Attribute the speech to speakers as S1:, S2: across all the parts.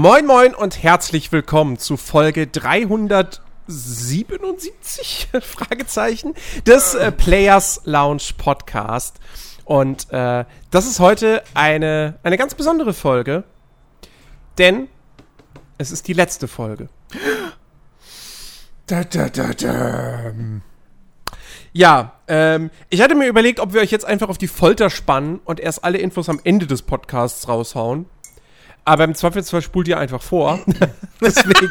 S1: Moin Moin und herzlich willkommen zu Folge 377 Fragezeichen des äh, Players Lounge Podcast. Und äh, das ist heute eine, eine ganz besondere Folge, denn es ist die letzte Folge. Da, da, da, da. Ja, ähm, ich hatte mir überlegt, ob wir euch jetzt einfach auf die Folter spannen und erst alle Infos am Ende des Podcasts raushauen. Aber im Zweifelsfall spult ihr einfach vor. deswegen.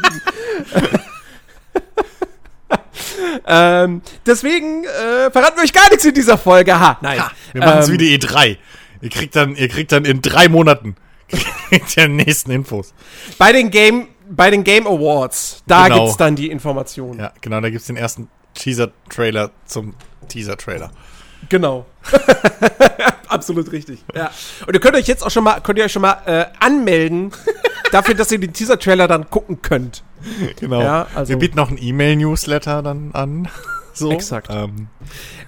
S1: ähm, deswegen äh, verraten wir euch gar nichts in dieser Folge. Ha, nein. Ha,
S2: wir machen es ähm, wie die E3. Ihr kriegt dann, ihr kriegt dann in drei Monaten die nächsten Infos.
S1: Bei den Game, bei den Game Awards, da genau. gibt's dann die Informationen.
S2: Ja, genau, da gibt's den ersten Teaser-Trailer zum Teaser-Trailer.
S1: Genau. Absolut richtig. Ja. Und ihr könnt euch jetzt auch schon mal, könnt ihr euch schon mal äh, anmelden dafür, dass ihr den Teaser-Trailer dann gucken könnt.
S2: Genau. Ja, also. Wir bieten noch ein E-Mail-Newsletter dann an.
S1: So. Exakt. Ähm,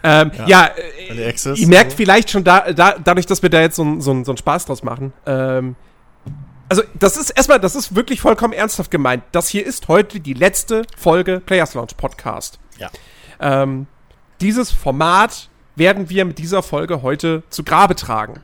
S1: ähm, ja, ja Access, ihr merkt so. vielleicht schon da, da, dadurch, dass wir da jetzt so, so, so einen Spaß draus machen. Ähm, also, das ist erstmal, das ist wirklich vollkommen ernsthaft gemeint. Das hier ist heute die letzte Folge Players Launch Podcast.
S2: Ja.
S1: Ähm, dieses Format werden wir mit dieser Folge heute zu Grabe tragen.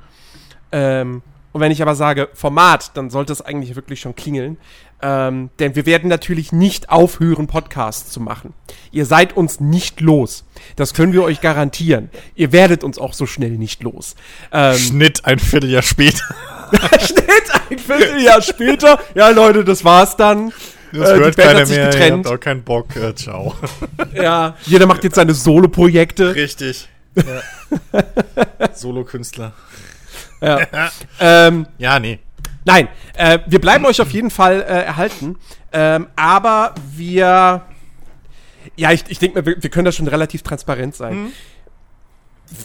S1: Ähm, und wenn ich aber sage Format, dann sollte es eigentlich wirklich schon klingeln. Ähm, denn wir werden natürlich nicht aufhören, Podcasts zu machen. Ihr seid uns nicht los. Das können wir euch garantieren. Ihr werdet uns auch so schnell nicht los.
S2: Ähm, Schnitt ein Vierteljahr später.
S1: Schnitt ein Vierteljahr später. Ja, Leute, das war's dann.
S2: Das äh, hört keiner mehr. Getrennt. Ihr habt auch keinen Bock. Äh, ciao.
S1: Ja, jeder macht jetzt seine Solo-Projekte.
S2: Richtig. Ja. Solo-Künstler.
S1: Ja. ähm,
S2: ja, nee.
S1: Nein, äh, wir bleiben euch auf jeden Fall äh, erhalten. Ähm, aber wir. Ja, ich, ich denke mal, wir, wir, können da schon relativ transparent sein. Mhm.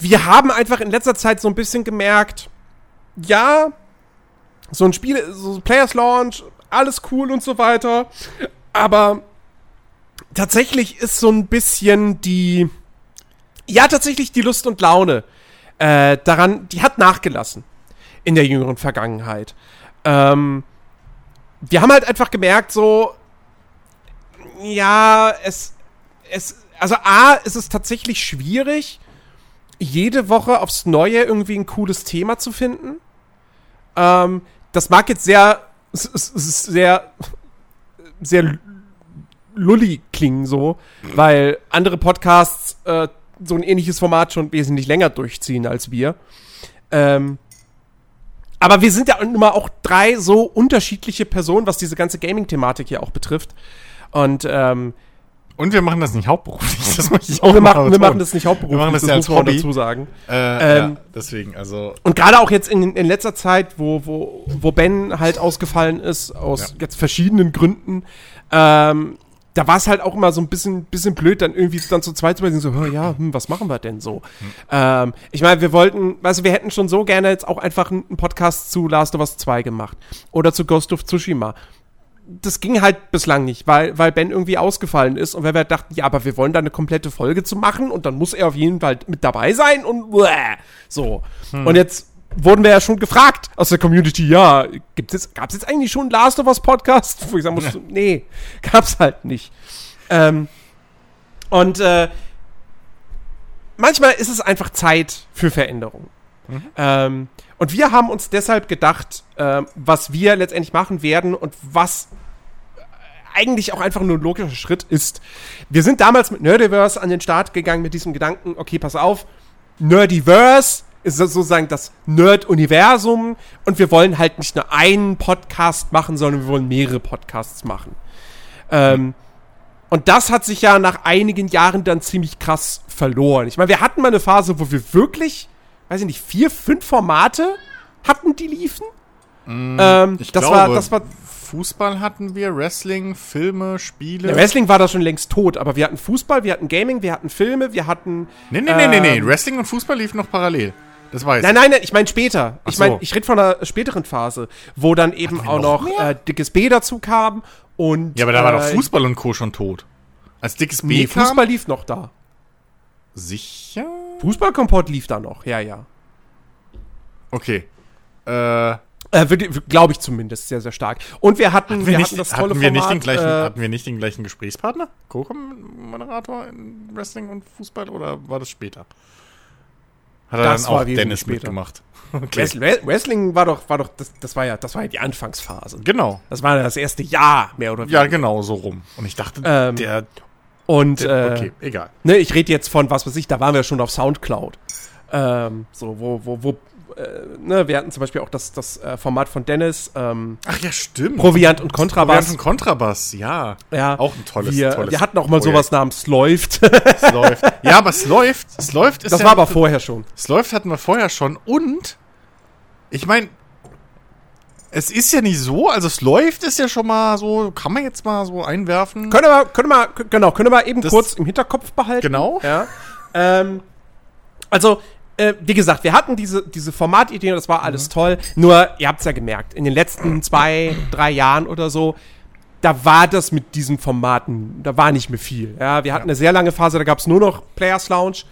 S1: Wir haben einfach in letzter Zeit so ein bisschen gemerkt, ja, so ein Spiel, so Players Launch, alles cool und so weiter. Aber tatsächlich ist so ein bisschen die ja, tatsächlich die Lust und Laune äh, daran, die hat nachgelassen in der jüngeren Vergangenheit. Ähm, wir haben halt einfach gemerkt, so, ja, es, es, also A, ist es tatsächlich schwierig, jede Woche aufs Neue irgendwie ein cooles Thema zu finden. Ähm, das mag jetzt sehr, sehr, sehr lulli klingen so, weil andere Podcasts äh, so ein ähnliches Format schon wesentlich länger durchziehen als wir. Ähm, aber wir sind ja immer auch drei so unterschiedliche Personen, was diese ganze Gaming-Thematik hier auch betrifft. Und ähm,
S2: und wir machen das nicht hauptberuflich.
S1: Das möchte ich auch wir machen, wir machen das nicht hauptberuflich. Wir machen
S2: das, das ja als Hobby.
S1: dazu sagen.
S2: Äh, ähm, ja, deswegen, also.
S1: Und gerade auch jetzt in, in letzter Zeit, wo, wo, wo Ben halt ausgefallen ist, aus ja. jetzt verschiedenen Gründen, ähm, da war es halt auch immer so ein bisschen, bisschen blöd, dann irgendwie dann zu zweit zu sein, so, ja, hm, was machen wir denn so? Hm. Ähm, ich meine, wir wollten, also wir hätten schon so gerne jetzt auch einfach einen Podcast zu Last of Us 2 gemacht oder zu Ghost of Tsushima. Das ging halt bislang nicht, weil, weil Ben irgendwie ausgefallen ist und weil wir dachten, ja, aber wir wollen da eine komplette Folge zu machen und dann muss er auf jeden Fall mit dabei sein und bläh, so. Hm. Und jetzt wurden wir ja schon gefragt aus der Community, ja, gibt's jetzt, gab's jetzt eigentlich schon Last of Us Podcast? Wo ich sagen muss, ja. nee, gab's halt nicht. Ähm, und äh, manchmal ist es einfach Zeit für Veränderung. Mhm. Ähm, und wir haben uns deshalb gedacht, äh, was wir letztendlich machen werden und was eigentlich auch einfach nur ein logischer Schritt ist. Wir sind damals mit Nerdiverse an den Start gegangen mit diesem Gedanken, okay, pass auf, Nerdiverse ist sozusagen das Nerd-Universum und wir wollen halt nicht nur einen Podcast machen, sondern wir wollen mehrere Podcasts machen. Ähm, und das hat sich ja nach einigen Jahren dann ziemlich krass verloren. Ich meine, wir hatten mal eine Phase, wo wir wirklich, weiß ich nicht, vier, fünf Formate hatten, die liefen.
S2: Mm, ähm, ich das glaube, war, das war Fußball hatten wir, Wrestling, Filme, Spiele.
S1: Ja, Wrestling war da schon längst tot, aber wir hatten Fußball, wir hatten Gaming, wir hatten Filme, wir hatten.
S2: Nee, nee, nee, nee, nee. Ähm, Wrestling und Fußball liefen noch parallel. Das weiß
S1: nein, nein, nein, ich meine später. Ach ich meine, so. ich rede von einer späteren Phase, wo dann eben auch noch, noch äh, dickes B dazu kam und.
S2: Ja, aber da war doch äh, Fußball und Co. schon tot. Als dickes B.
S1: Nee, kam? Fußball lief noch da.
S2: Sicher?
S1: Fußballkompott lief da noch, ja, ja.
S2: Okay. Äh.
S1: Äh, Glaube ich zumindest sehr, sehr stark. Und wir hatten,
S2: hatten wir,
S1: wir
S2: nicht,
S1: hatten das
S2: hatten
S1: tolle
S2: wir nicht
S1: Format.
S2: den gleichen,
S1: äh,
S2: Hatten wir nicht den gleichen Gesprächspartner? Co-Moderator in Wrestling und Fußball oder war das später? Hat er
S1: Das
S2: dann auch Dennis
S1: später.
S2: mitgemacht? Okay.
S1: Wrestling, war doch, war doch, das, das war ja, das war ja die Anfangsphase.
S2: Genau.
S1: Das war ja das erste Jahr, mehr oder
S2: Ja, genau, so rum. Und ich dachte,
S1: Ähm,
S2: der,
S1: Und
S2: der
S1: äh,
S2: okay, egal.
S1: ne, ich rede jetzt von, was weiß ich, da waren wir schon auf Soundcloud. Ähm, so, wo, wo, wo, äh, ne, wir hatten zum Beispiel auch das, das äh, Format von Dennis, ähm,
S2: Ach ja, stimmt.
S1: Proviant und
S2: Proviant
S1: Kontrabass.
S2: und Kontrabass, ja.
S1: Ja,
S2: Auch ein tolles,
S1: wir,
S2: tolles
S1: wir hatten auch mal
S2: Projekt.
S1: sowas namens Läuft.
S2: Es läuft. Ja, aber es läuft. Es läuft ist
S1: Das
S2: ja,
S1: war aber vorher schon.
S2: Es läuft hatten wir vorher schon und ich meine, es ist ja nicht so, also es läuft ist ja schon mal so, kann man jetzt mal so einwerfen.
S1: Können wir, können wir, genau, können wir eben
S2: Das-
S1: kurz im Hinterkopf behalten.
S2: Genau.
S1: Ja. Ähm, also, äh, wie gesagt, wir hatten diese, diese Formatideen, das war alles toll. Nur, ihr habt es ja gemerkt, in den letzten zwei, drei Jahren oder so, da war das mit diesen Formaten, da war nicht mehr viel. Ja, wir hatten eine sehr lange Phase, da gab es nur noch Players Lounge.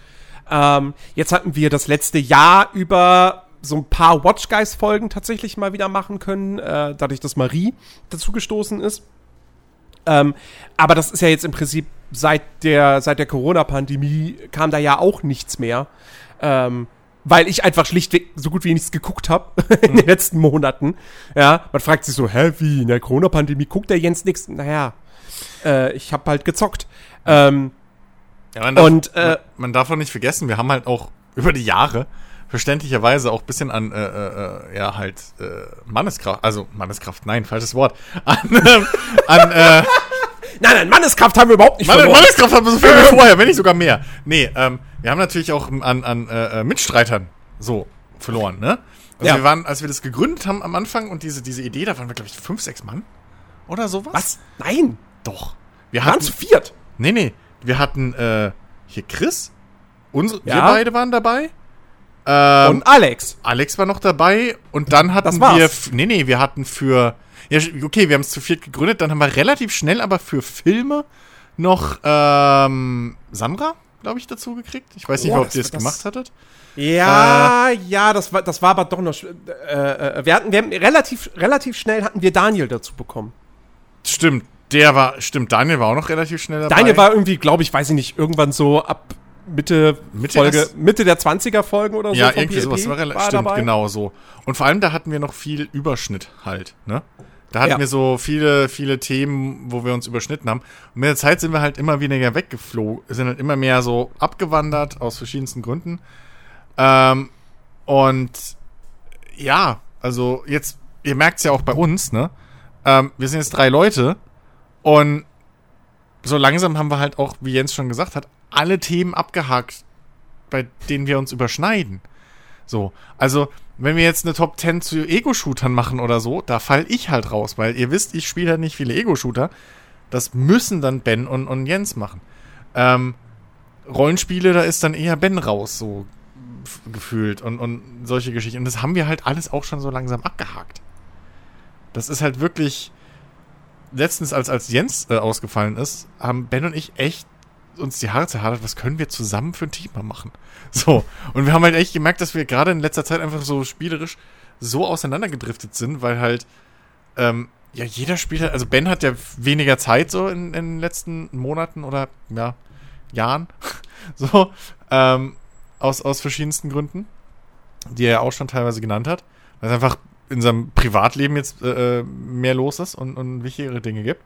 S1: Ähm, jetzt hatten wir das letzte Jahr über so ein paar Watch Guys Folgen tatsächlich mal wieder machen können, äh, dadurch, dass Marie dazu gestoßen ist. Ähm, aber das ist ja jetzt im Prinzip seit der, seit der Corona-Pandemie kam da ja auch nichts mehr. Ähm, weil ich einfach schlichtweg so gut wie nichts geguckt habe in den letzten Monaten. Ja, man fragt sich so, hä, wie, in der Corona-Pandemie guckt der Jens nichts? Naja, äh, ich habe halt gezockt. Ähm,
S2: Ja, man darf,
S1: Und, äh,
S2: man, darf auch nicht vergessen, wir haben halt auch über die Jahre verständlicherweise auch ein bisschen an, äh, äh, äh, ja, halt, äh, Manneskraft, also Manneskraft, nein, falsches Wort, an, ähm, an, äh,
S1: nein, nein, Manneskraft haben wir überhaupt nicht
S2: Mann,
S1: verloren.
S2: Manneskraft haben wir so viel wie vorher, wenn nicht sogar mehr. Nee, ähm, wir haben natürlich auch an, an äh, äh, Mitstreitern so verloren, ne? Also
S1: Ja.
S2: wir waren, als wir das gegründet haben am Anfang und diese, diese Idee, da waren wir, glaube ich, fünf, sechs Mann oder sowas.
S1: Was? Nein,
S2: Doch. Wir
S1: wir waren
S2: hatten,
S1: zu viert.
S2: nee, nee, wir hatten äh, hier Chris, unsere, wir
S1: Ja.
S2: beide waren dabei. Ähm,
S1: Und Alex.
S2: Alex war noch dabei und dann hatten wir, nee, nee, wir hatten für, ja, okay, wir haben es zu viert gegründet, dann haben wir relativ schnell aber für Filme noch ähm, Sandra, glaube ich, dazu gekriegt. Ich weiß nicht,
S1: Boah,
S2: ob ihr es gemacht hattet.
S1: Ja, ja, das war, das war aber doch noch. Äh, äh, wir hatten, wir haben relativ, relativ schnell hatten wir Daniel dazu bekommen.
S2: Stimmt, der war, stimmt, Daniel war auch noch relativ schnell dabei.
S1: Daniel war irgendwie, glaube ich, weiß ich nicht, irgendwann so ab Mitte,
S2: Mitte
S1: Folge,
S2: erst-
S1: Mitte der 20er Folgen oder so.
S2: ja, irgendwie
S1: PLP
S2: sowas war relativ, stimmt,
S1: dabei.
S2: genau so. Und vor allem, da hatten wir noch viel Überschnitt halt, ne? Da hatten
S1: Ja.
S2: wir so viele, viele Themen, wo wir uns überschnitten haben. Und mit der Zeit sind wir halt immer weniger weggeflogen, sind halt immer mehr so abgewandert aus verschiedensten Gründen. Ähm, und ja, also jetzt, ihr merkt es ja auch bei uns, ne? Ähm, wir sind jetzt drei Leute und so langsam haben wir halt auch, wie Jens schon gesagt hat, alle Themen abgehakt, bei denen wir uns überschneiden. So, also wenn wir jetzt eine Top 10 zu Ego-Shootern machen oder so, da fall ich halt raus, weil ihr wisst, ich spiele halt nicht viele Ego-Shooter. Das müssen dann Ben und, und Jens machen. Ähm, Rollenspiele, da ist dann eher Ben raus, so gefühlt und, und solche Geschichten. Und das haben wir halt alles auch schon so langsam abgehakt. Das ist halt wirklich. Letztens, als, als Jens äh, ausgefallen ist, haben Ben und ich echt uns die Haare zerhadert, was können wir zusammen für ein mal machen? So. Und wir haben halt echt gemerkt, dass wir gerade in letzter Zeit einfach so spielerisch so auseinandergedriftet sind, weil halt, ähm, ja, jeder spielt halt, also Ben hat ja weniger Zeit so in, in den letzten Monaten oder, ja, Jahren. so, ähm, aus, aus verschiedensten Gründen, die er auch schon teilweise genannt hat. Weil es einfach in seinem Privatleben jetzt äh, mehr los ist und, und wichtigere Dinge gibt.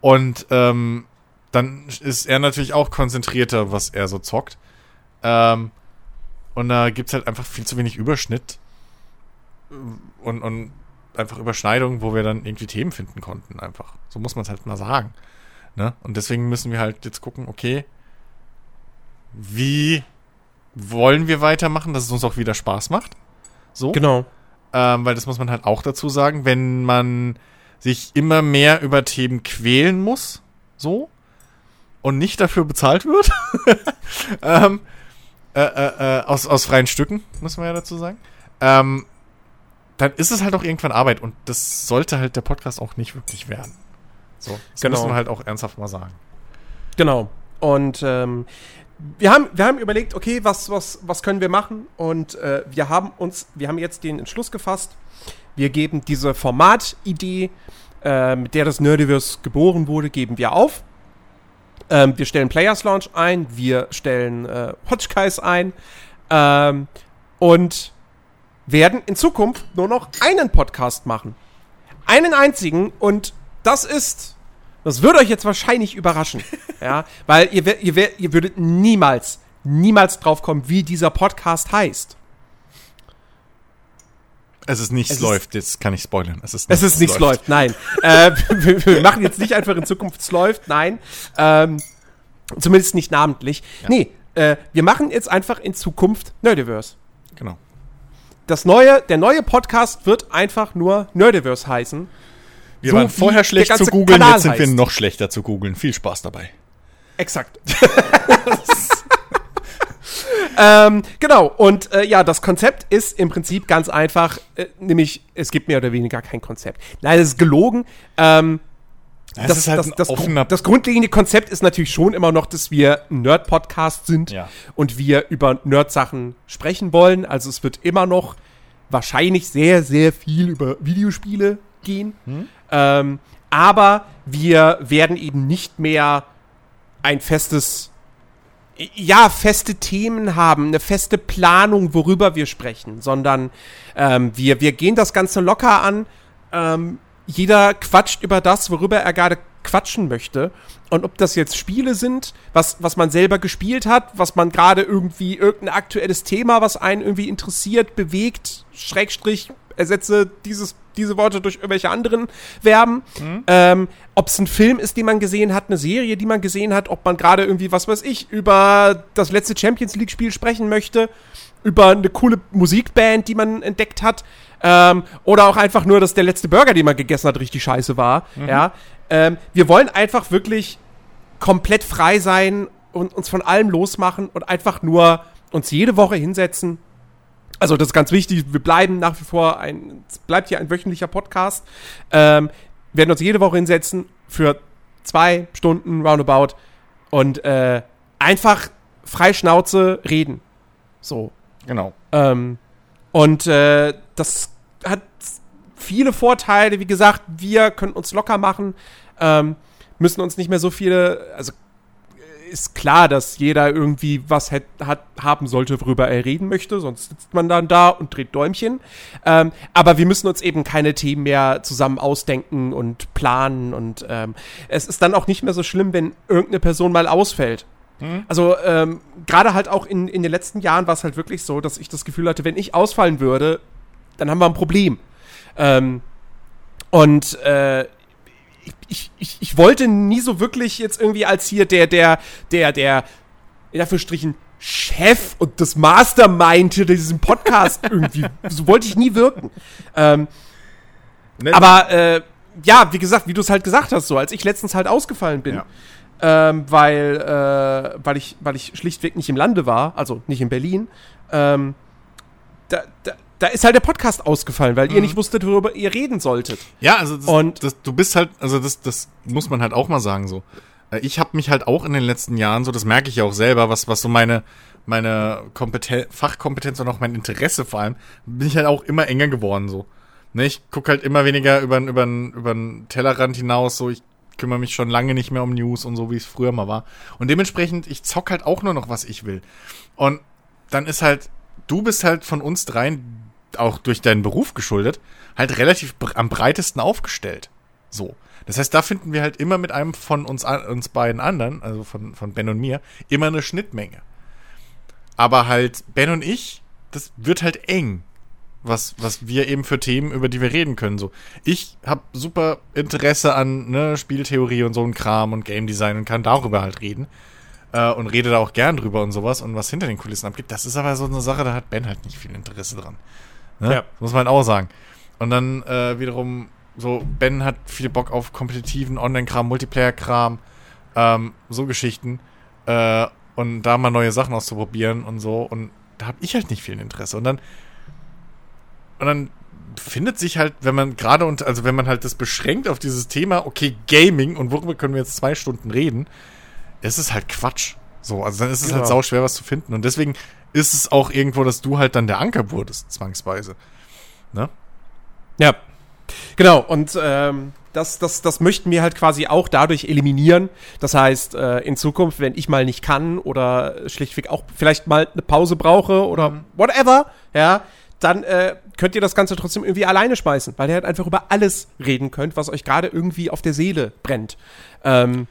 S2: Und ähm, dann ist er natürlich auch konzentrierter, was er so zockt. Ähm, und da gibt's halt einfach viel zu wenig Überschnitt und, und einfach Überschneidungen, wo wir dann irgendwie Themen finden konnten, einfach. So muss man es halt mal sagen. Ne? Und deswegen müssen wir halt jetzt gucken, okay, wie wollen wir weitermachen, dass es uns auch wieder Spaß macht? So.
S1: Genau.
S2: Ähm, weil das muss man halt auch dazu sagen, wenn man sich immer mehr über Themen quälen muss, so, und nicht dafür bezahlt wird, ähm, äh, äh, äh, aus, aus freien Stücken, muss man ja dazu sagen, ähm, dann ist es halt auch irgendwann Arbeit und das sollte halt der Podcast auch nicht wirklich werden. So, das
S1: Genau.
S2: müssen wir halt auch ernsthaft mal sagen.
S1: Genau. Und ähm, wir, haben, wir haben überlegt, okay, was, was, was können wir machen? Und äh, wir haben uns, wir haben jetzt den Entschluss gefasst, wir geben diese Formatidee, äh, mit der das Nerdiverse geboren wurde, geben wir auf. Ähm, wir stellen Players Launch ein, wir stellen äh, Hotchkiss ein ähm, und werden in Zukunft nur noch einen Podcast machen. Einen einzigen und das ist, das würde euch jetzt wahrscheinlich überraschen, ja, weil ihr, ihr, ihr würdet niemals, niemals drauf kommen, wie dieser Podcast heißt.
S2: Es ist nichts es läuft, jetzt kann ich spoilern.
S1: Es ist nichts, es ist nichts läuft. läuft, nein. äh, wir, wir, machen jetzt nicht einfach in Zukunft es läuft, nein. Ähm, zumindest nicht namentlich. Ja. Nee, äh, wir machen jetzt einfach in Zukunft Nerdiverse.
S2: Genau.
S1: Das neue, der neue Podcast wird einfach nur Nerdiverse heißen.
S2: Wir so waren vorher schlecht zu googeln, jetzt sind heißt. wir noch schlechter zu googeln. Viel Spaß dabei.
S1: Exakt. ähm, genau, und äh, ja, das Konzept ist im Prinzip ganz einfach, äh, nämlich es gibt mehr oder weniger kein Konzept. Nein, es ist gelogen. Ähm, das, das, halt das, das, das, grundlegende Konzept ist natürlich schon immer noch, dass wir ein Nerd-Podcast sind ja. und wir über Nerd-Sachen sprechen wollen. Also es wird immer noch wahrscheinlich sehr, sehr viel über Videospiele gehen. Hm? Ähm, aber wir werden eben nicht mehr ein festes ja, feste Themen haben, eine feste Planung, worüber wir sprechen, sondern ähm, wir, wir gehen das Ganze locker an. Ähm, jeder quatscht über das, worüber er gerade quatschen möchte. Und ob das jetzt Spiele sind, was, was man selber gespielt hat, was man gerade irgendwie, irgendein aktuelles Thema, was einen irgendwie interessiert, bewegt, Schrägstrich, ersetze dieses diese Worte durch irgendwelche anderen Verben. Mhm. Ähm, ob es ein Film ist, den man gesehen hat, eine Serie, die man gesehen hat, ob man gerade irgendwie, was weiß ich, über das letzte Champions League-Spiel sprechen möchte, über eine coole Musikband, die man entdeckt hat, ähm, oder auch einfach nur, dass der letzte Burger, den man gegessen hat, richtig scheiße war. Mhm. Ja. Ähm, wir wollen einfach wirklich komplett frei sein und uns von allem losmachen und einfach nur uns jede Woche hinsetzen also das ist ganz wichtig, wir bleiben nach wie vor ein, es bleibt hier ein wöchentlicher Podcast. Ähm, werden uns jede Woche hinsetzen für zwei Stunden roundabout und äh, einfach frei Schnauze reden. So.
S2: Genau.
S1: Ähm, und äh, das hat viele Vorteile. Wie gesagt, wir können uns locker machen, ähm, müssen uns nicht mehr so viele, also ist klar, dass jeder irgendwie was hat, hat, haben sollte, worüber er reden möchte, sonst sitzt man dann da und dreht Däumchen. Ähm, aber wir müssen uns eben keine Themen mehr zusammen ausdenken und planen und ähm, es ist dann auch nicht mehr so schlimm, wenn irgendeine Person mal ausfällt. Mhm. Also ähm, gerade halt auch in, in den letzten Jahren war es halt wirklich so, dass ich das Gefühl hatte, wenn ich ausfallen würde, dann haben wir ein Problem. Ähm, und äh, ich, ich, ich wollte nie so wirklich jetzt irgendwie als hier der, der, der, der, in Anführungsstrichen, Chef und das Mastermind hinter diesem Podcast irgendwie. So wollte ich nie wirken. Ähm, ne. Aber äh, ja, wie gesagt, wie du es halt gesagt hast, so als ich letztens halt ausgefallen bin, ja. ähm, weil äh, weil ich weil ich schlichtweg nicht im Lande war, also nicht in Berlin. Ähm, da, da, da ist halt der Podcast ausgefallen, weil mhm. ihr nicht wusstet, worüber ihr reden solltet.
S2: Ja, also das, und das, du bist halt, also das, das muss man halt auch mal sagen so. Äh, ich habe mich halt auch in den letzten Jahren so, das merke ich ja auch selber, was was so meine meine Kompeten Fachkompetenz und auch mein Interesse vor allem, bin ich halt auch immer enger geworden so. Ne, ich guck halt immer weniger über über über den Tellerrand hinaus, so ich kümmere mich schon lange nicht mehr um News und so, wie es früher mal war. Und dementsprechend, ich zock halt auch nur noch, was ich will. Und dann ist halt, du bist halt von uns dreien auch durch deinen Beruf geschuldet, halt relativ am breitesten aufgestellt. So. Das heißt, da finden wir halt immer mit einem von uns, uns beiden anderen, also von, von Ben und mir, immer eine Schnittmenge. Aber halt Ben und ich, das wird halt eng, was, was wir eben für Themen, über die wir reden können. So, ich habe super Interesse an ne, Spieltheorie und so ein Kram und Game Design und kann darüber halt reden. Äh, und rede da auch gern drüber und sowas und was hinter den Kulissen abgeht. Das ist aber so eine Sache, da hat Ben halt nicht viel Interesse dran. Ne? Ja. Muss man auch sagen. Und dann äh, wiederum, so, Ben hat viel Bock auf kompetitiven Online-Kram, Multiplayer-Kram, ähm, so Geschichten. Äh, und da mal neue Sachen auszuprobieren und so. Und da habe ich halt nicht viel Interesse. Und dann, und dann findet sich halt, wenn man gerade und also wenn man halt das beschränkt auf dieses Thema, okay, Gaming und worüber können wir jetzt zwei Stunden reden, ist es halt Quatsch. So, also dann ist es halt genau. halt sau schwer, was zu finden. Und deswegen ist es auch irgendwo, dass du halt dann der Anker wurdest, zwangsweise. Ne?
S1: Ja, genau. Und ähm, das, das, das möchten wir halt quasi auch dadurch eliminieren. Das heißt, äh, in Zukunft, wenn ich mal nicht kann oder schlichtweg auch vielleicht mal eine Pause brauche oder mhm. whatever, ja, dann äh, könnt ihr das Ganze trotzdem irgendwie alleine schmeißen, weil ihr halt einfach über alles reden könnt, was euch gerade irgendwie auf der Seele brennt. Ähm,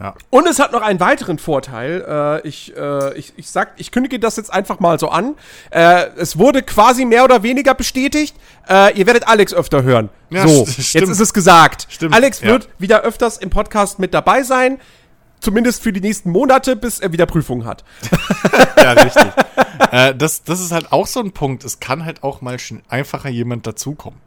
S1: ja. Und es hat noch einen weiteren Vorteil. Äh, ich, äh, ich, ich sag, ich kündige das jetzt einfach mal so an. Äh, es wurde quasi mehr oder weniger bestätigt. Äh, ihr werdet Alex öfter hören. Ja, so, jetzt ist es gesagt. Stimmt. Alex wird ja. wieder öfters im Podcast mit dabei sein. Zumindest für die nächsten Monate, bis er wieder Prüfungen hat.
S2: ja, richtig. äh, das, das ist halt auch so ein Punkt. Es kann halt auch mal einfacher jemand dazukommen.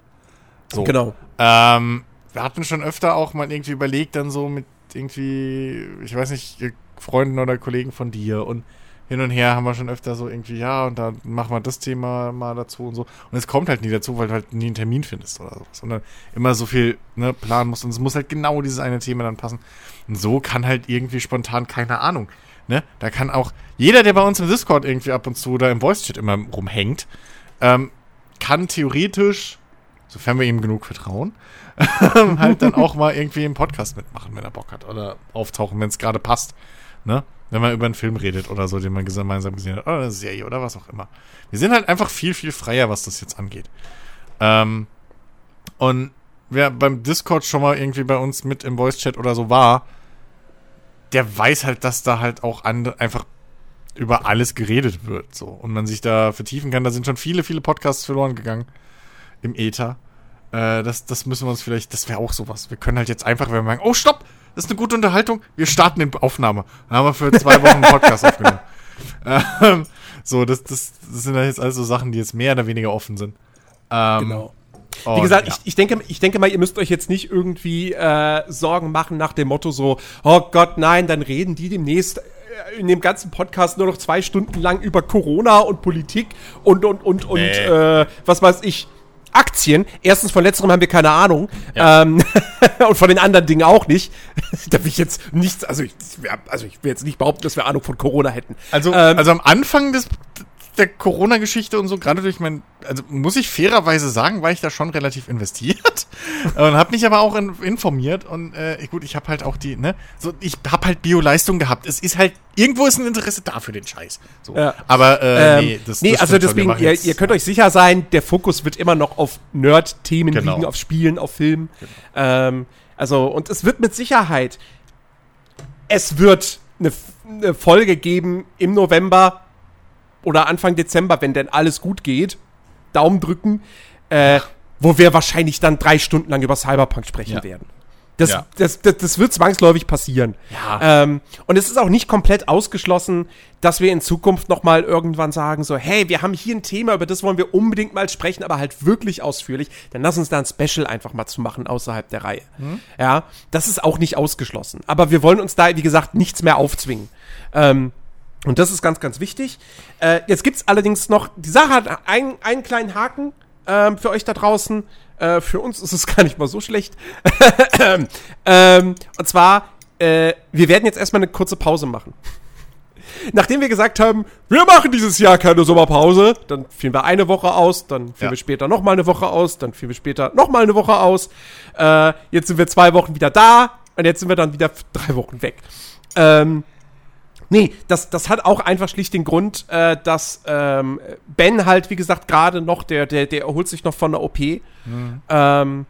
S2: So. Genau. Ähm, wir hatten schon öfter auch mal irgendwie überlegt, dann so mit irgendwie, ich weiß nicht, Freunden oder Kollegen von dir und hin und her haben wir schon öfter so irgendwie, ja, und dann machen wir das Thema mal dazu und so. Und es kommt halt nie dazu, weil du halt nie einen Termin findest oder sowas. Und dann immer so viel ne, planen musst und es muss halt genau dieses eine Thema dann passen. Und so kann halt irgendwie spontan, keine Ahnung, ne? Da kann auch jeder, der bei uns im Discord irgendwie ab und zu oder im Voice-Chat immer rumhängt, ähm, kann theoretisch, sofern wir ihm genug vertrauen, halt dann auch mal irgendwie im Podcast mitmachen, wenn er Bock hat. Oder auftauchen, wenn es gerade passt. Ne? Wenn man über einen Film redet oder so, den man gemeinsam gesehen hat. Oder eine Serie oder was auch immer. Wir sind halt einfach viel, viel freier, was das jetzt angeht. Ähm, und wer beim Discord schon mal irgendwie bei uns mit im Voice-Chat oder so war, der weiß halt, dass da halt auch einfach über alles geredet wird, so. Und man sich da vertiefen kann. Da sind schon viele, viele Podcasts verloren gegangen im Ether. Äh, das, das müssen wir uns vielleicht, das wäre auch sowas. Wir können halt jetzt einfach, wenn wir sagen, oh, stopp, das ist eine gute Unterhaltung, wir starten die Aufnahme. Dann haben wir für zwei Wochen einen Podcast aufgenommen. Ähm, so, das, das, das sind halt jetzt also Sachen, die jetzt mehr oder weniger offen sind.
S1: Ähm, genau. Wie gesagt, ja. ich, ich, denke, ich denke mal, ihr müsst euch jetzt nicht irgendwie äh, Sorgen machen nach dem Motto so, oh Gott, nein, dann reden die demnächst äh, in dem ganzen Podcast nur noch zwei Stunden lang über Corona und Politik und und und und nee. äh, was weiß ich. Aktien. Erstens, von letzterem haben wir keine Ahnung. Ja. Ähm, und von den anderen Dingen auch nicht. da will ich jetzt nichts, also ich, also ich will jetzt nicht behaupten, dass wir Ahnung von Corona hätten.
S2: Also, ähm, also am Anfang des, der Corona-Geschichte und so, gerade durch mein, also muss ich fairerweise sagen, war ich da schon relativ investiert und habe mich aber auch in, informiert und äh, gut, ich habe halt auch die, ne, so ich habe halt Bio-Leistung gehabt. Es ist halt irgendwo ist ein Interesse da für den Scheiß. So. Ja. Aber
S1: äh, ähm, nee, das, nee, das also deswegen, ihr, ihr, könnt euch sicher sein, der Fokus wird immer noch auf Nerd-Themen genau. liegen, auf Spielen, auf Filmen. Genau. Ähm, also und es wird mit Sicherheit, es wird eine, eine Folge geben im November oder Anfang Dezember, wenn denn alles gut geht, Daumen drücken, äh, wo wir wahrscheinlich dann drei Stunden lang über Cyberpunk sprechen ja. werden. Das, ja. das, das, das, wird zwangsläufig passieren. Ja. Ähm, und es ist auch nicht komplett ausgeschlossen, dass wir in Zukunft noch mal irgendwann sagen so, hey, wir haben hier ein Thema, über das wollen wir unbedingt mal sprechen, aber halt wirklich ausführlich. Dann lass uns da ein Special einfach mal zu machen außerhalb der Reihe. Mhm. Ja, das ist auch nicht ausgeschlossen. Aber wir wollen uns da, wie gesagt, nichts mehr aufzwingen. Ähm, und das ist ganz, ganz wichtig. Äh, jetzt gibt's allerdings noch, die Sache hat einen, einen kleinen Haken ähm, für euch da draußen. Äh, für uns ist es gar nicht mal so schlecht. ähm, und zwar, äh, wir werden jetzt erstmal eine kurze Pause machen. Nachdem wir gesagt haben, wir machen dieses Jahr keine Sommerpause, dann fielen wir eine Woche aus, dann fielen ja. wir später noch mal eine Woche aus, dann fielen wir später noch mal eine Woche aus. Äh, jetzt sind wir zwei Wochen wieder da und jetzt sind wir dann wieder drei Wochen weg. Ähm, Nee, das, das hat auch einfach schlicht den Grund, äh, dass ähm, Ben halt, wie gesagt, gerade noch, der, der, der erholt sich noch von der OP mhm. ähm,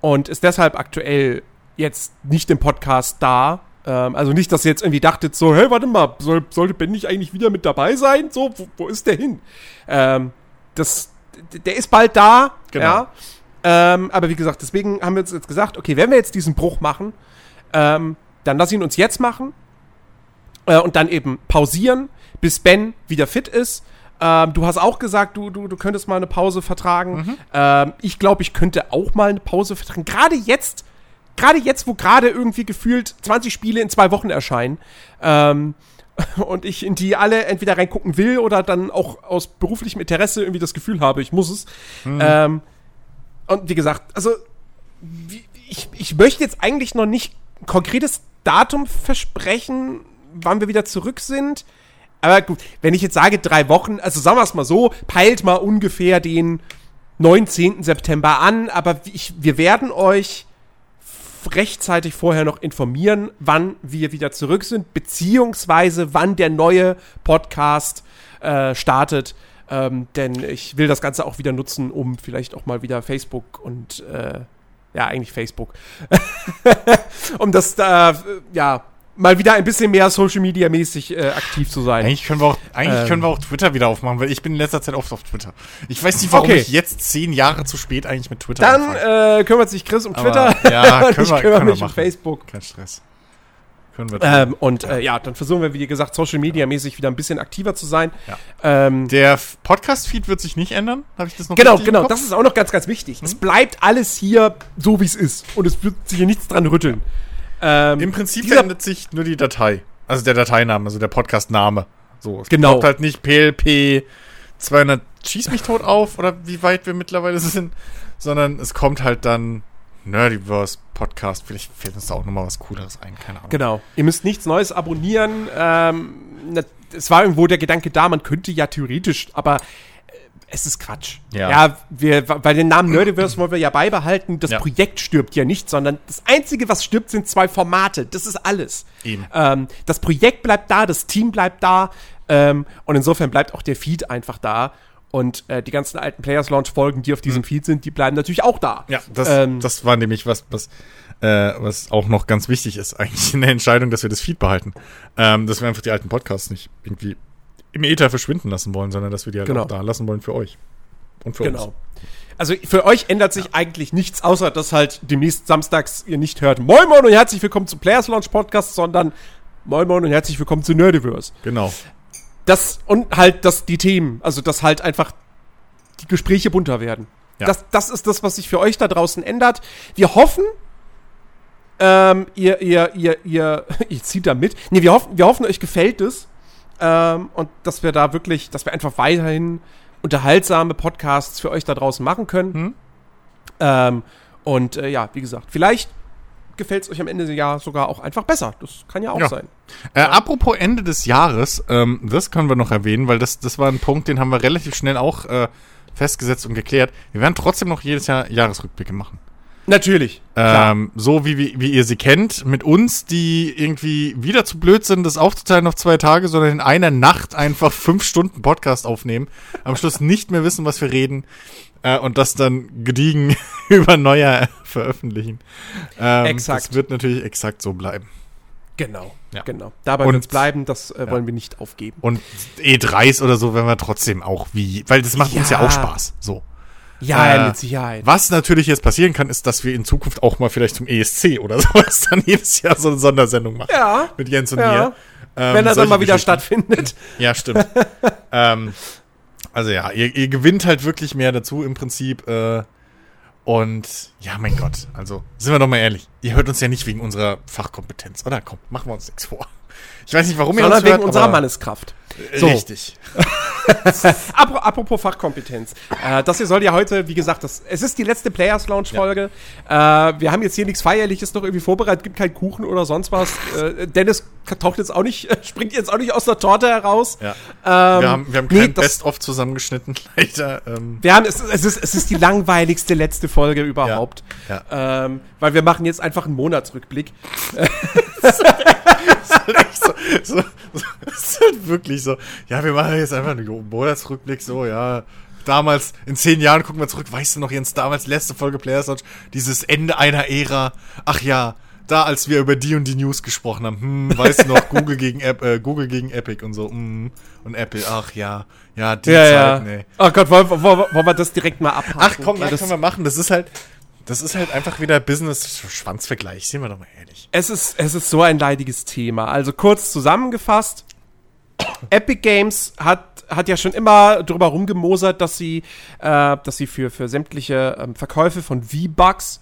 S1: und ist deshalb aktuell jetzt nicht im Podcast da. Ähm, also nicht, dass ihr jetzt irgendwie dachtet, so, hey, warte mal, soll, sollte Ben nicht eigentlich wieder mit dabei sein? So, wo, wo ist der hin? Ähm, das, der ist bald da, genau. ja. Ähm, aber wie gesagt, deswegen haben wir uns jetzt gesagt, okay, wenn wir jetzt diesen Bruch machen, ähm, dann lass ihn uns jetzt machen äh, und dann eben pausieren, bis Ben wieder fit ist. Ähm, du hast auch gesagt, du, du, du könntest mal eine Pause vertragen. Mhm. Ähm, ich glaube, ich könnte auch mal eine Pause vertragen. Gerade jetzt, gerade jetzt, wo gerade irgendwie gefühlt 20 Spiele in zwei Wochen erscheinen. Ähm, und ich in die alle entweder reingucken will oder dann auch aus beruflichem Interesse irgendwie das Gefühl habe, ich muss es. Mhm. Ähm, und wie gesagt, also ich, ich möchte jetzt eigentlich noch nicht ein konkretes Datum versprechen, wann wir wieder zurück sind. Aber gut, wenn ich jetzt sage drei Wochen, also sagen wir es mal so, peilt mal ungefähr den 19. September an, aber ich, wir werden euch rechtzeitig vorher noch informieren, wann wir wieder zurück sind, beziehungsweise wann der neue Podcast äh, startet. Ähm, denn ich will das Ganze auch wieder nutzen, um vielleicht auch mal wieder Facebook und äh, ja, eigentlich Facebook. um das da, ja, mal wieder ein bisschen mehr Social Media mäßig äh, aktiv zu sein.
S2: Eigentlich können wir auch, eigentlich ähm. können wir auch Twitter wieder aufmachen, weil ich bin in letzter Zeit oft auf Twitter. Ich weiß nicht, warum okay. ich jetzt zehn Jahre zu spät eigentlich mit Twitter
S1: Dann äh, kümmert sich Chris um Twitter.
S2: Aber, ja, können
S1: ich kümmere mich um Facebook.
S2: Kein Stress.
S1: Können wir ähm, und äh, ja, dann versuchen wir, wie gesagt, Social Media mäßig wieder ein bisschen aktiver zu sein.
S2: Ja. Ähm, Der Podcast-Feed wird sich nicht ändern, habe ich das noch
S1: Genau, genau, das ist auch noch ganz, ganz wichtig. Hm? Es bleibt alles hier so, wie es ist. Und es wird sich hier nichts dran rütteln.
S2: Ähm, Im Prinzip verändert sich nur die Datei. Also der Dateiname, also der Podcast-Name. So,
S1: es genau.
S2: kommt halt nicht PLP 200 schieß mich tot auf oder wie weit wir mittlerweile sind, sondern es kommt halt dann Nerdiverse Podcast. Vielleicht fällt uns da auch nochmal was Cooleres ein, keine Ahnung.
S1: Genau. Ihr müsst nichts Neues abonnieren. Ähm, es war irgendwo der Gedanke da, man könnte ja theoretisch, aber es ist Quatsch.
S2: Ja.
S1: ja, wir, weil den Namen Nerdiverse wollen wir ja beibehalten. Das ja. Projekt stirbt ja nicht, sondern das Einzige, was stirbt, sind zwei Formate. Das ist alles. Ähm, das Projekt bleibt da, das Team bleibt da. Ähm, und insofern bleibt auch der Feed einfach da. Und äh, die ganzen alten Players Launch Folgen, die auf diesem mhm. Feed sind, die bleiben natürlich auch da.
S2: Ja, das, ähm, das war nämlich was, was, äh, was auch noch ganz wichtig ist, eigentlich in der Entscheidung, dass wir das Feed behalten. Ähm, dass wir einfach die alten Podcasts nicht irgendwie im Ether verschwinden lassen wollen, sondern dass wir die halt
S1: genau.
S2: auch da lassen wollen für euch. Und für
S1: genau. uns. Also für euch ändert sich ja. eigentlich nichts, außer dass halt demnächst samstags ihr nicht hört Moin Moin und herzlich willkommen zum Players Launch Podcast, sondern Moin Moin und herzlich willkommen zu Nerdiverse.
S2: Genau.
S1: Das und halt, dass die Themen, also dass halt einfach die Gespräche bunter werden. Ja. Das, das ist das, was sich für euch da draußen ändert. Wir hoffen, ähm, ihr, ihr, ihr, ihr, ihr zieht da mit. Nee, wir hoffen, wir hoffen, euch gefällt es. Ähm, und dass wir da wirklich, dass wir einfach weiterhin unterhaltsame Podcasts für euch da draußen machen können. Hm? Ähm, und äh, ja, wie gesagt, vielleicht gefällt es euch am Ende des Jahres sogar auch einfach besser. Das kann ja auch ja. sein.
S2: Äh. Apropos Ende des Jahres, ähm, das können wir noch erwähnen, weil das, das war ein Punkt, den haben wir relativ schnell auch äh, festgesetzt und geklärt. Wir werden trotzdem noch jedes Jahr Jahresrückblicke machen.
S1: Natürlich.
S2: Ähm, so wie, wie, wie ihr sie kennt, mit uns, die irgendwie wieder zu blöd sind, das aufzuteilen auf zwei Tage, sondern in einer Nacht einfach fünf Stunden Podcast aufnehmen, am Schluss nicht mehr wissen, was wir reden äh, und das dann gediegen über Neujahr veröffentlichen.
S1: Ähm, exakt.
S2: Das wird natürlich exakt so bleiben.
S1: Genau, ja. genau. Dabei wird es bleiben, das äh, wollen wir nicht aufgeben.
S2: Und E3s oder so werden wir trotzdem auch wie, weil das macht ja. uns ja auch Spaß. So.
S1: Ja, äh, mit Sicherheit.
S2: Was natürlich jetzt passieren kann, ist, dass wir in Zukunft auch mal vielleicht zum ESC oder sowas dann jedes Jahr so eine Sondersendung machen.
S1: Ja.
S2: Mit Jens und ja. mir.
S1: Ähm, Wenn er dann mal wieder stattfindet.
S2: Ja, stimmt. ähm, also ja, ihr, ihr, gewinnt halt wirklich mehr dazu im Prinzip. Äh, und ja, mein Gott, also sind wir doch mal ehrlich. Ihr hört uns ja nicht wegen unserer Fachkompetenz, oder? Komm, machen wir uns nichts vor. Ich weiß nicht, warum
S1: ihr Sondern uns wegen hört, unserer Manneskraft.
S2: So. Richtig.
S1: Apropos Fachkompetenz. Äh, das hier soll ja heute, wie gesagt, das, es ist die letzte Players Launch Folge. Ja. Äh, wir haben jetzt hier nichts Feierliches noch irgendwie vorbereitet, gibt keinen Kuchen oder sonst was. Äh, Dennis taucht jetzt auch nicht, springt jetzt auch nicht aus der Torte heraus.
S2: Ja. Ähm, wir haben, wir haben kein Best-of zusammengeschnitten, leider.
S1: Ähm. Wir haben, es, es, ist, es ist die langweiligste letzte Folge überhaupt.
S2: Ja. ja.
S1: Ähm, weil wir machen jetzt einfach einen Monatsrückblick.
S2: so, so, so, ist halt wirklich so. Ja, wir machen jetzt einfach einen Monatsrückblick, so, ja. Damals, in zehn Jahren gucken wir zurück, weißt du noch, Jens, damals letzte Folge Players Launch, dieses Ende einer Ära. Ach ja, da, als wir über die und die News gesprochen haben, hm, weißt du noch, Google gegen, App, äh, Google gegen Epic und so, hm, und Apple, ach ja, ja,
S1: die ja, Zeit, ja. nee. Oh Gott, wollen, wollen, wollen wir das direkt mal abhaken?
S2: Ach komm, ja, das können wir machen, das ist halt, das ist halt einfach wieder Business-Schwanzvergleich, sehen wir doch mal ehrlich.
S1: Es ist, es ist so ein leidiges Thema. Also kurz zusammengefasst, Epic Games hat, hat ja schon immer drüber rumgemosert, dass sie, äh, dass sie für, für sämtliche ähm, Verkäufe von V-Bucks,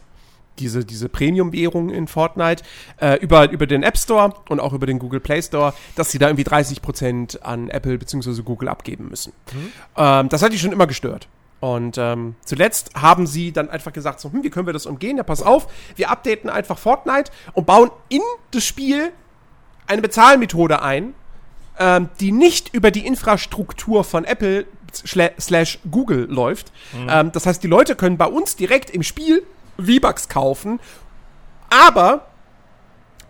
S1: diese, diese Premium-Währung in Fortnite, äh, über, über den App Store und auch über den Google Play Store, dass sie da irgendwie 30% an Apple bzw. Google abgeben müssen. Mhm. Ähm, das hat die schon immer gestört. Und ähm, zuletzt haben sie dann einfach gesagt, so, hm, wie können wir das umgehen? Ja, pass auf, wir updaten einfach Fortnite und bauen in das Spiel eine Bezahlmethode ein, ähm, die nicht über die Infrastruktur von Apple slash Google läuft. Ähm, das heißt, die Leute können bei uns direkt im Spiel V-Bucks kaufen, aber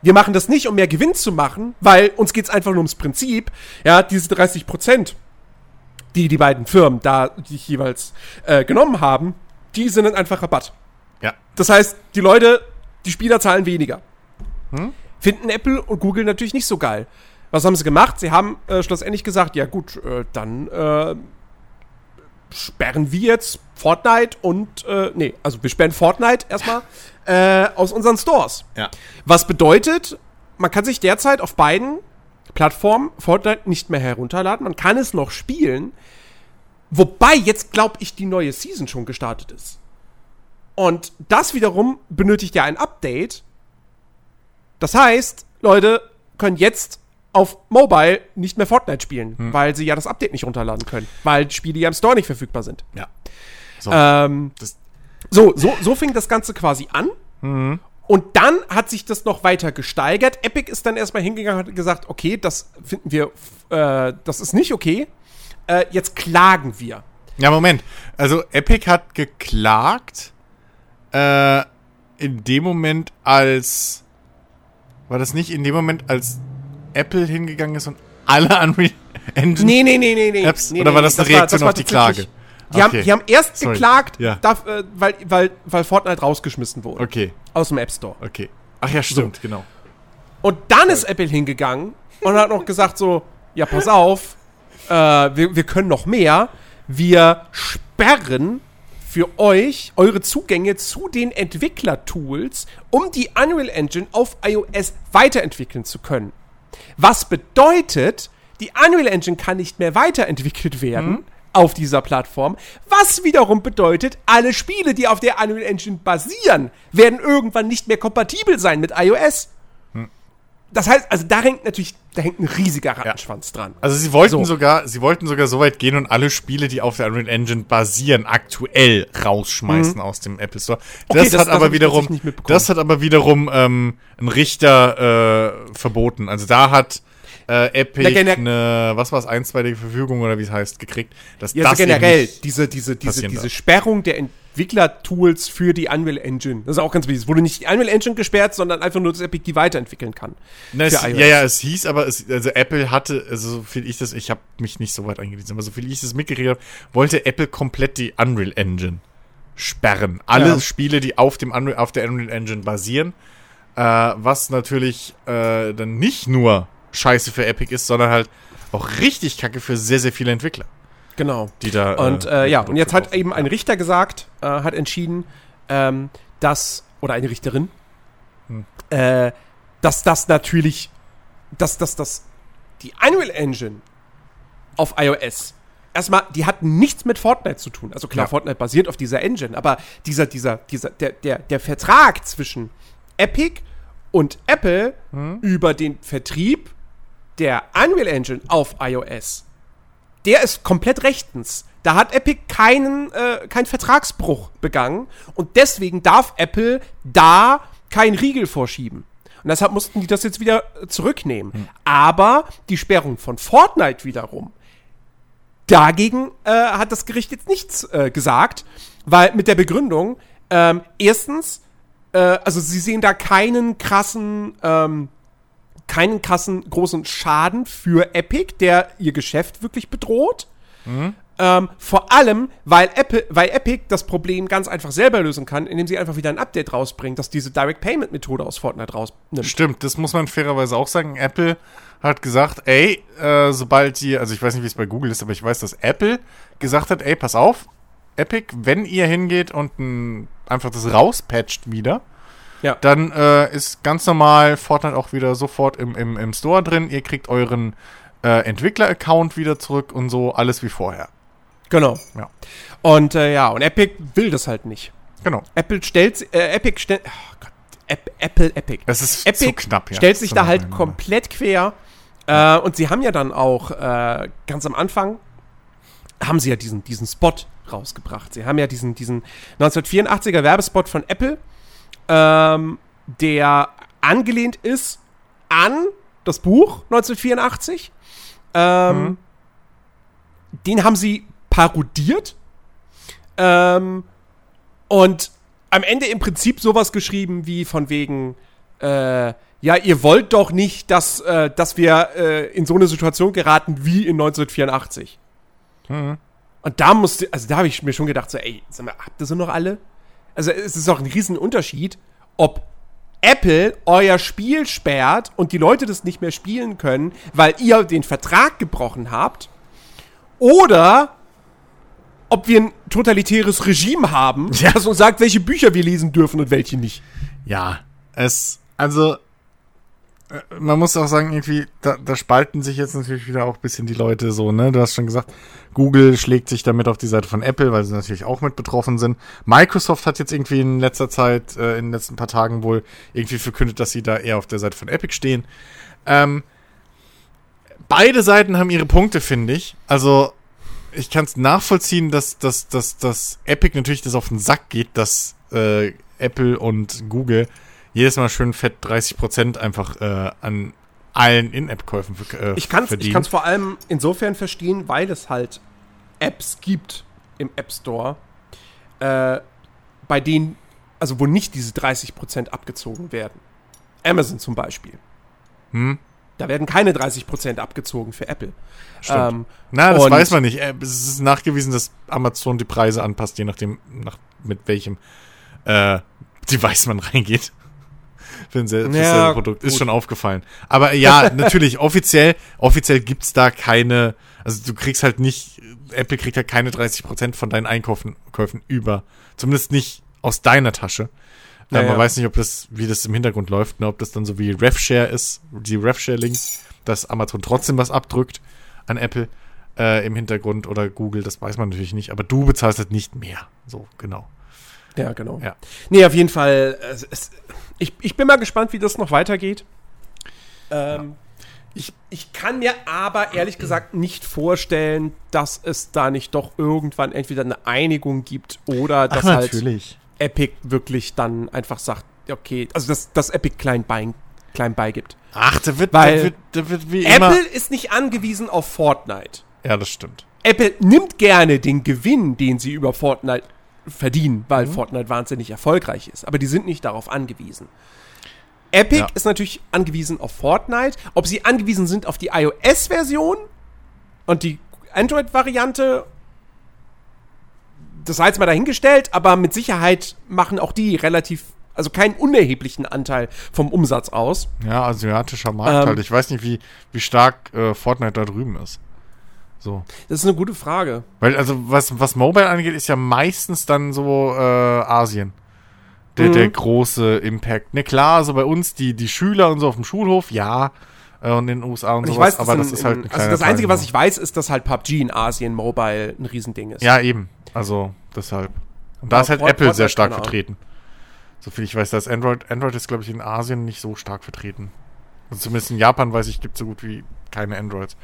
S1: wir machen das nicht, um mehr Gewinn zu machen, weil uns geht's einfach nur ums Prinzip. Ja, diese 30 Prozent, die die beiden Firmen da jeweils äh, genommen haben, die sind dann einfach Rabatt.
S2: Ja.
S1: Das heißt, die Leute, die Spieler zahlen weniger. Finden Apple und Google natürlich nicht so geil. Was haben sie gemacht? Sie haben äh, schlussendlich gesagt, ja gut, äh, dann äh, sperren wir jetzt Fortnite und, äh, nee, also wir sperren Fortnite erstmal äh, aus unseren Stores.
S2: Ja.
S1: Was bedeutet, man kann sich derzeit auf beiden Plattformen Fortnite nicht mehr herunterladen. Man kann es noch spielen. Wobei jetzt, glaube ich, die neue Season schon gestartet ist. Und das wiederum benötigt ja ein Update. Das heißt, Leute können jetzt auf Mobile nicht mehr Fortnite spielen, weil sie ja das Update nicht runterladen können, weil Spiele ja im Store nicht verfügbar sind.
S2: Ja. So.
S1: Ähm, so, so, so fing das Ganze quasi an. Und dann hat sich das noch weiter gesteigert. Epic ist dann erstmal hingegangen und hat gesagt, okay, das finden wir, äh, das ist nicht okay. Äh, jetzt klagen wir.
S2: ja, Moment. Also Epic hat geklagt äh, in dem Moment, als war das nicht in dem Moment, als Apple hingegangen ist und alle Unreal Engine
S1: Nee, nee, nee, nee, nee.
S2: Apps?
S1: nee,
S2: Oder
S1: nee,
S2: war das eine Reaktion auf die Klage?
S1: Die, haben,
S2: Okay.
S1: die haben erst
S2: Sorry.
S1: geklagt,
S2: Ja.
S1: darf, äh, weil, weil, weil Fortnite rausgeschmissen wurde.
S2: Okay,
S1: Aus dem App Store.
S2: okay. Ach ja, stimmt, genau.
S1: Und dann ist Apple hingegangen und hat noch gesagt so, ja, pass auf, äh, wir, wir können noch mehr. Wir sperren für euch eure Zugänge zu den Entwicklertools, um die Unreal Engine auf iOS weiterentwickeln zu können. Was bedeutet, die Unreal Engine kann nicht mehr weiterentwickelt werden auf dieser Plattform, was wiederum bedeutet, alle Spiele, die auf der Unreal Engine basieren, werden irgendwann nicht mehr kompatibel sein mit iOS. Das heißt, also da hängt natürlich, da hängt ein riesiger Rattenschwanz dran.
S2: Also sie wollten
S1: So.
S2: sogar, sie wollten sogar so weit gehen und alle Spiele, die auf der Unreal Engine basieren, aktuell rausschmeißen aus dem Apple Store.
S1: Okay,
S2: das,
S1: das-
S2: hat
S1: das
S2: aber wiederum, das hat aber wiederum ähm, ein Richter äh, verboten. Also da hat äh, Epic
S1: gener-
S2: eine, was war es, einstweilige Verfügung oder wie es heißt, gekriegt, dass
S1: Ja,
S2: das
S1: also
S2: eben
S1: generell, diese, diese, diese, diese. Sperrung der Entwicklertools für die Unreal Engine. Das ist auch ganz wichtig. Es wurde nicht die Unreal Engine gesperrt, sondern einfach nur, dass Epic die weiterentwickeln kann.
S2: Na, es, ja, ja, es hieß aber, es, also Apple hatte, also so viel ich das, ich habe mich nicht so weit eingelesen, aber so viel ich das mitgekriegt habe, wollte Apple komplett die Unreal Engine sperren. Alle
S1: Ja.
S2: Spiele, die auf, dem Unreal, auf der Unreal Engine basieren, äh, was natürlich äh, dann nicht nur scheiße für Epic ist, sondern halt auch richtig kacke für sehr, sehr viele Entwickler,
S1: Genau.
S2: die da.
S1: Und äh, ja, und jetzt hat eben ein Richter gesagt, äh, hat entschieden, ähm, dass, oder eine Richterin,
S2: Hm.
S1: äh, dass das natürlich, dass, dass, dass die Unreal Engine auf iOS erstmal, die hat nichts mit Fortnite zu tun. Also klar,
S2: Ja.
S1: Fortnite basiert auf dieser Engine, aber dieser, dieser, dieser, der, der, der Vertrag zwischen Epic und Apple
S2: Hm.
S1: über den Vertrieb der Unreal Engine auf iOS, der ist komplett rechtens. Da hat Epic keinen, äh, keinen Vertragsbruch begangen und deswegen darf Apple da keinen Riegel vorschieben. Und deshalb mussten die das jetzt wieder zurücknehmen. Aber die Sperrung von Fortnite wiederum, dagegen äh, hat das Gericht jetzt nichts äh, gesagt, weil mit der Begründung, ähm, erstens, äh, also sie sehen da keinen krassen, ähm, keinen krassen großen Schaden für Epic, der ihr Geschäft wirklich bedroht. Ähm, vor allem, weil, Apple, weil Epic das Problem ganz einfach selber lösen kann, indem sie einfach wieder ein Update rausbringt, das diese Direct Payment Methode aus Fortnite rausnimmt.
S2: Stimmt, das muss man fairerweise auch sagen. Apple hat gesagt, ey, äh, sobald ihr, also ich weiß nicht, wie es bei Google ist, aber ich weiß, dass Apple gesagt hat, ey, pass auf, Epic, wenn ihr hingeht und n, einfach das rauspatcht wieder,
S1: Ja.
S2: dann äh, ist ganz normal Fortnite auch wieder sofort im, im, im Store drin. Ihr kriegt euren äh, Entwickler-Account wieder zurück und so, alles wie vorher.
S1: Genau.
S2: Ja.
S1: Und äh, ja, und Epic will das halt nicht.
S2: Genau.
S1: Apple stellt, äh, Epic stellt, oh Gott, App, Apple, Epic.
S2: Es ist
S1: Epic
S2: zu knapp, ja.
S1: stellt sich da halt komplett quer. Äh, und sie haben ja dann auch äh, ganz am Anfang haben sie ja diesen, diesen Spot rausgebracht. Sie haben ja diesen, diesen 1984er Werbespot von Apple, ähm, der angelehnt ist an das Buch 1984. Ähm,
S2: Mhm.
S1: Den haben sie parodiert. Ähm, und am Ende im Prinzip sowas geschrieben wie von wegen, äh, ja, ihr wollt doch nicht, dass, äh, dass wir äh, in so eine Situation geraten wie in 1984. Mhm. Und da musste, also da habe ich mir schon gedacht, so, ey, sag mal, habt ihr so noch alle? Also es ist doch ein Riesenunterschied, ob Apple euer Spiel sperrt und die Leute das nicht mehr spielen können, weil ihr den Vertrag gebrochen habt, oder ob wir ein totalitäres Regime haben, ja. das uns sagt, welche Bücher wir lesen dürfen und welche nicht.
S2: Ja, es, also, man muss auch sagen, irgendwie, da, da spalten sich jetzt natürlich wieder auch ein bisschen die Leute so, ne? Du hast schon gesagt, Google schlägt sich damit auf die Seite von Apple, weil sie natürlich auch mit betroffen sind. Microsoft hat jetzt irgendwie in letzter Zeit, äh, in den letzten paar Tagen wohl irgendwie verkündet, dass sie da eher auf der Seite von Epic stehen. Ähm, beide Seiten haben ihre Punkte, finde ich. Also, ich kann es nachvollziehen, dass, dass, dass, dass Epic natürlich das auf den Sack geht, dass äh, Apple und Google jedes Mal schön fett 30% einfach äh, an allen In-App-Käufen
S1: äh, ich kann's, verdienen. Ich kann es vor allem insofern verstehen, weil es halt Apps gibt im App Store, äh, bei denen, also wo nicht diese 30% abgezogen werden. Amazon zum Beispiel. Hm? Da werden keine 30% abgezogen für Apple.
S2: Ähm, Na, das weiß man nicht. Äh, es ist nachgewiesen, dass Amazon die Preise anpasst, je nachdem, nach, mit welchem äh, Device man reingeht. Für ein selbe ja, Produkt. Ist schon aufgefallen. Aber ja, natürlich, offiziell, offiziell gibt's da keine, also du kriegst halt nicht, Apple kriegt halt keine 30% von deinen Einkäufen Käufen über. Zumindest nicht aus deiner Tasche. Ja, man ja. weiß nicht, ob das, wie das im Hintergrund läuft, ne? ob das dann so wie RefShare ist, die RefShare-Links, dass Amazon trotzdem was abdrückt an Apple äh, im Hintergrund oder Google, das weiß man natürlich nicht, aber du bezahlst halt nicht mehr. So, genau.
S1: Ja, genau. Ja. Nee, auf jeden Fall, es, es, ich, ich bin mal gespannt, wie das noch weitergeht. Ähm, ja. ich, ich kann mir aber ehrlich gesagt nicht vorstellen, dass es da nicht doch irgendwann entweder eine Einigung gibt oder dass Ach, halt. Epic wirklich dann einfach sagt, okay, also dass, dass Epic klein, bei, klein beigibt.
S2: Ach, da wird,
S1: Weil da wird, da wird wie immer. Apple ist nicht angewiesen auf Fortnite.
S2: Ja, das stimmt.
S1: Apple nimmt gerne den Gewinn, den sie über Fortnite verdienen, weil mhm. Fortnite wahnsinnig erfolgreich ist. Aber die sind nicht darauf angewiesen. Epic ja. ist natürlich angewiesen auf Fortnite. Ob sie angewiesen sind auf die iOS-Version und die Android-Variante das sei jetzt mal dahingestellt, aber mit Sicherheit machen auch die relativ, also keinen unerheblichen Anteil vom Umsatz aus.
S2: Ja, asiatischer Markt ähm, halt. Ich weiß nicht, wie, wie stark äh, Fortnite da drüben ist. So.
S1: Das ist eine gute Frage.
S2: Weil, also, was, was Mobile angeht, ist ja meistens dann so äh, Asien. Der, mhm. der große Impact. Ne, klar, also bei uns, die, die Schüler und so auf dem Schulhof, ja, äh, und in den USA und,
S1: und sowas, weiß, aber das ist halt ein Also das Einzige, was ich weiß, ist, dass halt PUBG in Asien Mobile ein Riesending ist.
S2: Ja, eben. Also, deshalb. Und da ja, ist halt Port, Apple Port sehr stark vertreten. So viel ich weiß, dass Android, Android ist, glaube ich, in Asien nicht so stark vertreten. Also zumindest in Japan, weiß ich, gibt es so gut wie keine Androids.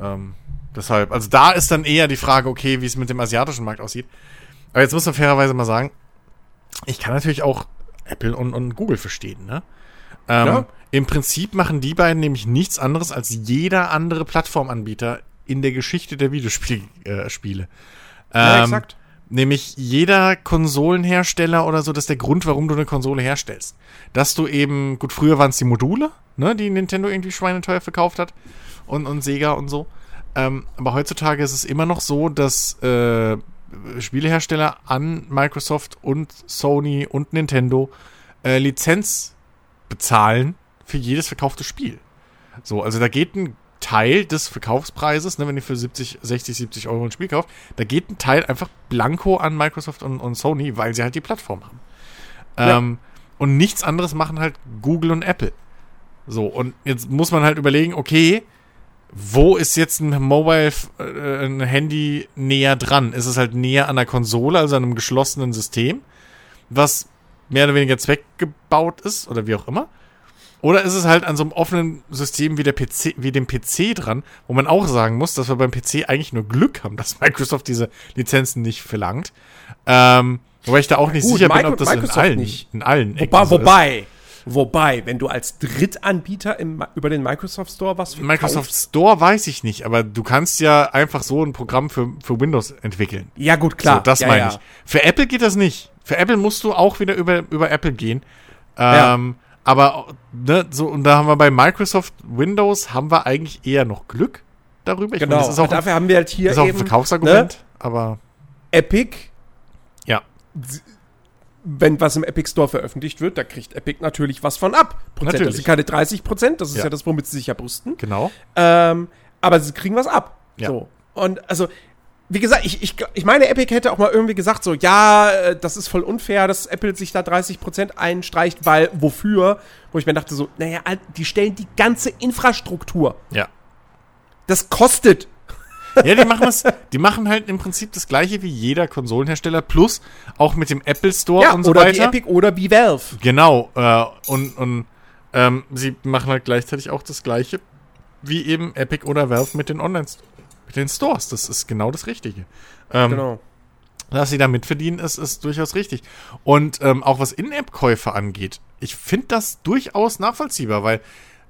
S2: Ähm, deshalb, also da ist dann eher die Frage, okay, wie es mit dem asiatischen Markt aussieht. Aber jetzt muss man fairerweise mal sagen, ich kann natürlich auch Apple und, und Google verstehen, ne? Ähm, ja. Im Prinzip machen die beiden nämlich nichts anderes als jeder andere Plattformanbieter in der Geschichte der Videospiele. Äh, Spiele. Ja, ähm, exakt. Nämlich jeder Konsolenhersteller oder so, das ist der Grund, warum du eine Konsole herstellst. Dass du eben, gut, früher waren es die Module, ne, die Nintendo irgendwie schweineteuer verkauft hat und, und Sega und so. Ähm, aber heutzutage ist es immer noch so, dass äh, Spielehersteller an Microsoft und Sony und Nintendo äh, Lizenz bezahlen für jedes verkaufte Spiel. So, also da geht ein Teil des Verkaufspreises, ne, wenn ihr für 70, 60, 70 Euro ein Spiel kauft, da geht ein Teil einfach blanko an Microsoft und, und Sony, weil sie halt die Plattform haben. Ja. Ähm, und nichts anderes machen halt Google und Apple. So, und jetzt muss man halt überlegen, okay, wo ist jetzt ein Mobile, äh, ein Handy näher dran? Ist es halt näher an der Konsole, also an einem geschlossenen System, was mehr oder weniger zweckgebaut ist oder wie auch immer? Oder ist es halt an so einem offenen System wie, der PC, wie dem PC dran, wo man auch sagen muss, dass wir beim PC eigentlich nur Glück haben, dass Microsoft diese Lizenzen nicht verlangt. Ähm, wobei ich da auch nicht Gut, sicher Micro bin, ob das Microsoft in allen,
S1: nicht. in allen Ecken wobei, so wobei Wobei, wenn du als Drittanbieter im, über den Microsoft Store was
S2: verkaufst, Microsoft Store weiß ich nicht, aber du kannst ja einfach so ein Programm für, für Windows entwickeln.
S1: Ja, gut, klar. So,
S2: das
S1: ja,
S2: meine
S1: ja.
S2: ich. Für Apple geht das nicht. Für Apple musst du auch wieder über, über Apple gehen. Ähm, ja. Aber, ne, so, und da haben wir bei Microsoft Windows haben wir eigentlich eher noch Glück darüber.
S1: Ich genau, meine, auch dafür haben wir halt hier.
S2: Das ist auch ein Verkaufsargument, ne? aber.
S1: Epic.
S2: Ja.
S1: Wenn was im Epic Store veröffentlicht wird, da kriegt Epic natürlich was von ab.
S2: Prozent. Natürlich.
S1: Das sind keine 30 Prozent, das ist ja. ja das, womit sie sich ja brüsten.
S2: Genau.
S1: Ähm, aber sie kriegen was ab.
S2: Ja.
S1: So. Und also, wie gesagt, ich, ich, ich meine, Epic hätte auch mal irgendwie gesagt, so, ja, äh, das ist voll unfair, dass Apple sich da 30% einstreicht, weil wofür? Wo ich mir dachte, so, naja, die stellen die ganze Infrastruktur.
S2: Ja.
S1: Das kostet.
S2: Ja, die machen es, die machen halt im Prinzip das gleiche wie jeder Konsolenhersteller, plus auch mit dem Apple Store
S1: ja,
S2: und so
S1: oder
S2: weiter.
S1: Wie Epic oder wie Valve.
S2: Genau, äh, und, und ähm, sie machen halt gleichzeitig auch das gleiche wie eben Epic oder Valve mit den Online mit den Stores. Das ist genau das Richtige. Ähm, genau. Dass sie da mitverdienen, ist, ist durchaus richtig. Und ähm, auch was In-App-Käufe angeht, ich finde das durchaus nachvollziehbar, weil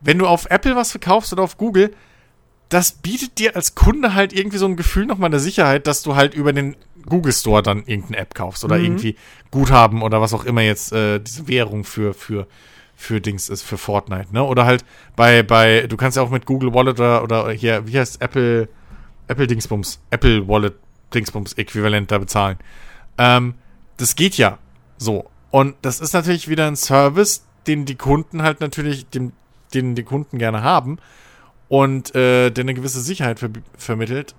S2: wenn du auf Apple was verkaufst oder auf Google, das bietet dir als Kunde halt irgendwie so ein Gefühl nochmal der Sicherheit, dass du halt über den Google Store dann irgendeine App kaufst oder mhm. irgendwie Guthaben oder was auch immer jetzt äh, diese Währung für, für, für Dings ist, für Fortnite, ne? Oder halt bei, bei, du kannst ja auch mit Google Wallet oder, oder hier, wie heißt Apple, Apple Dingsbums, Apple Wallet Dingsbums Äquivalent da bezahlen. Ähm, das geht ja so. Und das ist natürlich wieder ein Service, den die Kunden halt natürlich, den, den die Kunden gerne haben und äh, der eine gewisse Sicherheit ver vermittelt,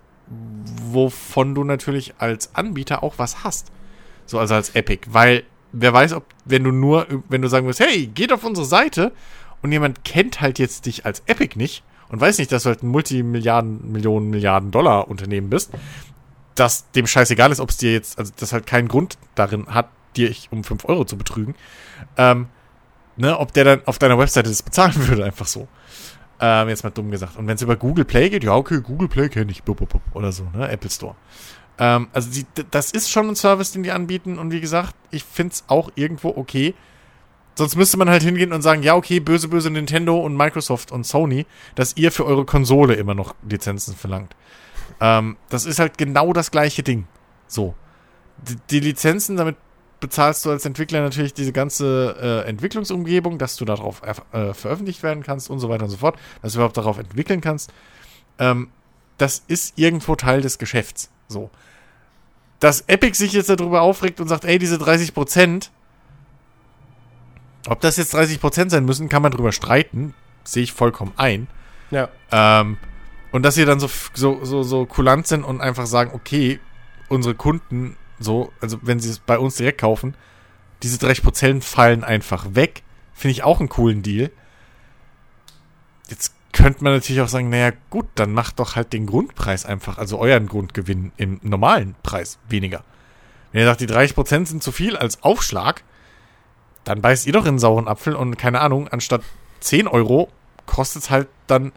S2: wovon du natürlich als Anbieter auch was hast. So, also als Epic. Weil, wer weiß, ob, wenn du nur, wenn du sagen wirst, hey, geht auf unsere Seite und jemand kennt halt jetzt dich als Epic nicht, und weiß nicht, dass du halt ein Multimilliarden, Millionen, Milliarden Dollar Unternehmen bist, dass dem scheißegal ist, ob es dir jetzt, also das halt keinen Grund darin hat, dir ich um 5 Euro zu betrügen, ähm, ne, ob der dann auf deiner Webseite das bezahlen würde, einfach so. Ähm, jetzt mal dumm gesagt. Und wenn es über Google Play geht, ja, okay, Google Play kenne ich, oder so, ne, Apple Store. Ähm, also die, das ist schon ein Service, den die anbieten und wie gesagt, ich finde es auch irgendwo okay, Sonst müsste man halt hingehen und sagen, ja, okay, böse, böse Nintendo und Microsoft und Sony, dass ihr für eure Konsole immer noch Lizenzen verlangt. Ähm, das ist halt genau das gleiche Ding. So. Die, die, Lizenzen, damit bezahlst du als Entwickler natürlich diese ganze äh, Entwicklungsumgebung, dass du darauf äh, veröffentlicht werden kannst und so weiter und so fort, dass du überhaupt darauf entwickeln kannst. Ähm, das ist irgendwo Teil des Geschäfts. So. Dass Epic sich jetzt darüber aufregt und sagt, ey, diese 30 Prozent, ob das jetzt 30% sein müssen, kann man drüber streiten. Sehe ich vollkommen ein.
S1: Ja.
S2: Ähm, und dass sie dann so, so, so, so kulant sind und einfach sagen, okay, unsere Kunden, so, also wenn sie es bei uns direkt kaufen, diese 30% fallen einfach weg. Finde ich auch einen coolen Deal. Jetzt könnte man natürlich auch sagen, naja, gut, dann macht doch halt den Grundpreis einfach, also euren Grundgewinn im normalen Preis weniger. Wenn ihr sagt, die 30% sind zu viel als Aufschlag, dann beißt ihr doch in einen sauren Apfel und keine Ahnung, anstatt 10 Euro kostet es halt dann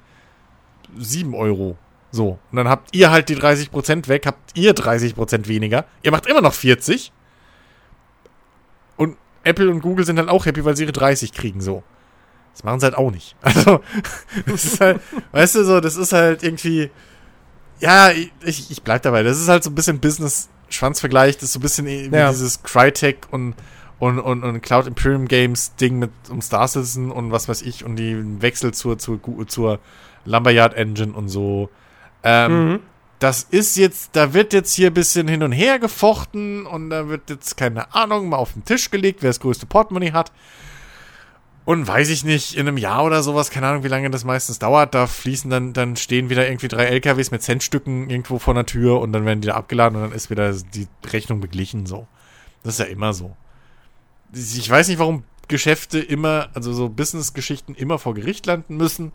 S2: 7 Euro. So. Und dann habt ihr halt die 30% weg, habt ihr 30% weniger. Ihr macht immer noch 40. Und Apple und Google sind halt auch happy, weil sie ihre 30 kriegen, so. Das machen sie halt auch nicht. Also, das ist halt, weißt du, so, das ist halt irgendwie, ja, ich, ich bleib dabei. Das ist halt so ein bisschen Business-Schwanzvergleich, das ist so ein bisschen wie ja. dieses Crytek und und, und, und Cloud Imperium Games Ding mit um Star Citizen und was weiß ich und die Wechsel zur, zur, zur Lumberyard Engine und so. Ähm, mhm. Das ist jetzt, da wird jetzt hier ein bisschen hin und her gefochten und da wird jetzt, keine Ahnung, mal auf den Tisch gelegt, wer das größte Portemoney hat. Und weiß ich nicht, in einem Jahr oder sowas, keine Ahnung, wie lange das meistens dauert, da fließen dann, dann stehen wieder irgendwie drei LKWs mit Centstücken irgendwo vor der Tür und dann werden die da abgeladen und dann ist wieder die Rechnung beglichen, so. Das ist ja immer so ich weiß nicht, warum Geschäfte immer, also so Business-Geschichten immer vor Gericht landen müssen.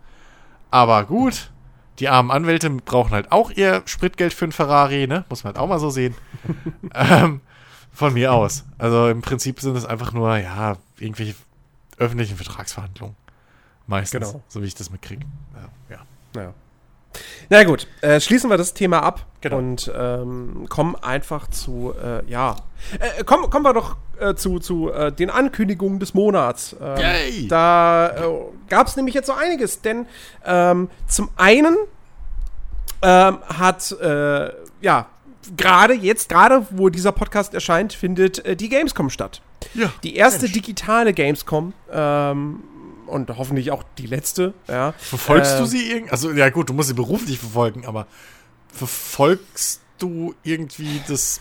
S2: Aber gut, die armen Anwälte brauchen halt auch ihr Spritgeld für einen Ferrari, ne? Muss man halt auch mal so sehen. ähm, von mir aus. Also im Prinzip sind es einfach nur, ja, irgendwelche öffentlichen Vertragsverhandlungen. Meistens. Genau. So wie ich das mitkriege. Ja.
S1: ja. Na gut, äh, schließen wir das Thema ab
S2: Genau.
S1: und ähm, kommen einfach zu, äh, ja, äh, kommen, kommen wir doch äh, zu, zu äh, den Ankündigungen des Monats. Ähm! Da äh, gab es nämlich jetzt so einiges, denn ähm, zum einen ähm, hat, äh, ja, gerade jetzt, gerade wo dieser Podcast erscheint, findet äh, die Gamescom statt.
S2: Ja.
S1: Die erste
S2: Mensch.
S1: digitale Gamescom ähm, und hoffentlich auch die letzte, ja.
S2: Verfolgst
S1: Äh,
S2: du sie irgendwie? Also, ja gut, du musst sie beruflich verfolgen, aber verfolgst du irgendwie das,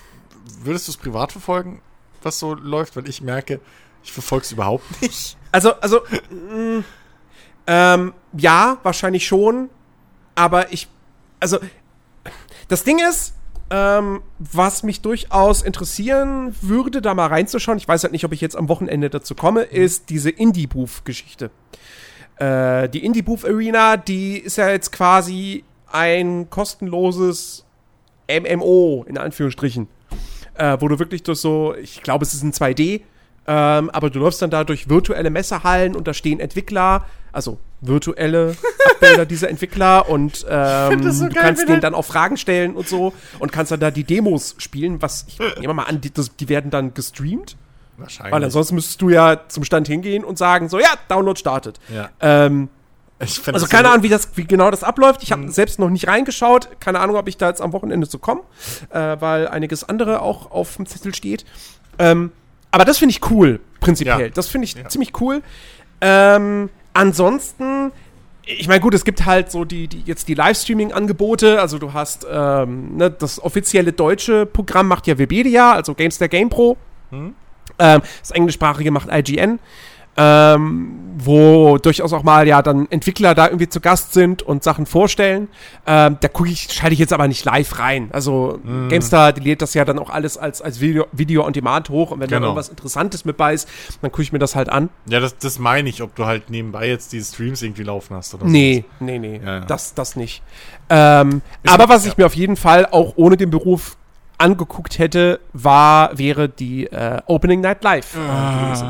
S2: würdest du es privat verfolgen, was so läuft? Weil ich merke, ich verfolge es überhaupt nicht.
S1: Also, also, mh, ähm, ja, wahrscheinlich schon, aber ich, also, das Ding ist, ähm, was mich durchaus interessieren würde, da mal reinzuschauen, ich weiß halt nicht, ob ich jetzt am Wochenende dazu komme, ist diese Indie-Booth-Geschichte. Äh, die Indie-Booth Arena, die ist ja jetzt quasi ein kostenloses MMO, in Anführungsstrichen. Äh, wo du wirklich durch so, ich glaube, es ist ein 2D, ähm, aber du läufst dann da durch virtuelle Messehallen und da stehen Entwickler, also virtuelle Abbilder dieser Entwickler und ähm,
S2: so
S1: du
S2: geil,
S1: kannst denen dann auch Fragen stellen und so und kannst dann da die Demos spielen, was ich nehme mal an, die, das, die werden dann gestreamt,
S2: Wahrscheinlich.
S1: weil ansonsten müsstest du ja zum Stand hingehen und sagen, so, ja, Download startet.
S2: Ja.
S1: Ähm,
S2: Ich
S1: also keine
S2: so-
S1: Ahnung, wie das, wie genau das abläuft. Ich habe
S2: Mhm.
S1: selbst noch nicht reingeschaut. Keine Ahnung, ob ich da jetzt am Wochenende zu komme, äh, weil einiges andere auch auf dem Zettel steht. Ähm, aber das finde ich cool, prinzipiell.
S2: Ja.
S1: Das finde ich
S2: Ja.
S1: ziemlich cool. Ähm, ansonsten, ich meine, gut, es gibt halt so die, die jetzt die Livestreaming-Angebote. Also du hast ähm, ne, das offizielle deutsche Programm macht ja Webedia, also Gamester Game Pro.
S2: Hm?
S1: Ähm, das englischsprachige macht IGN. Ähm, wo durchaus auch mal ja dann Entwickler da irgendwie zu Gast sind und Sachen vorstellen. Ähm, da gucke ich, schalte ich jetzt aber nicht live rein. Also
S2: Mhm.
S1: GameStar, die lädt das ja dann auch alles als, als Video, Video on Demand hoch und wenn da
S2: Genau.
S1: irgendwas Interessantes mit bei ist, dann gucke ich mir das halt an.
S2: Ja, das, das meine ich, ob du halt nebenbei jetzt die Streams irgendwie laufen hast oder
S1: Nee, nee, nee,
S2: Ja, ja.
S1: Das, das nicht. Ähm, aber was ich
S2: ja.
S1: mir auf jeden Fall auch ohne den Beruf angeguckt hätte, war, wäre die äh, Opening Night Live gewesen,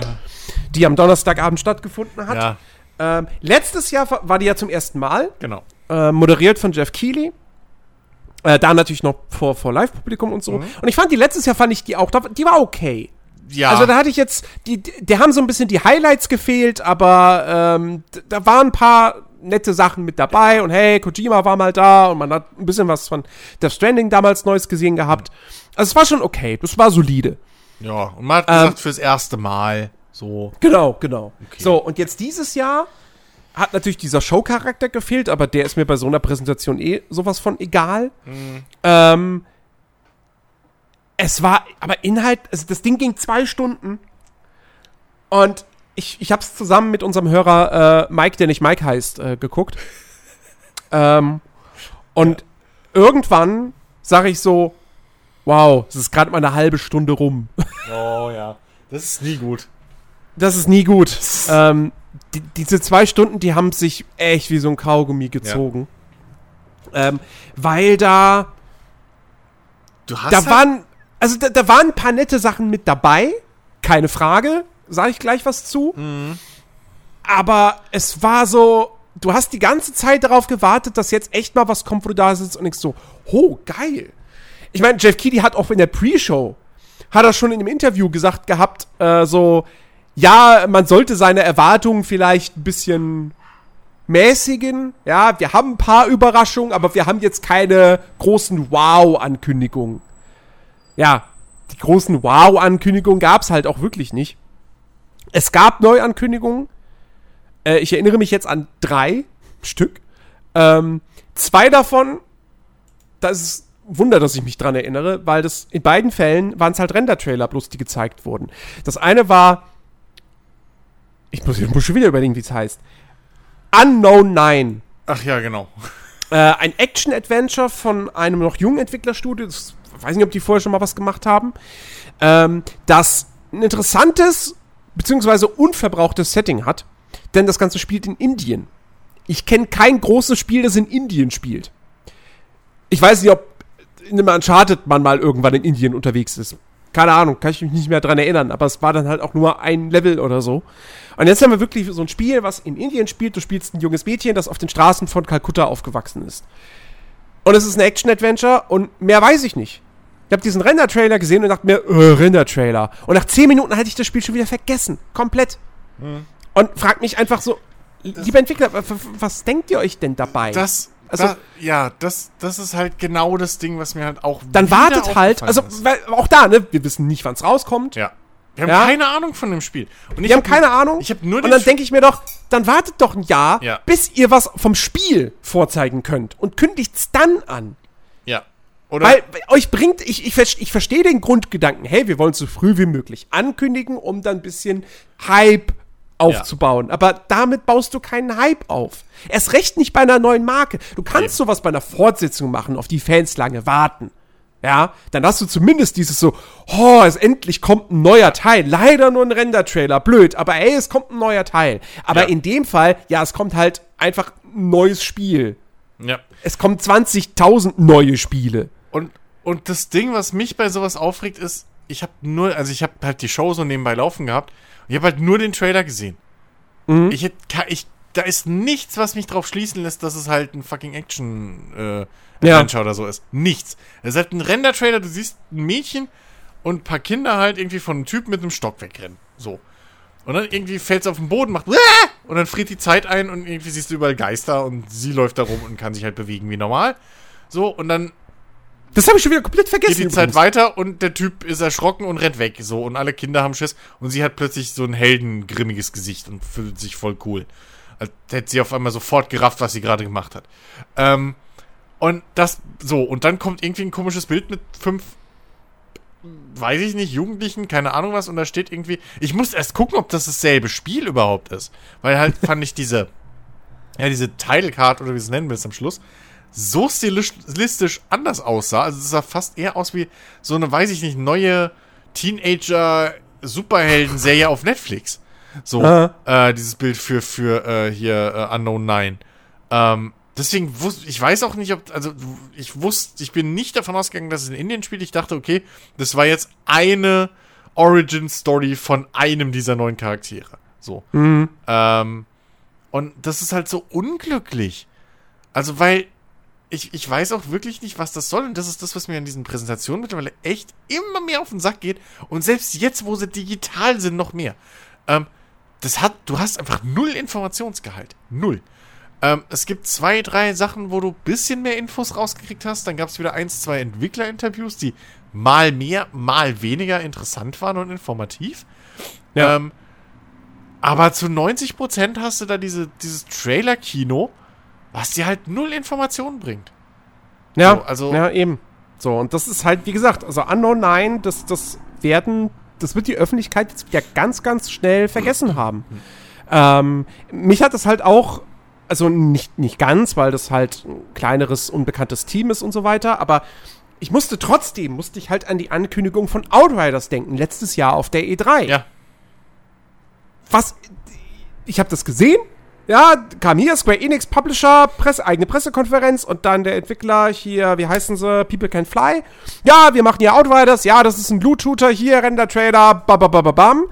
S1: die am Donnerstagabend stattgefunden hat.
S2: Ja,
S1: Ähm, letztes Jahr war die ja zum ersten Mal,
S2: genau.
S1: äh, moderiert von Jeff Keighley. Äh, da natürlich noch vor, vor Live-Publikum und so.
S2: Mhm.
S1: Und ich fand die letztes Jahr fand ich die auch, da- die war okay.
S2: Ja,
S1: Also da hatte ich jetzt, die, die haben so ein bisschen die Highlights gefehlt, aber ähm, da waren ein paar nette Sachen mit dabei und hey, Kojima war mal da und man hat ein bisschen was von Death Stranding damals Neues gesehen gehabt. Also es war schon okay, das war solide.
S2: ja, und man hat
S1: Ähm,
S2: gesagt, fürs erste Mal so.
S1: Genau, genau.
S2: Okay.
S1: So, und jetzt dieses Jahr hat natürlich dieser Show-Charakter gefehlt, aber der ist mir bei so einer Präsentation eh sowas von egal. Ähm, es war, aber Inhalt, also das Ding ging zwei Stunden und ich, ich habe es zusammen mit unserem Hörer äh, Mike, der nicht Mike heißt, äh, geguckt. ähm, und irgendwann sage ich so, wow, es ist gerade mal eine halbe Stunde rum.
S2: Oh ja. Das ist nie gut.
S1: Das ist nie gut. ähm, die, diese zwei Stunden, die haben sich echt wie so ein Kaugummi gezogen. Ähm, weil da,
S2: Du hast
S1: da
S2: halt-
S1: waren, also da, da waren ein paar nette Sachen mit dabei, keine Frage, sage ich gleich was zu.
S2: Mhm.
S1: Aber es war so, du hast die ganze Zeit darauf gewartet, dass jetzt echt mal was kommt, wo du da sitzt und denkst so, oh, geil. Ich meine, Jeff Keighley hat auch in der Pre-Show, hat er schon in einem Interview gesagt gehabt, äh, so, ja, man sollte seine Erwartungen vielleicht ein bisschen mäßigen. Ja, wir haben ein paar Überraschungen, aber wir haben jetzt keine großen Wow-Ankündigungen. Ja, die großen Wow-Ankündigungen gab es halt auch wirklich nicht. Es gab Neuankündigungen. Äh, ich erinnere mich jetzt an drei Stück. Ähm, zwei davon, das ist ein Wunder, dass ich mich dran erinnere, weil das in beiden Fällen waren es halt Render-Trailer, bloß die gezeigt wurden. Das eine war, ich muss, ich muss schon wieder überlegen, wie es heißt. Unknown 9.
S2: Ach ja, genau.
S1: Äh, ein Action-Adventure von einem noch jungen Entwicklerstudio. Ich weiß nicht, ob die vorher schon mal was gemacht haben. Ähm, das ein interessantes beziehungsweise unverbrauchtes Setting hat. Denn das Ganze spielt in Indien. Ich kenne kein großes Spiel, das in Indien spielt. Ich weiß nicht, ob in einem Uncharted man mal irgendwann in Indien unterwegs ist. Keine Ahnung, kann ich mich nicht mehr dran erinnern, aber es war dann halt auch nur ein Level oder so. Und jetzt haben wir wirklich so ein Spiel, was in Indien spielt. Du spielst ein junges Mädchen, das auf den Straßen von Kalkutta aufgewachsen ist. Und es ist ein Action-Adventure und mehr weiß ich nicht. Ich habe diesen Render-Trailer gesehen und dachte mir, äh, Render-Trailer. Und nach 10 Minuten hatte ich das Spiel schon wieder vergessen. Komplett. Mhm. Und frag mich einfach so, lieber Entwickler, was denkt ihr euch denn dabei?
S2: Das, also, da, ja, das, das ist halt genau das Ding, was mir halt auch.
S1: Dann wartet halt, also weil, auch da, ne? Wir wissen nicht, wann es rauskommt.
S2: Ja. Wir haben ja. keine Ahnung von dem Spiel.
S1: Und wir haben keine Ahnung.
S2: Ich habe nur
S1: Und dann denke ich mir doch, dann wartet doch ein Jahr, ja. bis ihr was vom Spiel vorzeigen könnt und kündigt's dann an.
S2: Ja.
S1: Oder Weil euch bringt, ich, ich, ich verstehe den Grundgedanken, hey, wir wollen so früh wie möglich ankündigen, um dann ein bisschen Hype aufzubauen. Ja. Aber damit baust du keinen Hype auf. Erst recht nicht bei einer neuen Marke. Du kannst Eben. sowas bei einer Fortsetzung machen, auf die Fans lange warten. Ja, dann hast du zumindest dieses so, oh, es endlich kommt ein neuer Teil. Leider nur ein Render-Trailer, blöd, aber ey, es kommt ein neuer Teil. Aber ja. in dem Fall, ja, es kommt halt einfach ein neues Spiel.
S2: Ja.
S1: Es kommen 20.000 neue Spiele.
S2: Und, und das Ding, was mich bei sowas aufregt, ist, ich habe nur, also ich habe halt die Show so nebenbei laufen gehabt ich habe halt nur den Trailer gesehen. Mhm. Ich, ich, da ist nichts, was mich drauf schließen lässt, dass es halt ein fucking Action äh, Adventure ja. oder so ist. Nichts. Es ist halt ein Render-Trailer, du siehst ein Mädchen und ein paar Kinder halt irgendwie von einem Typ mit einem Stock wegrennen. So. Und dann irgendwie fällt es auf den Boden, macht und dann friert die Zeit ein und irgendwie siehst du überall Geister und sie läuft da rum und kann sich halt bewegen wie normal. So, und dann
S1: das habe ich schon wieder komplett vergessen.
S2: Geht die Zeit weiter und der Typ ist erschrocken und rennt weg. So, und alle Kinder haben Schiss. Und sie hat plötzlich so ein heldengrimmiges Gesicht und fühlt sich voll cool. Als hätte sie auf einmal sofort gerafft, was sie gerade gemacht hat. Ähm, und das, so, und dann kommt irgendwie ein komisches Bild mit fünf, weiß ich nicht, Jugendlichen, keine Ahnung was, und da steht irgendwie, ich muss erst gucken, ob das dasselbe Spiel überhaupt ist. Weil halt fand ich diese, ja, diese Title-Card oder wie es nennen willst am Schluss, so stilistisch anders aussah. Also es sah fast eher aus wie so eine, weiß ich nicht, neue Teenager-Superhelden-Serie auf Netflix. So, äh, dieses Bild für, für äh, hier äh, Unknown 9. Ähm, deswegen wusste ich weiß auch nicht, ob, also ich wusste, ich bin nicht davon ausgegangen, dass es in Indien spielt. Ich dachte, okay, das war jetzt eine Origin-Story von einem dieser neuen Charaktere. So. Mhm. Ähm, und das ist halt so unglücklich. Also, weil ich, ich weiß auch wirklich nicht, was das soll. Und das ist das, was mir an diesen Präsentationen mittlerweile echt immer mehr auf den Sack geht. Und selbst jetzt, wo sie digital sind, noch mehr. Ähm, das hat, du hast einfach null Informationsgehalt. Null. Ähm, es gibt zwei, drei Sachen, wo du ein bisschen mehr Infos rausgekriegt hast. Dann gab es wieder eins, zwei Entwicklerinterviews, die mal mehr, mal weniger interessant waren und informativ. Ja. Ähm, aber zu 90% hast du da diese, dieses Trailer-Kino, was dir halt null Informationen bringt.
S1: Ja, so, also ja, eben. So, und das ist halt, wie gesagt, also Unknown 9, das, das werden, das wird die Öffentlichkeit jetzt wieder ganz, ganz schnell vergessen haben. Ähm, mich hat das halt auch, also nicht, nicht ganz, weil das halt ein kleineres, unbekanntes Team ist und so weiter, aber ich musste trotzdem, musste ich halt an die Ankündigung von Outriders denken, letztes Jahr auf der E3.
S2: Ja.
S1: Was, ich habe das gesehen, ja, kam hier Square Enix Publisher, Presse, eigene Pressekonferenz und dann der Entwickler hier, wie heißen sie, People Can Fly. Ja, wir machen hier Outriders, ja, das ist ein Blue-Shooter, hier Render-Trader, babababam.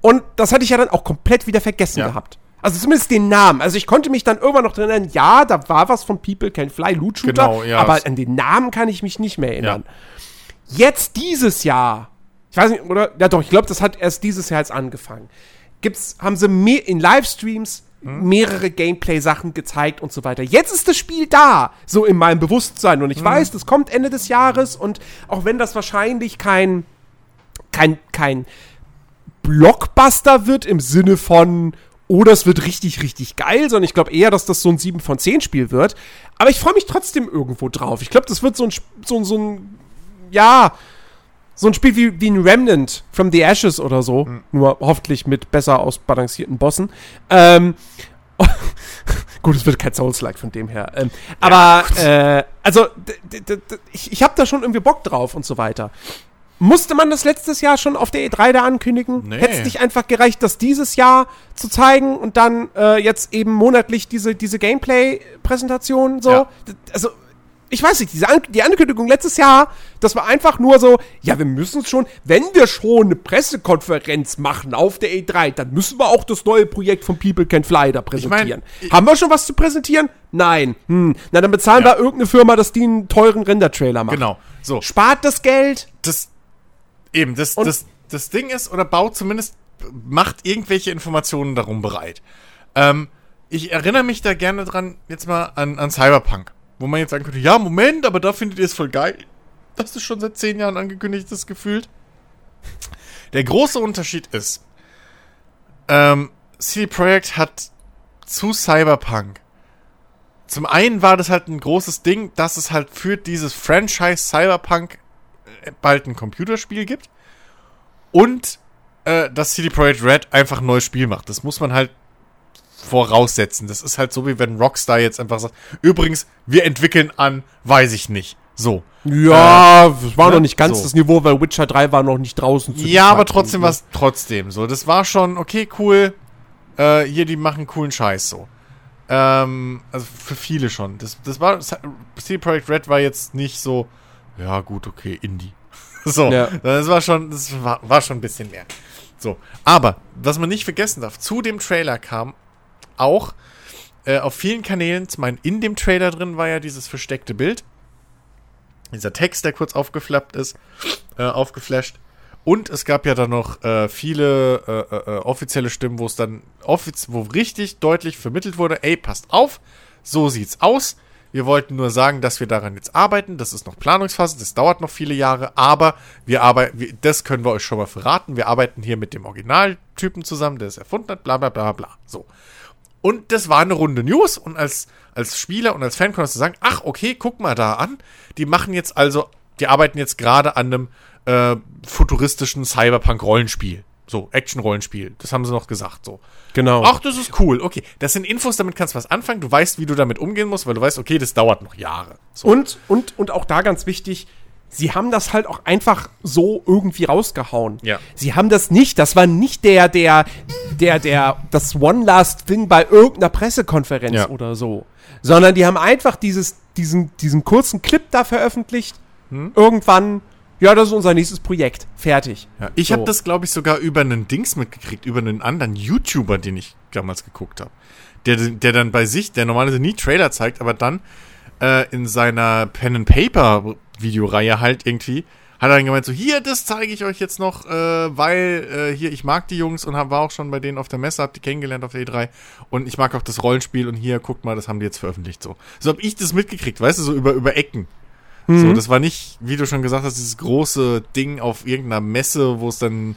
S1: Und das hatte ich ja dann auch komplett wieder vergessen ja. gehabt. Also zumindest den Namen. Also ich konnte mich dann irgendwann noch drin erinnern, ja, da war was von People Can Fly, Loot Shooter, genau, ja, aber an den Namen kann ich mich nicht mehr erinnern. Ja. Jetzt dieses Jahr, ich weiß nicht, oder? Ja doch, ich glaube, das hat erst dieses Jahr jetzt angefangen. Gibt's, haben sie mehr in Livestreams mehrere Gameplay-Sachen gezeigt und so weiter. Jetzt ist das Spiel da, so in meinem Bewusstsein. Und ich mhm. weiß, das kommt Ende des Jahres und auch wenn das wahrscheinlich kein, kein, kein Blockbuster wird im Sinne von, oh, das wird richtig, richtig geil, sondern ich glaube eher, dass das so ein 7 von 10 Spiel wird. Aber ich freue mich trotzdem irgendwo drauf. Ich glaube, das wird so ein, so, so ein, ja, so ein Spiel wie, wie ein Remnant from the Ashes oder so, mhm. nur hoffentlich mit besser ausbalancierten Bossen. Ähm, Gut, es wird kein Souls-like von dem her. Ähm, ja, aber, äh, also, ich, ich habe da schon irgendwie Bock drauf und so weiter. Musste man das letztes Jahr schon auf der E3 da ankündigen? Nee. Hätte es nicht einfach gereicht, das dieses Jahr zu zeigen und dann äh, jetzt eben monatlich diese, diese Gameplay-Präsentation so? Ja. Also, ich weiß nicht, diese An die Ankündigung letztes Jahr, das war einfach nur so, ja, wir müssen schon, wenn wir schon eine Pressekonferenz machen auf der E3, dann müssen wir auch das neue Projekt von People Can Fly da präsentieren. Ich mein, Haben wir schon was zu präsentieren? Nein. Hm. Na, dann bezahlen ja. wir irgendeine Firma, dass die einen teuren Render-Trailer macht.
S2: Genau. So.
S1: Spart das Geld.
S2: Das, eben, das, das, das Ding ist, oder baut zumindest, macht irgendwelche Informationen darum bereit. Ähm, ich erinnere mich da gerne dran, jetzt mal an, an Cyberpunk. Wo man jetzt sagen könnte, ja, Moment, aber da findet ihr es voll geil. Das ist schon seit zehn Jahren angekündigt ist, gefühlt. Der große Unterschied ist, ähm, CD Projekt hat zu Cyberpunk. Zum einen war das halt ein großes Ding, dass es halt für dieses Franchise Cyberpunk äh, bald ein Computerspiel gibt. Und äh, dass CD Projekt Red einfach ein neues Spiel macht. Das muss man halt voraussetzen. Das ist halt so, wie wenn Rockstar jetzt einfach sagt, übrigens, wir entwickeln an, weiß ich nicht. So.
S1: Ja, äh, das war ne? noch nicht ganz so. das Niveau, weil Witcher 3 war noch nicht draußen.
S2: ja, aber trotzdem ne? war es trotzdem so. Das war schon, okay, cool. Äh, hier, die machen coolen Scheiß so. Ähm, also für viele schon. Das, das war, CD Projekt Red war jetzt nicht so, ja gut, okay, Indie. so, ja. das war schon, das war, war schon ein bisschen mehr. So, aber, was man nicht vergessen darf, zu dem Trailer kam auch äh, auf vielen Kanälen, zum einen in dem Trailer drin war ja dieses versteckte Bild. Dieser Text, der kurz aufgeflappt ist, äh, aufgeflasht. Und es gab ja dann noch äh, viele äh, äh, äh, offizielle Stimmen, wo es dann wo richtig deutlich vermittelt wurde, ey, passt auf, so sieht's aus. Wir wollten nur sagen, dass wir daran jetzt arbeiten. Das ist noch Planungsphase, das dauert noch viele Jahre, aber wir arbeiten, das können wir euch schon mal verraten. Wir arbeiten hier mit dem Originaltypen zusammen, der es erfunden hat, bla bla bla bla. So. Und das war eine runde News und als, als Spieler und als Fan konntest du sagen, ach, okay, guck mal da an. Die machen jetzt also, die arbeiten jetzt gerade an einem äh, futuristischen Cyberpunk-Rollenspiel. So, Action-Rollenspiel. Das haben sie noch gesagt, so.
S1: Genau.
S2: Ach, das ist cool. Okay, das sind Infos, damit kannst du was anfangen. Du weißt, wie du damit umgehen musst, weil du weißt, okay, das dauert noch Jahre.
S1: So. Und, und, und auch da ganz wichtig, sie haben das halt auch einfach so irgendwie rausgehauen.
S2: Ja.
S1: Sie haben das nicht, das war nicht der, der, der, der, das One Last Thing bei irgendeiner Pressekonferenz ja. oder so. Sondern die haben einfach dieses, diesen, diesen kurzen Clip da veröffentlicht. Hm? Irgendwann, ja, das ist unser nächstes Projekt. Fertig.
S2: Ja, ich so. habe das, glaube ich, sogar über einen Dings mitgekriegt, über einen anderen YouTuber, den ich damals geguckt habe. Der, der dann bei sich, der normalerweise nie Trailer zeigt, aber dann äh, in seiner Pen and Paper Videoreihe halt irgendwie, hat er dann gemeint, so, hier, das zeige ich euch jetzt noch, äh, weil äh, hier, ich mag die Jungs und hab, war auch schon bei denen auf der Messe, hab die kennengelernt auf der E3 und ich mag auch das Rollenspiel und hier, guckt mal, das haben die jetzt veröffentlicht, so. So hab ich das mitgekriegt, weißt du, so über, über Ecken. Mhm. So, das war nicht, wie du schon gesagt hast, dieses große Ding auf irgendeiner Messe, wo es dann,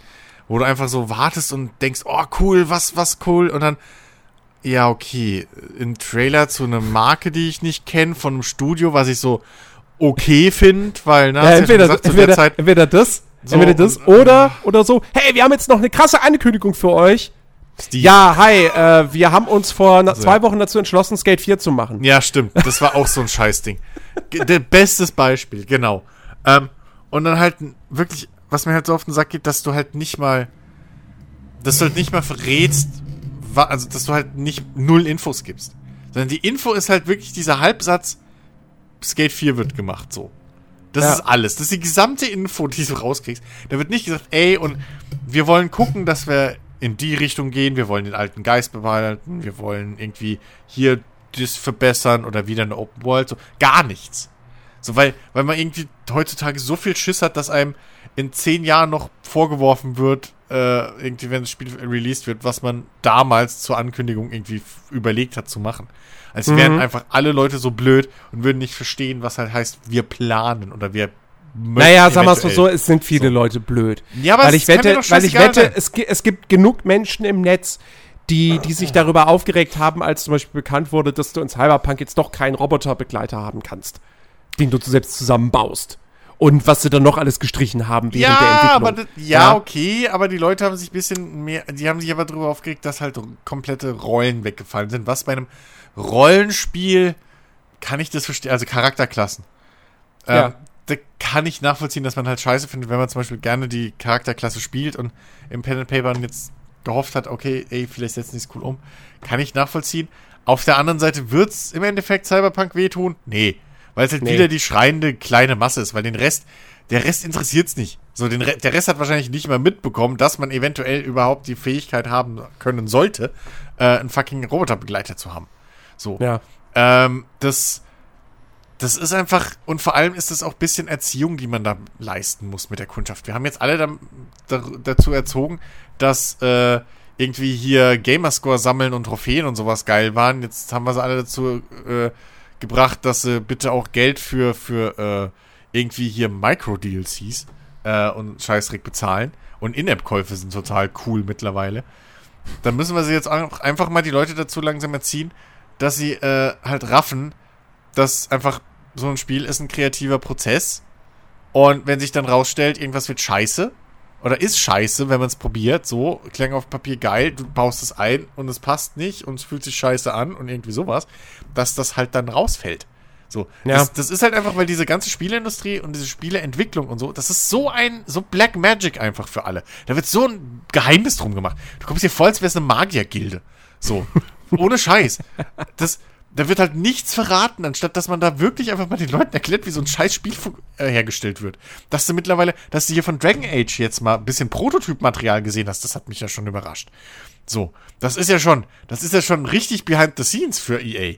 S2: wo du einfach so wartest und denkst, oh cool, was, was cool, und dann, ja, okay, ein Trailer zu einer Marke, die ich nicht kenne, von einem Studio, was ich so, okay finde, weil,
S1: na, ja, entweder, gesagt, entweder, Zeit, entweder das, so, entweder das und, oder, oder so, hey, wir haben jetzt noch eine krasse Ankündigung für euch. Steve. Ja, hi, äh, wir haben uns vor also, zwei Wochen dazu entschlossen, Skate 4 zu machen.
S2: Ja, stimmt. Das war auch so ein Scheißding. Der bestes Beispiel, genau. Ähm, und dann halt wirklich, was mir halt so auf den Sack geht, dass du halt nicht mal, dass du halt nicht mal verrätst, also dass du halt nicht null Infos gibst. Sondern die Info ist halt wirklich dieser Halbsatz, Skate 4 wird gemacht, so. Das ja. ist alles. Das ist die gesamte Info, die du rauskriegst. Da wird nicht gesagt, ey, und wir wollen gucken, dass wir in die Richtung gehen, wir wollen den alten Geist behalten, wir wollen irgendwie hier das verbessern oder wieder eine Open World, so. Gar nichts. So, weil, weil man irgendwie heutzutage so viel Schiss hat, dass einem in zehn Jahren noch vorgeworfen wird, äh, irgendwie, wenn das Spiel released wird, was man damals zur Ankündigung irgendwie überlegt hat zu machen. Als mhm. wären einfach alle Leute so blöd und würden nicht verstehen, was halt heißt, wir planen oder wir
S1: naja, sagen wir es so, es sind viele so. Leute blöd.
S2: Ja, aber
S1: weil ich wette, weil ich wette, es, es gibt genug Menschen im Netz, die, die sich darüber aufgeregt haben, als zum Beispiel bekannt wurde, dass du in Cyberpunk jetzt doch keinen Roboterbegleiter haben kannst, den du selbst zusammenbaust und was sie dann noch alles gestrichen haben
S2: während ja, der Entwicklung. Aber das, ja, ja, okay, aber die Leute haben sich ein bisschen mehr, die haben sich aber darüber aufgeregt, dass halt komplette Rollen weggefallen sind. Was bei einem Rollenspiel kann ich das verstehen, also Charakterklassen. Ähm, ja. Da kann ich nachvollziehen, dass man halt scheiße findet, wenn man zum Beispiel gerne die Charakterklasse spielt und im Pen and Paper jetzt gehofft hat, okay, ey, vielleicht setzen die es cool um. Kann ich nachvollziehen. Auf der anderen Seite wird's im Endeffekt Cyberpunk wehtun? Nee. Weil es halt nee. wieder die schreiende kleine Masse ist, weil den Rest, der Rest interessiert's nicht. So, den Re der Rest hat wahrscheinlich nicht mal mitbekommen, dass man eventuell überhaupt die Fähigkeit haben können sollte, äh, einen fucking Roboterbegleiter zu haben. So.
S1: Ja.
S2: Ähm, das, das ist einfach, und vor allem ist es auch ein bisschen Erziehung, die man da leisten muss mit der Kundschaft. Wir haben jetzt alle da, da, dazu erzogen, dass äh, irgendwie hier Gamerscore sammeln und Trophäen und sowas geil waren. Jetzt haben wir sie alle dazu äh, gebracht, dass sie bitte auch Geld für, für äh, irgendwie hier Micro-DLCs äh, und Scheißdreck bezahlen. Und In-App-Käufe sind total cool mittlerweile. Dann müssen wir sie jetzt auch einfach mal die Leute dazu langsam erziehen, dass sie äh, halt raffen, dass einfach so ein Spiel ist ein kreativer Prozess. Und wenn sich dann rausstellt, irgendwas wird scheiße, oder ist scheiße, wenn man es probiert, so, klang auf Papier geil, du baust es ein und es passt nicht und es fühlt sich scheiße an und irgendwie sowas, dass das halt dann rausfällt. So, ja. das, das, ist halt einfach, weil diese ganze Spieleindustrie und diese Spieleentwicklung und so, das ist so ein, so Black Magic einfach für alle. Da wird so ein Geheimnis drum gemacht. Du kommst dir voll, als wäre es eine Magiergilde. So. Ohne Scheiß. Das, da wird halt nichts verraten, anstatt dass man da wirklich einfach mal den Leuten erklärt, wie so ein scheiß Spiel äh, hergestellt wird. Dass du mittlerweile, dass du hier von Dragon Age jetzt mal ein bisschen Prototypmaterial gesehen hast, das hat mich ja schon überrascht. So, das ist ja schon, das ist ja schon richtig behind the scenes für EA.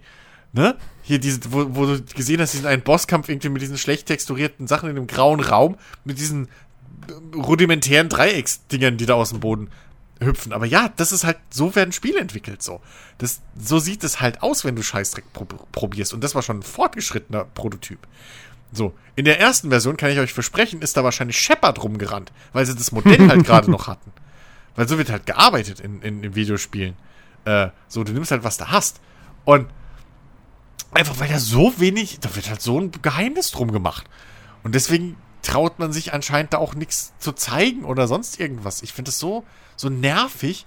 S2: Ne? Hier diese, wo, wo du gesehen hast, diesen einen Bosskampf irgendwie mit diesen schlecht texturierten Sachen in einem grauen Raum, mit diesen rudimentären Dreiecksdingern, die da aus dem Boden hüpfen. Aber ja, das ist halt, so werden Spiele entwickelt, so. Das, so sieht es halt aus, wenn du Scheißdreck pro probierst. Und das war schon ein fortgeschrittener Prototyp. So, in der ersten Version kann ich euch versprechen, ist da wahrscheinlich Shepard rumgerannt, weil sie das Modell halt gerade noch hatten. Weil so wird halt gearbeitet in, in, in Videospielen. Äh, so, du nimmst halt, was du hast. Und einfach weil da so wenig, da wird halt so ein Geheimnis drum gemacht. Und deswegen traut man sich anscheinend da auch nichts zu zeigen oder sonst irgendwas. Ich finde das so, so nervig.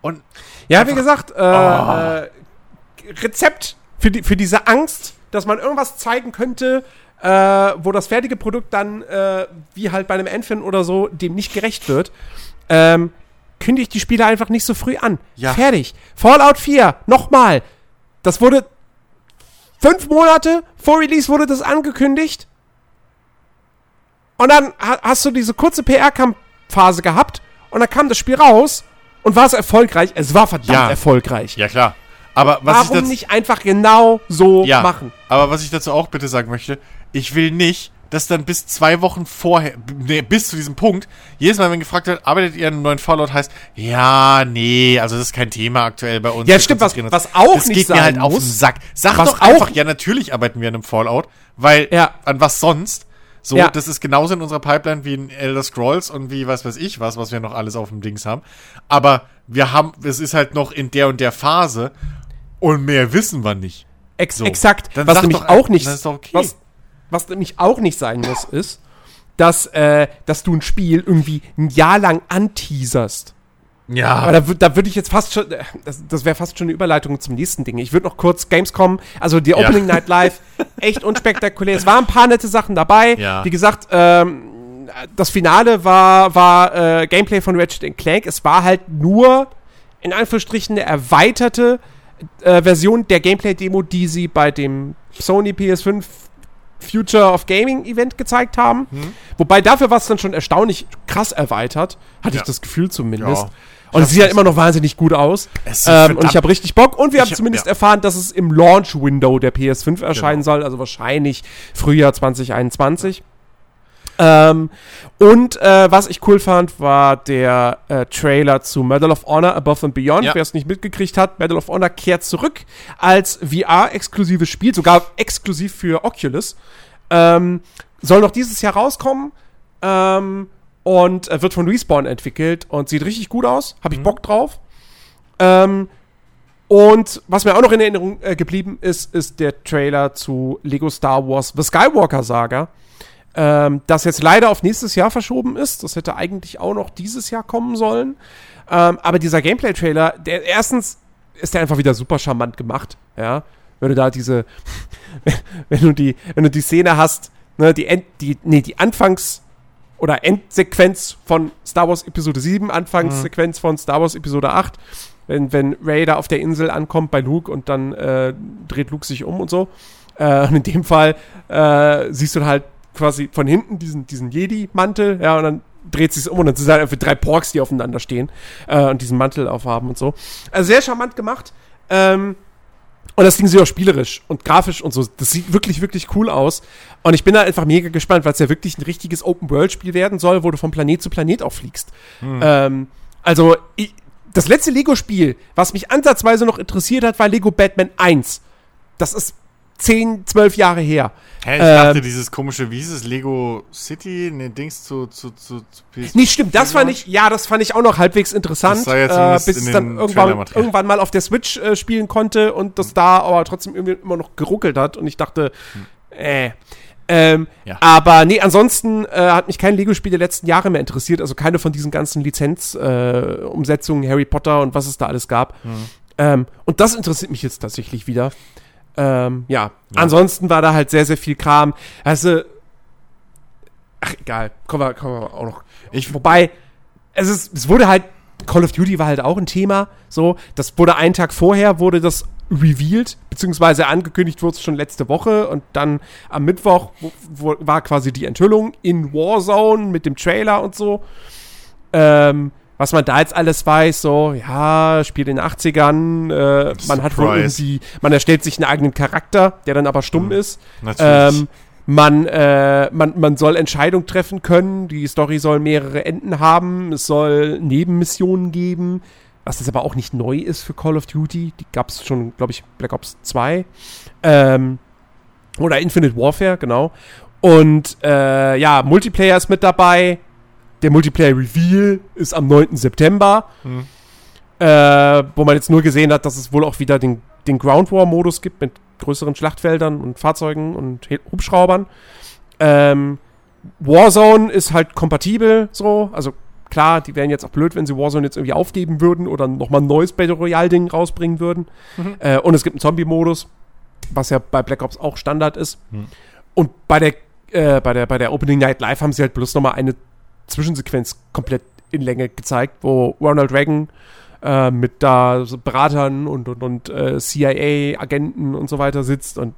S2: Und
S1: ja, einfach, wie gesagt, äh, oh. Rezept für, die, für diese Angst, dass man irgendwas zeigen könnte, äh, wo das fertige Produkt dann, äh, wie halt bei einem Endfin oder so, dem nicht gerecht wird. Ähm, kündige die Spiele einfach nicht so früh an. Ja. Fertig. Fallout 4, nochmal. Das wurde fünf Monate vor Release wurde das angekündigt. Und dann hast du diese kurze PR-Phase gehabt und dann kam das Spiel raus und war es erfolgreich. Es war verdammt ja. erfolgreich.
S2: Ja, klar. Aber
S1: was Warum nicht einfach genau so ja, machen?
S2: Aber was ich dazu auch bitte sagen möchte, ich will nicht, dass dann bis zwei Wochen vorher, nee, bis zu diesem Punkt, jedes Mal, wenn gefragt wird, arbeitet ihr an einem neuen Fallout, heißt, ja, nee, also das ist kein Thema aktuell bei uns.
S1: Ja, stimmt, was, was auch das nicht
S2: geht mir halt muss, auf den Sack. Sag doch einfach, ja, natürlich arbeiten wir an einem Fallout, weil,
S1: ja.
S2: an was sonst? So, ja. das ist genauso in unserer Pipeline wie in Elder Scrolls und wie was weiß ich was, was wir noch alles auf dem Dings haben. Aber wir haben, es ist halt noch in der und der Phase und mehr wissen wir nicht.
S1: Ex so. Exakt.
S2: Dann was nämlich auch nicht,
S1: okay. was, was nämlich auch nicht sein muss, ist, dass, äh, dass du ein Spiel irgendwie ein Jahr lang anteaserst.
S2: Ja.
S1: Aber da, da würde ich jetzt fast schon, das, das wäre fast schon eine Überleitung zum nächsten Ding. Ich würde noch kurz Gamescom, also die Opening ja. Night Live, echt unspektakulär. Es waren ein paar nette Sachen dabei.
S2: Ja.
S1: Wie gesagt, ähm, das Finale war, war äh, Gameplay von Ratchet Clank. Es war halt nur, in Anführungsstrichen, eine erweiterte äh, Version der Gameplay-Demo, die sie bei dem Sony PS5 Future of Gaming Event gezeigt haben. Hm. Wobei dafür war es dann schon erstaunlich krass erweitert, hatte ja. ich das Gefühl zumindest. Ja. Und es sieht halt immer noch wahnsinnig gut aus. Ähm, und ich habe richtig Bock. Und wir haben zumindest ja. erfahren, dass es im Launch-Window der PS5 erscheinen genau. soll, also wahrscheinlich Frühjahr 2021. Ähm, und äh, was ich cool fand, war der äh, Trailer zu Medal of Honor Above and Beyond. Ja. Wer es nicht mitgekriegt hat, Medal of Honor kehrt zurück als VR-exklusives Spiel, sogar exklusiv für Oculus. Ähm, soll noch dieses Jahr rauskommen. Ähm, und äh, wird von Respawn entwickelt und sieht richtig gut aus. Habe ich mhm. Bock drauf. Ähm, und was mir auch noch in Erinnerung äh, geblieben ist, ist der Trailer zu Lego Star Wars The Skywalker Saga. Ähm, das jetzt leider auf nächstes Jahr verschoben ist. Das hätte eigentlich auch noch dieses Jahr kommen sollen. Ähm, aber dieser Gameplay-Trailer, der erstens ist der einfach wieder super charmant gemacht. Ja, wenn du da diese, wenn du die, wenn du die Szene hast, ne, die, End, die, nee, die Anfangs- oder Endsequenz von Star Wars Episode 7, Anfangssequenz mhm. von Star Wars Episode 8, wenn, wenn Ray da auf der Insel ankommt bei Luke und dann äh, dreht Luke sich um und so. Äh, und in dem Fall äh, siehst du halt quasi von hinten diesen, diesen Jedi-Mantel, ja, und dann dreht sich um und dann sind halt einfach drei Porks, die aufeinander stehen äh, und diesen Mantel aufhaben und so. Also sehr charmant gemacht. Ähm, und das Ding sieht auch spielerisch und grafisch und so. Das sieht wirklich, wirklich cool aus. Und ich bin da einfach mega gespannt, weil es ja wirklich ein richtiges Open-World-Spiel werden soll, wo du von Planet zu Planet auch fliegst. Hm. Ähm, also, ich, das letzte Lego-Spiel, was mich ansatzweise noch interessiert hat, war Lego Batman 1. Das ist 10, 12 Jahre her.
S2: Hä, ich dachte, ähm, dieses komische, wie hieß es, Lego City, ne, Dings zu, zu, zu, zu
S1: PS Nee, stimmt, das fand ich, ja, das fand ich auch noch halblich interessant, äh, bis es dann irgendwann, irgendwann mal auf der Switch äh, spielen konnte und das hm. da aber trotzdem irgendwie immer noch geruckelt hat und ich dachte, hm. äh, ähm, ja. Aber nee, ansonsten äh, hat mich kein Lego-Spiel der letzten Jahre mehr interessiert. Also keine von diesen ganzen Lizenz-Umsetzungen, äh, Harry Potter und was es da alles gab. Mhm. Ähm, und das interessiert mich jetzt tatsächlich wieder. Ähm, ja. ja. ansonsten war da halt sehr, sehr viel Kram. Also, ach, egal, kommen wir, kommen wir auch noch. Ich, wobei, es ist, es wurde halt, Call of Duty war halt auch ein Thema, so, das wurde einen Tag vorher, wurde das revealed, beziehungsweise angekündigt wurde es schon letzte Woche und dann am Mittwoch wo, wo, war quasi die Enthüllung in Warzone mit dem Trailer und so. Ähm, was man da jetzt alles weiß, so, ja, spielt in den 80ern, äh, man hat wohl irgendwie, man erstellt sich einen eigenen Charakter, der dann aber stumm mhm. ist. Natürlich. Ähm, man, äh, man, man soll Entscheidungen treffen können, die Story soll mehrere Enden haben, es soll Nebenmissionen geben, was jetzt aber auch nicht neu ist für Call of Duty. Die gab es schon, glaube ich, Black Ops 2. Ähm, oder Infinite Warfare, genau. Und äh, ja, Multiplayer ist mit dabei. Der Multiplayer Reveal ist am 9. September. Hm. Äh, wo man jetzt nur gesehen hat, dass es wohl auch wieder den, den Ground War-Modus gibt mit größeren Schlachtfeldern und Fahrzeugen und Hubschraubern. Ähm, Warzone ist halt kompatibel so, also klar, die wären jetzt auch blöd, wenn sie Warzone jetzt irgendwie aufgeben würden oder nochmal ein neues Battle Royale-Ding rausbringen würden. Mhm. Äh, und es gibt einen Zombie-Modus, was ja bei Black Ops auch Standard ist. Mhm. Und bei der, äh, bei, der, bei der Opening Night Live haben sie halt bloß nochmal eine Zwischensequenz komplett in Länge gezeigt, wo Ronald Reagan äh, mit da so Beratern und, und, und äh, CIA-Agenten und so weiter sitzt und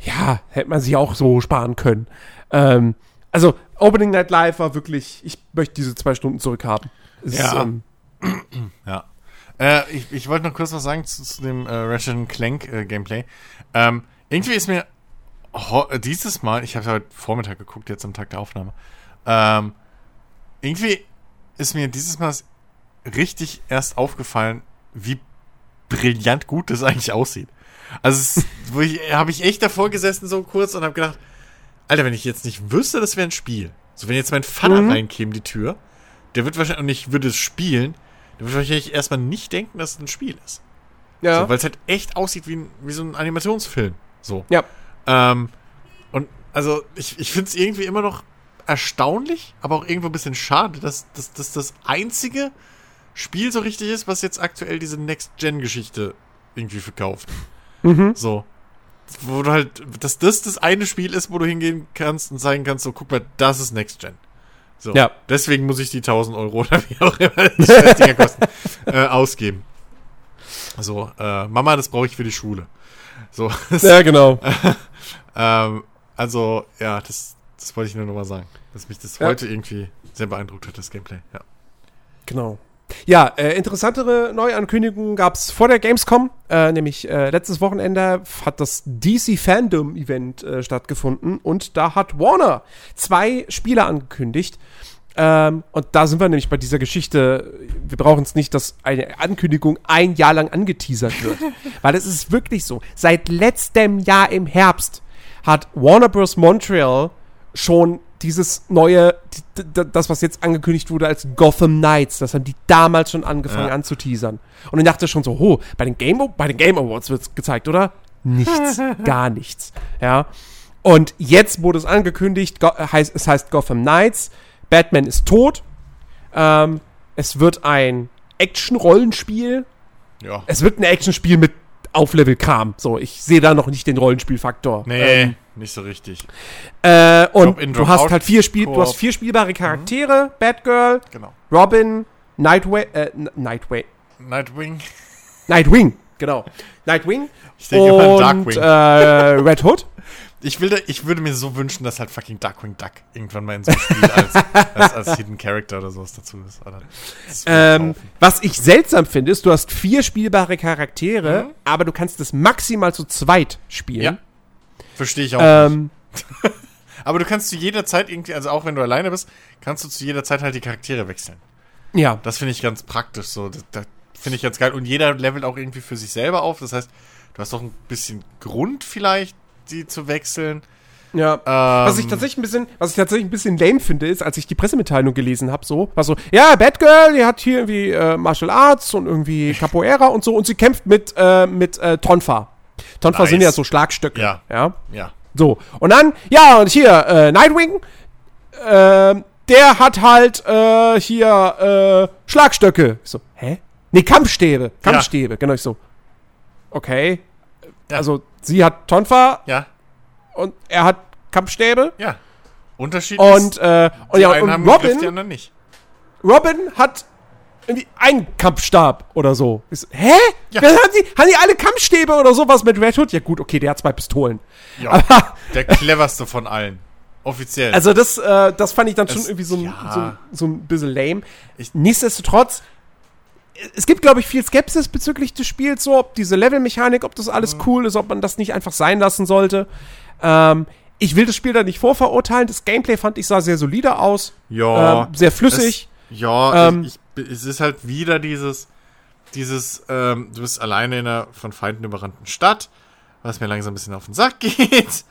S1: ja, hätte man sich auch so sparen können. Ähm, also Opening Night Live war wirklich, ich möchte diese zwei Stunden zurückhaben.
S2: Ja. Ähm, ja. Äh, ich, ich wollte noch kurz was sagen zu, zu dem äh, Ratchet Clank äh, Gameplay. Ähm, irgendwie ist mir dieses Mal, ich habe heute Vormittag geguckt, jetzt am Tag der Aufnahme, ähm, irgendwie ist mir dieses Mal richtig erst aufgefallen, wie brillant gut das eigentlich aussieht. Also, habe ich echt davor gesessen so kurz und habe gedacht, Alter, wenn ich jetzt nicht wüsste, das wäre ein Spiel. So, wenn jetzt mein Vater mhm. reinkäme, die Tür, der wird wahrscheinlich, und ich würde es spielen, der wird wahrscheinlich erstmal nicht denken, dass es ein Spiel ist. Ja. So, Weil es halt echt aussieht wie, wie so ein Animationsfilm. So.
S1: Ja.
S2: Ähm, und also, ich, ich finde es irgendwie immer noch erstaunlich, aber auch irgendwo ein bisschen schade, dass, dass das einzige Spiel so richtig ist, was jetzt aktuell diese Next-Gen-Geschichte irgendwie verkauft. Mhm. So wo du halt, dass das das eine Spiel ist, wo du hingehen kannst und sagen kannst, so, guck mal, das ist Next Gen. So. Ja. Deswegen muss ich die 1000 Euro oder wie auch immer die Dinger kosten, äh, ausgeben. So, äh, Mama, das brauche ich für die Schule. So.
S1: ja, genau.
S2: ähm, also, ja, das, das wollte ich nur nochmal sagen. Dass mich das ja. heute irgendwie sehr beeindruckt hat, das Gameplay. Ja.
S1: Genau. Ja, äh, interessantere Neuankündigungen gab es vor der Gamescom, äh, nämlich äh, letztes Wochenende hat das DC Fandom Event äh, stattgefunden und da hat Warner zwei Spiele angekündigt. Ähm, und da sind wir nämlich bei dieser Geschichte. Wir brauchen es nicht, dass eine Ankündigung ein Jahr lang angeteasert wird. Weil es ist wirklich so. Seit letztem Jahr im Herbst hat Warner Bros. Montreal schon dieses neue, das, was jetzt angekündigt wurde als Gotham Knights, das haben die damals schon angefangen ja. anzuteasern. Und ich dachte schon so, oh, bei den Game, bei den Game Awards wird es gezeigt, oder? Nichts, gar nichts. Ja. Und jetzt wurde es angekündigt, heißt, es heißt Gotham Knights, Batman ist tot, ähm, es wird ein Action-Rollenspiel. Ja. Es wird ein Action-Spiel mit Auflevel-Kram. So, ich sehe da noch nicht den Rollenspielfaktor.
S2: Nee. Ähm, nicht so richtig.
S1: Äh, und in, du hast halt vier Spiel, du hast vier spielbare Charaktere: mhm. Batgirl, genau. Robin, Nightway, äh, Nightway.
S2: Nightwing.
S1: Nightwing. genau. Nightwing
S2: Ich denke
S1: und
S2: Darkwing.
S1: äh, Red Hood.
S2: Ich, will da, ich würde mir so wünschen, dass halt fucking Darkwing Duck irgendwann mal in so einem Spiel als, als, als Hidden Character oder sowas dazu ist.
S1: Ähm, was ich seltsam finde, ist, du hast vier spielbare Charaktere,
S2: Mhm.
S1: aber du kannst es maximal zu zweit spielen.
S2: Ja. Verstehe ich auch nicht.
S1: Ähm,
S2: Aber du kannst zu jeder Zeit irgendwie, also auch wenn du alleine bist, kannst du zu jeder Zeit halt die Charaktere wechseln.
S1: ja.
S2: Das finde ich ganz praktisch so. Das, das finde ich ganz geil. Und jeder levelt auch irgendwie für sich selber auf. Das heißt, du hast doch ein bisschen Grund vielleicht, die zu wechseln.
S1: Ja.
S2: Ähm,
S1: Was ich tatsächlich ein bisschen, was ich tatsächlich ein bisschen lame finde, ist, als ich die Pressemitteilung gelesen habe, so, war so, ja, Batgirl, die hat hier irgendwie äh, Martial Arts und irgendwie Capoeira und so und sie kämpft mit, äh, mit äh, Tonfa. Tonfa
S2: Nice.
S1: sind ja so Schlagstöcke.
S2: Ja.
S1: ja.
S2: Ja.
S1: So. Und dann, ja, und hier, äh, Nightwing, ähm, der hat halt äh, hier äh, Schlagstöcke. Ich so, hä? Nee, Kampfstäbe. Kampfstäbe, genau. Ich so, okay.
S2: Ja.
S1: Also, sie hat Tonfa
S2: Ja.
S1: und er hat Kampfstäbe.
S2: Ja. Unterschied
S1: Und, äh, und ja, und
S2: Griff,
S1: Robin,
S2: anderen nicht.
S1: Robin hat irgendwie einen Kampfstab oder so. So hä?
S2: Ja.
S1: Haben, die, haben die alle Kampfstäbe oder sowas mit Red Hood? Ja gut, okay, der hat zwei Pistolen.
S2: Ja.
S1: Aber,
S2: Der cleverste von allen. Offiziell.
S1: also das, äh, das fand ich dann schon
S2: Es-
S1: irgendwie so, ein-
S2: ja.
S1: so, so ein bisschen lame.
S2: Ich-
S1: Nichtsdestotrotz, es gibt, glaube ich, viel Skepsis bezüglich des Spiels, so ob diese Levelmechanik, ob das alles cool ist, ob man das nicht einfach sein lassen sollte. Ähm, ich will das Spiel da nicht vorverurteilen. Das Gameplay fand ich sah sehr solide aus.
S2: ja.
S1: ähm, sehr flüssig.
S2: Es, ja,
S1: Ähm,
S2: ich, ich, es ist halt wieder dieses, dieses, ähm, du bist alleine in einer von Feinden überrannten Stadt, was mir langsam ein bisschen auf den Sack geht.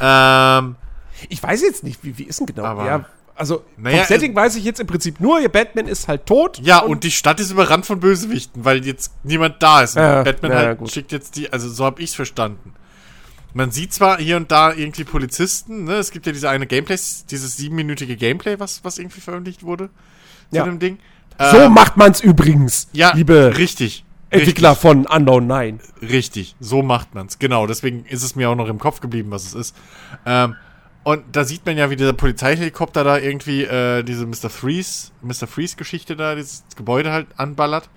S2: ähm,
S1: Ich weiß jetzt nicht, wie, wie ist denn genau?
S2: Aber-
S1: ja, also
S2: Naja,
S1: vom Setting weiß ich jetzt im Prinzip nur, ihr Batman ist halt tot.
S2: ja, und, die Stadt ist überrannt von Bösewichten, weil jetzt niemand da ist. Und
S1: Ja,
S2: Batman
S1: ja,
S2: halt schickt jetzt die, also so habe ich's verstanden. Man sieht zwar hier und da irgendwie Polizisten, ne? Es gibt ja diese eine Gameplay, dieses siebenminütige Gameplay, was, was irgendwie veröffentlicht wurde zu
S1: Ja.
S2: dem Ding.
S1: so
S2: Ähm,
S1: macht man's übrigens,
S2: ja,
S1: liebe
S2: richtig.
S1: Entwickler von Unknown 9.
S2: Richtig, so macht man's. Genau, deswegen ist es mir auch noch im Kopf geblieben, was es ist. Ähm, und da sieht man ja, wie dieser Polizeihelikopter da irgendwie äh, diese Mr. Freeze, Mr. Freeze-Geschichte da, dieses Gebäude halt anballert.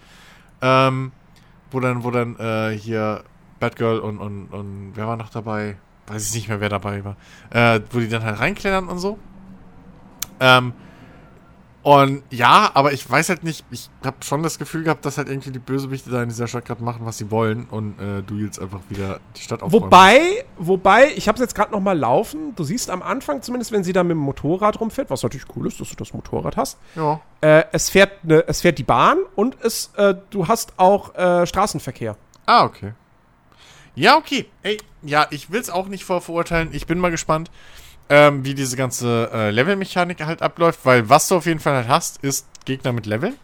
S2: Ähm, wo dann, wo dann äh, hier Batgirl und, und, und wer war noch dabei? Weiß ich nicht mehr, wer dabei war. Äh, wo die dann halt reinklettern und so. Ähm, und ja, aber ich weiß halt nicht, ich habe schon das Gefühl gehabt, dass halt irgendwie die Bösewichte da in dieser Stadt gerade machen, was sie wollen und äh, du jetzt einfach wieder die Stadt aufräumen.
S1: Wobei, wobei, ich habe es jetzt gerade noch mal laufen. Du siehst am Anfang, zumindest wenn sie da mit dem Motorrad rumfährt, was natürlich cool ist, dass du das Motorrad hast.
S2: Ja.
S1: Äh, es, fährt ne, es fährt die Bahn und es, äh, du hast auch äh, Straßenverkehr.
S2: Ah, okay. Ja, okay. Ey, ja, ich will es auch nicht vorverurteilen. Ich bin mal gespannt, ähm, wie diese ganze äh, Levelmechanik halt abläuft, weil was du auf jeden Fall halt hast, ist Gegner mit Leveln.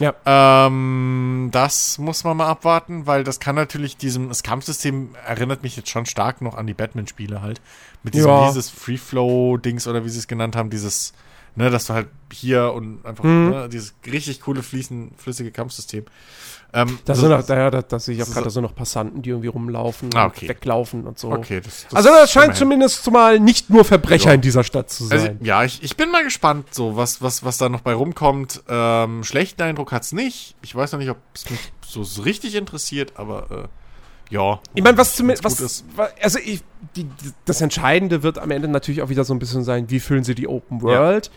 S1: Ja.
S2: Ähm, das muss man mal abwarten, weil das kann natürlich diesem, das Kampfsystem erinnert mich jetzt schon stark noch an die Batman-Spiele halt. Mit diesem,
S1: Ja.
S2: dieses Free-Flow-Dings oder wie sie es genannt haben, dieses, ne, dass du halt hier und einfach,
S1: Mhm.
S2: ne, dieses richtig coole, fließen, flüssige Kampfsystem. Ähm,
S1: Da
S2: so-
S1: sind noch, da, da, da sehe ich auch
S2: so-
S1: gerade so noch Passanten, die irgendwie rumlaufen
S2: Ah,
S1: und
S2: okay.
S1: weglaufen und so.
S2: Okay, das, das
S1: also das scheint zumindest mal nicht nur Verbrecher
S2: Ja.
S1: in dieser Stadt zu
S2: Also,
S1: sein.
S2: ja, ich, ich bin mal gespannt, so was, was, was da noch bei rumkommt. Ähm, schlechten Eindruck hat's nicht. Ich weiß noch nicht, ob es mich so, richtig interessiert, aber äh, ja.
S1: ich meine, was zumindest, was,
S2: gut ist.
S1: wa- also ich, die, das Entscheidende wird am Ende natürlich auch wieder so ein bisschen sein, wie füllen sie die Open World.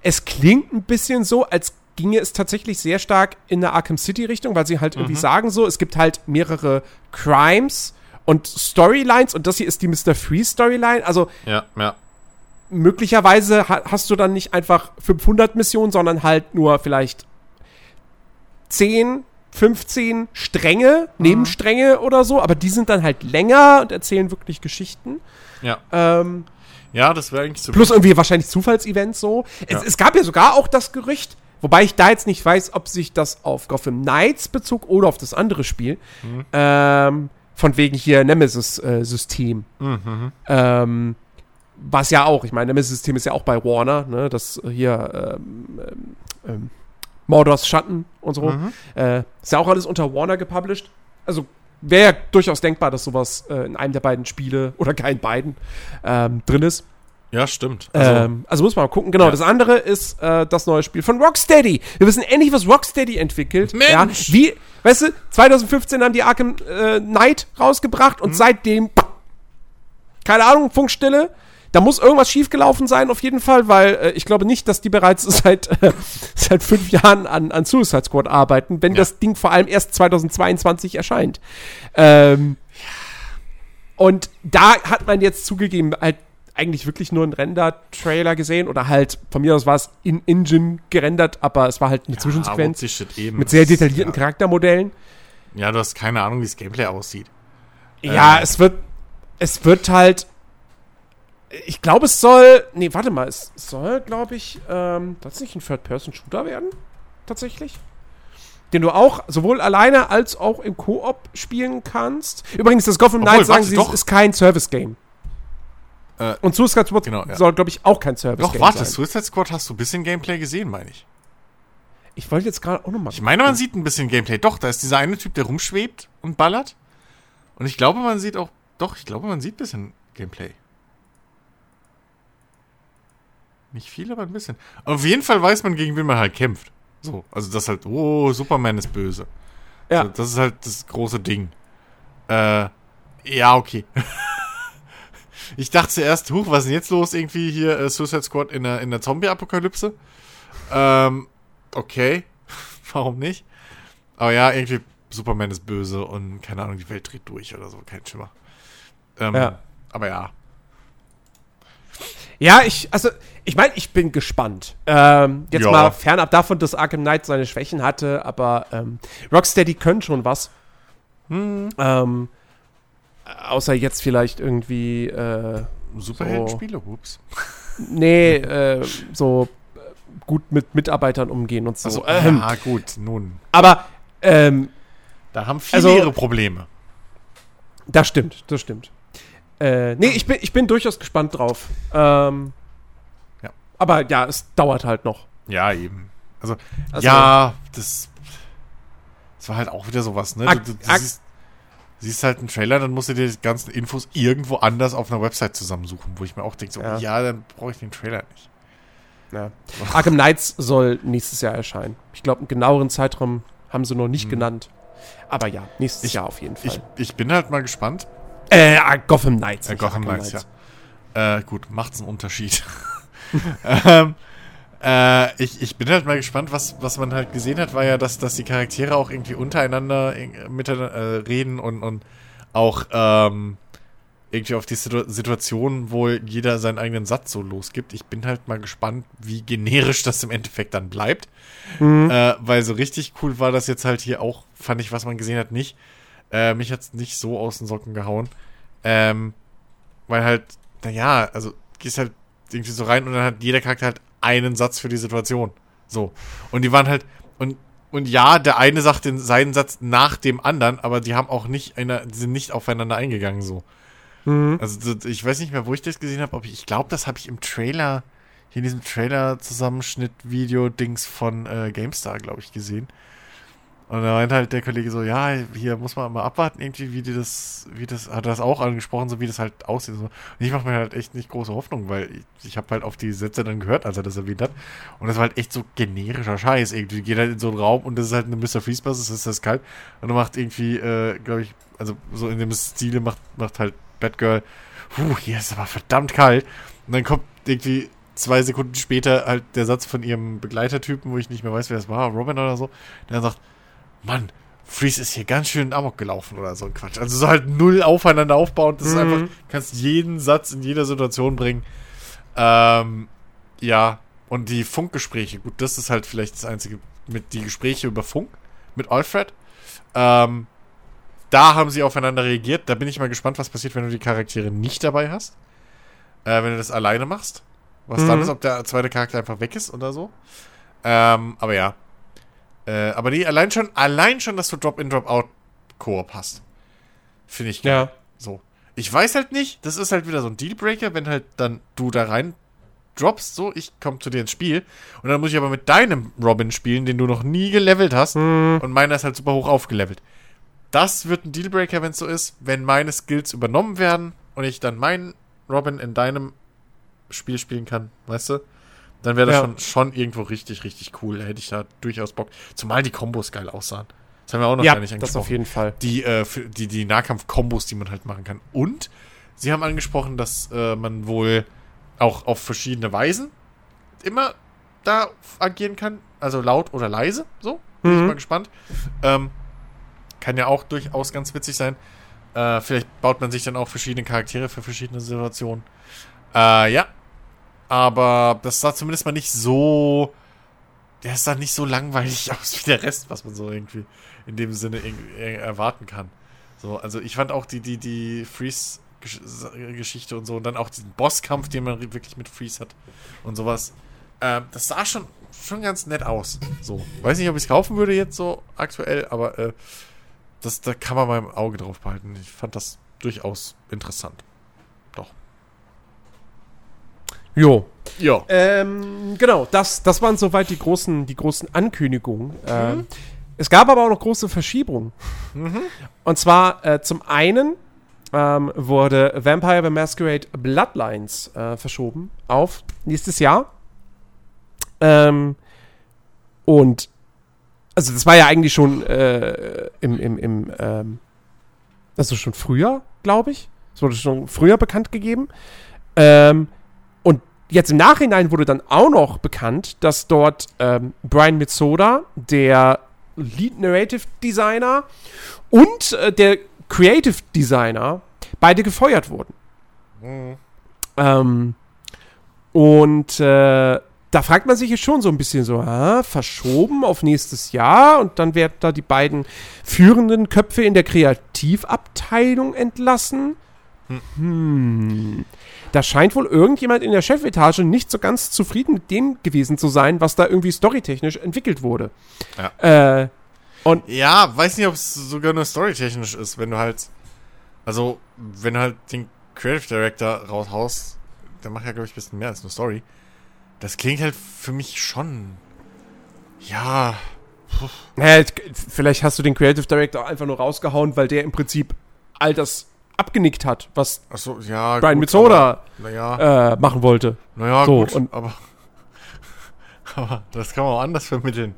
S1: Es klingt ein bisschen so, als ginge es tatsächlich sehr stark in der Arkham City Richtung, weil sie halt irgendwie
S2: Mhm.
S1: sagen so, es gibt halt mehrere Crimes und Storylines und das hier ist die Mr. Freeze Storyline. Also
S2: Ja, ja.
S1: möglicherweise ha hast du dann nicht einfach 500 Missionen, sondern halt nur vielleicht 10, 15 Stränge,
S2: Mhm.
S1: Nebenstränge oder so, aber die sind dann halt länger und erzählen wirklich Geschichten.
S2: Ja,
S1: Ähm,
S2: ja das wäre eigentlich so.
S1: plus irgendwie wahrscheinlich Zufallsevents so.
S2: Ja.
S1: Es, es gab ja sogar auch das Gerücht, wobei ich da jetzt nicht weiß, ob sich das auf Gotham Knights bezog oder auf das andere Spiel.
S2: Mhm.
S1: Ähm, von wegen hier Nemesis-System.
S2: Mhm.
S1: Ähm, was ja auch, ich meine, Nemesis-System ist ja auch bei Warner, ne? Das hier, ähm, ähm, ähm, Mordors Schatten und so.
S2: Mhm.
S1: Äh, ist ja auch alles unter Warner gepublished. Also wäre ja durchaus denkbar, dass sowas äh, in einem der beiden Spiele oder kein beiden ähm, drin ist.
S2: Ja, stimmt.
S1: Also, ähm, also muss man mal gucken. Genau, ja. das andere ist äh, das neue Spiel von Rocksteady. Wir wissen endlich, was Rocksteady entwickelt.
S2: Mensch!
S1: Ja, wie, weißt du, 2015 haben die Arkham äh, Knight rausgebracht und hm. seitdem, keine Ahnung, Funkstille. Da muss irgendwas schiefgelaufen sein, auf jeden Fall, weil äh, ich glaube nicht, dass die bereits seit, äh, seit fünf Jahren an, an Suicide Squad arbeiten, wenn ja. das Ding vor allem erst 2022 erscheint. Ähm, und da hat man jetzt zugegeben, halt eigentlich wirklich nur einen Render-Trailer gesehen oder halt, von mir aus war es in Engine gerendert, aber es war halt eine ja, Zwischensequenz mit sehr detaillierten ja. Charaktermodellen.
S2: Ja, du hast keine Ahnung, wie das Gameplay aussieht.
S1: Ja, äh. es wird, es wird halt, ich glaube, es soll, nee, warte mal, es soll, glaube ich, ähm, nicht ein Third-Person-Shooter werden, tatsächlich den du auch sowohl alleine als auch im Koop spielen kannst. Übrigens, das Gotham Knights, sagen sie, doch. ist kein Service-Game. Äh, und Suicide Squad genau, ja. soll, glaube ich, auch kein Service
S2: Doch, warte, sein. Suicide Squad hast du ein bisschen Gameplay gesehen, meine ich.
S1: Ich wollte jetzt gerade auch nochmal.
S2: Ich meine, man sieht ein bisschen Gameplay. Doch, da ist dieser eine Typ, der rumschwebt und ballert. Und ich glaube, man sieht auch. Doch, ich glaube, man sieht ein bisschen Gameplay. Nicht viel, aber ein bisschen. auf jeden Fall weiß man, gegen wen man halt kämpft. So, also das halt, oh, Superman ist böse. Ja. So, das ist halt das große Ding. Äh, ja, okay. Ich dachte zuerst, huch, was ist denn jetzt los? Irgendwie hier äh, Suicide Squad in der, in der Zombie-Apokalypse. Ähm, okay. Warum nicht? Aber ja, irgendwie Superman ist böse und keine Ahnung, die Welt dreht durch oder so, kein Schimmer. Ähm, ja. Aber ja.
S1: Ja, ich, also, ich meine, ich bin gespannt. Ähm, jetzt ja. mal fernab davon, dass Arkham Knight seine Schwächen hatte, aber ähm, Rocksteady können schon was. Hm. Ähm, Außer jetzt vielleicht irgendwie äh,
S2: Superheldenspiele, so, ups.
S1: Nee, äh, so äh, gut mit Mitarbeitern umgehen und so. Also,
S2: ähm, ja, gut, nun.
S1: Aber ähm,
S2: da haben viele also, ihre Probleme.
S1: Das stimmt, das stimmt. Äh, nee, ich bin, ich bin durchaus gespannt drauf. Ähm, ja. Aber ja, es dauert halt noch.
S2: Ja, eben. Also, also ja, das, das war halt auch wieder sowas, ne? Du, du, du siehst, siehst halt einen Trailer, dann musst du dir die ganzen Infos irgendwo anders auf einer Website zusammensuchen, wo ich mir auch denke, so, ja. ja, dann brauche ich den Trailer nicht.
S1: Ja. Arkham Knights soll nächstes Jahr erscheinen. Ich glaube, einen genaueren Zeitraum haben sie noch nicht hm. genannt. Aber ja, nächstes ich, Jahr auf jeden Fall.
S2: Ich, ich, bin halt mal gespannt.
S1: Äh, Gotham Knights.
S2: Äh, Gotham Knights, Knights, ja. Äh, gut, macht's einen Unterschied. ähm, äh, ich, ich bin halt mal gespannt, was, was man halt gesehen hat, war ja, dass, dass die Charaktere auch irgendwie untereinander miteinander äh, reden und, und auch ähm, irgendwie auf die Situ Situation, wo jeder seinen eigenen Satz so losgibt. Ich bin halt mal gespannt, wie generisch das im Endeffekt dann bleibt. Mhm. Äh, weil so richtig cool war das jetzt halt hier auch, fand ich, was man gesehen hat, nicht. Äh, mich hat's nicht so aus den Socken gehauen. Ähm, weil halt, naja, also gehst halt irgendwie so rein und dann hat jeder Charakter halt einen Satz für die Situation. So. Und die waren halt, und, und ja, der eine sagt den, seinen Satz nach dem anderen, aber die haben auch nicht einer, die sind nicht aufeinander eingegangen, so. Mhm. Also, ich weiß nicht mehr, wo ich das gesehen habe, ob ich, ich glaube, das habe ich im Trailer, hier in diesem Trailer-Zusammenschnitt-Video-Dings von äh, GameStar, glaube ich, gesehen. Und da meint halt der Kollege so, ja, hier muss man mal abwarten, irgendwie, wie die das, wie das, hat das auch angesprochen, so wie das halt aussieht. So. Und ich mache mir halt echt nicht große Hoffnung, weil ich, ich habe halt auf die Sätze dann gehört, als er das erwähnt hat. Und das war halt echt so generischer Scheiß. Irgendwie geht halt in so einen Raum und das ist halt eine Mr. Freeze-Basis, das ist das kalt. Und er macht irgendwie, äh, glaube ich, also so in dem Stile macht, macht halt Batgirl, puh, hier ist aber verdammt kalt. Und dann kommt irgendwie zwei Sekunden später halt der Satz von ihrem Begleitertypen, wo ich nicht mehr weiß, wer das war, Robin oder so, der dann sagt, Mann, Freeze ist hier ganz schön Amok gelaufen oder so ein Quatsch. Also so halt null aufeinander aufbauen. Das mhm. ist einfach, kannst jeden Satz in jeder Situation bringen. Ähm, ja, und die Funkgespräche, gut, das ist halt vielleicht das Einzige mit die Gespräche über Funk mit Alfred. Ähm, da haben sie aufeinander reagiert. Da bin ich mal gespannt, was passiert, wenn du die Charaktere nicht dabei hast. Äh, wenn du das alleine machst. Was mhm. dann ist, ob der zweite Charakter einfach weg ist oder so. Ähm, aber ja, äh, aber die allein schon, allein schon, dass du Drop-in, Drop-out-Koop hast. Finde ich
S1: geil. Ja.
S2: So. Ich weiß halt nicht, das ist halt wieder so ein Dealbreaker, wenn halt dann du da rein droppst, so, ich komme zu dir ins Spiel und dann muss ich aber mit deinem Robin spielen, den du noch nie gelevelt hast mhm. und meiner ist halt super hoch aufgelevelt. Das wird ein Dealbreaker, wenn es so ist, wenn meine Skills übernommen werden und ich dann meinen Robin in deinem Spiel spielen kann, weißt du? Dann wäre das
S1: Ja.
S2: schon, schon irgendwo richtig, richtig cool. Da hätte ich da durchaus Bock. Zumal die Kombos geil aussahen. Das haben wir auch noch
S1: ja,
S2: gar nicht
S1: das
S2: angesprochen.
S1: auf jeden Fall.
S2: die, äh, die, die Nahkampf-Kombos, die man halt machen kann. Und sie haben angesprochen, dass äh, man wohl auch auf verschiedene Weisen immer da agieren kann. Also laut oder leise. So. Bin ich
S1: Mhm.
S2: mal gespannt. Ähm, kann ja auch durchaus ganz witzig sein. Äh, vielleicht baut man sich dann auch verschiedene Charaktere für verschiedene Situationen. Äh, ja. Aber das sah zumindest mal nicht so. Der sah nicht so langweilig aus wie der Rest, was man so irgendwie in dem Sinne erwarten kann. So, also ich fand auch die, die, die Freeze-Geschichte und so und dann auch diesen Bosskampf, den man wirklich mit Freeze hat und sowas. Ähm, das sah schon, schon ganz nett aus. So. Weiß nicht, ob ich es kaufen würde jetzt so aktuell, aber äh, das, da kann man mal im Auge drauf behalten. Ich fand das durchaus interessant. Doch.
S1: Jo.
S2: Ja.
S1: Ähm, genau, das, das waren soweit die großen, die großen Ankündigungen. Ähm, es gab aber auch noch große Verschiebungen. Und zwar äh, zum einen ähm, wurde Vampire the Masquerade Bloodlines äh, verschoben auf nächstes Jahr. Ähm, und also das war ja eigentlich schon äh, im, im, im ähm, also schon früher, glaube ich. Es wurde schon früher bekannt gegeben. Ähm, jetzt im Nachhinein wurde dann auch noch bekannt, dass dort ähm, Brian Mitsoda, der Lead Narrative Designer und äh, der Creative Designer beide gefeuert wurden. Ähm, und äh, da fragt man sich jetzt schon so ein bisschen so, ah, verschoben auf nächstes Jahr und dann werden da die beiden führenden Köpfe in der Kreativabteilung entlassen. Hm. Da scheint wohl irgendjemand in der Chefetage nicht so ganz zufrieden mit dem gewesen zu sein, was da irgendwie storytechnisch entwickelt wurde. Ja. Äh,
S2: Ja, weiß nicht, ob es sogar nur storytechnisch ist, wenn du halt. Also, wenn du halt den Creative Director raushaust, der macht ja, glaube ich, ein bisschen mehr als nur Story. Das klingt halt für mich schon. Ja.
S1: naja, vielleicht hast du den Creative Director einfach nur rausgehauen, weil der im Prinzip all das abgenickt hat, was
S2: Achso, ja.
S1: Brian
S2: gut,
S1: Mitsoda
S2: aber- Naja,
S1: äh, machen wollte.
S2: naja,
S1: so,
S2: gut,
S1: und-
S2: aber. Aber das kann man auch anders vermitteln.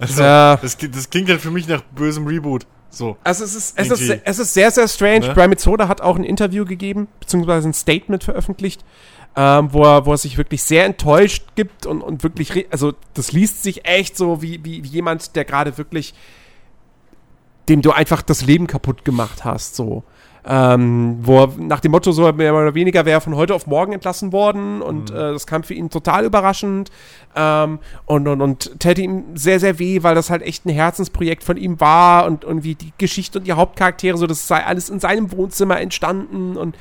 S2: Also,
S1: Ja.
S2: das, klingt- das klingt halt für mich nach bösem Reboot. So.
S1: Also es ist, es ist, es ist sehr, sehr strange.
S2: Ne?
S1: Brian Mitsoda hat auch ein Interview gegeben, beziehungsweise ein Statement veröffentlicht, ähm, wo, er, wo er sich wirklich sehr enttäuscht gibt und, und wirklich, also das liest sich echt so wie, wie, wie jemand, der gerade wirklich, dem du einfach das Leben kaputt gemacht hast, so. Ähm, wo er nach dem Motto so mehr oder weniger wäre von heute auf morgen entlassen worden und äh, das kam für ihn total überraschend. Ähm, und, und, und täte ihm sehr, sehr weh, weil das halt echt ein Herzensprojekt von ihm war und irgendwie die Geschichte und die Hauptcharaktere, so das sei alles in seinem Wohnzimmer entstanden und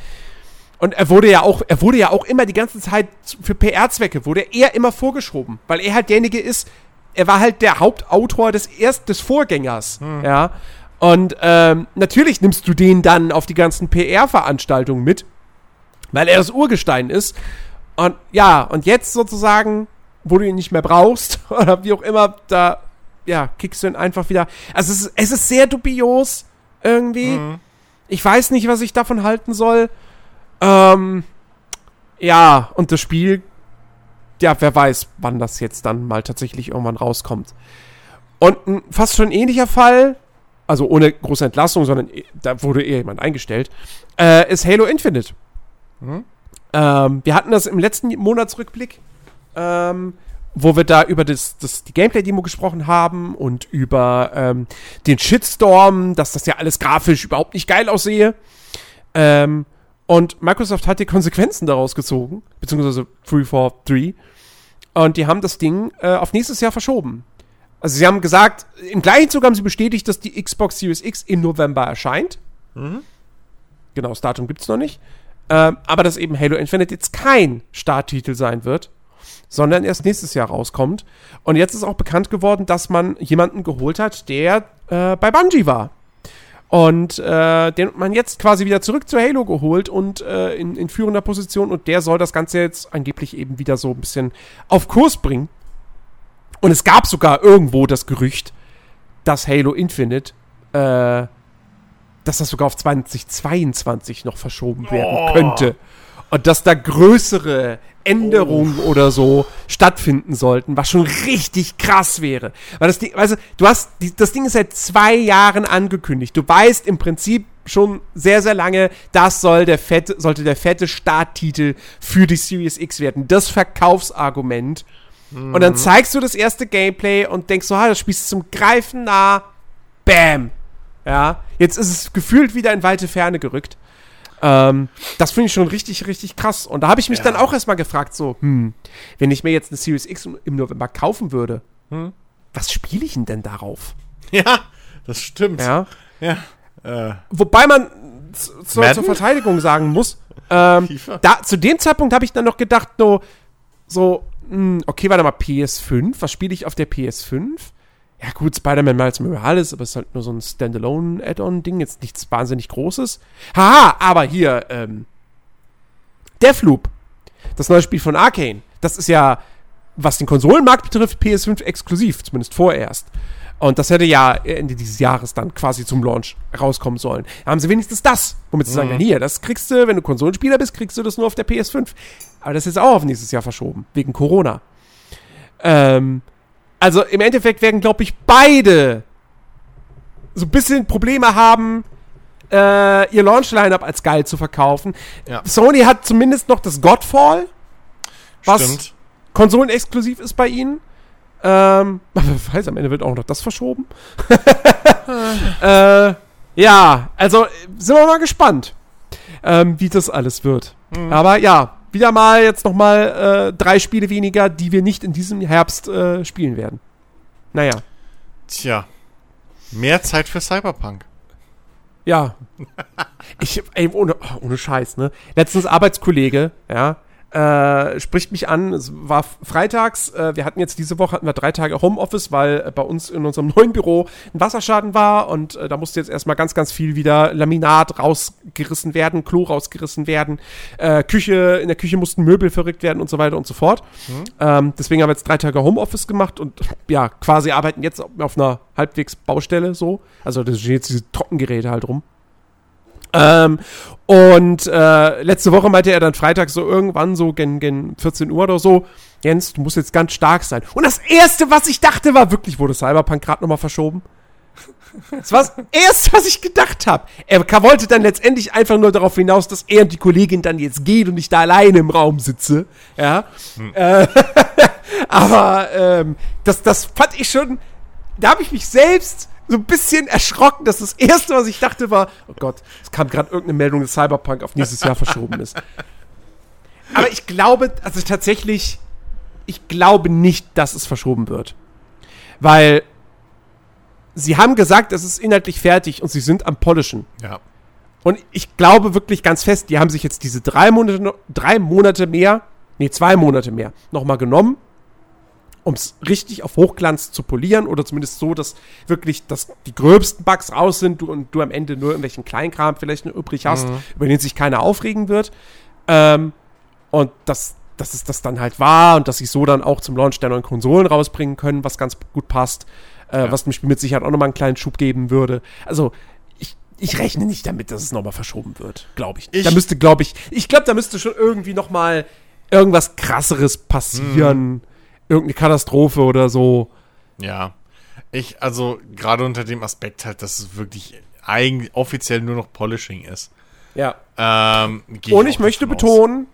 S1: und er wurde ja auch, er wurde ja auch immer die ganze Zeit für PR-Zwecke, wurde er immer vorgeschoben, weil er halt derjenige ist, er war halt der Hauptautor des erst des Vorgängers, ja. Und ähm, natürlich nimmst du den dann auf die ganzen PR-Veranstaltungen mit, weil er das Urgestein ist. Und ja, und jetzt sozusagen, wo du ihn nicht mehr brauchst, oder wie auch immer, da, ja, kickst du ihn einfach wieder. Also es ist, es ist sehr dubios irgendwie. Ich weiß nicht, was ich davon halten soll. Ähm, ja, und das Spiel, ja, wer weiß, wann das jetzt dann mal tatsächlich irgendwann rauskommt. Und ein fast schon ähnlicher Fall, also ohne große Entlassung, sondern eh- da wurde eher jemand eingestellt, äh, ist Halo Infinite. Ähm, wir hatten das im letzten Monatsrückblick, ähm, wo wir da über das, das, die Gameplay-Demo gesprochen haben und über ähm, den Shitstorm, dass das ja alles grafisch überhaupt nicht geil aussehe. Ähm, und Microsoft hat die Konsequenzen daraus gezogen, beziehungsweise 343. Und die haben das Ding äh, auf nächstes Jahr verschoben. Also sie haben gesagt, im gleichen Zug haben sie bestätigt, dass die Xbox Series X im November erscheint. Genau, das Datum gibt es noch nicht. Ähm, aber dass eben Halo Infinite jetzt kein Starttitel sein wird, sondern erst nächstes Jahr rauskommt. Und jetzt ist auch bekannt geworden, dass man jemanden geholt hat, der äh, bei Bungie war. Und äh, den hat man jetzt quasi wieder zurück zu Halo geholt und äh, in, in führender Position. Und der soll das Ganze jetzt angeblich eben wieder so ein bisschen auf Kurs bringen. Und es gab sogar irgendwo das Gerücht, dass Halo Infinite, äh, dass das sogar auf 2022 noch verschoben werden
S2: Oh.
S1: könnte. und dass da größere Änderungen oh. oder so stattfinden sollten, was schon richtig krass wäre. Weil das Ding, also du hast, das Ding ist seit zwei Jahren angekündigt. Du weißt im Prinzip schon sehr, sehr lange, das soll der fette, sollte der fette Starttitel für die Series X werden. Das Verkaufsargument. Mhm. Und dann zeigst du das erste Gameplay und denkst so, ha, das spielst du zum Greifen nah. Bam. Ja, jetzt ist es gefühlt wieder in weite Ferne gerückt. Ähm, das finde ich schon richtig, richtig krass. Und da habe ich mich ja. dann auch erstmal gefragt, so, hm, wenn ich mir jetzt eine Series X im November kaufen würde, hm, was spiele ich denn denn darauf?
S2: Ja, das stimmt.
S1: Ja. ja. Äh. Wobei man zur, zur Verteidigung sagen muss, ähm, da, zu dem Zeitpunkt habe ich dann noch gedacht, no, so, okay, warte mal, PS5, was spiele ich auf der PS5? ja gut, Spider-Man Miles Morales, aber es ist halt nur so ein Standalone-Add-on-Ding, jetzt nichts wahnsinnig Großes. Haha, aber hier, ähm, Deathloop, das neue Spiel von Arcane, das ist ja, was den Konsolenmarkt betrifft, PS5 exklusiv, zumindest vorerst. Und das hätte ja Ende dieses Jahres dann quasi zum Launch rauskommen sollen. Da haben sie wenigstens das, womit sie mhm. sagen, ja, hier, das kriegst du, wenn du Konsolenspieler bist, kriegst du das nur auf der PS5. Aber das ist jetzt auch auf nächstes Jahr verschoben, wegen Corona. Ähm, also im Endeffekt werden, glaube ich, beide so ein bisschen Probleme haben, äh, ihr Launch-Line-Up als geil zu verkaufen. Ja. Sony hat zumindest noch das Godfall, was Stimmt. konsolenexklusiv ist bei ihnen. Ähm, aber weiß, am Ende wird auch noch das verschoben. äh, ja, also sind wir mal gespannt, ähm, wie das alles wird. Mhm. Aber ja, wieder mal jetzt noch mal äh, drei Spiele weniger, die wir nicht in diesem Herbst äh, spielen werden. Naja.
S2: Tja. Mehr Zeit für Cyberpunk.
S1: Ja. ich, ey, ohne, ohne Scheiß, ne? Letztens Arbeitskollege, ja, äh, spricht mich an. Es war freitags. Äh, wir hatten jetzt diese Woche hatten wir drei Tage Homeoffice, weil äh, bei uns in unserem neuen Büro ein Wasserschaden war und äh, da musste jetzt erstmal ganz, ganz viel wieder Laminat rausgerissen werden, Klo rausgerissen werden, äh, Küche, in der Küche mussten Möbel verrückt werden und so weiter und so fort. Mhm. Ähm, deswegen haben wir jetzt drei Tage Homeoffice gemacht und ja, quasi arbeiten jetzt auf einer halbwegs Baustelle so. Also das sind jetzt diese Trockengeräte halt rum. Ähm, und äh, letzte Woche meinte er dann Freitag so irgendwann so gen, gen 14 Uhr oder so, Jens, du musst jetzt ganz stark sein. Und das Erste, was ich dachte, war wirklich, wurde Cyberpunk gerade nochmal verschoben? Das war das Erste, was ich gedacht habe. Er wollte dann letztendlich einfach nur darauf hinaus, dass er und die Kollegin dann jetzt geht und ich da alleine im Raum sitze. Ja. Hm. Äh, aber ähm, das, das fand ich schon, da habe ich mich selbst so ein bisschen erschrocken, dass das Erste, was ich dachte, war, oh Gott, es kam gerade irgendeine Meldung, dass Cyberpunk auf nächstes Jahr verschoben ist. Aber ich glaube, also tatsächlich, ich glaube nicht, dass es verschoben wird. Weil sie haben gesagt, es ist inhaltlich fertig und sie sind am Polischen.
S2: Ja.
S1: Und ich glaube wirklich ganz fest, die haben sich jetzt diese drei Monate, drei Monate mehr, nee, zwei Monate mehr, nochmal genommen um es richtig auf Hochglanz zu polieren oder zumindest so, dass wirklich dass die gröbsten Bugs raus sind du, und du am Ende nur irgendwelchen Kleinkram vielleicht nur übrig hast, mhm. über den sich keiner aufregen wird. Ähm, und dass, dass es das dann halt war und dass sie so dann auch zum Launch der neuen Konsolen rausbringen können, was ganz gut passt, äh, ja. was dem Spiel mit Sicherheit auch nochmal einen kleinen Schub geben würde. Also, ich, ich rechne nicht damit, dass es nochmal verschoben wird, glaube ich. ich. Da müsste, glaube ich, ich glaube, da müsste schon irgendwie nochmal irgendwas krasseres passieren. Mhm irgendeine Katastrophe oder so.
S2: Ja. Ich, also gerade unter dem Aspekt halt, dass es wirklich eigentlich offiziell nur noch Polishing ist.
S1: Ja.
S2: Ähm,
S1: Und ich möchte betonen,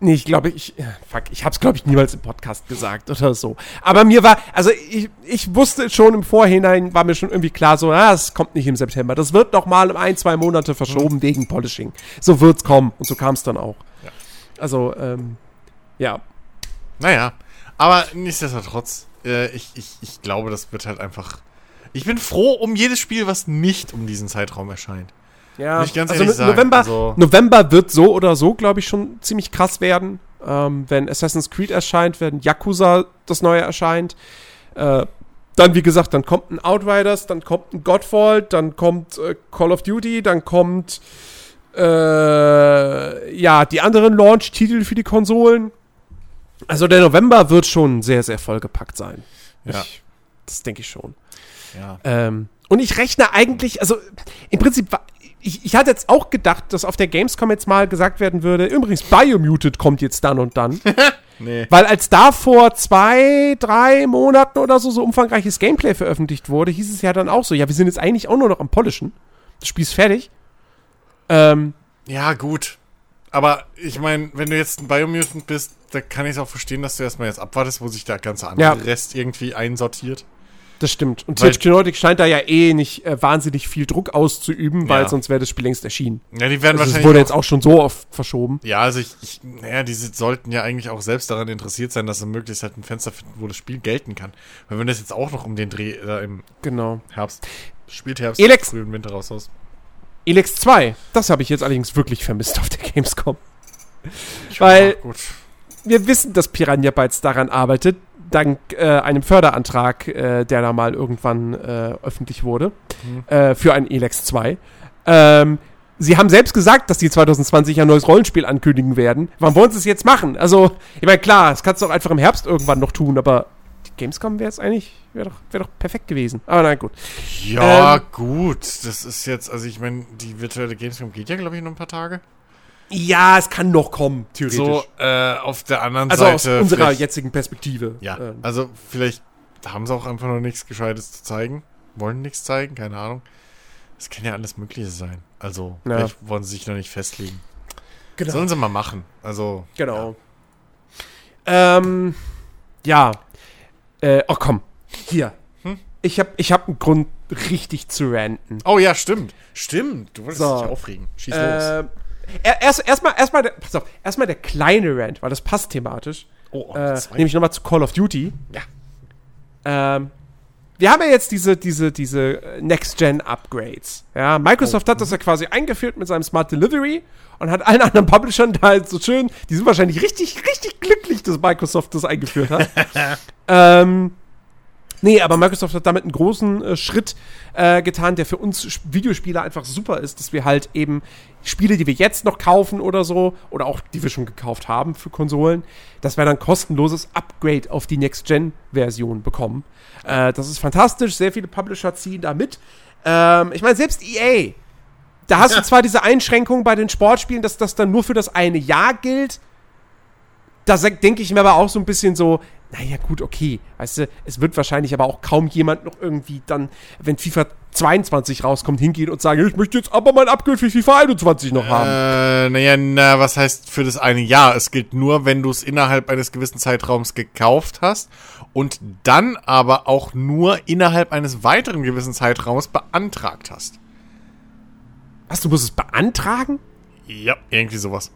S1: nee, ich glaube, ich, fuck, ich hab's glaube ich niemals im Podcast gesagt oder so. Aber mir war, also ich, ich wusste schon im Vorhinein, war mir schon irgendwie klar so, ah, es kommt nicht im September. Das wird noch mal um ein, zwei Monate verschoben mhm. wegen Polishing. So wird's kommen. Und so kam es dann auch. Ja. Also, ähm, ja.
S2: Naja, aber nichtsdestotrotz, äh, ich, ich, ich glaube, das wird halt einfach. Ich bin froh um jedes Spiel, was nicht um diesen Zeitraum erscheint.
S1: Ja, also November, also November wird so oder so, glaube ich, schon ziemlich krass werden. Ähm, wenn Assassin's Creed erscheint, wenn Yakuza das neue erscheint. Äh, dann, wie gesagt, dann kommt ein Outriders, dann kommt ein Godfall, dann kommt äh, Call of Duty, dann kommt äh, ja die anderen Launch-Titel für die Konsolen. Also der November wird schon sehr, sehr vollgepackt sein.
S2: Ja.
S1: Ich, das denke ich schon.
S2: Ja.
S1: Ähm, und ich rechne eigentlich, also im Prinzip, ich, ich hatte jetzt auch gedacht, dass auf der Gamescom jetzt mal gesagt werden würde, übrigens, Biomuted kommt jetzt dann und dann.
S2: Nee.
S1: Weil als da vor zwei, drei Monaten oder so so umfangreiches Gameplay veröffentlicht wurde, hieß es ja dann auch so, ja, wir sind jetzt eigentlich auch nur noch am Polischen. Das Spiel ist fertig. Ähm,
S2: Ja, gut. Aber ich meine, wenn du jetzt ein Biomutant bist, da kann ich es auch verstehen, dass du erstmal jetzt abwartest, wo sich der ganze andere
S1: Ja.
S2: Rest irgendwie einsortiert.
S1: das stimmt. Und THQ Nordic scheint da ja eh nicht äh, wahnsinnig viel Druck auszuüben, weil
S2: Ja.
S1: sonst wäre das Spiel längst erschienen.
S2: Ja, die werden
S1: Also
S2: wahrscheinlich.
S1: wurde
S2: auch-
S1: jetzt auch schon so oft verschoben.
S2: Ja, also ich, ich naja, die sollten ja eigentlich auch selbst daran interessiert sein, dass sie möglichst halt ein Fenster finden, wo das Spiel gelten kann. Weil wenn das jetzt auch noch um den Dreh äh, im
S1: Genau.
S2: Herbst, spielt Herbst,
S1: Elex-
S2: frühen Winter raus aus.
S1: Elex 2, das habe ich jetzt allerdings wirklich vermisst auf der Gamescom. Weil
S2: Ja, gut.
S1: wir wissen, dass Piranha Bytes daran arbeitet, dank äh, einem Förderantrag, äh, der da mal irgendwann äh, öffentlich wurde, äh, für ein Elex 2. Ähm, sie haben selbst gesagt, dass die 2020 ein neues Rollenspiel ankündigen werden. Wann wollen sie es jetzt machen? Also, ich meine, klar, das kannst du auch einfach im Herbst irgendwann noch tun, aber Gamescom wäre es eigentlich, wäre doch, wär doch perfekt gewesen. Aber nein, gut.
S2: Ja,
S1: Ähm,
S2: gut. Das ist jetzt, also ich meine, die virtuelle Gamescom geht ja, glaube ich, noch ein paar Tage.
S1: Ja, es kann noch kommen, theoretisch.
S2: So, äh, auf der anderen
S1: also aus
S2: Seite.
S1: unserer
S2: vielleicht-
S1: jetzigen Perspektive.
S2: Ja,
S1: Ähm,
S2: also vielleicht haben sie auch einfach noch nichts Gescheites zu zeigen. Wollen nichts zeigen, keine Ahnung. Es kann ja alles Mögliche sein. Also,
S1: Ja.
S2: vielleicht wollen sie sich noch nicht festlegen.
S1: genau.
S2: Sollen sie mal machen. Also,
S1: Genau. Ähm, ja. Äh, oh komm. Hier.
S2: Hm?
S1: Ich hab, ich hab einen Grund, richtig zu ranten.
S2: Oh ja, stimmt. Stimmt. Du wolltest
S1: So.
S2: dich aufregen. Schieß los.
S1: Ähm, er- erst erstmal erstmal der, pass auf, erstmal der kleine Rant, weil das passt thematisch.
S2: Oh, oh,
S1: Äh, nämlich nochmal zu Call of Duty.
S2: Ja.
S1: Ähm, wir haben ja jetzt diese, diese, diese äh, Next-Gen-Upgrades. Ja, Microsoft hat das ja quasi eingeführt mit seinem Smart Delivery und hat allen anderen Publishern da halt so schön, die sind wahrscheinlich richtig, richtig glücklich, dass Microsoft das eingeführt hat. ähm, nee, aber Microsoft hat damit einen großen äh, Schritt äh, getan, der für uns Videospieler einfach super ist, dass wir halt eben Spiele, die wir jetzt noch kaufen oder so, oder auch die wir schon gekauft haben für Konsolen, dass wir dann kostenloses Upgrade auf die Next-Gen-Version bekommen. Äh, das ist fantastisch, sehr viele Publisher ziehen da mit. Ähm, ich meine, selbst EA, da hast du zwar diese Einschränkung bei den Sportspielen, dass das dann nur für das eine Jahr gilt. Da denke ich mir aber auch so ein bisschen so, naja, gut, okay. Weißt du, es wird wahrscheinlich aber auch kaum jemand noch irgendwie dann, wenn FIFA 22 rauskommt, hingehen und sagen, ich möchte jetzt aber mein Upgrade für FIFA 21 noch haben.
S2: Äh, naja, na, was heißt für das eine Jahr? Es gilt nur, wenn du es innerhalb eines gewissen Zeitraums gekauft hast und dann aber auch nur innerhalb eines weiteren gewissen Zeitraums beantragt hast.
S1: Was, du musst es beantragen?
S2: Ja, irgendwie sowas.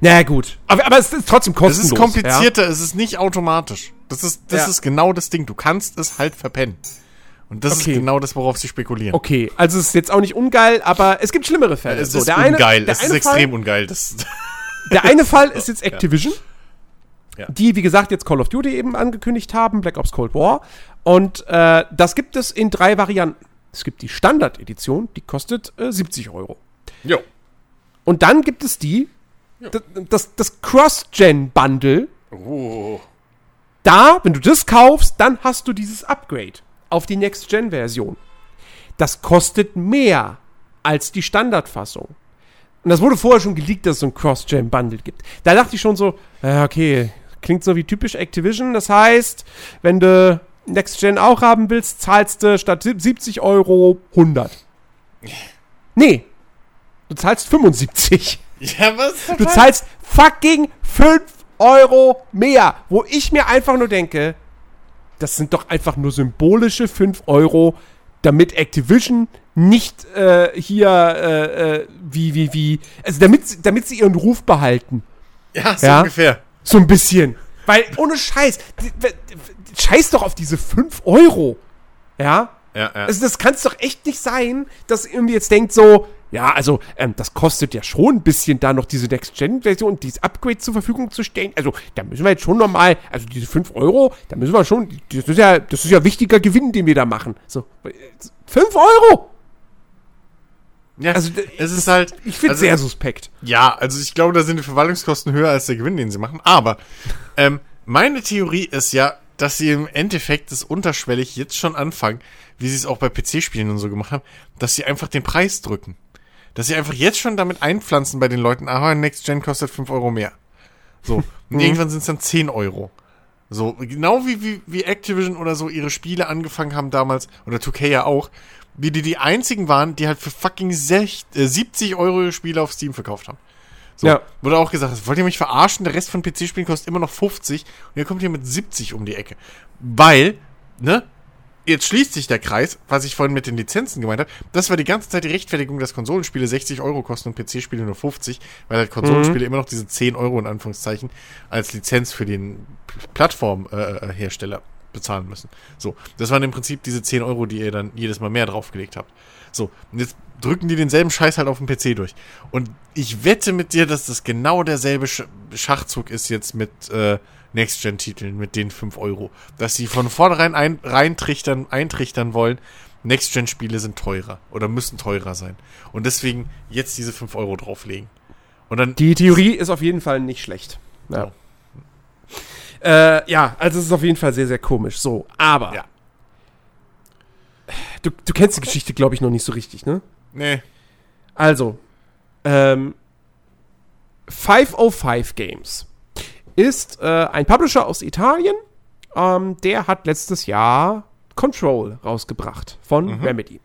S1: Na gut. Aber, aber es ist trotzdem
S2: Es
S1: kostenlos.
S2: ist komplizierter, es ist nicht automatisch. Das ist, das
S1: Ja.
S2: ist genau das Ding. Du kannst es halt verpennen. Und das
S1: Okay.
S2: ist genau das, worauf sie spekulieren.
S1: Ja? Okay, also es ist jetzt auch nicht ungeil, aber es gibt schlimmere Fälle.
S2: Es
S1: So,
S2: ist
S1: der eine-
S2: ungeil.
S1: der
S2: es ist
S1: eine
S2: extrem
S1: Fall,
S2: ungeil. Das,
S1: Der eine Fall ist jetzt Activision,
S2: Ja.
S1: die, wie gesagt, jetzt Call of Duty eben angekündigt haben, Black Ops Cold War. Und äh, das gibt es in drei Varianten. Es gibt die Standard-Edition, die kostet äh, 70 Euro.
S2: jo.
S1: Und dann gibt es die, das, das, das Cross-Gen-Bundle.
S2: Oh.
S1: Da, wenn du das kaufst, dann hast du dieses Upgrade auf die Next-Gen-Version. Das kostet mehr als die Standardfassung. Und das wurde vorher schon geleakt, dass es so ein Cross-Gen-Bundle gibt. Da dachte ich schon so, ja, okay, klingt so wie typisch Activision. Das heißt, wenn du Next-Gen auch haben willst, zahlst du statt 70 Euro 100. Nee, du zahlst 75.
S2: Ja, was?
S1: Du zahlst fucking 5 Euro mehr. Wo ich mir einfach nur denke, das sind doch einfach nur symbolische 5 Euro, damit Activision nicht äh, hier äh, äh, wie, wie, wie, also damit, sie- damit sie ihren Ruf behalten.
S2: Ja, so
S1: Ja?
S2: ungefähr.
S1: So ein bisschen. Weil ohne Scheiß, scheiß doch auf diese 5 Euro. Ja?
S2: Ja, ja.
S1: Also das kann es doch echt nicht sein, dass ihr irgendwie jetzt denkt so, ja, also ähm, das kostet ja schon ein bisschen, da noch diese Next-Gen-Version, dieses Upgrade zur Verfügung zu stellen. Also da müssen wir jetzt schon nochmal, also diese 5 Euro, da müssen wir schon, das ist ja, das ist ja wichtiger Gewinn, den wir da machen. So, 5 Euro!
S2: ja
S1: also,
S2: es ist halt.
S1: Ich finde
S2: also,
S1: sehr suspekt.
S2: Ja, also ich glaube, da sind die Verwaltungskosten höher als der Gewinn, den sie machen. Aber ähm, meine Theorie ist ja, dass sie im Endeffekt das unterschwellig jetzt schon anfangen, wie sie es auch bei PC-Spielen und so gemacht haben, dass sie einfach den Preis drücken. Dass sie einfach jetzt schon damit einpflanzen bei den Leuten, aha, Next Gen kostet 5 Euro mehr. So. Und
S1: Mhm.
S2: irgendwann sind es dann 10 Euro. So, genau wie, wie, wie Activision oder so ihre Spiele angefangen haben damals, oder 2K ja auch, wie die die einzigen waren, die halt für fucking sech, äh, 70 Euro ihre Spiele auf Steam verkauft haben. So,
S1: Ja.
S2: wurde auch gesagt, wollt ihr mich verarschen? Der Rest von PC-Spielen kostet immer noch 50 und ihr kommt hier mit 70 um die Ecke. Weil, ne, jetzt schließt sich der Kreis, was ich vorhin mit den Lizenzen gemeint habe. Das war die ganze Zeit die Rechtfertigung, dass Konsolenspiele 60 Euro kosten und PC-Spiele nur 50, weil halt Konsolenspiele immer noch diese 10 Euro in Anführungszeichen als Lizenz für den Plattformhersteller bezahlen müssen. So, das waren im Prinzip diese 10 Euro, die ihr dann jedes Mal mehr draufgelegt habt. So, und jetzt drücken die denselben Scheiß halt auf dem PC durch. Und ich wette mit dir, dass das genau derselbe Sch Schachzug ist jetzt mit äh, Next-Gen-Titeln, mit den 5 Euro. Dass sie von vornherein ein, reintrichtern, eintrichtern wollen, Next-Gen-Spiele sind teurer oder müssen teurer sein. Und deswegen jetzt diese 5 Euro drauflegen. Und dann.
S1: Die Theorie ist auf jeden Fall nicht schlecht. Ja. Äh, ja, also es ist auf jeden Fall sehr, sehr komisch. So, aber.
S2: Ja.
S1: Du, du kennst die Geschichte, glaube ich, noch nicht so richtig, ne?
S2: Nee.
S1: Also, ähm, 505 Games ist äh, ein Publisher aus Italien. Ähm, der hat letztes Jahr Control rausgebracht von Remedy.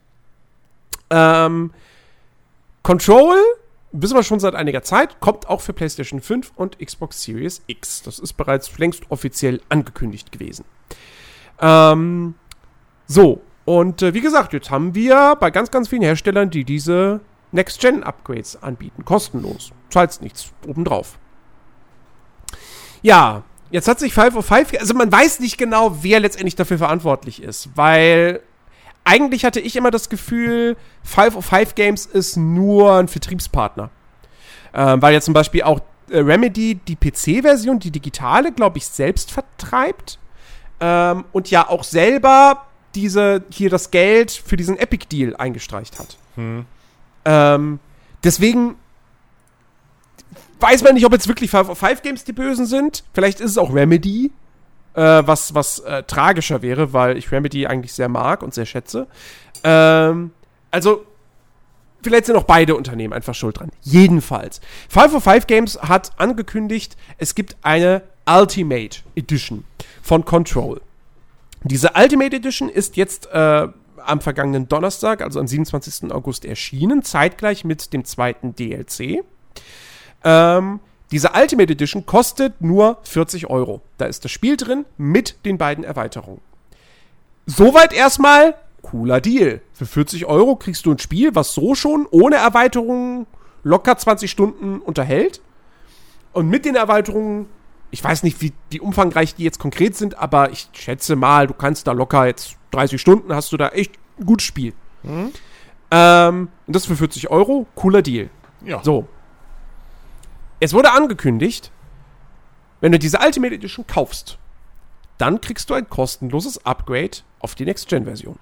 S1: Ähm, Control, wissen wir schon seit einiger Zeit, kommt auch für PlayStation 5 und Xbox Series X. Das ist bereits längst offiziell angekündigt gewesen. Ähm, so, und äh, wie gesagt, jetzt haben wir bei ganz, ganz vielen Herstellern, die diese Next-Gen-Upgrades anbieten, kostenlos. Zahlst nichts obendrauf. Ja, jetzt hat sich 505, also man weiß nicht genau, wer letztendlich dafür verantwortlich ist, weil eigentlich hatte ich immer das Gefühl, 505 Games ist nur ein Vertriebspartner. Ähm, weil ja zum Beispiel auch äh, Remedy die PC-Version, die digitale, glaube ich, selbst vertreibt. Ähm, und ja auch selber diese, hier das Geld für diesen Epic-Deal eingestreicht hat. Ähm, deswegen weiß man nicht, ob jetzt wirklich 505 Games die Bösen sind. Vielleicht ist es auch Remedy, äh, was, was äh, tragischer wäre, weil ich Remedy eigentlich sehr mag und sehr schätze. Ähm, also, vielleicht sind auch beide Unternehmen einfach schuld dran. Jedenfalls. 505 Games hat angekündigt, es gibt eine Ultimate Edition von Control. Diese Ultimate Edition ist jetzt äh, am vergangenen Donnerstag, also am 27. August erschienen, zeitgleich mit dem zweiten DLC. Ähm, diese Ultimate Edition kostet nur 40 Euro. Da ist das Spiel drin mit den beiden Erweiterungen. Soweit erstmal cooler Deal. Für 40 Euro kriegst du ein Spiel, was so schon ohne Erweiterungen locker 20 Stunden unterhält. Und mit den Erweiterungen, ich weiß nicht, wie, wie umfangreich die jetzt konkret sind, aber ich schätze mal, du kannst da locker jetzt 30 Stunden, hast du da echt ein gutes Spiel. Ähm, und das für 40 Euro, cooler Deal.
S2: Ja.
S1: So. Es wurde angekündigt, wenn du diese Ultimate Edition kaufst, dann kriegst du ein kostenloses Upgrade auf die Next-Gen-Version.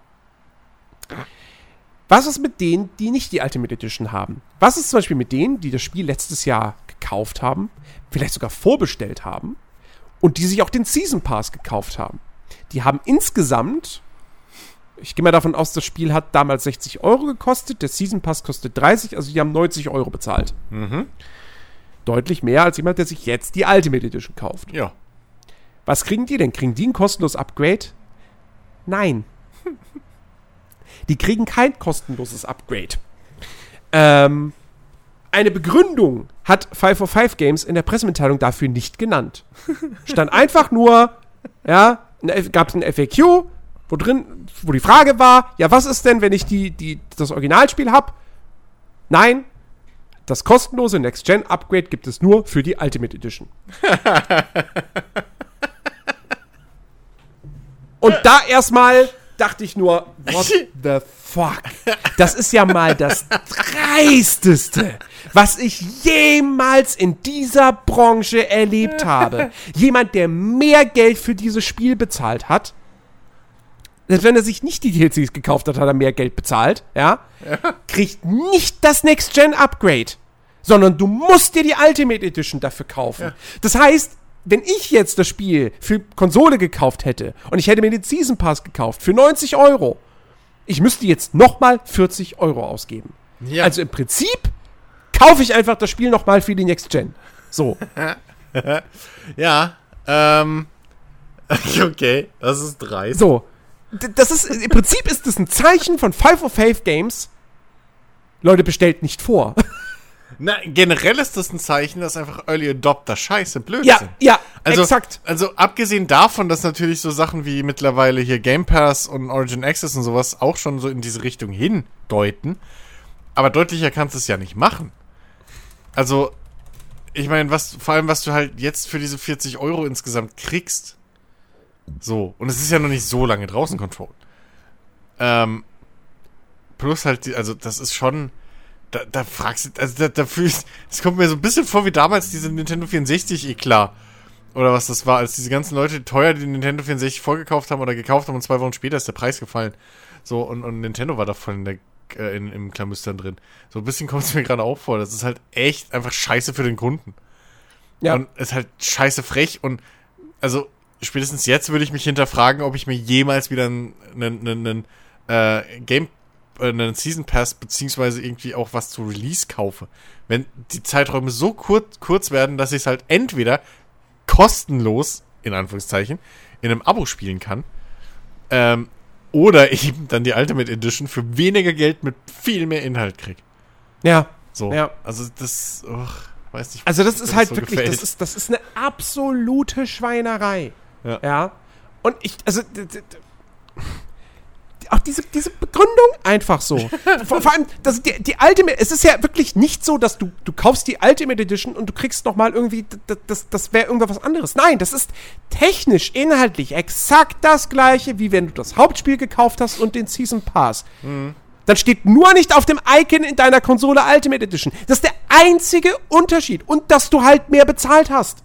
S1: Was ist mit denen, die nicht die Ultimate Edition haben? Was ist zum Beispiel mit denen, die das Spiel letztes Jahr gekauft haben, vielleicht sogar vorbestellt haben und die sich auch den Season Pass gekauft haben? Die haben insgesamt, ich gehe mal davon aus, das Spiel hat damals 60 Euro gekostet, der Season Pass kostet 30, also die haben 90 Euro bezahlt. Deutlich mehr als jemand, der sich jetzt die Ultimate Edition kauft.
S2: Ja.
S1: Was kriegen die denn? Kriegen die ein kostenloses Upgrade? Nein. Die kriegen kein kostenloses Upgrade. Ähm, eine Begründung hat 505 Games in der Pressemitteilung dafür nicht genannt. Stand einfach nur, ja, gab es ein FAQ, wo drin, wo die Frage war, ja, was ist denn, wenn ich die, die, das Originalspiel habe? Nein, das kostenlose Next-Gen-Upgrade gibt es nur für die Ultimate Edition. Und da erstmal dachte ich nur, what the fuck? Das ist ja mal das dreisteste, was ich jemals in dieser Branche erlebt habe. Jemand, der mehr Geld für dieses Spiel bezahlt hat, selbst wenn er sich nicht die DLCs gekauft hat, hat er mehr Geld bezahlt, ja, kriegt nicht das Next-Gen-Upgrade, sondern du musst dir die Ultimate Edition dafür kaufen. Das heißt, wenn ich jetzt das Spiel für Konsole gekauft hätte und ich hätte mir den Season Pass gekauft für 90 Euro, ich müsste jetzt nochmal 40 Euro ausgeben.
S2: Ja.
S1: Also im Prinzip kaufe ich einfach das Spiel nochmal für die Next Gen. So.
S2: ja, ähm. Okay, das ist dreist.
S1: So. Das ist, im Prinzip ist das ein Zeichen von 505 Games. Leute, bestellt nicht vor.
S2: Na, generell ist das ein Zeichen, dass einfach Early Adopter scheiße blöd
S1: Ja,
S2: sind.
S1: ja,
S2: Also,
S1: exakt.
S2: Also abgesehen davon, dass natürlich so Sachen wie mittlerweile hier Game Pass und Origin Access und sowas auch schon so in diese Richtung hindeuten. Aber deutlicher kannst du es ja nicht machen. Also, ich meine, was, vor allem, was du halt jetzt für diese 40 Euro insgesamt kriegst. So. Und es ist ja noch nicht so lange draußen Control. Ähm, plus halt, die, also, das ist schon, da, da fragst du, also, da, da fühlst, es kommt mir so ein bisschen vor wie damals diese Nintendo 64 Eklat. Oder was das war, als diese ganzen Leute teuer die Nintendo 64 vorgekauft haben oder gekauft haben und zwei Wochen später ist der Preis gefallen. So, und, und Nintendo war da voll in der, äh, in, im Klamüstern drin. So ein bisschen kommt es mir gerade auch vor. Das ist halt echt einfach scheiße für den Kunden.
S1: Ja.
S2: Und ist halt scheiße frech und also spätestens jetzt würde ich mich hinterfragen, ob ich mir jemals wieder einen, einen, einen äh, Game, äh, einen Season Pass beziehungsweise irgendwie auch was zu Release kaufe. Wenn die Zeiträume so kurz, kurz werden, dass ich es halt entweder kostenlos, in Anführungszeichen, in einem Abo spielen kann, ähm, oder eben dann die Ultimate Edition für weniger Geld mit viel mehr Inhalt krieg.
S1: Ja.
S2: So.
S1: Ja.
S2: Also das, uch, weiß nicht.
S1: Also das ist halt
S2: so
S1: wirklich,
S2: gefällt.
S1: das ist, das ist eine absolute Schweinerei.
S2: Ja.
S1: ja? Und ich, also, auch diese, diese Begründung einfach so. vor, vor allem, das, die, die Ultimate, es ist ja wirklich nicht so, dass du, du kaufst die Ultimate Edition und du kriegst nochmal irgendwie, d- d- das, das wäre irgendwas anderes. Nein, das ist technisch, inhaltlich exakt das gleiche, wie wenn du das Hauptspiel gekauft hast und den Season Pass. Dann steht nur nicht auf dem Icon in deiner Konsole Ultimate Edition. Das ist der einzige Unterschied. Und dass du halt mehr bezahlt hast.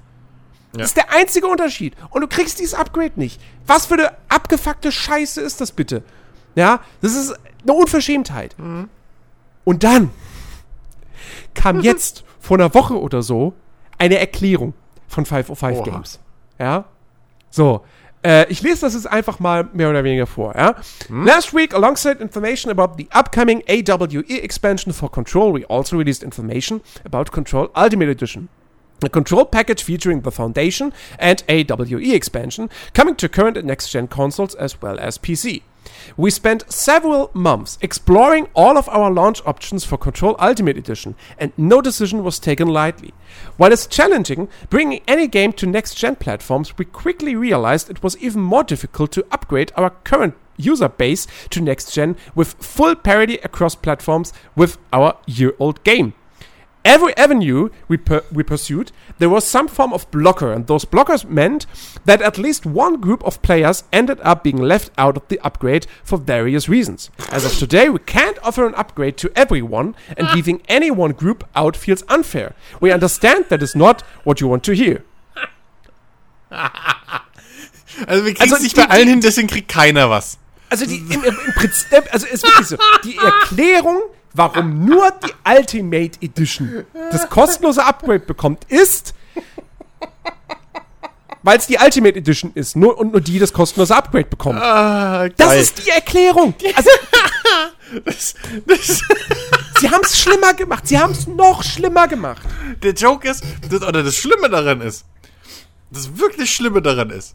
S1: Das ist der einzige Unterschied. Und du kriegst dieses Upgrade nicht. Was für eine abgefuckte Scheiße ist das bitte? Ja, das ist eine Unverschämtheit. Und dann kam jetzt vor einer Woche oder so eine Erklärung von 505
S2: Oha.
S1: Games. Ja, so. Äh, ich lese das jetzt einfach mal mehr oder weniger vor. Ja? Last week, alongside information about the upcoming AWE expansion for Control, we also released information about Control Ultimate Edition. A control package featuring the Foundation and AWE expansion, coming to current and next gen consoles as well as PC. We spent several months exploring all of our launch options for Control Ultimate Edition, and no decision was taken lightly. While it's challenging bringing any game to next gen platforms, we quickly realized it was even more difficult to upgrade our current user base to next gen with full parity across platforms with our year old game. Every avenue we, per- we pursued, there was some form of blocker, and those blockers meant that at least one group of players ended up being left out of the upgrade for various reasons. As of today, we can't offer an upgrade to everyone, and leaving any one group out feels unfair. We understand that is not what you want to hear.
S2: Also wir kriegen
S1: Also
S2: es nicht bei allen hin, deswegen kriegt keiner was.
S1: Also die, im, im, im Prinzip, also ist wirklich so, die Erklärung, warum nur die Ultimate Edition das kostenlose Upgrade bekommt, ist, weil es die Ultimate Edition ist, nur und nur die das kostenlose Upgrade bekommt.
S2: Ah.
S1: Das ist die Erklärung. Also,
S2: das, das,
S1: sie haben es schlimmer gemacht. Sie haben es noch schlimmer gemacht.
S2: der Joke ist, das, oder das Schlimme daran ist, das wirklich Schlimme daran ist,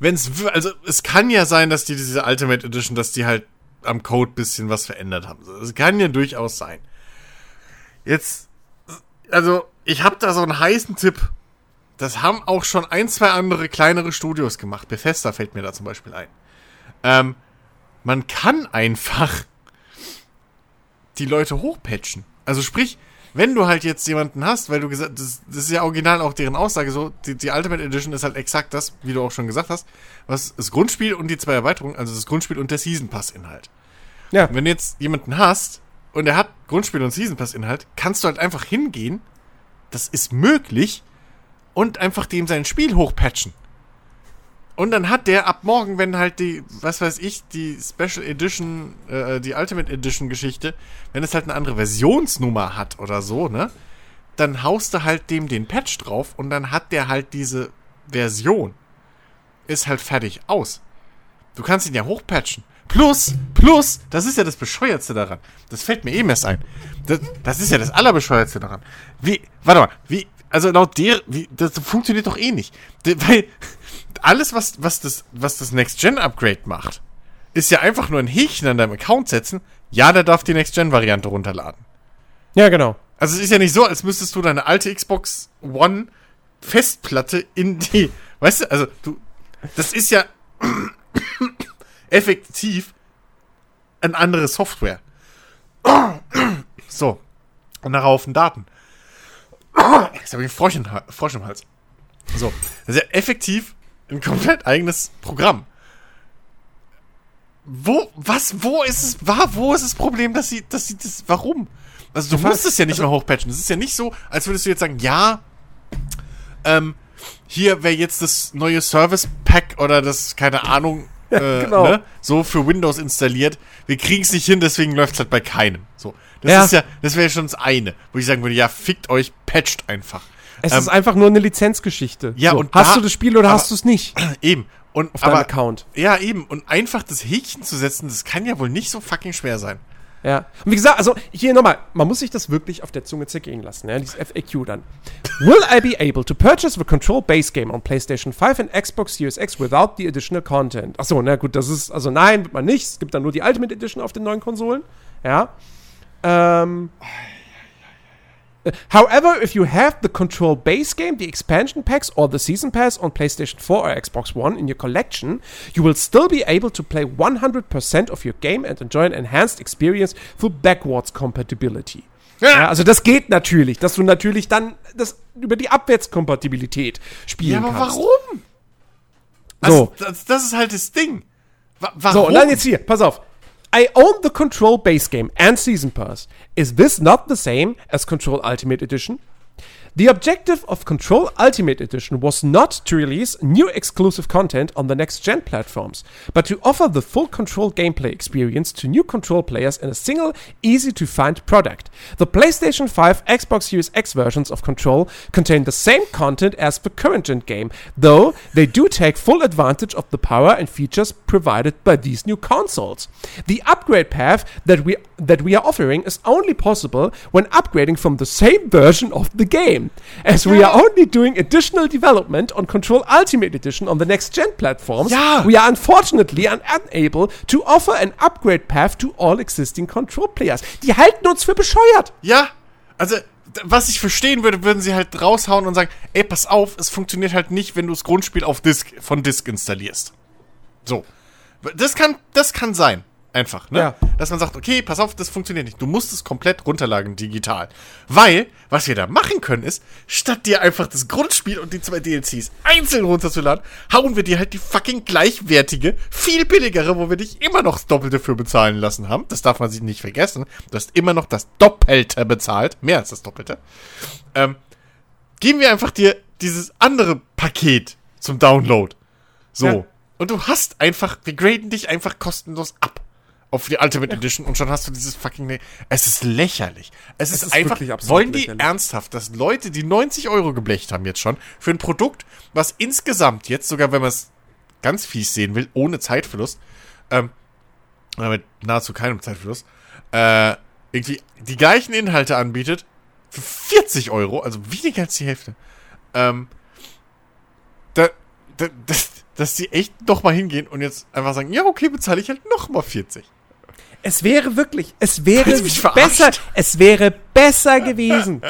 S2: wenn es, also es kann ja sein, dass die diese Ultimate Edition, dass die halt am Code bisschen was verändert haben. Es kann ja durchaus sein. Jetzt, also ich habe da so einen heißen Tipp. Das haben auch schon ein, zwei andere kleinere Studios gemacht. Bethesda fällt mir da zum Beispiel ein. Ähm, man kann einfach die Leute hochpatchen. Also sprich, wenn du halt jetzt jemanden hast, weil du gesagt, das, das ist ja original auch deren Aussage so, die, die Ultimate Edition ist halt exakt das, wie du auch schon gesagt hast, was das Grundspiel und die zwei Erweiterungen, also das Grundspiel und der Season Pass Inhalt.
S1: Ja.
S2: Wenn du jetzt jemanden hast und er hat Grundspiel und Season Pass Inhalt, kannst du halt einfach hingehen, das ist möglich und einfach dem sein Spiel hochpatchen. Und dann hat der ab morgen, wenn halt die, was weiß ich, die Special Edition, äh, die Ultimate Edition Geschichte, wenn es halt eine andere Versionsnummer hat oder so, ne? dann haust du halt dem den Patch drauf und dann hat der halt diese Version. Ist halt fertig aus. Du kannst ihn ja hochpatchen. Plus, plus, das ist ja das Bescheuertste daran. Das fällt mir eben erst ein. Das, das ist ja das Allerbescheuertste daran. Wie, warte mal, wie, also laut der, wie, das funktioniert doch eh nicht. Weil alles, was, was das, was das Next-Gen-Upgrade macht, ist ja einfach nur ein Häkchen an deinem Account setzen. Ja, der darf die Next-Gen-Variante runterladen.
S1: Ja, genau.
S2: Also es ist ja nicht so, als müsstest du deine alte Xbox One Festplatte in die, weißt du, also du, das ist ja effektiv eine andere Software. So. Und darauf Daten. Jetzt habe ich einen Frosch, im Ha- Frosch im Hals. So. Das ist ja effektiv ein komplett eigenes Programm. Wo, was, wo ist es, war, wo ist das Problem, dass sie, dass sie das, warum? Also du musst es ja nicht
S1: Also-
S2: mal hochpatchen. Es ist ja nicht so, als würdest du jetzt sagen, ja, ähm, hier wäre jetzt das neue Service Pack oder das, keine Ahnung, äh,
S1: genau.
S2: ne, so für Windows installiert. Wir kriegen es nicht hin, deswegen läuft es halt bei keinem. So. Das
S1: Ja.
S2: ist ja, das wäre schon das eine, wo ich sagen würde, ja, fickt euch, patcht einfach.
S1: Es
S2: Ähm,
S1: ist einfach nur eine Lizenzgeschichte.
S2: Ja, und
S1: hast
S2: da-
S1: du das Spiel oder
S2: aber-
S1: hast du es nicht
S2: Eben. Und
S1: auf deinem
S2: aber,
S1: Account?
S2: ja, eben. Und einfach das Häkchen zu setzen, das kann ja wohl nicht so fucking schwer sein.
S1: Ja. Und wie gesagt, also hier nochmal, man muss sich das wirklich auf der Zunge zergehen lassen, ja, dieses FAQ dann. Will I be able to purchase the Control Base Game on PlayStation 5 and Xbox Series X without the additional content? Achso, na gut, das ist, also nein, wird man nicht. Es gibt dann nur die Ultimate Edition auf den neuen Konsolen. Ja. Ähm. However, if you have the Control base game, the expansion packs, or the season pass on PlayStation 4 or Xbox One in your collection, you will still be able to play 100% of your game and enjoy an enhanced experience through backwards compatibility. Ja, also das geht natürlich, dass du natürlich dann das über die Abwärtskompatibilität spielen
S2: Ja, aber
S1: kannst.
S2: warum?
S1: So.
S2: Also, das, das ist halt das Ding. Wa warum?
S1: So, und dann jetzt hier, pass auf. I own the Control base game and season pass. Is this not the same as Control Ultimate Edition? The objective of Control Ultimate Edition was not to release new exclusive content on the next gen platforms, but to offer the full Control gameplay experience to new Control players in a single, easy to find product. The PlayStation 5, Xbox Series X versions of Control contain the same content as the current gen game, though they do take full advantage of the power and features provided by these new consoles. The upgrade path that we that we are offering is only possible when upgrading from the same version of the game, as we are only doing additional development on Control Ultimate Edition on the next gen platforms.
S2: Ja.
S1: We are unfortunately un unable to offer an upgrade path to all existing Control players. Die halten uns für bescheuert.
S2: Ja, also, was ich verstehen würde, würden sie halt raushauen und sagen, ey, pass auf, es funktioniert halt nicht, wenn du das Grundspiel auf Disk, von Disk installierst. So. Das kann, das kann sein. Einfach, ne?
S1: Ja.
S2: Dass man sagt, okay, pass auf, das funktioniert nicht. Du musst es komplett runterladen, digital. Weil, was wir da machen können, ist, statt dir einfach das Grundspiel und die zwei DLCs einzeln runterzuladen, hauen wir dir halt die fucking gleichwertige, viel billigere, wo wir dich immer noch das Doppelte für bezahlen lassen haben. Das darf man sich nicht vergessen. Du hast immer noch das Doppelte bezahlt. Mehr als das Doppelte. Ähm, geben wir einfach dir dieses andere Paket zum Download. So.
S1: Ja.
S2: Und du hast einfach, wir graden dich einfach kostenlos ab. Auf die Ultimate Edition und schon hast du dieses fucking. Es ist lächerlich. Es, ist,
S1: ist
S2: einfach. Wollen die
S1: lächerlich.
S2: ernsthaft, dass Leute, die 90 Euro geblecht haben jetzt schon, für ein Produkt, was insgesamt jetzt sogar, wenn man es ganz fies sehen will, ohne Zeitverlust, ähm, mit nahezu keinem Zeitverlust, äh, irgendwie die gleichen Inhalte anbietet, für 40 Euro, also weniger als die Hälfte, ähm, da, da, das, dass die echt noch mal hingehen und jetzt einfach sagen, ja, okay, bezahle ich halt noch mal 40.
S1: Es wäre wirklich, es wäre besser, es wäre besser gewesen.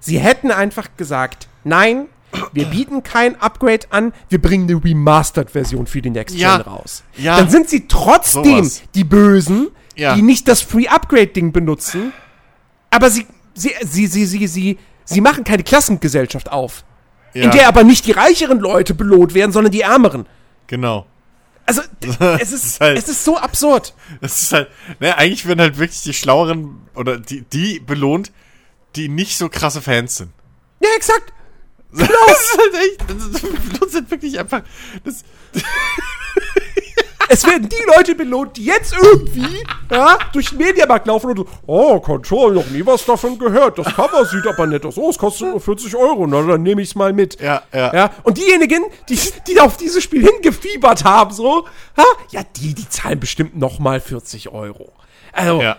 S1: Sie hätten einfach gesagt, nein, wir bieten kein Upgrade an, wir bringen eine Remastered-Version für die Next
S2: Ja.
S1: Gen raus.
S2: Ja.
S1: Dann sind sie trotzdem
S2: Sowas.
S1: die Bösen,
S2: Ja.
S1: die nicht das Free-Upgrade-Ding benutzen, aber sie, sie, sie, sie, sie, sie, sie machen keine Klassengesellschaft auf,
S2: Ja,
S1: in der aber nicht die reicheren Leute belohnt werden, sondern die ärmeren.
S2: genau.
S1: Also, es ist,
S2: ist halt-
S1: es ist so absurd.
S2: Das ist halt, ne, eigentlich werden halt wirklich die Schlaueren oder die, die belohnt, die nicht so krasse Fans sind.
S1: Ja, exakt.
S2: Das ist halt echt, das ist, belohnt sind wirklich einfach, das,
S1: es werden die Leute belohnt, die jetzt irgendwie ja, durch den Mediamarkt laufen und so, oh, Control, noch nie was davon gehört. Das Cover sieht aber nett aus. Oh, es kostet nur 40 Euro. Na, dann nehme ich es mal mit.
S2: Ja, ja.
S1: ja. Und diejenigen, die, die auf dieses Spiel hingefiebert haben, so, ha, ja, die, die zahlen bestimmt noch mal 40 Euro. Also,
S2: Ja.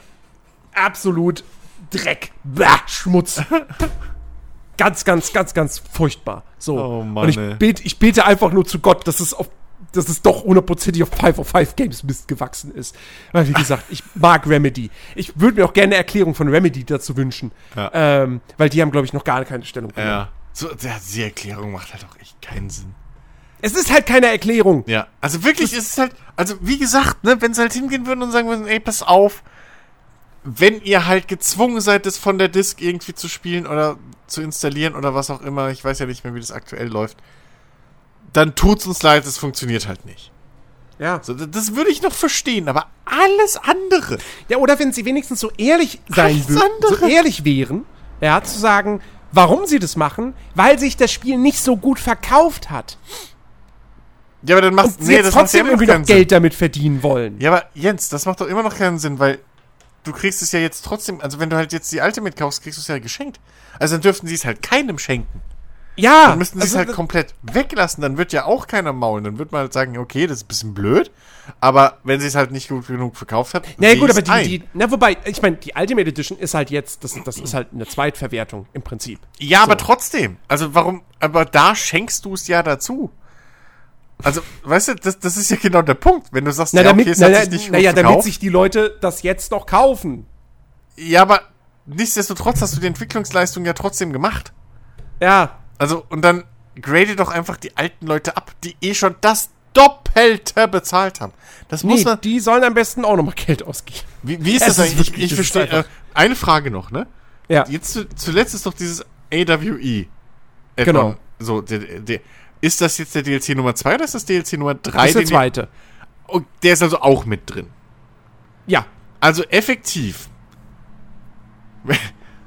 S1: absolut Dreck, Bäh, Schmutz. ganz, ganz, ganz, ganz furchtbar. So.
S2: Oh Mann,
S1: Und ich bete, ich bete einfach nur zu Gott, dass es auf dass es doch hundertprozentig auf 5 of 5 Games Mist gewachsen ist. Weil, wie gesagt, ich mag Remedy. Ich würde mir auch gerne eine Erklärung von Remedy dazu wünschen.
S2: Ja.
S1: Ähm, weil die haben, glaube ich, noch gar keine Stellung genommen.
S2: Ja. So, die Erklärung macht halt auch echt keinen Sinn.
S1: Es ist halt keine Erklärung.
S2: Ja, also wirklich ist es halt, also wie gesagt, ne, wenn sie halt hingehen würden und sagen würden, ey, pass auf, wenn ihr halt gezwungen seid, das von der Disk irgendwie zu spielen oder zu installieren oder was auch immer, ich weiß ja nicht mehr, wie das aktuell läuft, dann tut's uns leid, es funktioniert halt nicht.
S1: Ja.
S2: So, das würde ich noch verstehen, aber alles andere.
S1: Ja, oder wenn sie wenigstens so ehrlich sein würden, so ehrlich wären, ja, zu sagen, warum sie das machen, weil sich das Spiel nicht so gut verkauft hat.
S2: Ja, aber dann macht
S1: Und sie jetzt trotzdem irgendwie noch Geld damit verdienen wollen.
S2: Ja, aber Jens, das macht doch immer noch keinen Sinn, weil du kriegst es ja jetzt trotzdem, also wenn du halt jetzt die alte mitkaufst, kriegst du es ja geschenkt. Also dann dürften sie es halt keinem schenken.
S1: Ja,
S2: Dann müssten sie es
S1: also
S2: halt
S1: das-
S2: komplett weglassen, dann wird ja auch keiner maulen. Dann wird man halt sagen, okay, das ist ein bisschen blöd, aber wenn sie es halt nicht gut genug verkauft hat,
S1: Na ja,
S2: sehe
S1: gut, aber die,
S2: ein.
S1: die, na wobei, ich meine, die Ultimate Edition ist halt jetzt, das, das ist halt eine Zweitverwertung im Prinzip.
S2: Ja, aber trotzdem. Also warum, aber da schenkst du es ja dazu. Also, weißt du, das, das ist ja genau der Punkt. Wenn du sagst,
S1: Na,
S2: ja,
S1: damit,
S2: okay, es
S1: na,
S2: hat sich nicht
S1: na
S2: gut
S1: ja, damit sich die Leute das jetzt noch kaufen.
S2: Ja, aber nichtsdestotrotz hast du die Entwicklungsleistung ja trotzdem gemacht.
S1: Ja,
S2: Also, und dann grade doch einfach die alten Leute ab, die eh schon das Doppelte bezahlt haben. Das muss
S1: nee,
S2: man.
S1: die sollen am besten auch nochmal Geld ausgeben.
S2: Wie, wie ist das
S1: ist
S2: eigentlich?
S1: wirklich-
S2: ich
S1: ist
S2: verstehe. Äh, eine Frage noch, ne?
S1: Ja,
S2: Jetzt zu, zuletzt ist doch dieses AWE. Add-on.
S1: Genau.
S2: So, der, der, ist das jetzt der DLC Nummer 2 oder ist das DLC Nummer 3?
S1: das ist der zweite.
S2: Oh, der ist also auch mit drin.
S1: Ja,
S2: Also effektiv.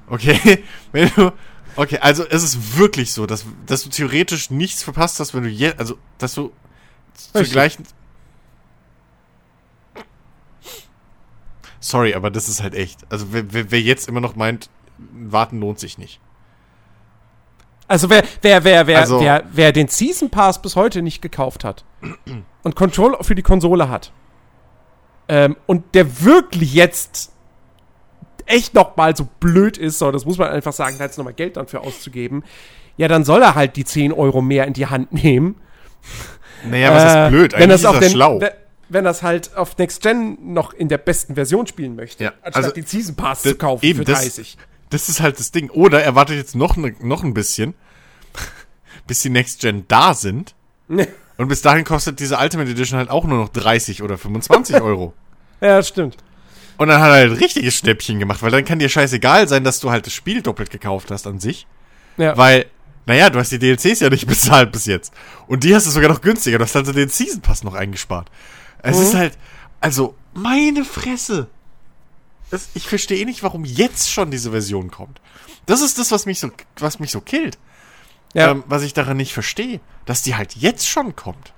S2: Okay, wenn du. Okay, also es ist wirklich so, dass, dass du theoretisch nichts verpasst hast, wenn du jetzt. Also, dass du zur gleichen. Sorry, aber das ist halt echt. Also, wer, wer, wer jetzt immer noch meint, warten lohnt sich nicht.
S1: Also wer, wer, wer, wer,
S2: Also-
S1: wer, wer den Season Pass bis heute nicht gekauft hat und Control für die Konsole hat ähm, und der wirklich jetzt echt noch mal so blöd ist, so, das muss man einfach sagen, da jetzt noch mal Geld dafür auszugeben, ja, dann soll er halt die 10 Euro mehr in die Hand nehmen.
S2: Naja, was
S1: Äh,
S2: ist blöd?
S1: wenn
S2: Eigentlich
S1: das auf
S2: ist das
S1: den,
S2: schlau.
S1: we- Wenn das halt auf Next Gen noch in der besten Version spielen möchte,
S2: Ja,
S1: anstatt
S2: also,
S1: den Season Pass
S2: das-
S1: zu kaufen
S2: eben,
S1: für
S2: das-
S1: 30.
S2: Das ist halt das Ding. Oder er wartet jetzt noch, ne, noch ein bisschen, bis die Next Gen da sind. Und bis dahin kostet diese Ultimate Edition halt auch nur noch 30 oder 25 Euro.
S1: ja, das stimmt.
S2: Und dann hat er halt ein richtiges Schnäppchen gemacht, weil dann kann dir scheißegal sein, dass du halt das Spiel doppelt gekauft hast an sich.
S1: Ja.
S2: Weil, naja, du hast die DLCs ja nicht bezahlt bis jetzt. Und die hast du sogar noch günstiger. Du hast also den Season Pass noch eingespart. Es ist halt, also, meine Fresse. Das, ich verstehe nicht, warum jetzt schon diese Version kommt. Das ist das, was mich so, was mich so killt.
S1: Ja.
S2: Ähm, was ich daran nicht verstehe. Dass die halt jetzt schon kommt.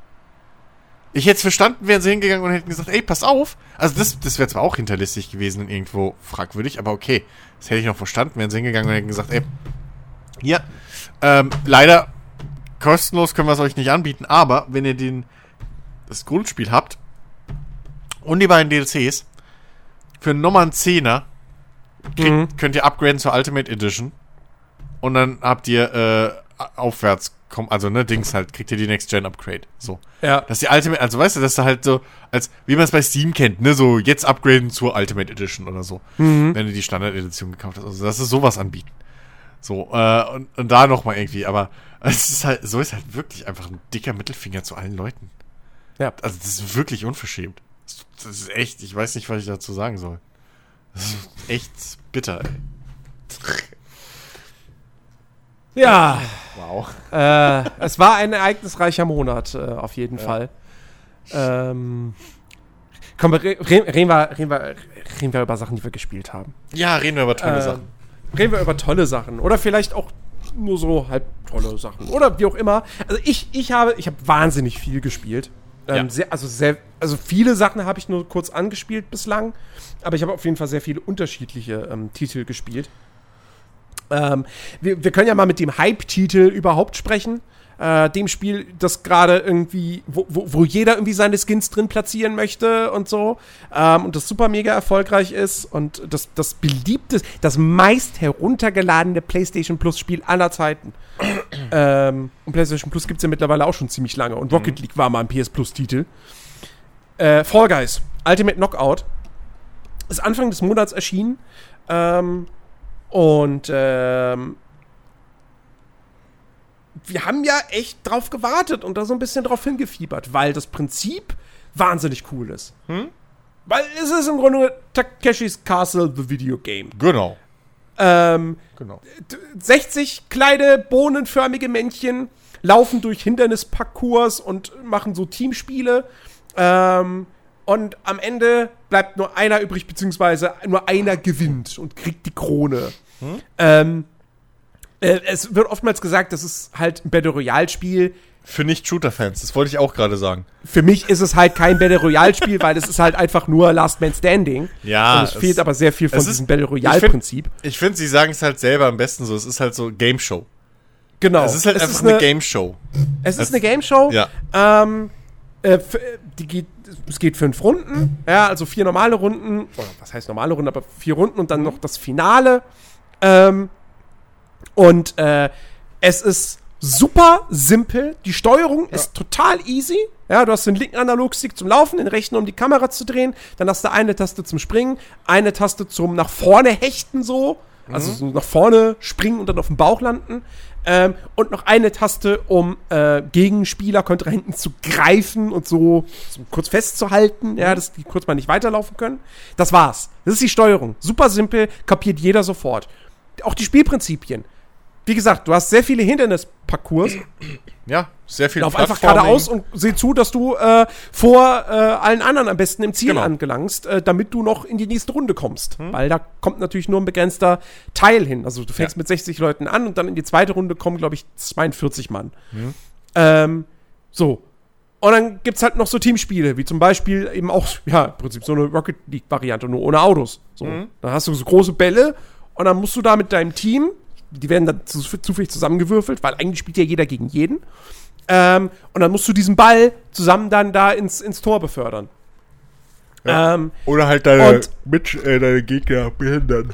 S2: Ich hätte es verstanden, wären sie hingegangen und hätten gesagt, ey, pass auf. Also das, das wäre zwar auch hinterlistig gewesen und irgendwo fragwürdig, aber okay. Das hätte ich noch verstanden, wären sie hingegangen und hätten gesagt, ey, hier, ähm, leider kostenlos können wir es euch nicht anbieten, aber wenn ihr den, das Grundspiel habt und die beiden DLCs, für nochmal einen Zehner kriegt,
S1: Mhm.
S2: könnt ihr upgraden zur Ultimate Edition und dann habt ihr äh, aufwärts, komm, also ne, Dings halt, kriegt ihr die Next Gen Upgrade. So.
S1: Ja.
S2: Das ist die Ultimate, also weißt du, das ist halt so, als wie man es bei Steam kennt, ne, so jetzt upgraden zur Ultimate Edition oder so,
S1: Mhm.
S2: wenn du die Standard Edition gekauft hast. Also das ist sowas anbieten. So, äh, und, und da nochmal irgendwie, aber es ist halt, so ist halt wirklich einfach ein dicker Mittelfinger zu allen Leuten.
S1: Ja.
S2: Also das ist wirklich unverschämt. Das, das ist echt, ich weiß nicht, was ich dazu sagen soll. Das ist echt bitter, ey.
S1: Ja.
S2: Wow.
S1: äh, es war ein ereignisreicher Monat, äh, auf jeden Fall. Ähm, komm, re re reden, wir, reden, wir, reden wir über Sachen, die wir gespielt haben.
S2: Ja, reden wir über tolle
S1: Ähm,
S2: Sachen.
S1: Reden wir über tolle Sachen. Oder vielleicht auch nur so halb tolle Sachen. Oder wie auch immer. Also ich, ich habe, ich habe wahnsinnig viel gespielt. Ähm,
S2: Ja.
S1: sehr, also, sehr, also viele Sachen habe ich nur kurz angespielt bislang, aber ich habe auf jeden Fall sehr viele unterschiedliche ähm, Titel gespielt. Ähm, wir, wir können ja mal mit dem Hype-Titel überhaupt sprechen. Äh, dem Spiel, das gerade irgendwie, wo, wo, wo jeder irgendwie seine Skins drin platzieren möchte und so. Ähm, und das super mega erfolgreich ist und das, das beliebte, das meist heruntergeladene PlayStation Plus Spiel aller Zeiten. ähm, und PlayStation Plus gibt es ja mittlerweile auch schon ziemlich lange. Und Rocket League war mal ein PS Plus-Titel. Äh, Fall Guys, Ultimate Knockout, ist Anfang des Monats erschienen. Ähm, und ähm, wir haben ja echt drauf gewartet und da so ein bisschen drauf hingefiebert, weil das Prinzip wahnsinnig cool ist. Weil es ist im Grunde Takeshis Castle, the Video Game.
S2: Genau.
S1: Ähm,
S2: Genau.
S1: 60 kleine bohnenförmige Männchen laufen durch Hindernisparcours und machen so Teamspiele. Ähm, und am Ende bleibt nur einer übrig, beziehungsweise nur einer gewinnt und kriegt die Krone. Ähm, äh, es wird oftmals gesagt, das ist halt ein Battle Royale-Spiel.
S2: Für Nicht-Shooter-Fans, das wollte ich auch gerade sagen.
S1: Für mich ist es halt kein Battle Royale-Spiel, weil es ist halt einfach nur Last Man Standing.
S2: Ja,
S1: Und es,
S2: es-
S1: fehlt aber sehr viel von
S2: es ist-
S1: diesem Battle
S2: find-
S1: Royale-Prinzip.
S2: Ich finde, sie sagen es halt selber am besten so. Es ist halt so Game Show.
S1: Genau.
S2: Es ist halt einfach eine, Game Show.
S1: Es ist
S2: es-
S1: eine Game Show.
S2: Ja.
S1: Ähm, äh, äh, die geht, es geht fünf Runden, ja, also vier normale Runden, oder was heißt normale Runden, aber vier Runden und dann noch das Finale. Ähm, und äh, es ist super simpel. Die Steuerung ist total easy. Ja, du hast den linken Analogstick zum Laufen, den rechten, um die Kamera zu drehen. Dann hast du eine Taste zum Springen, eine Taste zum nach vorne hechten so. Also so nach vorne springen und dann auf dem Bauch landen. Ähm, und noch eine Taste, um äh, Gegenspieler, Kontrahenten zu greifen und so, so kurz festzuhalten, ja, dass die kurz mal nicht weiterlaufen können. Das war's. Das ist die Steuerung. Super simpel, kapiert jeder sofort. Auch die Spielprinzipien. Wie gesagt, du hast sehr viele Hindernisparcours.
S2: Ja, sehr viel
S1: Lauf einfach geradeaus und seh zu, dass du äh, vor äh, allen anderen am besten im Ziel
S2: Genau.
S1: angelangst, äh, damit du noch in die nächste Runde kommst. Weil da kommt natürlich nur ein begrenzter Teil hin. Also du fängst
S2: Ja.
S1: mit 60 Leuten an und dann in die zweite Runde kommen, glaube ich, 42 Mann. Ähm, so. Und dann gibt's halt noch so Teamspiele, wie zum Beispiel eben auch, ja, im Prinzip so eine Rocket League-Variante, nur ohne Autos. So. Dann hast du so große Bälle und dann musst du da mit deinem Team, die werden dann zu, zufällig zusammengewürfelt, weil eigentlich spielt ja jeder gegen jeden. Ähm, und dann musst du diesen Ball zusammen dann da ins, ins Tor befördern.
S2: Ja.
S1: Ähm,
S2: Oder halt deine,
S1: Und-
S2: mit, äh, deine Gegner behindern.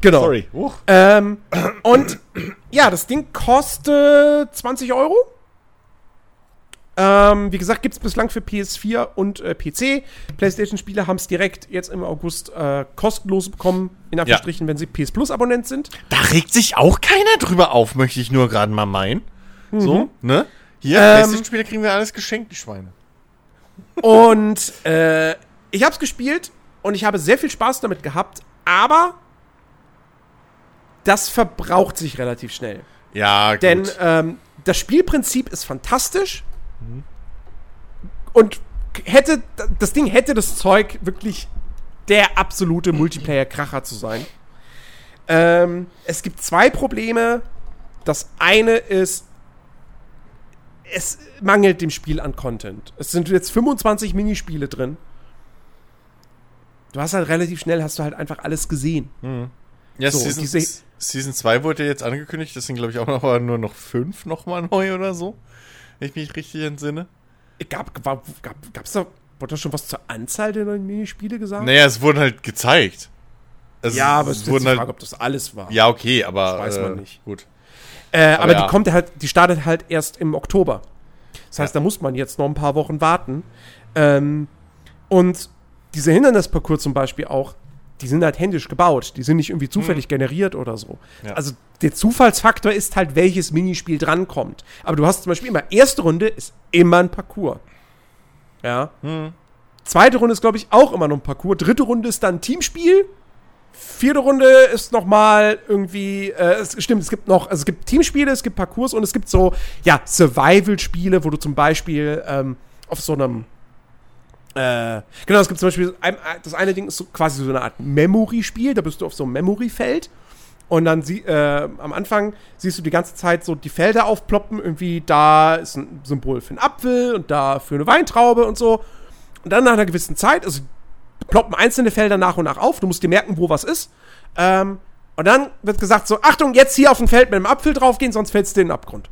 S1: genau.
S2: Sorry.
S1: Ähm, und ja, das Ding kostet 20 Euro. Ähm, wie gesagt, gibt es bislang für PS4 und äh, PC. PlayStation-Spieler haben es direkt jetzt im August äh, kostenlos bekommen, in Anführungsstrichen, wenn sie PS Plus-Abonnent sind.
S2: Da regt sich auch keiner drüber auf, möchte ich nur gerade mal meinen. So, ne? Hier,
S1: Ähm,
S2: PlayStation-Spiele kriegen wir alles geschenkt, die Schweine.
S1: Und äh, ich habe es gespielt und ich habe sehr viel Spaß damit gehabt, aber das verbraucht sich relativ schnell.
S2: Ja, gut.
S1: Denn ähm, das Spielprinzip ist fantastisch und hätte das Ding hätte das Zeug wirklich der absolute Multiplayer-Kracher zu sein. Ähm, es gibt zwei Probleme. Das eine ist, es mangelt dem Spiel an Content. Es sind jetzt 25 Minispiele drin. Du hast halt relativ schnell, hast du halt einfach alles gesehen.
S2: ja,
S1: so,
S2: Season, Season 2 wurde jetzt angekündigt, das sind, glaube ich, auch noch, nur noch fünf nochmal neu oder so. Wenn ich mich richtig entsinne.
S1: Gab, war, gab, gab's da, wurde da schon was zur Anzahl der neuen Minispiele gesagt?
S2: Naja, es wurden halt gezeigt. Es,
S1: ja, aber es ist die
S2: halt.
S1: Frage, ob das alles war.
S2: ja, okay, aber.
S1: Das weiß man
S2: äh,
S1: nicht.
S2: Gut.
S1: äh, aber,
S2: aber
S1: die
S2: ja.
S1: kommt halt, die startet halt erst im Oktober. Das heißt,
S2: Ja.
S1: da muss man jetzt noch ein paar Wochen warten. Ähm, und diese Hindernisparcours zum Beispiel auch, die sind halt händisch gebaut. Die sind nicht irgendwie zufällig generiert oder so.
S2: Ja.
S1: Also der Zufallsfaktor ist halt, welches Minispiel drankommt. Aber du hast zum Beispiel immer, erste Runde ist immer ein Parcours. Ja. Zweite Runde ist, glaube ich, auch immer noch ein Parcours. Dritte Runde ist dann ein Teamspiel. Vierte Runde ist noch mal irgendwie, äh, es stimmt, es gibt noch, also es gibt Teamspiele, es gibt Parcours und es gibt so, ja, Survival-Spiele, wo du zum Beispiel ähm, auf so einem, äh, genau, es gibt zum Beispiel, ein, das eine Ding ist so quasi so eine Art Memory-Spiel, da bist du auf so einem Memory-Feld Und dann sie, äh, am Anfang siehst du die ganze Zeit so die Felder aufploppen. Irgendwie da ist ein Symbol für einen Apfel und da für eine Weintraube und so. Und dann nach einer gewissen Zeit, also ploppen einzelne Felder nach und nach auf. Du musst dir merken, wo was ist. Ähm, und dann wird gesagt so, Achtung, jetzt hier auf dem Feld mit dem Apfel draufgehen, sonst fällst du in den Abgrund.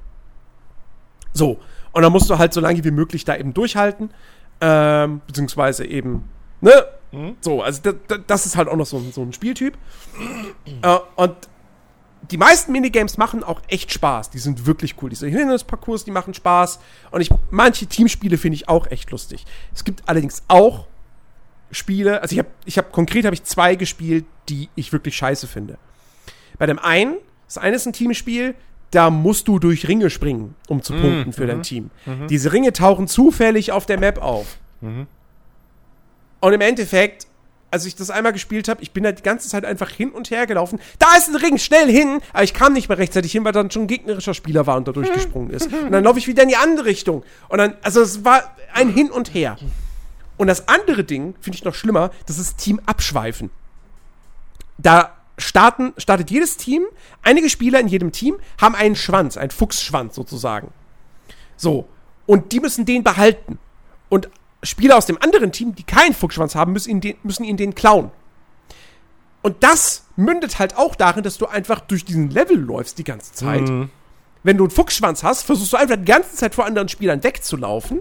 S1: So. Und dann musst du halt so lange wie möglich da eben durchhalten. Ähm, beziehungsweise eben, ne? Mhm. So, also das ist halt auch noch so, so ein Spieltyp. äh, und die meisten Minigames machen auch echt Spaß. Die sind wirklich cool. Diese Hindernisparcours, die machen Spaß. Und ich, manche Teamspiele finde ich auch echt lustig. Es gibt allerdings auch Spiele, also ich habe ich hab, konkret habe ich zwei gespielt, die ich wirklich scheiße finde. Bei dem einen, das eine ist ein Teamspiel, da musst du durch Ringe springen, um zu mhm. punkten für dein mhm. Team. Mhm. Diese Ringe tauchen zufällig auf der Map auf. Mhm. Und im Endeffekt, als ich das einmal gespielt habe, ich bin da die ganze Zeit einfach hin und her gelaufen. Da ist ein Ring, schnell hin! Aber ich kam nicht mehr rechtzeitig hin, weil dann schon ein gegnerischer Spieler war und da durchgesprungen ist. Und dann laufe ich wieder in die andere Richtung. Und dann, also es war ein Hin und Her. Und das andere Ding, finde ich noch schlimmer, das ist Team Abschweifen. Da starten, startet jedes Team, einige Spieler in jedem Team haben einen Schwanz, einen Fuchsschwanz sozusagen. So. Und die müssen den behalten. Und Spieler aus dem anderen Team, die keinen Fuchsschwanz haben, müssen ihn den, müssen ihn den klauen. Und das mündet halt auch darin, dass du einfach durch diesen Level läufst die ganze Zeit. Mhm. Wenn du einen Fuchsschwanz hast, versuchst du einfach die ganze Zeit vor anderen Spielern wegzulaufen.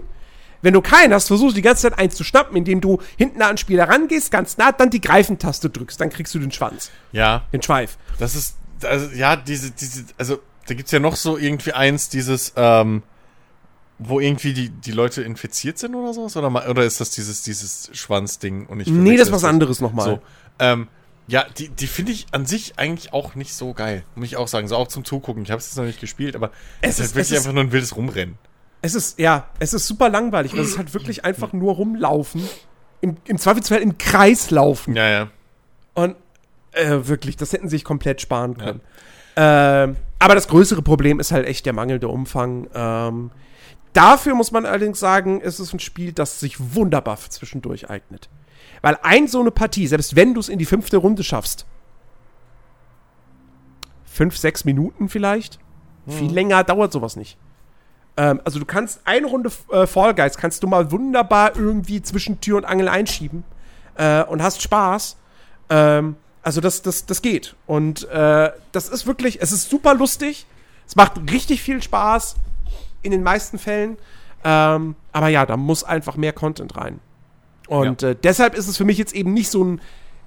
S1: Wenn du keinen hast, versuchst du die ganze Zeit eins zu schnappen, indem du hinten an den Spieler rangehst, ganz nah, dann die Greifentaste drückst, dann kriegst du den Schwanz.
S2: Ja.
S1: Den Schweif.
S2: Das ist, also, ja, diese, diese, also, da gibt's ja noch so irgendwie eins, dieses, ähm, wo irgendwie die, die Leute infiziert sind oder sowas? Oder, oder ist das dieses, dieses Schwanzding? Und ich
S1: nee, das ist was anderes nochmal.
S2: So, ähm, ja, die, die finde ich an sich eigentlich auch nicht so geil. Muss ich auch sagen. So auch zum Zugucken. Ich habe es jetzt noch nicht gespielt, aber es, es ist halt wirklich einfach nur ein wildes Rumrennen.
S1: Es ist, ja, es ist super langweilig, weil es ist halt wirklich einfach nur rumlaufen. Im, im Zweifelsfall im Kreis laufen.
S2: Ja, ja.
S1: Und äh, wirklich, das hätten sie sich komplett sparen können. Ja. Ähm, aber das größere Problem ist halt echt der mangelnde Umfang. Ähm, dafür muss man allerdings sagen, ist es ein Spiel, das sich wunderbar zwischendurch eignet. Weil ein so eine Partie, selbst wenn du es in die fünfte Runde schaffst, fünf, sechs Minuten vielleicht, mhm. viel länger dauert sowas nicht. Ähm, also du kannst eine Runde äh, Fall Guys kannst du mal wunderbar irgendwie zwischen Tür und Angel einschieben äh, und hast Spaß. Ähm, also das, das, das geht. Und äh, das ist wirklich, es ist super lustig. Es macht richtig viel Spaß in den meisten Fällen. Ähm, aber ja, da muss einfach mehr Content rein. Und ja. äh, deshalb ist es für mich jetzt eben nicht so ein.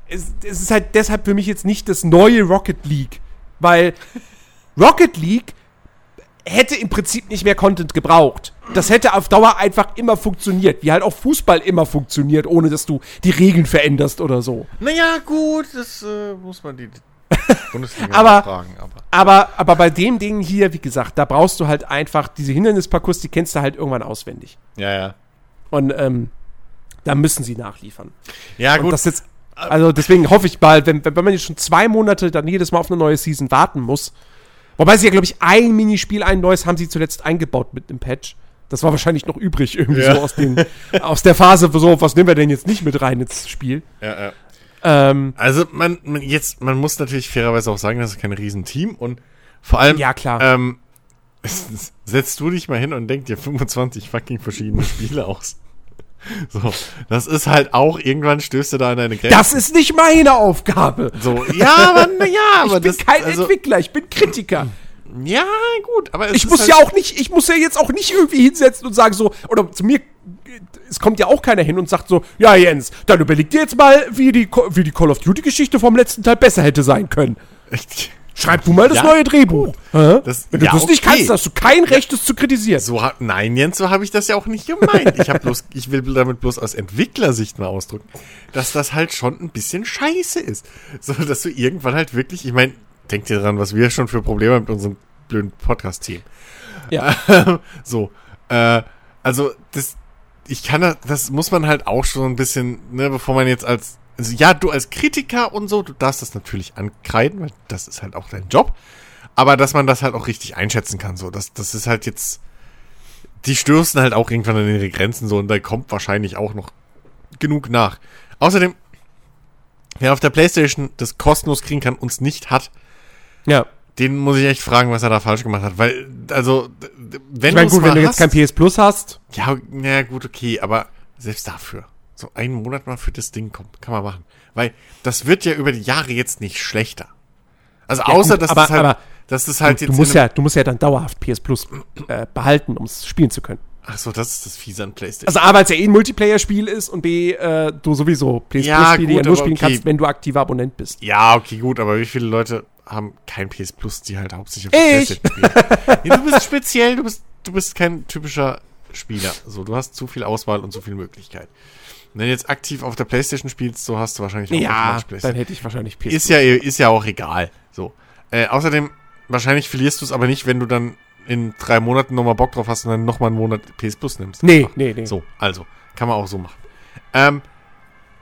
S1: Es, es, ist halt deshalb für mich jetzt nicht das neue Rocket League. Weil Rocket League hätte im Prinzip nicht mehr Content gebraucht. Das hätte auf Dauer einfach immer funktioniert, wie halt auch Fußball immer funktioniert, ohne dass du die Regeln veränderst oder so.
S2: Naja, gut, das äh, muss man die
S1: Bundesliga aber, fragen. Aber. aber. Aber, bei dem Ding hier, wie gesagt, da brauchst du halt einfach diese Hindernisparcours, die kennst du halt irgendwann auswendig.
S2: Ja, ja.
S1: Und ähm, da müssen sie nachliefern.
S2: Ja, Und gut.
S1: Das jetzt, also deswegen hoffe ich bald, wenn, wenn man jetzt schon zwei Monate dann jedes Mal auf eine neue Season warten muss, Wobei sie ja, glaube ich, ein Minispiel, ein neues haben sie zuletzt eingebaut mit dem Patch. Das war wahrscheinlich noch übrig, irgendwie ja. so aus, den, aus der Phase, so, was nehmen wir denn jetzt nicht mit rein ins Spiel?
S2: Ja, ja. Ähm, also man, man, jetzt, man muss natürlich fairerweise auch sagen, das ist kein Riesenteam und vor allem,
S1: ja, klar.
S2: Ähm, setzt du dich mal hin und denk dir 25 fucking verschiedene Spiele aus. So, das ist halt auch, irgendwann stößt du da an deine
S1: Grenze. Das ist nicht meine Aufgabe.
S2: So, ja, aber, ja, aber
S1: Ich bin
S2: das,
S1: kein also, Entwickler, ich bin Kritiker.
S2: Ja, gut, aber
S1: ich muss halt ja auch nicht, ich muss ja jetzt auch nicht irgendwie hinsetzen und sagen so, oder zu mir, es kommt ja auch keiner hin und sagt so, ja Jens, dann überleg dir jetzt mal, wie die, wie die Call of Duty Geschichte vom letzten Teil besser hätte sein können. Schreib du mal das ja, neue Drehbuch. Das, Wenn du ja, das okay. nicht kannst, hast du kein Recht, es zu kritisieren.
S2: So, nein, Jens, so habe ich das ja auch nicht gemeint. Ich, hab bloß, ich will damit bloß aus Entwicklersicht mal ausdrücken, dass das halt schon ein bisschen scheiße ist. So, dass du irgendwann halt wirklich, ich meine, denk dir dran, was wir schon für Probleme haben mit unserem blöden Podcast-Team. Ja. so, äh, also, das, ich kann das, das muss man halt auch schon ein bisschen, ne, bevor man jetzt als also ja, du als Kritiker und so, du darfst das natürlich ankreiden, weil das ist halt auch dein Job. Aber dass man das halt auch richtig einschätzen kann, so, das, das ist halt jetzt, die stürzen halt auch irgendwann an ihre Grenzen so und da kommt wahrscheinlich auch noch genug nach. Außerdem, wer auf der Playstation das kostenlos kriegen kann, uns nicht hat,
S1: Ja.
S2: Den muss ich echt fragen, was er da falsch gemacht hat. Weil, also, wenn
S1: Ich meine,
S2: du's
S1: gut, wenn du jetzt
S2: hast-
S1: kein PS Plus hast,
S2: Ja, na gut, okay, aber selbst dafür. So einen Monat mal für das Ding kommt, kann man machen. Weil das wird ja über die Jahre jetzt nicht schlechter. Also
S1: Ja,
S2: außer,
S1: gut,
S2: dass
S1: aber-
S2: das halt,
S1: aber
S2: dass das halt
S1: du,
S2: jetzt
S1: du, musst ja, du musst ja dann dauerhaft PS Plus äh, behalten, um es spielen zu können.
S2: Ach so, das ist das Fiese an PlayStation.
S1: Also A, weil es ja eh ein Multiplayer-Spiel ist und B, äh, du sowieso PS
S2: Ja,
S1: Plus-Spiele ja nur spielen
S2: okay.
S1: kannst, wenn du aktiver Abonnent bist.
S2: ja, okay, gut, aber wie viele Leute haben kein PS Plus, die halt hauptsächlich auf
S1: Ich.
S2: PlayStation spielen? ja, du bist speziell, du bist, du bist kein typischer Spieler. So, du hast zu viel Auswahl und zu viel Möglichkeit. Wenn du jetzt aktiv auf der PlayStation spielst, so hast du wahrscheinlich auch
S1: Ja, dann hätte ich wahrscheinlich PS
S2: Ist ja, ist ja auch egal. So. Äh, außerdem, wahrscheinlich verlierst du es aber nicht, wenn du dann in drei Monaten nochmal Bock drauf hast und dann nochmal einen Monat PS Plus nimmst.
S1: Nee,
S2: Einfach.
S1: nee, nee.
S2: So, also, kann man auch so machen. Ähm,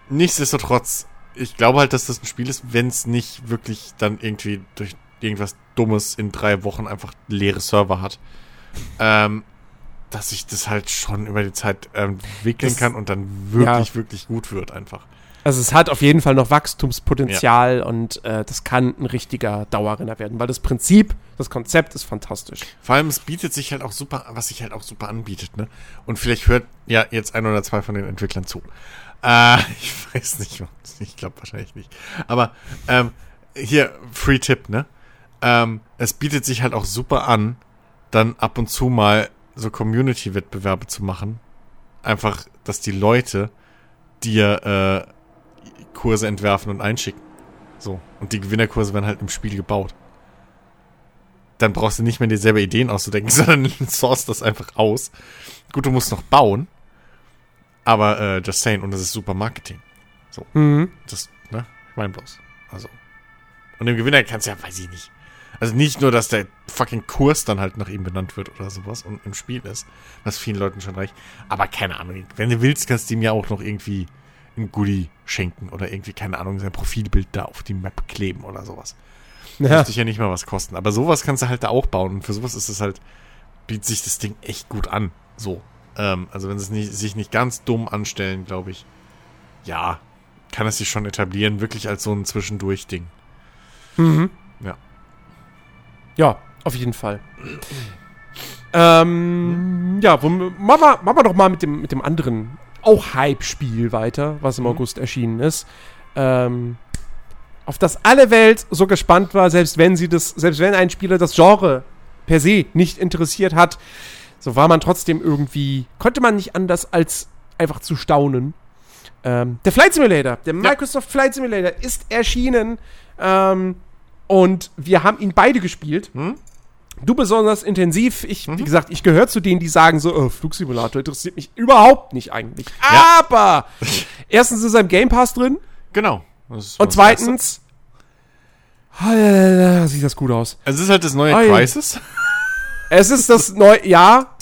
S2: nichtsdestotrotz, ich glaube halt, dass das ein Spiel ist, wenn es nicht wirklich dann irgendwie durch irgendwas Dummes in drei Wochen einfach leere Server hat. Ähm, dass sich das halt schon über die Zeit ähm, entwickeln
S1: Das-
S2: kann und dann wirklich, wirklich gut wird einfach.
S1: Also es hat auf jeden Fall noch Wachstumspotenzial und äh, das kann ein richtiger Dauerrenner werden, weil das Prinzip, das Konzept ist fantastisch.
S2: Vor allem, es bietet sich halt auch super, was sich halt auch super anbietet, ne? Und vielleicht hört ja jetzt ein oder zwei von den Entwicklern zu. Äh, ich weiß nicht, ich glaube wahrscheinlich nicht. Aber ähm, hier, Free Tipp, ne? Ähm, es bietet sich halt auch super an, dann ab und zu mal so Community-Wettbewerbe zu machen. Einfach, dass die Leute dir äh, Kurse entwerfen und einschicken. So. Und die Gewinnerkurse werden halt im Spiel gebaut dann brauchst du nicht mehr dir selber Ideen auszudenken, sondern source das einfach aus. Gut, du musst noch bauen, aber äh, just saying, und das ist super Marketing.
S1: Mhm.
S2: Das, ne? Ich mein bloß. Also. Und dem Gewinner kannst du ja, weiß ich nicht. Also nicht nur, dass der fucking Kurs dann halt nach ihm benannt wird oder sowas und im Spiel ist, was vielen Leuten schon reicht. Aber keine Ahnung, wenn du willst, kannst du ihm ja auch noch irgendwie ein Goodie schenken oder irgendwie, keine Ahnung, sein Profilbild da auf die Map kleben oder sowas.
S1: Ja.
S2: Muss dich ja nicht mal was kosten. Aber sowas kannst du halt da auch bauen. Und für sowas ist es halt, bietet sich das Ding echt gut an. So. Ähm, also wenn sie es nicht, sich nicht ganz dumm anstellen, glaube ich, ja, kann es sich schon etablieren, wirklich als so ein Zwischendurch-Ding.
S1: Mhm.
S2: Ja.
S1: Ja, auf jeden Fall. Ähm, ja, wo, machen, wir, machen wir doch mal mit dem, mit dem anderen auch Hype-Spiel weiter, was im
S2: Mhm.
S1: August erschienen ist. Ähm, auf das alle Welt so gespannt war, selbst wenn sie das, selbst wenn ein Spieler das Genre per se nicht interessiert hat, so war man trotzdem irgendwie, konnte man nicht anders als einfach zu staunen. Ähm, der Flight Simulator, der Microsoft Flight Simulator ist erschienen ähm, und wir haben ihn beide gespielt.
S2: Hm?
S1: Du besonders intensiv. Ich,
S2: Mhm.
S1: wie gesagt, ich gehöre zu denen, die sagen so, oh, Flugsimulator interessiert mich überhaupt nicht eigentlich.
S2: Ja.
S1: Aber erstens ist er im Game Pass drin
S2: Genau.
S1: Und zweitens Ah, sieht das gut aus.
S2: Also es ist halt das neue. Crisis.
S1: Es ist das neue, ja,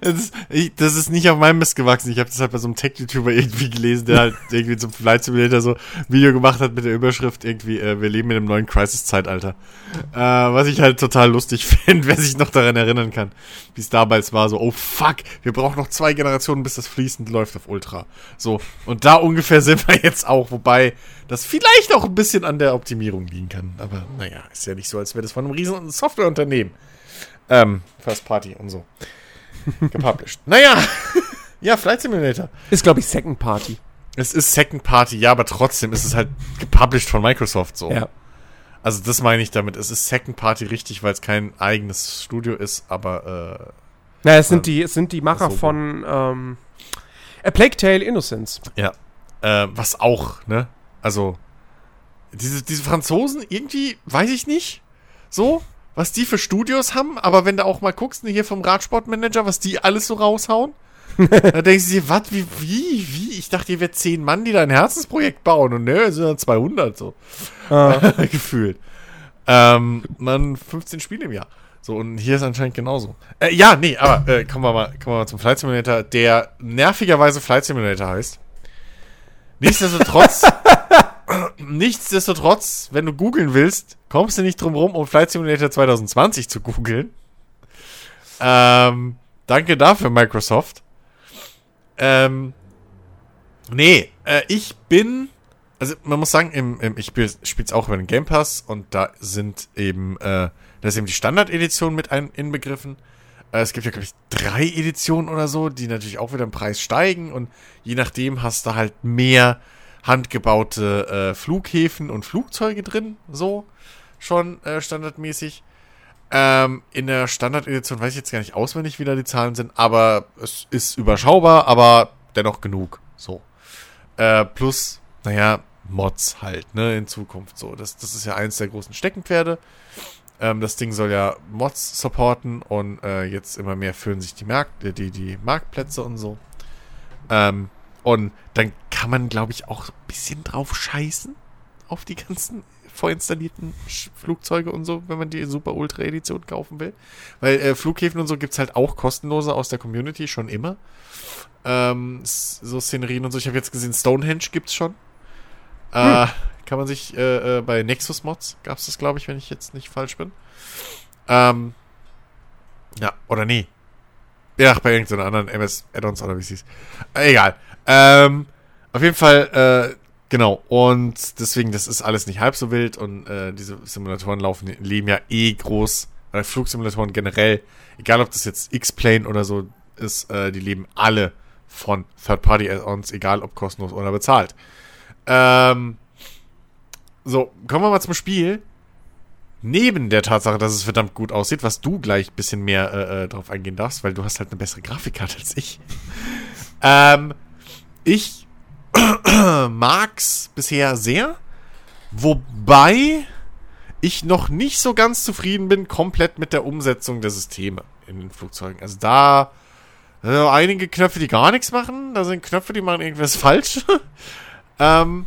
S2: Das ist, ich, das ist nicht auf meinem Mist gewachsen. Ich habe das halt bei so einem Tech-YouTuber irgendwie gelesen, der halt irgendwie zum Flight Simulator so ein Video gemacht hat mit der Überschrift irgendwie, äh, wir leben in einem neuen Crisis-Zeitalter. Äh, was ich halt total lustig finde, wer sich noch daran erinnern kann, wie es damals war, so, oh fuck, wir brauchen noch zwei Generationen, bis das fließend läuft auf Ultra. So, und da ungefähr sind wir jetzt auch, wobei das vielleicht auch ein bisschen an der Optimierung liegen kann. Aber naja, ist ja nicht so, als wäre das von einem riesen Softwareunternehmen. Ähm, First Party und so. Gepublished. naja. ja, Flight Simulator.
S1: ist glaube ich Second Party.
S2: Es ist Second Party, ja, aber trotzdem ist es halt gepublished von Microsoft so.
S1: Ja.
S2: Also das meine ich damit. Es ist Second Party richtig, weil es kein eigenes Studio ist, aber
S1: Na, es sind die, es sind die Macher
S2: so.
S1: von ähm, A Plague Tale Innocence.
S2: äh, ja. Äh, was auch, ne? Also, diese, diese Franzosen, irgendwie, weiß ich nicht, so, was die für Studios haben, aber wenn du auch mal guckst, ne, hier vom Radsportmanager, was die alles so raushauen, da denkst du dir, was, wie, wie, wie? Ich dachte, ihr wärt zehn Mann, die da ein Herzensprojekt bauen und ne, es sind dann 200 so. Gefühlt. Ähm, man 15 Spiele im Jahr. So, und hier ist anscheinend genauso. Äh, ja, nee, aber äh, kommen, wir mal, kommen wir mal zum Flight Simulator, der nervigerweise Flight Simulator heißt. Nichtsdestotrotz, nichtsdestotrotz, wenn du googeln willst, kommst du nicht drum rum, um Flight Simulator 2020 zu googeln. Ähm, danke dafür, Microsoft. Ähm, nee, äh, ich bin also man muss sagen, im, im, ich spiele es auch über den Game Pass und da sind eben, äh, da ist eben die Standard-Edition mit ein, inbegriffen. Äh, es gibt ja, glaube ich, drei Editionen oder so, die natürlich auch wieder im Preis steigen und je nachdem hast du halt mehr handgebaute äh, Flughäfen und Flugzeuge drin, so schon äh, standardmäßig. Ähm, in der Standard-Edition weiß ich jetzt gar nicht auswendig, wie da die Zahlen sind, aber es ist überschaubar, aber dennoch genug. So. Äh, plus, naja, Mods halt, ne, in Zukunft so. Das, das ist ja eins der großen Steckenpferde. Ähm, das Ding soll ja Mods supporten und äh, jetzt immer mehr füllen sich die, Markt, die, die Marktplätze und so. Ähm, und dann kann man, glaube ich, auch ein bisschen drauf scheißen auf die ganzen vorinstallierten Flugzeuge und so, wenn man die Super Ultra Edition kaufen will. Weil äh, Flughäfen und so gibt es halt auch kostenlose aus der Community schon immer. Ähm, so Szenerien und so. Ich habe jetzt gesehen, Stonehenge gibt es schon. Äh, hm. Kann man sich äh, äh, bei Nexus Mods gab es das, glaube ich, wenn ich jetzt nicht falsch bin. Ähm, ja, oder nee. Ja, bei irgendeiner anderen MS-Add-ons oder wie es hieß. Äh, egal. Ähm, auf jeden Fall, äh, genau. Und deswegen, das ist alles nicht halb so wild und äh, diese Simulatoren laufen, leben ja eh groß. Äh, Flugsimulatoren generell, egal ob das jetzt X-Plane oder so ist, äh, die leben alle von Third-Party-Add-ons, egal ob kostenlos oder bezahlt. Ähm, so, kommen wir mal zum Spiel. Neben der Tatsache, dass es verdammt gut aussieht, was du gleich ein bisschen mehr äh, äh drauf eingehen darfst, weil du hast halt eine bessere Grafikkarte als ich. ähm, ich mag's bisher sehr, wobei ich noch nicht so ganz zufrieden bin komplett mit der Umsetzung der Systeme in den Flugzeugen. Also da äh, einige Knöpfe, die gar nichts machen, da sind Knöpfe, die machen irgendwas falsch. ähm,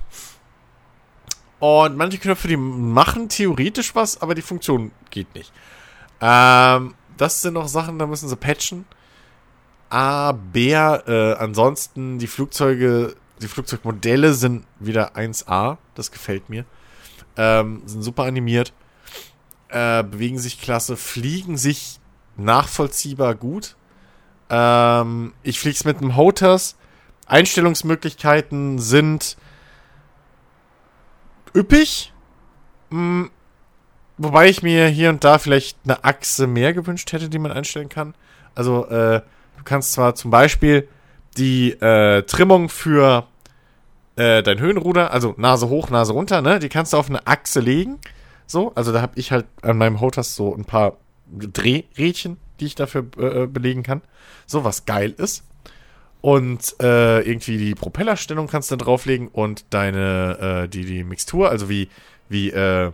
S2: und manche Knöpfe, die machen theoretisch was, aber die Funktion geht nicht. Ähm, das sind noch Sachen, da müssen sie patchen. Aber äh, ansonsten, die Flugzeuge, die Flugzeugmodelle sind wieder 1A. Das gefällt mir. Ähm, sind super animiert. Äh, bewegen sich klasse, fliegen sich nachvollziehbar gut. Ähm, ich fliege es mit einem Hoters. Einstellungsmöglichkeiten sind üppig. Hm, wobei ich mir hier und da vielleicht eine Achse mehr gewünscht hätte, die man einstellen kann. Also, äh, du kannst zwar zum Beispiel die äh, Trimmung für äh, dein Höhenruder, also Nase hoch, Nase runter, ne, die kannst du auf eine Achse legen. So, also da habe ich halt an meinem Hoters so ein paar Drehrädchen, die ich dafür äh, äh, belegen kann. So, was geil ist. Und äh, irgendwie die Propellerstellung kannst du drauflegen und deine, äh, die, die Mixtur, also wie, wie, äh,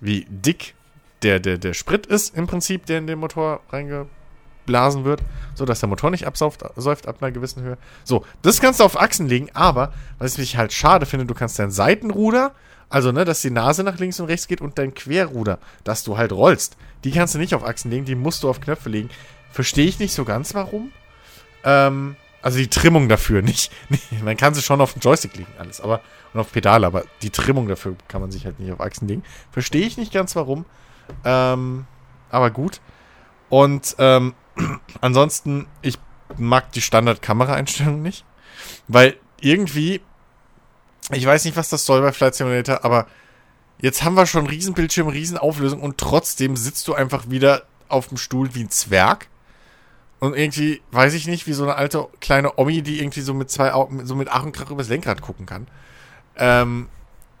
S2: wie dick der, der, der Sprit ist im Prinzip, der in den Motor reingeblasen wird, so dass der Motor nicht absäuft säuft ab einer gewissen Höhe. So, das kannst du auf Achsen legen, aber was ich halt schade finde, du kannst dein Seitenruder, also ne, dass die Nase nach links und rechts geht und dein Querruder, dass du halt rollst, die kannst du nicht auf Achsen legen, die musst du auf Knöpfe legen. Verstehe ich nicht so ganz, warum. Ähm, also die Trimmung dafür, nicht, nicht, Man kann sie schon auf den Joystick legen, alles, aber. Und auf Pedale, aber die Trimmung dafür kann man sich halt nicht auf Achsen legen. Verstehe ich nicht ganz warum. Ähm, aber gut. Und ähm, ansonsten, ich mag die Standard-Kameraeinstellung nicht. Weil irgendwie, ich weiß nicht, was das soll bei Flight Simulator, aber jetzt haben wir schon Riesenbildschirm, Riesenauflösung und trotzdem sitzt du einfach wieder auf dem Stuhl wie ein Zwerg und irgendwie, weiß ich nicht, wie so eine alte kleine Omi, die irgendwie so mit zwei Augen, so mit Ach und Krach übers Lenkrad gucken kann. Ähm,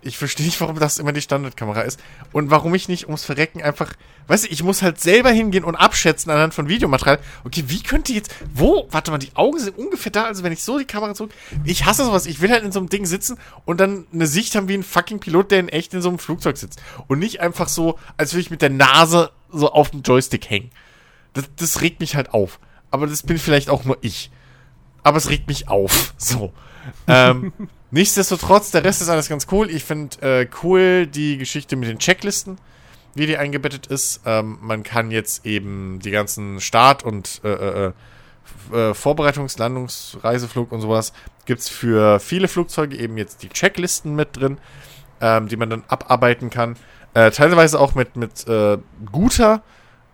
S2: ich verstehe nicht, warum das immer die Standardkamera ist. Und warum ich nicht ums Verrecken einfach, weißt du, ich muss halt selber hingehen und abschätzen anhand von Videomaterial. Okay, wie könnte jetzt, wo, warte mal, die Augen sind ungefähr da, also wenn ich so die Kamera zurück, ich hasse sowas, ich will halt in so einem Ding sitzen und dann eine Sicht haben wie ein fucking Pilot, der in echt in so einem Flugzeug sitzt. Und nicht einfach so, als würde ich mit der Nase so auf dem Joystick hängen. Das, das regt mich halt auf aber das bin vielleicht auch nur ich. Aber es regt mich auf. So. ähm, nichtsdestotrotz, der Rest ist alles ganz cool. Ich finde äh, cool die Geschichte mit den Checklisten, wie die eingebettet ist. Ähm, man kann jetzt eben die ganzen Start- und äh, äh, äh Vorbereitungs-, Landungs-, Reiseflug und sowas gibt es für viele Flugzeuge eben jetzt die Checklisten mit drin, ähm, die man dann abarbeiten kann. Äh, teilweise auch mit, mit äh, guter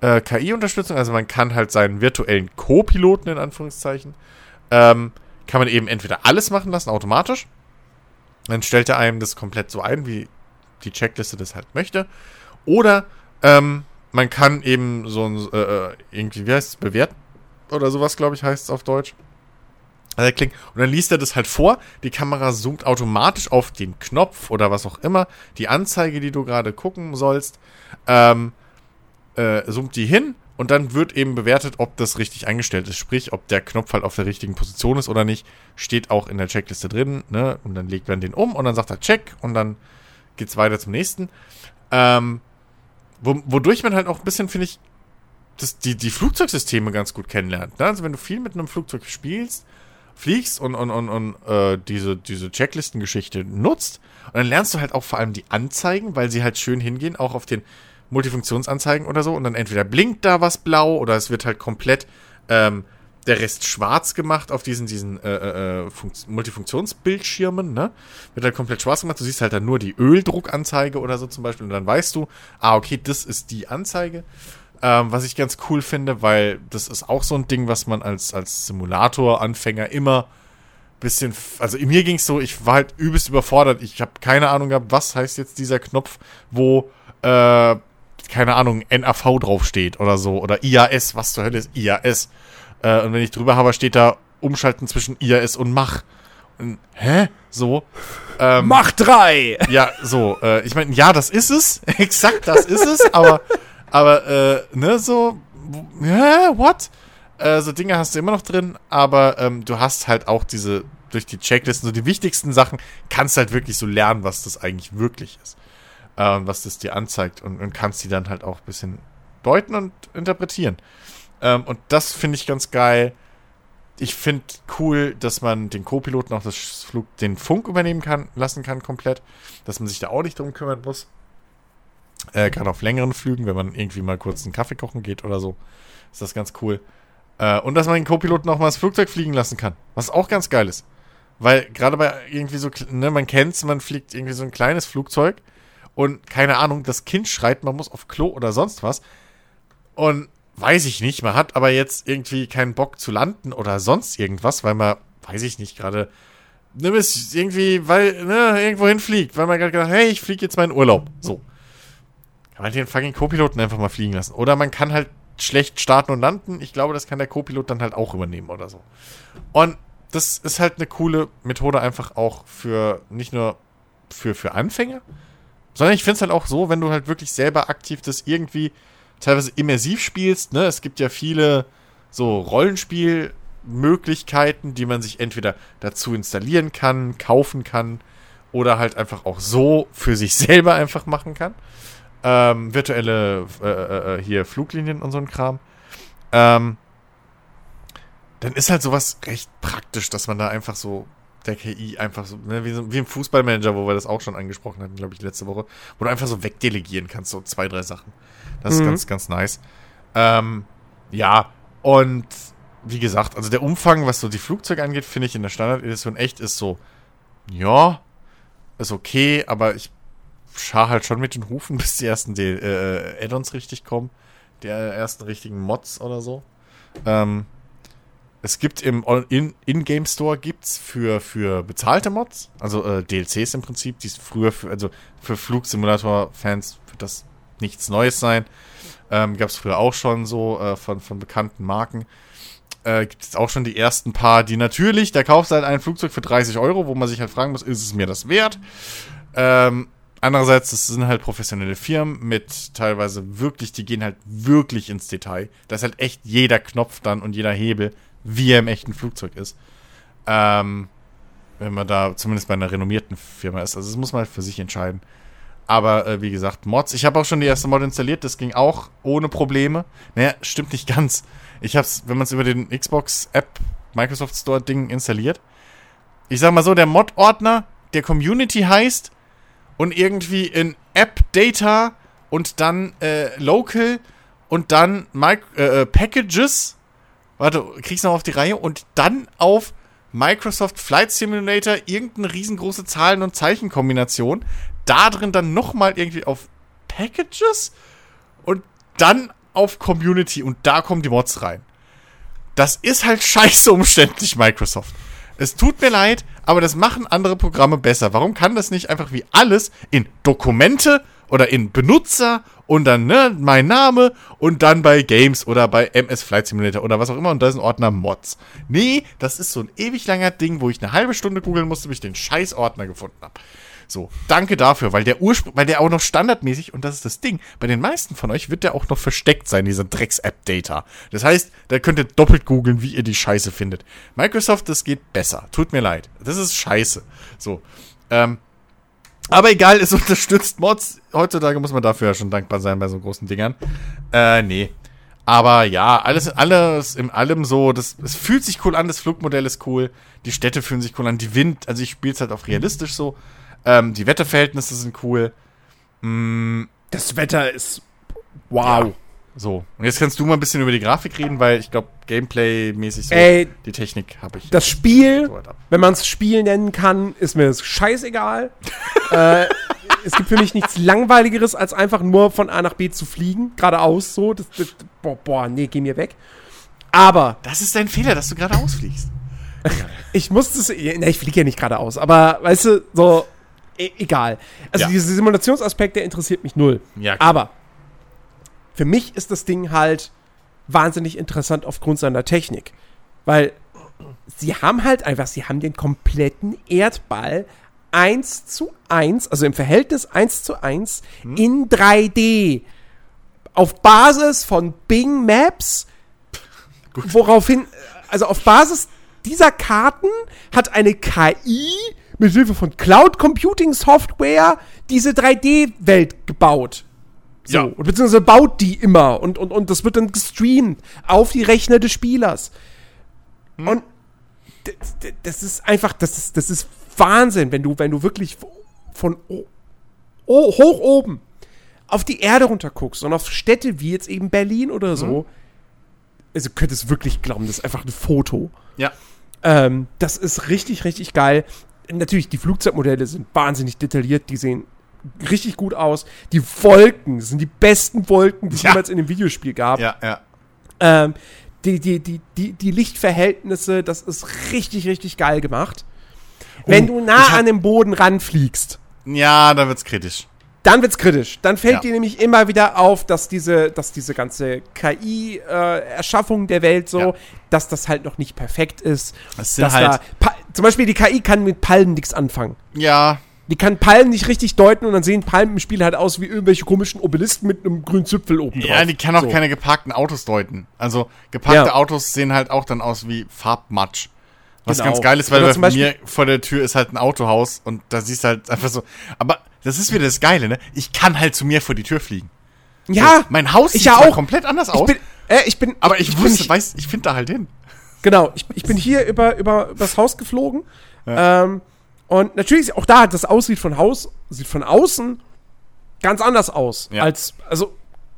S2: äh, KI-Unterstützung, also man kann halt seinen virtuellen Co-Piloten in Anführungszeichen, ähm, kann man eben entweder alles machen lassen, automatisch, Dann stellt er einem das komplett so ein, wie die Checkliste das halt möchte. Oder ähm, man kann eben so ein, äh, äh irgendwie, wie heißt es, bewerten oder sowas, glaube ich, heißt es auf Deutsch. Also klingt, und dann liest er das halt vor. Die Kamera zoomt automatisch auf den Knopf oder was auch immer. Die Anzeige, die du gerade gucken sollst, ähm, äh, zoomt die hin und dann wird eben bewertet, ob das richtig eingestellt ist. Sprich, ob der Knopf halt auf der richtigen Position ist oder nicht. Steht auch in der Checkliste drin. Ne? Und dann legt man den um und dann sagt er Check und dann geht's weiter zum nächsten. Ähm, wo, wodurch man halt auch ein bisschen, finde ich, das, die, die Flugzeugsysteme ganz gut kennenlernt. Ne? Also wenn du viel mit einem Flugzeug spielst, fliegst und, und, und, und äh, diese, diese Checklistengeschichte nutzt, und dann lernst du halt auch vor allem die Anzeigen, weil sie halt schön hingehen, auch auf den Multifunktionsanzeigen oder so. Und dann entweder blinkt da was blau oder es wird halt komplett ähm, der Rest schwarz gemacht auf diesen, diesen äh, äh, äh Multifunktionsbildschirmen, ne? Wird halt komplett schwarz gemacht. Du siehst halt dann nur die Öldruckanzeige oder so zum Beispiel und dann weißt du, ah, okay, das ist die Anzeige. Ähm, was ich ganz cool finde, weil das ist auch so ein Ding, was man als, als Simulator-Anfänger immer bisschen, also mir ging's so, ich war halt übelst überfordert. Ich habe keine Ahnung gehabt, was heißt jetzt dieser Knopf, wo äh, keine Ahnung, NAV draufsteht oder so. Oder IAS, was zur Hölle ist IAS? Äh, und wenn ich drüber habe, steht da Umschalten zwischen IAS und Mach. Und, hä? So.
S1: Ähm, Mach 3!
S2: Ja, so. Äh, ich meine, ja, das ist es. Exakt, das ist es. aber, aber, äh, ne, so. Hä? What? Äh, so Dinge hast du immer noch drin, aber ähm, du hast halt auch diese, durch die Checklisten, so die wichtigsten Sachen, kannst halt wirklich so lernen, was das eigentlich wirklich ist äh, was das dir anzeigt und, und kannst die dann halt auch ein bisschen deuten und interpretieren. Ähm, und das finde ich ganz geil. Ich finde cool, dass man den Co-Piloten auch das Flug, den Funk übernehmen kann, lassen kann komplett, dass man sich da auch nicht drum kümmern muss. Äh, Gerade auf längeren Flügen, wenn man irgendwie mal kurz einen Kaffee kochen geht oder so, ist das ganz cool. Äh, und dass man den Co-Piloten auch mal das Flugzeug fliegen lassen kann, was auch ganz geil ist. Weil gerade bei irgendwie so, ne, man kennt's, man fliegt irgendwie so ein kleines Flugzeug und keine Ahnung, das Kind schreit, man muss auf Klo oder sonst was. Und weiß ich nicht, man hat aber jetzt irgendwie keinen Bock zu landen oder sonst irgendwas, weil man, weiß ich nicht, gerade nimm es irgendwie, weil, ne, irgendwo hinfliegt, weil man gerade gedacht, hey, ich fliege jetzt mal in Urlaub. So. Kann man den fucking Co-Piloten einfach mal fliegen lassen. Oder man kann halt schlecht starten und landen. Ich glaube, das kann der Co-Pilot dann halt auch übernehmen oder so. Und das ist halt eine coole Methode einfach auch für, nicht nur für, für Anfänger, sondern ich finde es halt auch so, wenn du halt wirklich selber aktiv das irgendwie teilweise immersiv spielst, ne? Es gibt ja viele so Rollenspielmöglichkeiten, die man sich entweder dazu installieren kann, kaufen kann oder halt einfach auch so für sich selber einfach machen kann. Ähm, virtuelle äh, äh, äh, hier Fluglinien und so ein Kram. Ähm, dann ist halt sowas recht praktisch, dass man da einfach so der KI einfach so, ne, wie, so, wie im Fußballmanager, wo wir das auch schon angesprochen hatten, glaube ich, letzte Woche, wo du einfach so wegdelegieren kannst, so zwei, drei Sachen. Das mhm. ist ganz, ganz nice. Ähm, ja, und wie gesagt, also der Umfang, was so die Flugzeuge angeht, finde ich in der Standard-Edition echt ist so, ja, ist okay, aber ich schar halt schon mit den Hufen, bis die ersten äh, Add-ons richtig kommen. Die ersten richtigen Mods oder so. Ähm, es gibt im In-Game Store gibt's für, für bezahlte Mods, also äh, DLCs im Prinzip, die es früher für, also für Flugsimulator-Fans wird das nichts Neues sein. Ähm, Gab es früher auch schon so äh, von, von bekannten Marken. Äh, gibt es auch schon die ersten paar, die natürlich, da kaufst du halt ein Flugzeug für 30 Euro, wo man sich halt fragen muss, ist es mir das wert? Ähm, andererseits, das sind halt professionelle Firmen mit teilweise wirklich, die gehen halt wirklich ins Detail. Da ist halt echt jeder Knopf dann und jeder Hebel wie er im echten Flugzeug ist. Ähm, wenn man da zumindest bei einer renommierten Firma ist. Also das muss man halt für sich entscheiden. Aber äh, wie gesagt, Mods. Ich habe auch schon die erste Mod installiert. Das ging auch ohne Probleme. Naja, stimmt nicht ganz. Ich habe es, wenn man es über den Xbox-App Microsoft Store-Ding installiert. Ich sag mal so, der Mod-Ordner, der Community heißt und irgendwie in App-Data und dann äh, Local und dann Mic äh, äh Packages warte, kriegst du noch auf die Reihe und dann auf Microsoft Flight Simulator irgendeine riesengroße Zahlen- und Zeichenkombination. Da drin dann nochmal irgendwie auf Packages und dann auf Community und da kommen die Mods rein. Das ist halt scheiße umständlich, Microsoft. Es tut mir leid, aber das machen andere Programme besser. Warum kann das nicht einfach wie alles in Dokumente oder in Benutzer und dann ne, mein Name und dann bei Games oder bei MS Flight Simulator oder was auch immer und da ist ein Ordner Mods. Nee, das ist so ein ewig langer Ding, wo ich eine halbe Stunde googeln musste, bis ich den scheiß Ordner gefunden habe. So, danke dafür, weil der Ursprung, weil der auch noch standardmäßig, und das ist das Ding, bei den meisten von euch wird der auch noch versteckt sein, dieser Drecks-App-Data. Das heißt, da könnt ihr doppelt googeln, wie ihr die Scheiße findet. Microsoft, das geht besser. Tut mir leid. Das ist scheiße. So. Ähm, aber egal, es unterstützt Mods. Heutzutage muss man dafür ja schon dankbar sein bei so großen Dingern. Äh, nee. Aber ja, alles, alles in allem so, das, es fühlt sich cool an, das Flugmodell ist cool, die Städte fühlen sich cool an, die Wind, also ich spiele es halt auch realistisch so. Ähm, die Wetterverhältnisse sind cool.
S1: Mm, das Wetter ist wow. Ja.
S2: So, und jetzt kannst du mal ein bisschen über die Grafik reden, weil ich glaube, Gameplay-mäßig so,
S1: Ey,
S2: die Technik habe ich.
S1: Das Spiel, wenn man es Spiel nennen kann, ist mir das scheißegal. äh, es gibt für mich nichts Langweiligeres, als einfach nur von A nach B zu fliegen, geradeaus so. Das, das, boah, boah, nee, geh mir weg. Aber.
S2: Das ist dein Fehler, dass du geradeaus fliegst.
S1: ich musste es. Ne, ich fliege ja nicht geradeaus, aber weißt du, so. E egal. Also ja. dieser Simulationsaspekt, der interessiert mich null. Ja, klar. Aber für mich ist das Ding halt wahnsinnig interessant aufgrund seiner Technik. Weil sie haben halt einfach, sie haben den kompletten Erdball 1 zu 1, also im Verhältnis 1 zu 1 hm. in 3D. Auf Basis von Bing Maps, Gut. woraufhin, also auf Basis dieser Karten hat eine KI mit Hilfe von Cloud Computing Software diese 3D-Welt gebaut. So, ja. Und beziehungsweise baut die immer und, und, und das wird dann gestreamt auf die Rechner des Spielers. Hm. Und das ist einfach, das ist, das ist Wahnsinn, wenn du, wenn du wirklich von oh, oh, hoch oben auf die Erde runter guckst und auf Städte wie jetzt eben Berlin oder so. Hm. Also könntest wirklich glauben, das ist einfach ein Foto.
S2: Ja.
S1: Ähm, das ist richtig, richtig geil. Natürlich, die Flugzeugmodelle sind wahnsinnig detailliert, die sehen richtig gut aus. Die Wolken sind die besten Wolken, die es ja. jemals in dem Videospiel gab.
S2: Ja, ja.
S1: Ähm, die, die, die, die, die Lichtverhältnisse, das ist richtig, richtig geil gemacht. Wenn oh, du nah an den Boden ranfliegst.
S2: Ja, dann wird's kritisch.
S1: Dann wird's kritisch. Dann fällt ja. dir nämlich immer wieder auf, dass diese, dass diese ganze KI-Erschaffung äh, der Welt so, ja. dass das halt noch nicht perfekt ist.
S2: Das sind halt
S1: da, zum Beispiel die KI kann mit Palmen nichts anfangen.
S2: Ja,
S1: die kann Palmen nicht richtig deuten und dann sehen Palmen im Spiel halt aus wie irgendwelche komischen Obelisken mit einem grünen Zipfel oben
S2: drauf. Ja, die kann auch so. keine geparkten Autos deuten. Also geparkte ja. Autos sehen halt auch dann aus wie Farbmatsch. Was genau. ganz geil ist, weil bei mir vor der Tür ist halt ein Autohaus und da siehst du halt einfach so. Aber das ist wieder das Geile, ne? Ich kann halt zu mir vor die Tür fliegen.
S1: Ja.
S2: So, mein Haus
S1: sieht ja auch
S2: komplett anders aus.
S1: Ich bin, äh, ich bin
S2: aber ich, ich wusste, ich, weiß, ich finde da halt hin.
S1: Genau, ich, ich bin hier über, über das Haus geflogen. Ja. Ähm, und natürlich, auch da, das aussieht von Haus, sieht von außen ganz anders aus. Ja. Als, also,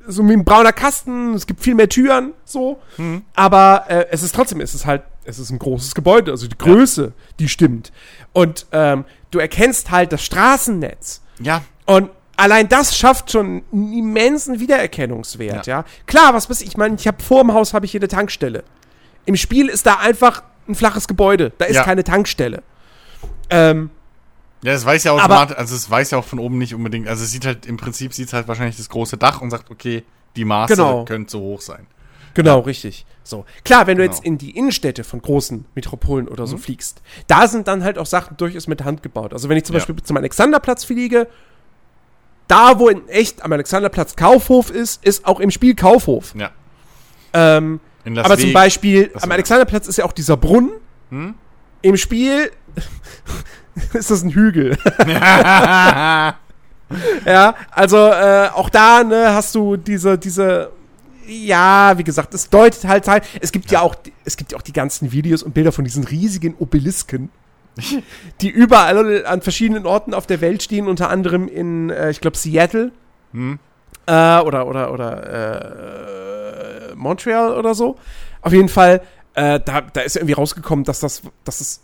S1: so wie ein brauner Kasten, es gibt viel mehr Türen, so. Mhm. Aber äh, es ist trotzdem, es ist halt, es ist ein großes Gebäude, also die Größe, ja. die stimmt. Und ähm, du erkennst halt das Straßennetz.
S2: Ja.
S1: Und allein das schafft schon einen immensen Wiedererkennungswert, ja. ja? Klar, was weiß ich, ich meine, ich habe vor dem Haus habe ich hier eine Tankstelle. Im Spiel ist da einfach ein flaches Gebäude, da ist ja. keine Tankstelle. Ähm,
S2: ja, es weiß ja automatisch, also es weiß ja auch von oben nicht unbedingt, also es sieht halt, im Prinzip sieht es halt wahrscheinlich das große Dach und sagt, okay, die Maße genau. können zu hoch sein.
S1: Genau, ja. richtig. So. Klar, wenn du genau. jetzt in die Innenstädte von großen Metropolen oder so mhm. fliegst, da sind dann halt auch Sachen durchaus mit Hand gebaut. Also wenn ich zum ja. Beispiel zum Alexanderplatz fliege, da wo in echt am Alexanderplatz Kaufhof ist, ist auch im Spiel Kaufhof.
S2: Ja.
S1: Ähm, aber zum Beispiel, am Alexanderplatz ist ja auch dieser Brunnen. Hm? Im Spiel ist das ein Hügel. ja, also äh, auch da ne, hast du diese, diese, ja, wie gesagt, es deutet halt halt, es gibt ja. ja auch, es gibt ja auch die ganzen Videos und Bilder von diesen riesigen Obelisken, die überall an verschiedenen Orten auf der Welt stehen, unter anderem in, äh, ich glaube, Seattle. Hm. Äh, oder, oder, oder, äh, Montreal oder so. Auf jeden Fall, äh, da, da ist irgendwie rausgekommen, dass das, dass es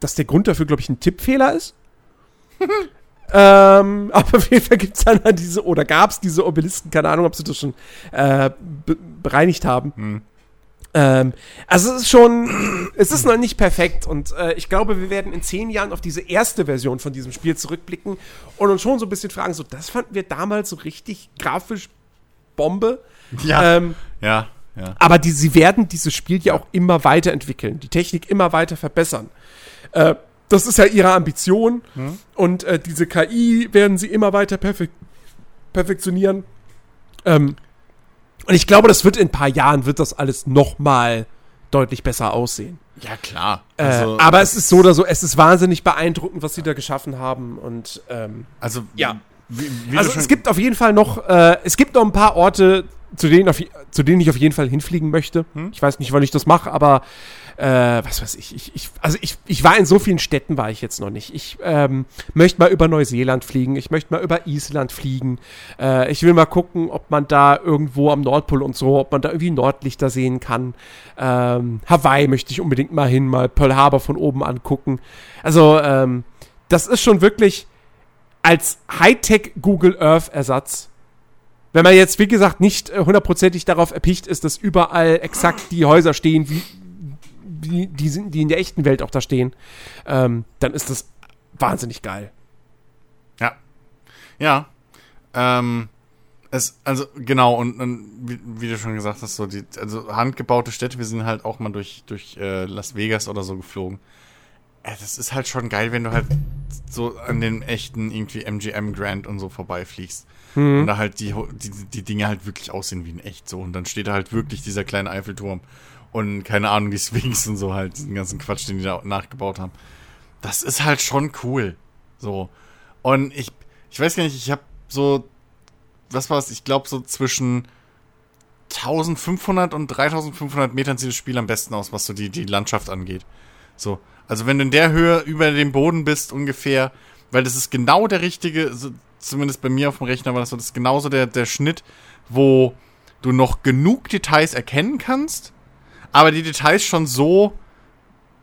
S1: dass der Grund dafür, glaube ich, ein Tippfehler ist. ähm, aber auf jeden Fall gibt es dann halt diese, oder gab es diese Obelisken, keine Ahnung, ob sie das schon äh, be bereinigt haben. Hm. Ähm, also es ist schon, es ist noch nicht perfekt und äh, ich glaube, wir werden in zehn Jahren auf diese erste Version von diesem Spiel zurückblicken und uns schon so ein bisschen fragen, so das fanden wir damals so richtig grafisch Bombe.
S2: Ja, ähm, ja,
S1: ja. Aber die, sie werden dieses Spiel ja auch immer weiterentwickeln, die Technik immer weiter verbessern. Äh, das ist ja ihre Ambition hm. und äh, diese KI werden sie immer weiter perfek perfektionieren. Ähm, und ich glaube, das wird in ein paar Jahren, wird das alles noch mal deutlich besser aussehen.
S2: Ja, klar.
S1: Äh, also, äh, aber es ist so oder so, es ist wahnsinnig beeindruckend, was sie da geschaffen haben. Und ähm,
S2: also,
S1: ja. Wie, wie also es gibt auf jeden Fall noch, äh, es gibt noch ein paar Orte, zu denen, auf, zu denen ich auf jeden Fall hinfliegen möchte. Hm? Ich weiß nicht, wann ich das mache, aber äh, was weiß ich, ich, ich, also ich, ich war in so vielen Städten, war ich jetzt noch nicht. Ich ähm, möchte mal über Neuseeland fliegen, ich möchte mal über Island fliegen. Äh, ich will mal gucken, ob man da irgendwo am Nordpol und so, ob man da irgendwie Nordlichter sehen kann. Ähm, Hawaii möchte ich unbedingt mal hin, mal Pearl Harbor von oben angucken. Also, ähm, das ist schon wirklich als Hightech Google Earth Ersatz wenn man jetzt, wie gesagt, nicht äh, hundertprozentig darauf erpicht ist, dass überall exakt die Häuser stehen, wie, die, die, sind, die in der echten Welt auch da stehen, ähm, dann ist das wahnsinnig geil.
S2: Ja. Ja. Ähm, es, also, genau, und, und wie, wie, du schon gesagt hast, so die, also handgebaute Städte, wir sind halt auch mal durch, durch äh, Las Vegas oder so geflogen. Äh, das ist halt schon geil, wenn du halt so an den echten irgendwie MGM Grand und so vorbeifliegst. Mhm. Und da halt die, die, die Dinge halt wirklich aussehen wie in echt so. Und dann steht da halt wirklich dieser kleine Eiffelturm und keine Ahnung, die Sphinx und so halt, diesen ganzen Quatsch, den die da nachgebaut haben. Das ist halt schon cool. So. Und ich, ich weiß gar nicht, ich habe so, was war es, ich glaube so zwischen 1500 und 3500 Metern sieht das Spiel am besten aus, was so die, die Landschaft angeht. So. Also wenn du in der Höhe über dem Boden bist ungefähr, weil das ist genau der richtige, so, zumindest bei mir auf dem Rechner war das so, das ist genauso der, der Schnitt, wo du noch genug Details erkennen kannst, aber die Details schon so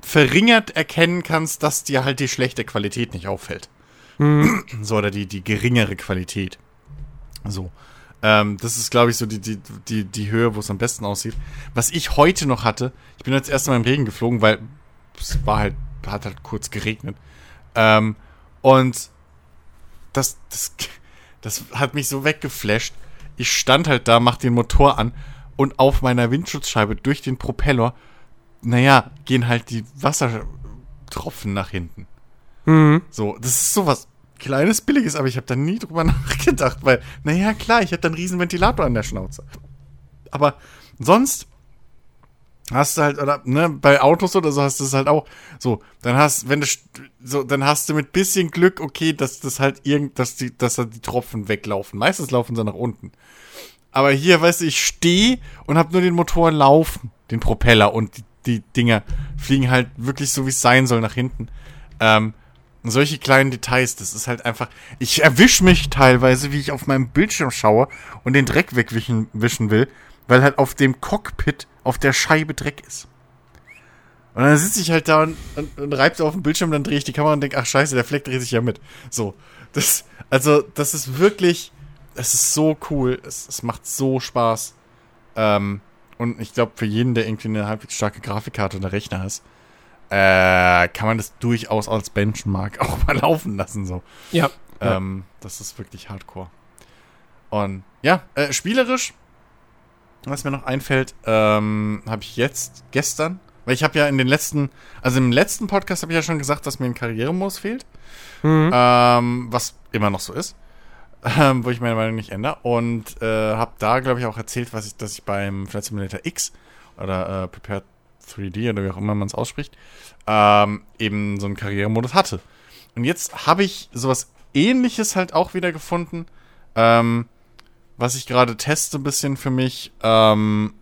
S2: verringert erkennen kannst, dass dir halt die schlechte Qualität nicht auffällt. Mhm. So, oder die, die geringere Qualität. So. Ähm, das ist, glaube ich, so die, die, die, die Höhe, wo es am besten aussieht. Was ich heute noch hatte, ich bin jetzt erst mal im Regen geflogen, weil es war halt, hat halt kurz geregnet. Ähm, und das, das, das hat mich so weggeflasht. Ich stand halt da, mach den Motor an und auf meiner Windschutzscheibe durch den Propeller, naja, gehen halt die Wassertropfen nach hinten. Mhm. So, das ist sowas kleines, billiges, aber ich habe da nie drüber nachgedacht, weil, naja, klar, ich hätte einen riesen Ventilator an der Schnauze. Aber sonst hast du halt, oder, ne, bei Autos oder so hast du es halt auch so, dann hast, wenn du, so, dann hast du mit bisschen Glück, okay, dass das halt irgend, dass die, dass da die Tropfen weglaufen. Meistens laufen sie nach unten. Aber hier, weißt du, ich stehe und habe nur den Motor laufen, den Propeller und die, die Dinger fliegen halt wirklich so, wie es sein soll, nach hinten. Ähm, solche kleinen Details, das ist halt einfach. Ich erwisch mich teilweise, wie ich auf meinem Bildschirm schaue und den Dreck wegwischen wischen will, weil halt auf dem Cockpit auf der Scheibe Dreck ist. Und dann sitze ich halt da und, und, und reibe auf dem Bildschirm, dann drehe ich die Kamera und denke, ach scheiße, der Fleck dreht sich ja mit. So. Das, also, das ist wirklich es ist so cool. Es, es macht so Spaß. Ähm, und ich glaube, für jeden, der irgendwie eine halbwegs starke Grafikkarte oder Rechner ist, äh, kann man das durchaus als Benchmark auch mal laufen lassen. So.
S1: Ja.
S2: Ähm. Das ist wirklich hardcore. Und ja, äh, spielerisch, was mir noch einfällt, ähm, habe ich jetzt gestern, weil ich habe ja in den letzten, also im letzten Podcast habe ich ja schon gesagt, dass mir ein Karrieremodus fehlt. Mhm. Ähm, was immer noch so ist ähm, wo ich meine Meinung nicht ändere. Und äh, habe da, glaube ich, auch erzählt, was ich, dass ich beim Flight Simulator X oder äh, Prepared 3D oder wie auch immer man es ausspricht, ähm, eben so einen Karrieremodus hatte. Und jetzt habe ich sowas ähnliches halt auch wieder gefunden, ähm, was ich gerade teste ein bisschen für mich, ähm,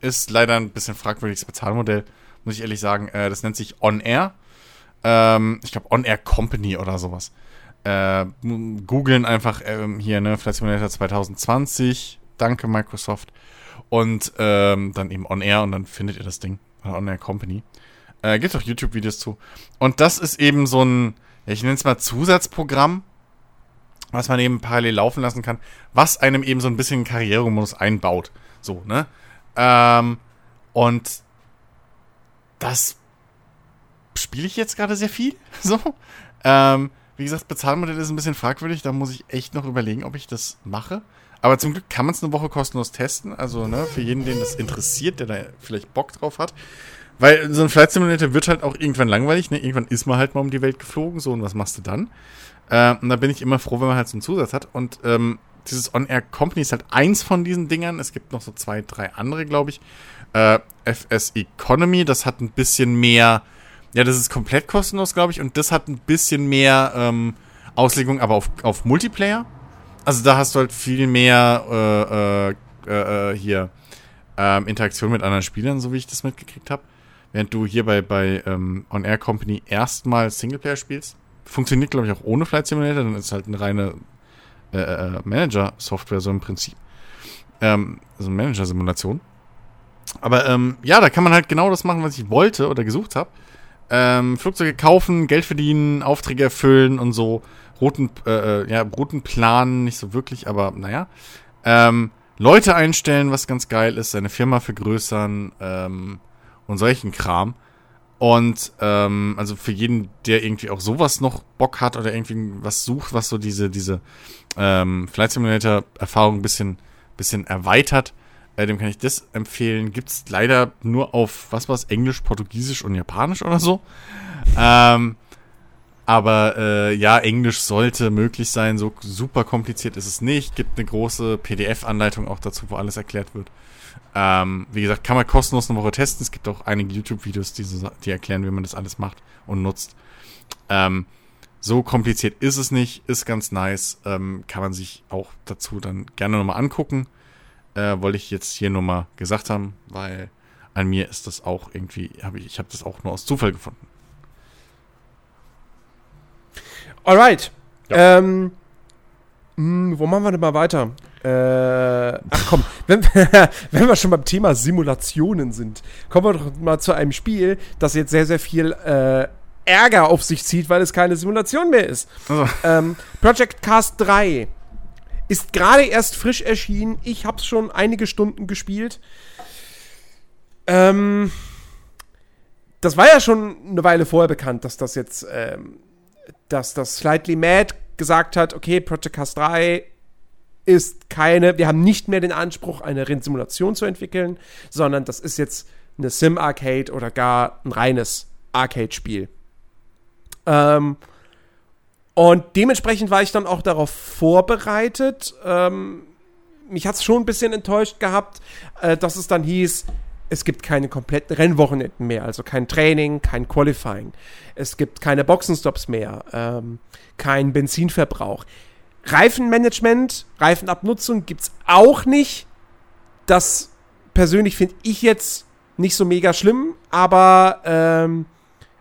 S2: ist leider ein bisschen fragwürdiges Bezahlmodell, muss ich ehrlich sagen. Äh, das nennt sich On Air. Ähm, ich glaube On Air Company oder sowas äh, googeln einfach ähm, hier, ne, Flight Simulator 2020, danke Microsoft. Und ähm, dann eben On Air und dann findet ihr das Ding. On Air Company. Äh, gibt auch YouTube-Videos zu. Und das ist eben so ein, ich nenne es mal Zusatzprogramm, was man eben parallel laufen lassen kann, was einem eben so ein bisschen Karrieremodus einbaut. So, ne? Ähm, Und das spiele ich jetzt gerade sehr viel. So. Ähm, wie gesagt, Bezahlmodell ist ein bisschen fragwürdig. Da muss ich echt noch überlegen, ob ich das mache. Aber zum Glück kann man es eine Woche kostenlos testen. Also, ne, für jeden, den das interessiert, der da vielleicht Bock drauf hat. Weil so ein Flight Simulator wird halt auch irgendwann langweilig, ne? Irgendwann ist man halt mal um die Welt geflogen, so, und was machst du dann? Äh, und da bin ich immer froh, wenn man halt so einen Zusatz hat. Und ähm, dieses On-Air Company ist halt eins von diesen Dingern. Es gibt noch so zwei, drei andere, glaube ich. Äh, FS Economy, das hat ein bisschen mehr, ja, das ist komplett kostenlos, glaube ich, und das hat ein bisschen mehr ähm, Auslegung, aber auf, auf Multiplayer. Also da hast du halt viel mehr äh, äh, äh, äh hier ähm, Interaktion mit anderen Spielern, so wie ich das mitgekriegt habe. Während du hier bei, bei ähm, On Air Company erstmal Singleplayer spielst. Funktioniert, glaube ich, auch ohne Flight Simulator, dann ist halt eine reine äh, äh, Manager-Software, so im Prinzip. Ähm, so eine Manager-Simulation. Aber ähm, ja, da kann man halt genau das machen, was ich wollte oder gesucht habe. Ähm, Flugzeuge kaufen, Geld verdienen, Aufträge erfüllen und so. Routen, äh, äh, ja, Routen planen, nicht so wirklich, aber naja. Ähm, Leute einstellen, was ganz geil ist, seine Firma vergrößern ähm, und solchen Kram. Und ähm, also für jeden, der irgendwie auch sowas noch Bock hat oder irgendwie was sucht, was so diese, diese ähm, Flight Simulator-Erfahrung ein bisschen, bisschen erweitert, äh, dem kann ich das empfehlen. Gibt's leider nur auf, was war's, Englisch, Portugiesisch und Japanisch oder so. Ähm, aber äh, ja, Englisch sollte möglich sein. So super kompliziert ist es nicht. Gibt eine große PDF-Anleitung auch dazu, wo alles erklärt wird. Ähm, wie gesagt, kann man kostenlos eine Woche testen. Es gibt auch einige YouTube-Videos, die, so, die erklären, wie man das alles macht und nutzt. Ähm, so kompliziert ist es nicht, ist ganz nice. Ähm, kann man sich auch dazu dann gerne nochmal angucken. Äh, wollte ich jetzt hier nur mal gesagt haben, weil an mir ist das auch irgendwie, habe ich, ich habe das auch nur aus Zufall gefunden.
S1: Alright. Ja. Ähm, mh, hm, wo machen wir denn mal weiter? Äh, ach komm, wenn, wenn wir schon beim Thema Simulationen sind, kommen wir doch mal zu einem Spiel, das jetzt sehr, sehr viel äh, Ärger auf sich zieht, weil es keine Simulation mehr ist. Also. Ähm, Project Cast 3 ist gerade erst frisch erschienen. Ich habe es schon einige Stunden gespielt. Ähm, das war ja schon eine Weile vorher bekannt, dass das jetzt, ähm, dass das Slightly Mad gesagt hat, okay, Project Cast 3 ist keine, wir haben nicht mehr den Anspruch, eine Rennsimulation zu entwickeln, sondern das ist jetzt eine Sim-Arcade oder gar ein reines Arcade-Spiel. Ähm, und dementsprechend war ich dann auch darauf vorbereitet. Ähm, mich hat es schon ein bisschen enttäuscht gehabt, äh, dass es dann hieß, es gibt keine kompletten Rennwochenenden mehr, also kein Training, kein Qualifying. Es gibt keine Boxenstops mehr, ähm, kein Benzinverbrauch. Reifenmanagement, Reifenabnutzung gibt es auch nicht. Das persönlich finde ich jetzt nicht so mega schlimm, aber ähm,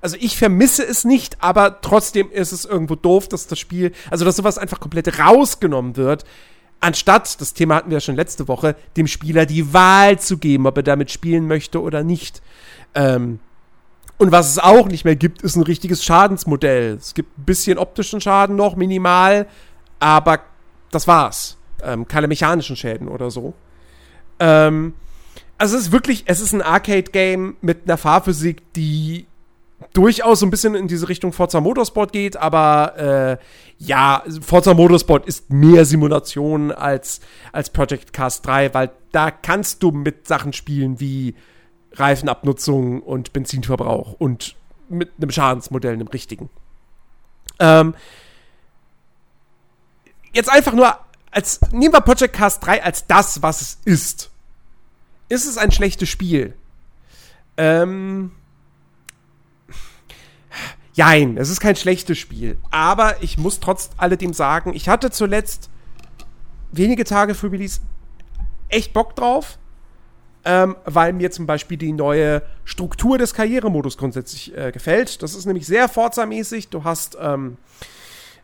S1: also ich vermisse es nicht, aber trotzdem ist es irgendwo doof, dass das Spiel, also dass sowas einfach komplett rausgenommen wird, anstatt, das Thema hatten wir ja schon letzte Woche, dem Spieler die Wahl zu geben, ob er damit spielen möchte oder nicht. Ähm, und was es auch nicht mehr gibt, ist ein richtiges Schadensmodell. Es gibt ein bisschen optischen Schaden noch, minimal, aber das war's. Ähm, keine mechanischen Schäden oder so. Ähm, also es ist wirklich, es ist ein Arcade-Game mit einer Fahrphysik, die durchaus so ein bisschen in diese Richtung Forza Motorsport geht, aber äh, ja, Forza Motorsport ist mehr Simulation als, als Project Cast 3, weil da kannst du mit Sachen spielen wie Reifenabnutzung und Benzinverbrauch und mit einem Schadensmodell, einem richtigen. Ähm, jetzt einfach nur als, nehmen wir Project Cast 3 als das, was es ist. Ist es ein schlechtes Spiel? Ähm, Jein, es ist kein schlechtes Spiel. Aber ich muss trotz alledem sagen, ich hatte zuletzt wenige Tage für Release echt Bock drauf, ähm, weil mir zum Beispiel die neue Struktur des Karrieremodus grundsätzlich äh, gefällt. Das ist nämlich sehr Forza-mäßig. Du hast, ähm,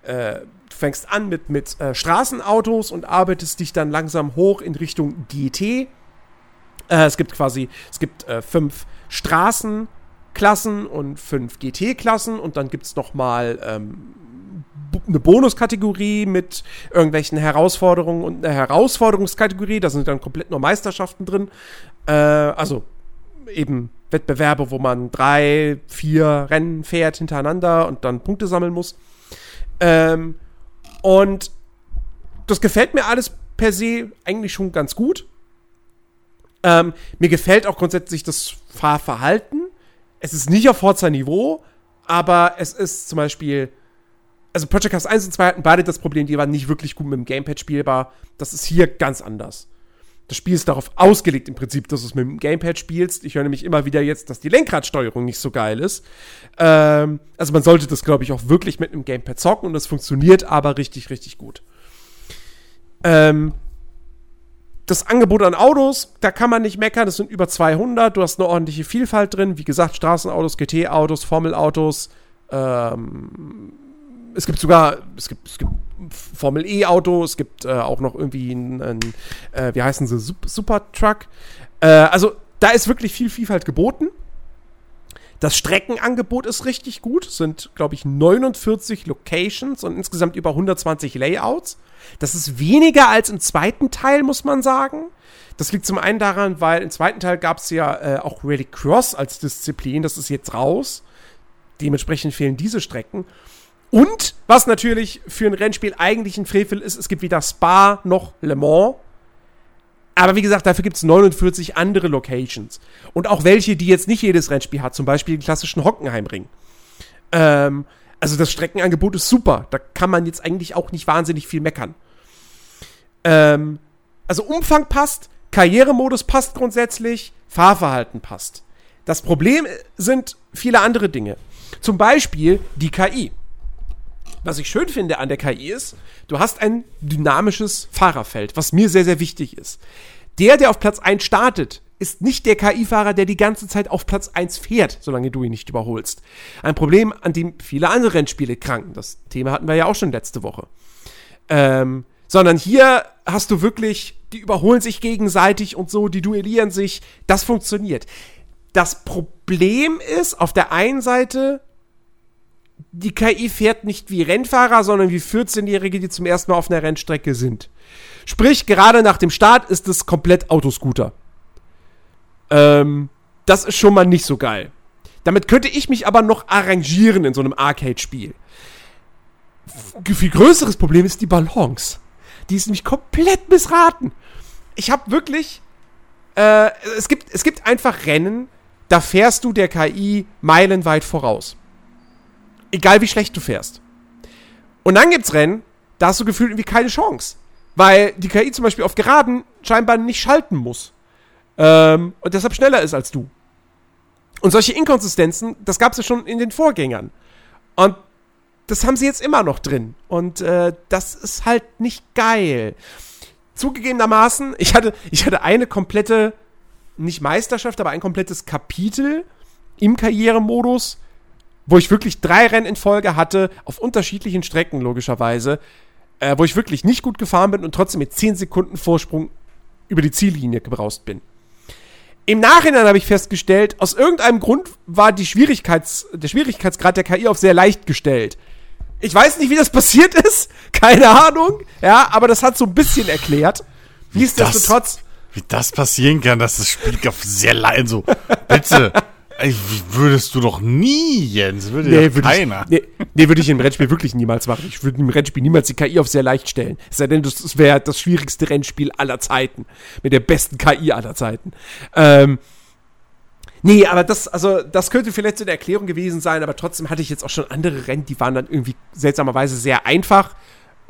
S1: äh, du fängst an mit, mit äh, Straßenautos und arbeitest dich dann langsam hoch in Richtung GT. Äh, es gibt quasi, es gibt äh, fünf Straßen, Klassen und fünf GT-Klassen und dann gibt es nochmal ähm, eine Bonuskategorie mit irgendwelchen Herausforderungen und eine Herausforderungskategorie, da sind dann komplett nur Meisterschaften drin. Äh, also eben Wettbewerbe, wo man drei, vier Rennen fährt hintereinander und dann Punkte sammeln muss. Ähm, und das gefällt mir alles per se eigentlich schon ganz gut. Ähm, mir gefällt auch grundsätzlich das Fahrverhalten. Es ist nicht auf Forza-Niveau, aber es ist zum Beispiel. Also Project Cars 1 und 2 hatten beide das Problem, die waren nicht wirklich gut mit dem Gamepad spielbar. Das ist hier ganz anders. Das Spiel ist darauf ausgelegt im Prinzip, dass du es mit dem Gamepad spielst. Ich höre nämlich immer wieder jetzt, dass die Lenkradsteuerung nicht so geil ist. Ähm, also man sollte das, glaube ich, auch wirklich mit einem Gamepad zocken und das funktioniert aber richtig, richtig gut. Ähm, das Angebot an Autos, da kann man nicht meckern, das sind über 200, du hast eine ordentliche Vielfalt drin, wie gesagt, Straßenautos, GT-Autos, Formelautos, ähm, es gibt sogar, es gibt, es gibt Formel E-Auto, es gibt äh, auch noch irgendwie ein, ein äh, wie heißen sie, Super Truck. Äh, also da ist wirklich viel Vielfalt geboten. Das Streckenangebot ist richtig gut, es sind, glaube ich, 49 Locations und insgesamt über 120 Layouts. Das ist weniger als im zweiten Teil, muss man sagen. Das liegt zum einen daran, weil im zweiten Teil gab es ja äh, auch Rally Cross als Disziplin. Das ist jetzt raus. Dementsprechend fehlen diese Strecken. Und was natürlich für ein Rennspiel eigentlich ein Frevel ist, es gibt weder Spa noch Le Mans. Aber wie gesagt, dafür gibt es 49 andere Locations. Und auch welche, die jetzt nicht jedes Rennspiel hat, zum Beispiel den klassischen Hockenheimring. Ähm, also das Streckenangebot ist super. Da kann man jetzt eigentlich auch nicht wahnsinnig viel meckern. Ähm, also Umfang passt, Karrieremodus passt grundsätzlich, Fahrverhalten passt. Das Problem sind viele andere Dinge. Zum Beispiel die KI. Was ich schön finde an der KI ist, du hast ein dynamisches Fahrerfeld, was mir sehr, sehr wichtig ist. Der, der auf Platz 1 startet, ist nicht der KI-Fahrer, der die ganze Zeit auf Platz 1 fährt, solange du ihn nicht überholst. Ein Problem, an dem viele andere Rennspiele kranken. Das Thema hatten wir ja auch schon letzte Woche. Ähm, sondern hier hast du wirklich, die überholen sich gegenseitig und so, die duellieren sich. Das funktioniert. Das Problem ist, auf der einen Seite, die KI fährt nicht wie Rennfahrer, sondern wie 14-Jährige, die zum ersten Mal auf einer Rennstrecke sind. Sprich, gerade nach dem Start ist es komplett Autoscooter. Ähm, das ist schon mal nicht so geil. Damit könnte ich mich aber noch arrangieren in so einem Arcade-Spiel. Viel größeres Problem ist die Balance. Die ist nämlich komplett missraten. Ich habe wirklich. Äh, es, gibt, es gibt einfach Rennen, da fährst du der KI meilenweit voraus. Egal wie schlecht du fährst. Und dann gibt's Rennen, da hast du gefühlt irgendwie keine Chance. Weil die KI zum Beispiel auf Geraden scheinbar nicht schalten muss. Ähm, und deshalb schneller ist als du. Und solche Inkonsistenzen, das gab es ja schon in den Vorgängern. Und das haben sie jetzt immer noch drin. Und äh, das ist halt nicht geil. Zugegebenermaßen, ich hatte, ich hatte eine komplette, nicht Meisterschaft, aber ein komplettes Kapitel im Karrieremodus, wo ich wirklich drei Rennen in Folge hatte, auf unterschiedlichen Strecken logischerweise, äh, wo ich wirklich nicht gut gefahren bin und trotzdem mit 10 Sekunden Vorsprung über die Ziellinie gebraust bin. Im Nachhinein habe ich festgestellt, aus irgendeinem Grund war die Schwierigkeits, der Schwierigkeitsgrad der KI auf sehr leicht gestellt. Ich weiß nicht, wie das passiert ist, keine Ahnung, ja, aber das hat so ein bisschen erklärt.
S2: Wie ist das, trotz? Wie das passieren kann, dass das Spiel auf sehr leicht so, bitte, Ey, würdest du doch nie, Jens. Würde nee, ja
S1: würd keiner. Ich, nee, nee, würde ich im Rennspiel wirklich niemals machen. Ich würde im Rennspiel niemals die KI auf sehr leicht stellen. Es sei denn, das wäre das schwierigste Rennspiel aller Zeiten. Mit der besten KI aller Zeiten. Ähm, nee, aber das, also, das könnte vielleicht so eine Erklärung gewesen sein, aber trotzdem hatte ich jetzt auch schon andere Rennen, die waren dann irgendwie seltsamerweise sehr einfach.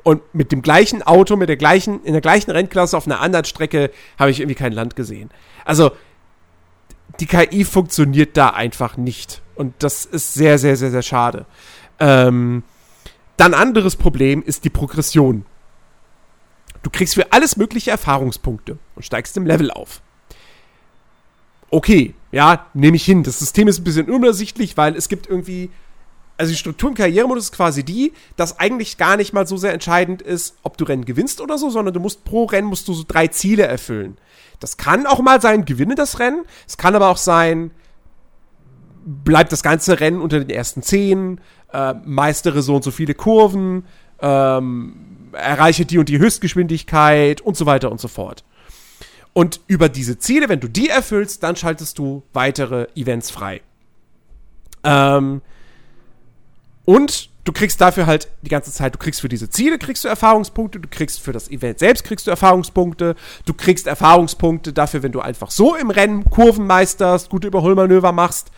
S1: Und mit dem gleichen Auto, mit der gleichen, in der gleichen Rennklasse auf einer anderen Strecke habe ich irgendwie kein Land gesehen. Also, die KI funktioniert da einfach nicht. Und das ist sehr, sehr, sehr, sehr schade. Ähm, dann anderes Problem ist die Progression. Du kriegst für alles mögliche Erfahrungspunkte und steigst im Level auf. Okay, ja, nehme ich hin. Das System ist ein bisschen unübersichtlich, weil es gibt irgendwie. Also die Struktur im Karrieremodus ist quasi die, dass eigentlich gar nicht mal so sehr entscheidend ist, ob du Rennen gewinnst oder so, sondern du musst pro Rennen musst du so drei Ziele erfüllen. Das kann auch mal sein, gewinne das Rennen. Es kann aber auch sein, bleibt das ganze Rennen unter den ersten zehn, äh, meistere so und so viele Kurven, ähm, erreiche die und die Höchstgeschwindigkeit und so weiter und so fort. Und über diese Ziele, wenn du die erfüllst, dann schaltest du weitere Events frei. Ähm, und du kriegst dafür halt die ganze Zeit, du kriegst für diese Ziele kriegst du Erfahrungspunkte, du kriegst für das Event selbst kriegst du Erfahrungspunkte, du kriegst Erfahrungspunkte dafür, wenn du einfach so im Rennen Kurven meisterst, gute Überholmanöver machst.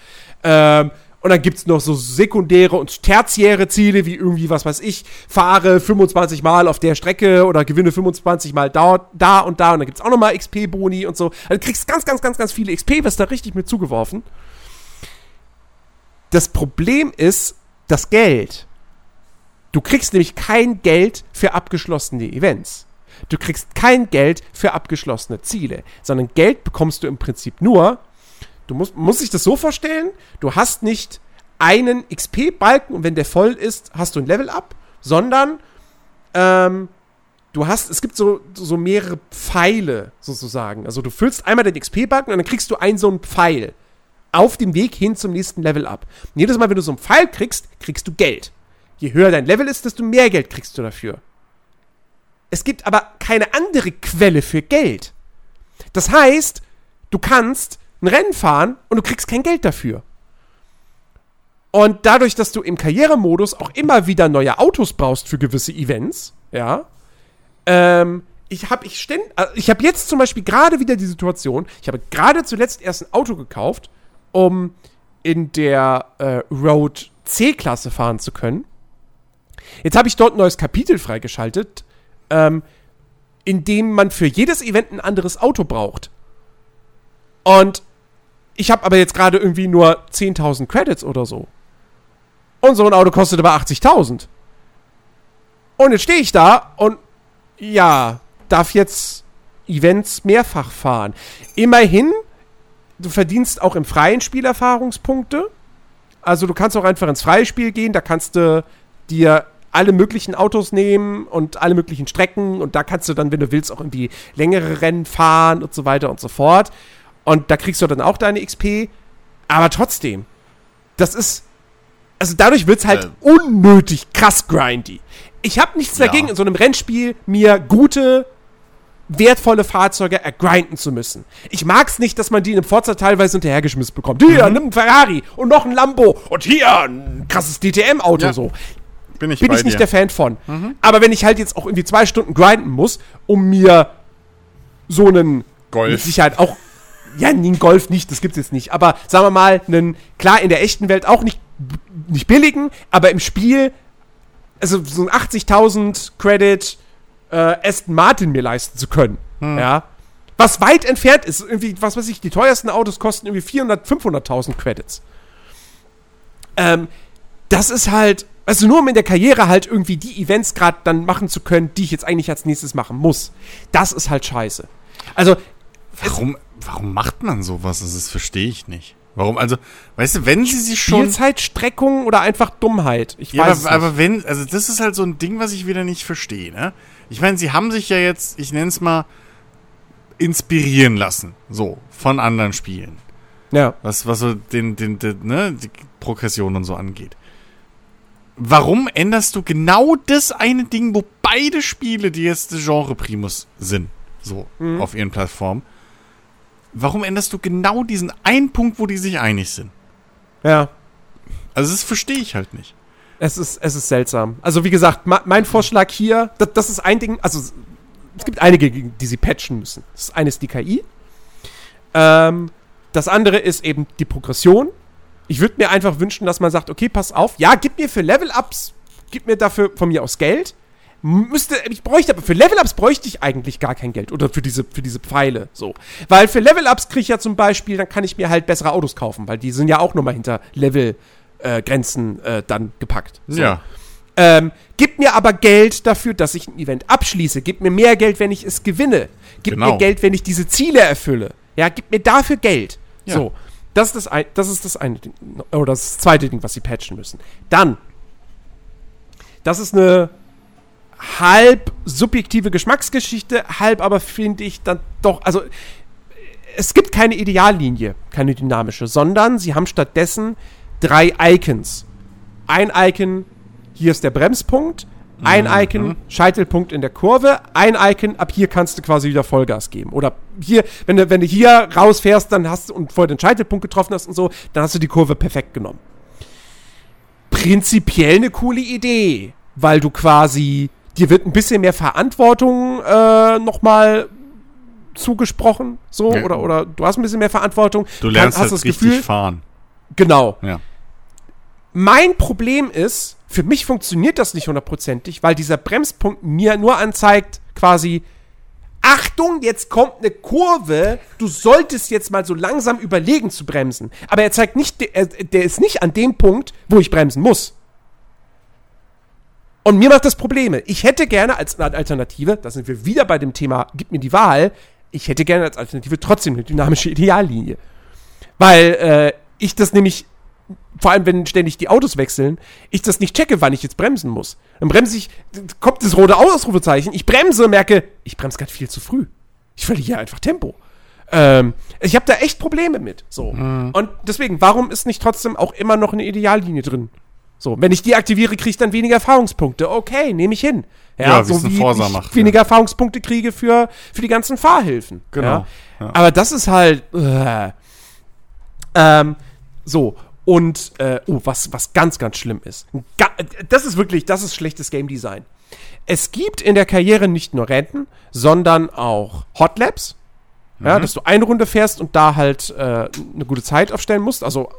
S1: Ähm, und dann gibt's noch so sekundäre und tertiäre Ziele, wie irgendwie, was weiß ich, fahre 25 Mal auf der Strecke oder gewinne 25 Mal da, da und da. Und dann gibt's auch nochmal XP-Boni und so. Also du ganz, ganz, ganz, ganz viele XP, wirst da richtig mit zugeworfen. Das Problem ist das Geld. Du kriegst nämlich kein Geld für abgeschlossene Events. Du kriegst kein Geld für abgeschlossene Ziele, sondern Geld bekommst du im Prinzip nur, Du musst, musst dich das so vorstellen, du hast nicht einen XP-Balken und wenn der voll ist, hast du ein Level-Up, sondern ähm, du hast, es gibt so, so mehrere Pfeile sozusagen. Also du füllst einmal den XP-Balken und dann kriegst du einen so einen Pfeil auf dem Weg hin zum nächsten Level-Up. Und jedes Mal, wenn du so einen Pfeil kriegst, kriegst du Geld. Je höher dein Level ist, desto mehr Geld kriegst du dafür. Es gibt aber keine andere Quelle für Geld. Das heißt, du kannst ein Rennen fahren und du kriegst kein Geld dafür. Und dadurch, dass du im Karrieremodus auch immer wieder neue Autos brauchst für gewisse Events, ja, ähm, ich habe ich also ich habe jetzt zum Beispiel gerade wieder die Situation, ich habe gerade zuletzt erst ein Auto gekauft, um in der äh, Road C-Klasse fahren zu können. Jetzt habe ich dort ein neues Kapitel freigeschaltet, ähm, in dem man für jedes Event ein anderes Auto braucht. Und ich habe aber jetzt gerade irgendwie nur 10.000 Credits oder so. Und so ein Auto kostet aber 80.000. Und jetzt stehe ich da und ja, darf jetzt Events mehrfach fahren. Immerhin, du verdienst auch im freien Spiel Erfahrungspunkte. Also du kannst auch einfach ins freie Spiel gehen, da kannst du dir alle möglichen Autos nehmen und alle möglichen Strecken und da kannst du dann, wenn du willst, auch irgendwie längere Rennen fahren und so weiter und so fort. Und da kriegst du dann auch deine XP. Aber trotzdem, das ist. Also dadurch wird es halt äh. unnötig krass grindy. Ich habe nichts ja. dagegen, in so einem Rennspiel mir gute, wertvolle Fahrzeuge ergrinden zu müssen. Ich mag es nicht, dass man die in einem Forza teilweise hinterhergeschmissen bekommt. Hier, mhm. nimm einen Ferrari und noch ein Lambo und hier ein krasses DTM-Auto ja. so. Bin ich, Bin ich nicht dir. der Fan von. Mhm. Aber wenn ich halt jetzt auch irgendwie zwei Stunden grinden muss, um mir so einen
S2: Golf. mit
S1: Sicherheit auch ja, einen Golf nicht, das gibt's jetzt nicht. Aber sagen wir mal, einen, klar, in der echten Welt auch nicht, nicht billigen, aber im Spiel, also so ein 80.000 Credit äh, Aston Martin mir leisten zu können. Hm. Ja. Was weit entfernt ist, irgendwie, was weiß ich, die teuersten Autos kosten irgendwie 400, 500.000 Credits. Ähm, das ist halt, also nur um in der Karriere halt irgendwie die Events gerade dann machen zu können, die ich jetzt eigentlich als nächstes machen muss. Das ist halt scheiße. Also.
S2: Warum, warum macht man sowas? Das verstehe ich nicht. Warum? Also, weißt du, wenn sie sich schon.
S1: Spielzeitstreckung oder einfach Dummheit?
S2: Ich ja, weiß aber, aber wenn, also das ist halt so ein Ding, was ich wieder nicht verstehe, ne? Ich meine, sie haben sich ja jetzt, ich nenne es mal, inspirieren lassen. So, von anderen Spielen. Ja. Was, was so den, den, den, ne, die Progression und so angeht. Warum änderst du genau das eine Ding, wo beide Spiele, die jetzt Genre Primus sind, so, mhm. auf ihren Plattformen, warum änderst du genau diesen einen Punkt, wo die sich einig sind?
S1: Ja.
S2: Also das verstehe ich halt nicht.
S1: Es ist, es ist seltsam. Also wie gesagt, mein Vorschlag hier, das, das, ist ein Ding, also es gibt einige, die sie patchen müssen. Das eine ist die KI. Ähm, das andere ist eben die Progression. Ich würde mir einfach wünschen, dass man sagt, okay, pass auf, ja, gib mir für Level-Ups, gib mir dafür von mir aus Geld müsste, ich bräuchte, aber für Level-Ups bräuchte ich eigentlich gar kein Geld. Oder für diese, für diese Pfeile, so. Weil für Level-Ups kriege ich ja zum Beispiel, dann kann ich mir halt bessere Autos kaufen, weil die sind ja auch nochmal hinter Level-Grenzen äh, äh, dann gepackt.
S2: So. Ja.
S1: Ähm, gib mir aber Geld dafür, dass ich ein Event abschließe. Gib mir mehr Geld, wenn ich es gewinne. Gib genau. mir Geld, wenn ich diese Ziele erfülle. Ja, gib mir dafür Geld. Ja. So. Das ist das, ein, das ist das eine Ding, oder das zweite Ding, was sie patchen müssen. Dann, das ist eine halb subjektive Geschmacksgeschichte, halb aber finde ich dann doch, also es gibt keine Ideallinie, keine dynamische, sondern sie haben stattdessen drei Icons. Ein Icon, hier ist der Bremspunkt, Ein Icon, Scheitelpunkt in der Kurve, ein Icon, ab hier kannst du quasi wieder Vollgas geben. Oder hier, wenn du, wenn du hier rausfährst, dann hast du und vorher den Scheitelpunkt getroffen hast und so, dann hast du die Kurve perfekt genommen. Prinzipiell eine coole Idee, weil du quasi, dir wird ein bisschen mehr Verantwortung äh, nochmal zugesprochen, so,
S2: Ja.
S1: oder, oder du hast ein bisschen mehr Verantwortung.
S2: Du lernst
S1: Kann-
S2: halt richtig fahren.
S1: Genau.
S2: Ja.
S1: Mein Problem ist, für mich funktioniert das nicht hundertprozentig, weil dieser Bremspunkt mir nur anzeigt, quasi, Achtung, jetzt kommt eine Kurve, du solltest jetzt mal so langsam überlegen zu bremsen. Aber er zeigt nicht, der, er- ist nicht an dem Punkt, wo ich bremsen muss. Und mir macht das Probleme. Ich hätte gerne als Alternative, da sind wir wieder bei dem Thema, gib mir die Wahl, ich hätte gerne als Alternative trotzdem eine dynamische Ideallinie. Weil äh, ich das nämlich, vor allem wenn ständig die Autos wechseln, ich das nicht checke, wann ich jetzt bremsen muss. Dann bremse ich, kommt das rote Ausrufezeichen, ich bremse und merke, ich bremse gerade viel zu früh. Ich verliere einfach Tempo. Ähm, ich habe da echt Probleme mit. So. Und deswegen, warum ist nicht trotzdem auch immer noch eine Ideallinie drin? So, wenn ich die aktiviere, kriege ich dann weniger Erfahrungspunkte. Okay, nehme ich hin.
S2: Ja, wie
S1: so wie ich
S2: macht,
S1: weniger Erfahrungspunkte kriege für, für die ganzen Fahrhilfen.
S2: Genau,
S1: Ja?
S2: ja.
S1: Aber das ist halt. Äh, ähm, so. Und, äh, oh, was, was ganz, ganz schlimm ist. Das ist wirklich, das ist schlechtes Game Design. Es gibt in der Karriere nicht nur Rennen, sondern auch Hot Laps. Ja, dass du eine Runde fährst und da halt äh, eine gute Zeit aufstellen musst. Also,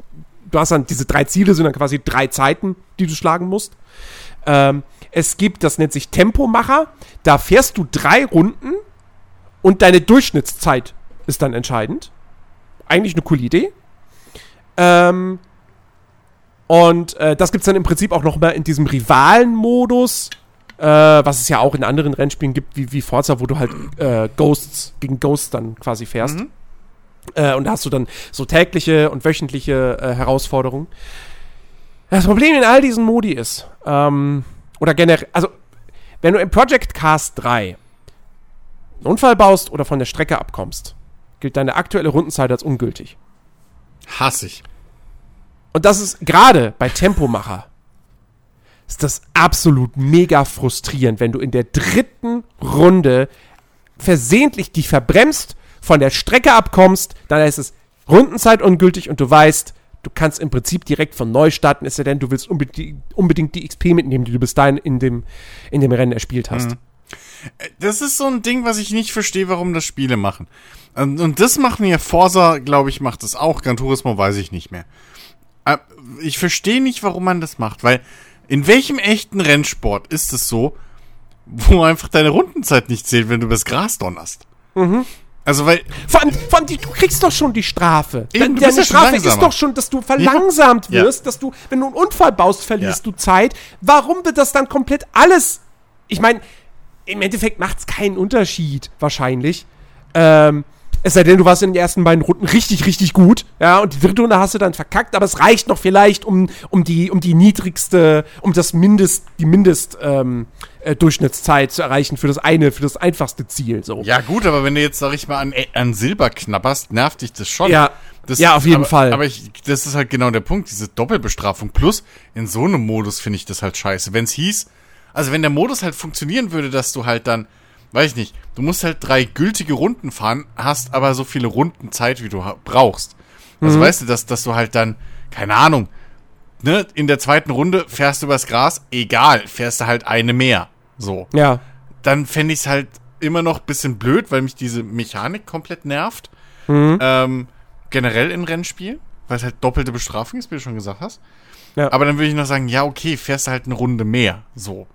S1: du hast dann diese drei Ziele, sind dann quasi drei Zeiten, die du schlagen musst. Ähm, es gibt, das nennt sich Tempomacher. Da fährst du drei Runden und deine Durchschnittszeit ist dann entscheidend. Eigentlich eine coole Idee. Ähm, und äh, das gibt es dann im Prinzip auch noch mal in diesem Rivalen-Modus, äh, was es ja auch in anderen Rennspielen gibt, wie, wie Forza, wo du halt äh, Ghosts gegen Ghosts dann quasi fährst. Äh, und da hast du dann so tägliche und wöchentliche äh, Herausforderungen. Das Problem in all diesen Modi ist, ähm, oder generell, also, wenn du im Project Cars 3 einen Unfall baust oder von der Strecke abkommst, gilt deine aktuelle Rundenzeit als ungültig.
S2: Hass ich.
S1: Und das ist gerade bei Tempomacher ist das absolut mega frustrierend, wenn du in der dritten Runde versehentlich dich verbremst, von der Strecke abkommst, dann ist es Rundenzeit ungültig und du weißt, du kannst im Prinzip direkt von neu starten, es sei denn, du willst unbedingt, unbedingt die XP mitnehmen, die du bis dahin in dem, in dem Rennen erspielt hast.
S2: Das ist so ein Ding, was ich nicht verstehe, warum das Spiele machen. Und, und das machen ja Forza, glaube ich, macht das auch. Gran Turismo weiß ich nicht mehr. Äh, Ich verstehe nicht, warum man das macht, weil in welchem echten Rennsport ist es so, wo einfach deine Rundenzeit nicht zählt, wenn du übers Gras donnerst? Also, weil,
S1: Vor allem, vor allem du kriegst doch schon die Strafe.
S2: Eben,
S1: Deine
S2: ja
S1: Strafe ist
S2: langsamer.
S1: doch schon, dass du verlangsamt
S2: Ja.
S1: wirst, dass du, wenn du einen Unfall baust, verlierst
S2: Ja.
S1: du Zeit. Warum wird das dann komplett alles? Ich meine, im Endeffekt macht es keinen Unterschied, wahrscheinlich. Ähm, es sei denn, du warst in den ersten beiden Runden richtig, richtig gut. Ja, und die dritte Runde hast du dann verkackt, aber es reicht noch vielleicht, um, um, die, um die niedrigste, um das Mindest, die Mindest, ähm, äh, Durchschnittszeit zu erreichen für das eine, für das einfachste Ziel. So.
S2: ja gut, aber wenn du jetzt, sag ich mal, an, an Silber knapperst, nervt dich das schon.
S1: Ja.
S2: Das,
S1: Ja, auf jeden
S2: aber,
S1: Fall.
S2: Aber ich, das ist halt genau der Punkt, diese Doppelbestrafung. Plus, in so einem Modus finde ich das halt scheiße. Wenn es hieß, also wenn der Modus halt funktionieren würde, dass du halt dann, weiß ich nicht, du musst halt drei gültige Runden fahren, hast aber so viele Runden Zeit, wie du brauchst. Also weißt du, dass, dass du halt dann, keine Ahnung, ne, in der zweiten Runde fährst du übers Gras, egal, fährst du halt eine mehr. So
S1: Ja.
S2: dann fände ich es halt immer noch ein bisschen blöd, weil mich diese Mechanik komplett nervt. Ähm, generell in Rennspiel, weil es halt doppelte Bestrafung ist, wie du schon gesagt hast.
S1: Ja.
S2: Aber dann würde ich noch sagen, ja, okay, fährst du halt eine Runde mehr. So.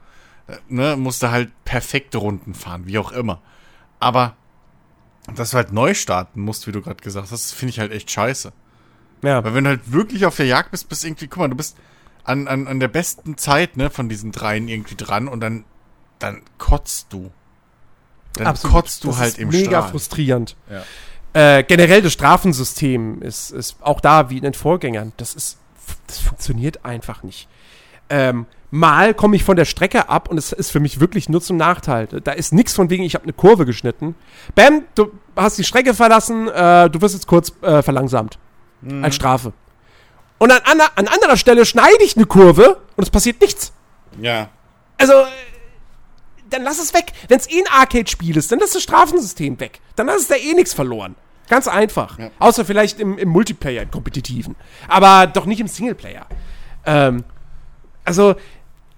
S2: Äh, Ne, musst du halt perfekte Runden fahren, wie auch immer. Aber dass du halt neu starten musst, wie du gerade gesagt hast, finde ich halt echt scheiße.
S1: Ja.
S2: Weil wenn du halt wirklich auf der Jagd bist, bist irgendwie, guck mal, du bist an, an, an der besten Zeit, ne, von diesen dreien irgendwie dran und dann, dann kotzt du. Dann
S1: Absolut.
S2: kotzt du
S1: Das
S2: halt
S1: ist
S2: im
S1: mega
S2: Strahl.
S1: frustrierend.
S2: Ja.
S1: Äh, generell das Strafensystem ist, ist auch da wie in den Vorgängern. Das ist, das funktioniert einfach nicht. Ähm, mal komme ich von der Strecke ab und es ist für mich wirklich nur zum Nachteil. Da ist nichts von wegen, ich habe eine Kurve geschnitten. Bam, du hast die Strecke verlassen, äh, du wirst jetzt kurz äh, verlangsamt.
S2: Mhm.
S1: Als Strafe. Und an, ander- an anderer Stelle schneide ich eine Kurve und es passiert nichts.
S2: Ja.
S1: Also, dann lass es weg. Wenn es eh ein Arcade-Spiel ist, dann lass das Strafensystem weg. Dann hast du da eh nichts verloren. Ganz einfach. Ja. Außer vielleicht im, im Multiplayer, im kompetitiven. Aber doch nicht im Singleplayer. Ähm, also,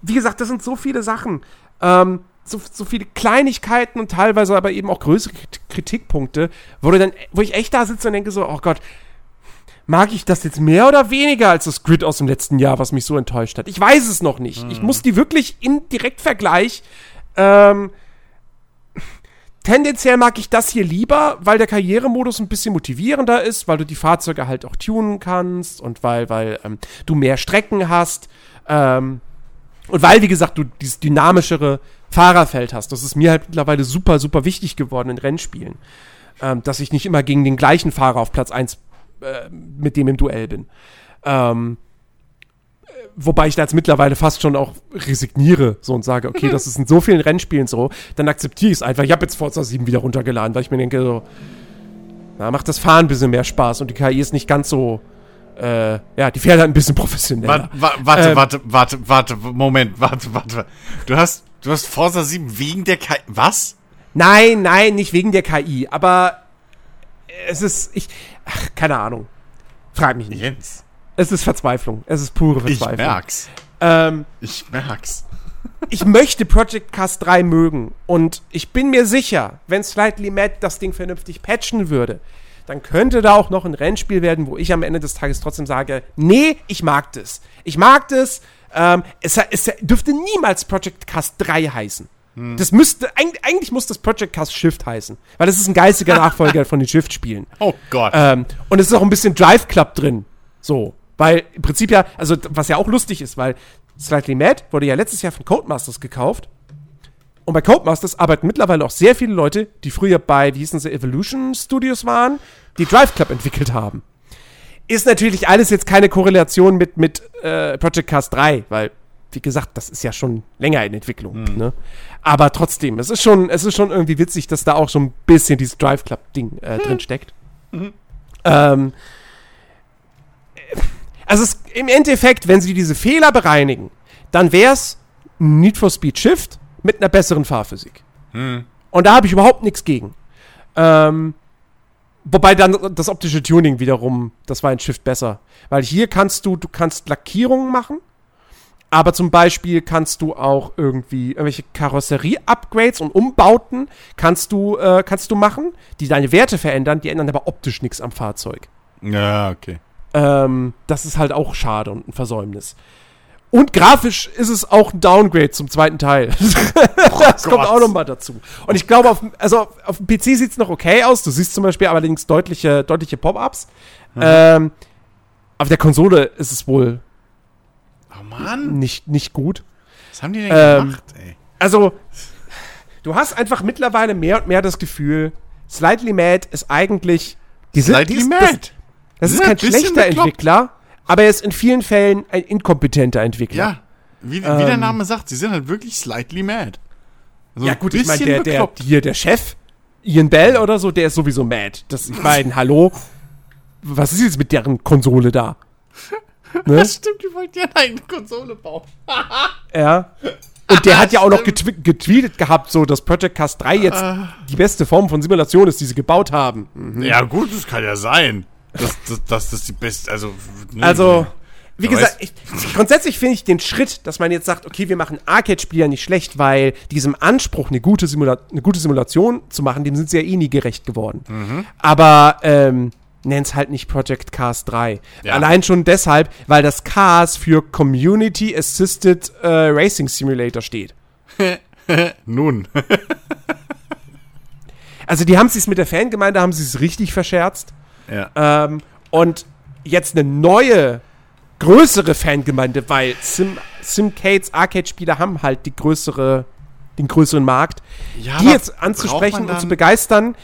S1: wie gesagt, das sind so viele Sachen. Ähm, so, so viele Kleinigkeiten und teilweise aber eben auch größere Kritikpunkte, wo, du dann, wo ich echt da sitze und denke so, oh Gott, mag ich das jetzt mehr oder weniger als das Grid aus dem letzten Jahr, was mich so enttäuscht hat? Ich weiß es noch nicht. Mhm. Ich muss die wirklich in Direktvergleich ähm, tendenziell mag ich das hier lieber, weil der Karrieremodus ein bisschen motivierender ist, weil du die Fahrzeuge halt auch tunen kannst und weil, weil ähm, du mehr Strecken hast. Ähm, und weil, wie gesagt, du dieses dynamischere Fahrerfeld hast. Das ist mir halt mittlerweile super, super wichtig geworden in Rennspielen. Ähm, dass ich nicht immer gegen den gleichen Fahrer auf Platz 1 äh, mit dem im Duell bin. Ähm, wobei ich da jetzt mittlerweile fast schon auch resigniere so und sage, okay, das ist in so vielen Rennspielen so, dann akzeptiere ich es einfach. Ich habe jetzt Forza 7 wieder runtergeladen, weil ich mir denke, so, na, macht das Fahren ein bisschen mehr Spaß und die KI ist nicht ganz so, äh, ja, die fährt halt ein bisschen professioneller.
S2: Warte, warte, ähm, warte, warte, warte, Moment, warte, warte. Du hast, du hast Forza 7 wegen der KI, was?
S1: Nein, nein, nicht wegen der KI, aber es ist, ich, ach, keine Ahnung. Frag mich nicht. Jens. Es ist Verzweiflung. Es ist pure Verzweiflung.
S2: Ich merk's. Ähm, ich merk's.
S1: ich möchte Project Cast 3 mögen. Und ich bin mir sicher, wenn Slightly Mad das Ding vernünftig patchen würde, dann könnte da auch noch ein Rennspiel werden, wo ich am Ende des Tages trotzdem sage, nee, ich mag das. Ich mag das. Ähm, es, es dürfte niemals Project Cast 3 heißen. Hm. Das müsste, eigentlich muss das Project Cast Shift heißen, weil das ist ein geistiger Nachfolger von den Shift-Spielen.
S2: Oh Gott.
S1: Ähm, und es ist auch ein bisschen Drive Club drin. So. Weil im Prinzip ja, also was ja auch lustig ist, weil Slightly Mad wurde ja letztes Jahr von Codemasters gekauft. Und bei Codemasters arbeiten mittlerweile auch sehr viele Leute, die früher bei, wie hießen sie, Evolution Studios waren, die Drive Club entwickelt haben. Ist natürlich alles jetzt keine Korrelation mit, mit äh, Project Cast 3, weil, wie gesagt, das ist ja schon länger in Entwicklung. Mhm. Ne? Aber trotzdem, es ist, schon, es ist schon irgendwie witzig, dass da auch so ein bisschen dieses Drive Club-Ding äh, mhm. drin steckt. Mhm. Ähm, also es, im Endeffekt, wenn sie diese Fehler bereinigen, dann wäre es Need for Speed Shift mit einer besseren Fahrphysik. Hm. Und da habe ich überhaupt nichts gegen. Ähm, wobei dann das optische Tuning wiederum, das war in Shift besser. Weil hier kannst du, du kannst Lackierungen machen, aber zum Beispiel kannst du auch irgendwie irgendwelche Karosserie-Upgrades und Umbauten kannst du, äh, kannst du machen, die deine Werte verändern, die ändern aber optisch nichts am Fahrzeug.
S2: Ja, okay.
S1: Ähm, das ist halt auch schade und ein Versäumnis. Und grafisch ist es auch ein Downgrade zum zweiten Teil. Oh das kommt auch nochmal dazu. Und ich glaube, auf, also auf dem PC sieht es noch okay aus. Du siehst zum Beispiel allerdings deutliche, deutliche Pop-Ups. Mhm. Ähm, auf der Konsole ist es wohl
S2: oh Mann.
S1: Nicht, nicht gut.
S2: Was haben die denn ähm, gemacht, ey?
S1: Also, du hast einfach mittlerweile mehr und mehr das Gefühl, Slightly Mad ist eigentlich.
S2: Die Slightly
S1: sind,
S2: Mad? Das,
S1: das ist kein schlechter bekloppt. Entwickler, aber er ist in vielen Fällen ein inkompetenter Entwickler.
S2: Ja, wie, wie ähm, der Name sagt, sie sind halt wirklich slightly mad.
S1: Also ja gut, ich meine, der, der, hier, der Chef, Ian Bell oder so, der ist sowieso mad. Das, ich meine, hallo, was ist jetzt mit deren Konsole da?
S2: Ne? Das stimmt, die wollten ja eine Konsole bauen.
S1: ja. Und der hat ja auch noch getw getweetet gehabt, so, dass Project Cast 3 jetzt uh, die beste Form von Simulation ist, die sie gebaut haben.
S2: Mhm. Ja, gut, das kann ja sein. Das, das, das, ist die beste, also.
S1: Ne, also, wie gesagt, ich, grundsätzlich finde ich den Schritt, dass man jetzt sagt, okay, wir machen Arcade-Spieler nicht schlecht, weil diesem Anspruch, eine gute, Simula eine gute Simulation zu machen, dem sind sie ja eh nie gerecht geworden. Mhm. Aber ähm, es halt nicht Project Cars 3. Ja. Allein schon deshalb, weil das Cars für Community Assisted äh, Racing Simulator steht.
S2: Nun.
S1: also die haben es mit der Fangemeinde, haben sie es richtig verscherzt.
S2: Ja.
S1: Ähm, und jetzt eine neue, größere Fangemeinde, weil Sim, Simcades Arcade-Spieler haben halt die größere, den größeren Markt. Ja, die jetzt anzusprechen und zu begeistern,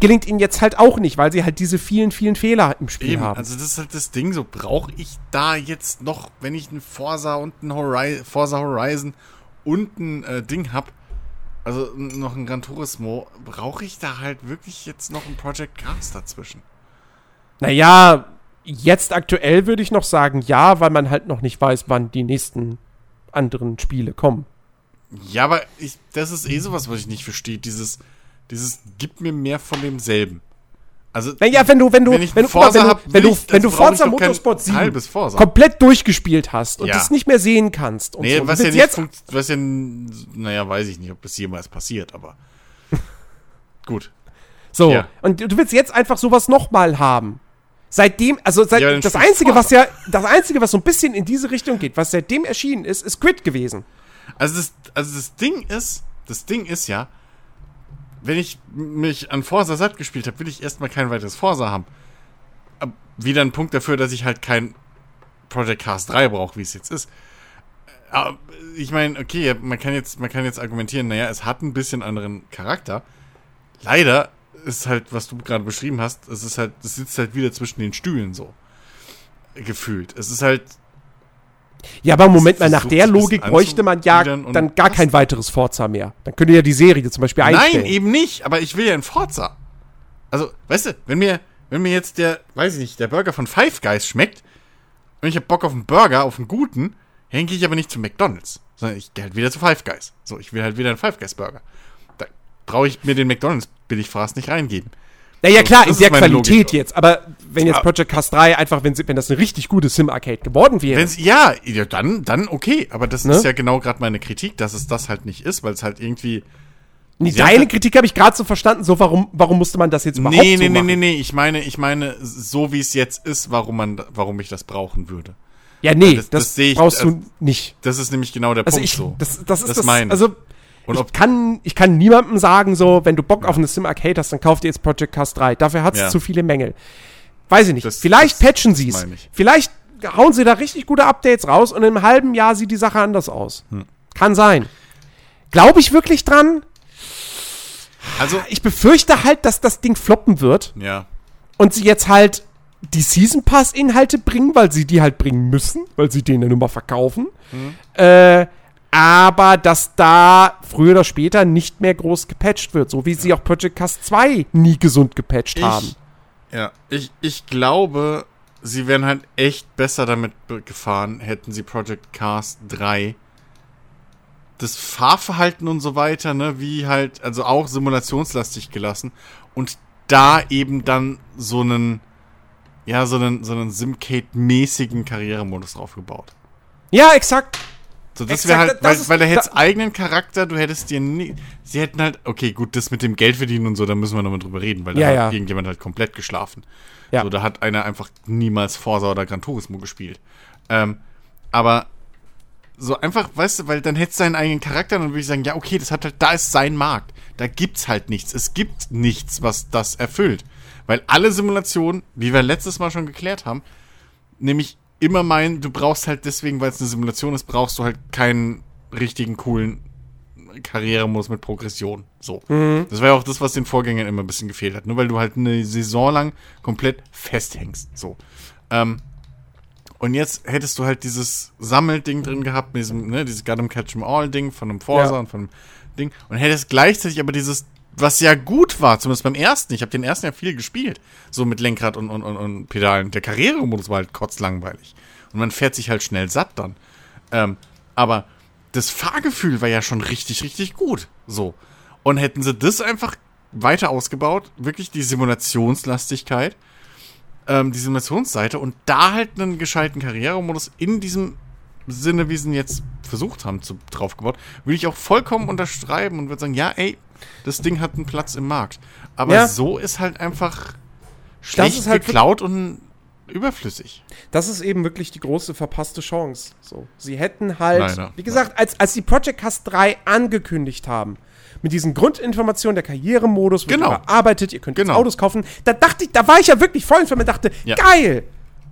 S1: gelingt ihnen jetzt halt auch nicht, weil sie halt diese vielen, vielen Fehler im Spiel Eben, haben.
S2: Also das ist halt das Ding, so brauche ich da jetzt noch, wenn ich ein Forza und ein Horizon, Forza Horizon und ein äh, Ding habe, also noch ein Gran Turismo, brauche ich da halt wirklich jetzt noch ein Project Cars dazwischen?
S1: Naja, jetzt aktuell würde ich noch sagen ja, weil man halt noch nicht weiß, wann die nächsten anderen Spiele kommen.
S2: Ja, aber ich, das ist eh sowas, was ich nicht verstehe. Dieses, dieses, gib mir mehr von demselben.
S1: Also, naja, wenn du, wenn du,
S2: wenn,
S1: wenn du,
S2: Forza
S1: wenn
S2: hab,
S1: du, wenn du,
S2: ich,
S1: wenn du
S2: also
S1: Forza Motorsport 7
S2: halbes Forza.
S1: komplett durchgespielt hast und
S2: Ja.
S1: das nicht mehr sehen kannst und
S2: Nee,
S1: so.
S2: was
S1: Du
S2: ja
S1: jetzt,
S2: was ja, naja, weiß ich nicht, ob das jemals passiert, aber gut.
S1: so.
S2: Ja.
S1: Und du willst jetzt einfach sowas nochmal haben. Seitdem, also seit,
S2: Ja,
S1: das einzige, was ja, das einzige, was so ein bisschen in diese Richtung geht, was seitdem erschienen ist, ist Grid gewesen.
S2: Also das, also das Ding ist, das Ding ist ja, wenn ich mich an Forza satt gespielt habe, will ich erstmal kein weiteres Forza haben. Ab- Wieder ein Punkt dafür, dass ich halt kein Project Cars 3 brauche, wie es jetzt ist. Aber ich meine, okay, man kann jetzt, man kann jetzt argumentieren, naja, es hat ein bisschen anderen Charakter. Leider ist halt, was du gerade beschrieben hast, es ist halt, es sitzt halt wieder zwischen den Stühlen so. Gefühlt. Es ist halt,
S1: Ja, aber Moment mal, nach der
S2: ein
S1: Logik bräuchte man ja dann gar kein weiteres Forza mehr. Dann könnt ihr ja die Serie zum Beispiel einstellen.
S2: Nein, eben nicht, aber ich will ja in Forza. Also, weißt du, wenn mir, wenn mir jetzt der, weiß ich nicht, der Burger von Five Guys schmeckt und ich hab Bock auf einen Burger, auf einen guten, dann gehe ich aber nicht zu McDonalds, sondern ich gehe halt wieder zu Five Guys. So, ich will halt wieder einen Five Guys Burger. Brauche ich mir den McDonalds Billigfraß nicht reingeben.
S1: Ja, ja, klar,
S2: Das
S1: in
S2: ist
S1: der Qualität
S2: Logik.
S1: jetzt. Aber wenn jetzt
S2: Ah.
S1: Project Cast 3 einfach, wenn, wenn das eine richtig gute Sim-Arcade geworden wäre.
S2: Wenn's, ja, ja, dann, dann okay, aber das
S1: Ne?
S2: ist ja genau gerade meine Kritik, dass es das halt nicht ist, weil es halt irgendwie.
S1: Nee, deine
S2: halt-
S1: Kritik habe ich gerade so verstanden, so warum, warum musste man das jetzt überhaupt
S2: Nee,
S1: so
S2: nee, nee,
S1: machen?
S2: nee, nee, ich meine, ich meine, so wie es jetzt ist, warum man, warum ich das brauchen würde.
S1: Ja, nee,
S2: Das-
S1: das,
S2: das sehe ich-
S1: brauchst
S2: also-
S1: du nicht.
S2: Das ist nämlich genau der
S1: Also
S2: Punkt
S1: ich,
S2: so.
S1: das, das ist
S2: Das
S1: das,
S2: meine
S1: also
S2: Und
S1: ich kann, ich kann niemandem sagen, so, wenn du Bock auf eine Sim-Arcade hast, dann kauf dir jetzt Project Cast 3. Dafür hat es
S2: Ja.
S1: zu viele Mängel. Weiß ich nicht.
S2: Das-
S1: Vielleicht
S2: das-
S1: patchen sie es. Vielleicht hauen sie da richtig gute Updates raus und im halben Jahr sieht die Sache anders aus.
S2: Hm.
S1: Kann sein. Glaube ich wirklich dran?
S2: Also,
S1: Ich befürchte halt, dass das Ding floppen wird
S2: ja.
S1: und sie jetzt halt die Season Pass Inhalte bringen, weil sie die halt bringen müssen, weil sie den ja nun mal verkaufen.
S2: Mhm.
S1: Äh, aber dass da früher oder später nicht mehr groß gepatcht wird, so wie sie auch Project Cast 2 nie gesund gepatcht haben.
S2: Ich, ja, ich, ich glaube, sie wären halt echt besser damit gefahren, hätten sie Project Cars 3 das Fahrverhalten und so weiter, ne, wie halt, also auch simulationslastig gelassen und da eben dann so einen, ja, so einen, so einen Simcade-mäßigen Karrieremodus draufgebaut.
S1: Ja, exakt.
S2: So, das wäre halt,
S1: das
S2: weil, weil der hätte
S1: da-
S2: eigenen Charakter, du hättest dir nie, sie hätten halt, okay, gut, das mit dem Geld verdienen und so, da müssen wir nochmal drüber reden, weil da
S1: Ja,
S2: hat
S1: ja.
S2: irgendjemand halt komplett geschlafen.
S1: Ja.
S2: So, da hat einer einfach niemals Forza oder Gran Turismo gespielt. Ähm, aber so einfach, weißt du, weil dann hättest du seinen eigenen Charakter und dann würde ich sagen, ja, okay, das hat halt, da ist sein Markt. Da gibt's halt nichts. Es gibt nichts, was das erfüllt. Weil alle Simulationen, wie wir letztes Mal schon geklärt haben, nämlich immer meinen, du brauchst halt deswegen, weil es eine Simulation ist, brauchst du halt keinen richtigen, coolen Karrieremodus mit Progression. So. Das war ja auch das, was den Vorgängern immer ein bisschen gefehlt hat. Nur weil du halt eine Saison lang komplett festhängst. So. Ähm, und jetzt hättest du halt dieses Sammelding drin gehabt, mit diesem, ne, dieses Got 'em Catch 'em All Ding von einem Forza
S1: Ja.
S2: und von einem Ding. Und hättest gleichzeitig aber dieses, was ja gut war, zumindest beim ersten. Ich habe den ersten ja viel gespielt. So mit Lenkrad und, und, und, und Pedalen. Der Karrieremodus war halt kotzlangweilig. Und man fährt sich halt schnell satt dann. Ähm, aber das Fahrgefühl war ja schon richtig, richtig gut. So. Und hätten sie das einfach weiter ausgebaut, wirklich die Simulationslastigkeit, ähm, die Simulationsseite und da halt einen gescheiten Karrieremodus in diesem Sinne, wie sie ihn jetzt versucht haben, zu, draufgebaut, würde ich auch vollkommen unterschreiben und würde sagen, ja, ey, das Ding hat einen Platz im Markt. Aber
S1: Ja.
S2: so ist halt einfach schlecht
S1: ist halt
S2: geklaut und überflüssig.
S1: Das ist eben wirklich die große verpasste Chance. So. Sie hätten halt,
S2: Leider.
S1: wie gesagt, als, als die Project Cast 3 angekündigt haben, mit diesen Grundinformationen, der Karrieremodus wird
S2: Genau.
S1: überarbeitet, ihr könnt jetzt
S2: Genau.
S1: Autos kaufen, da dachte ich, da war ich ja wirklich voll und dachte,
S2: Ja.
S1: geil!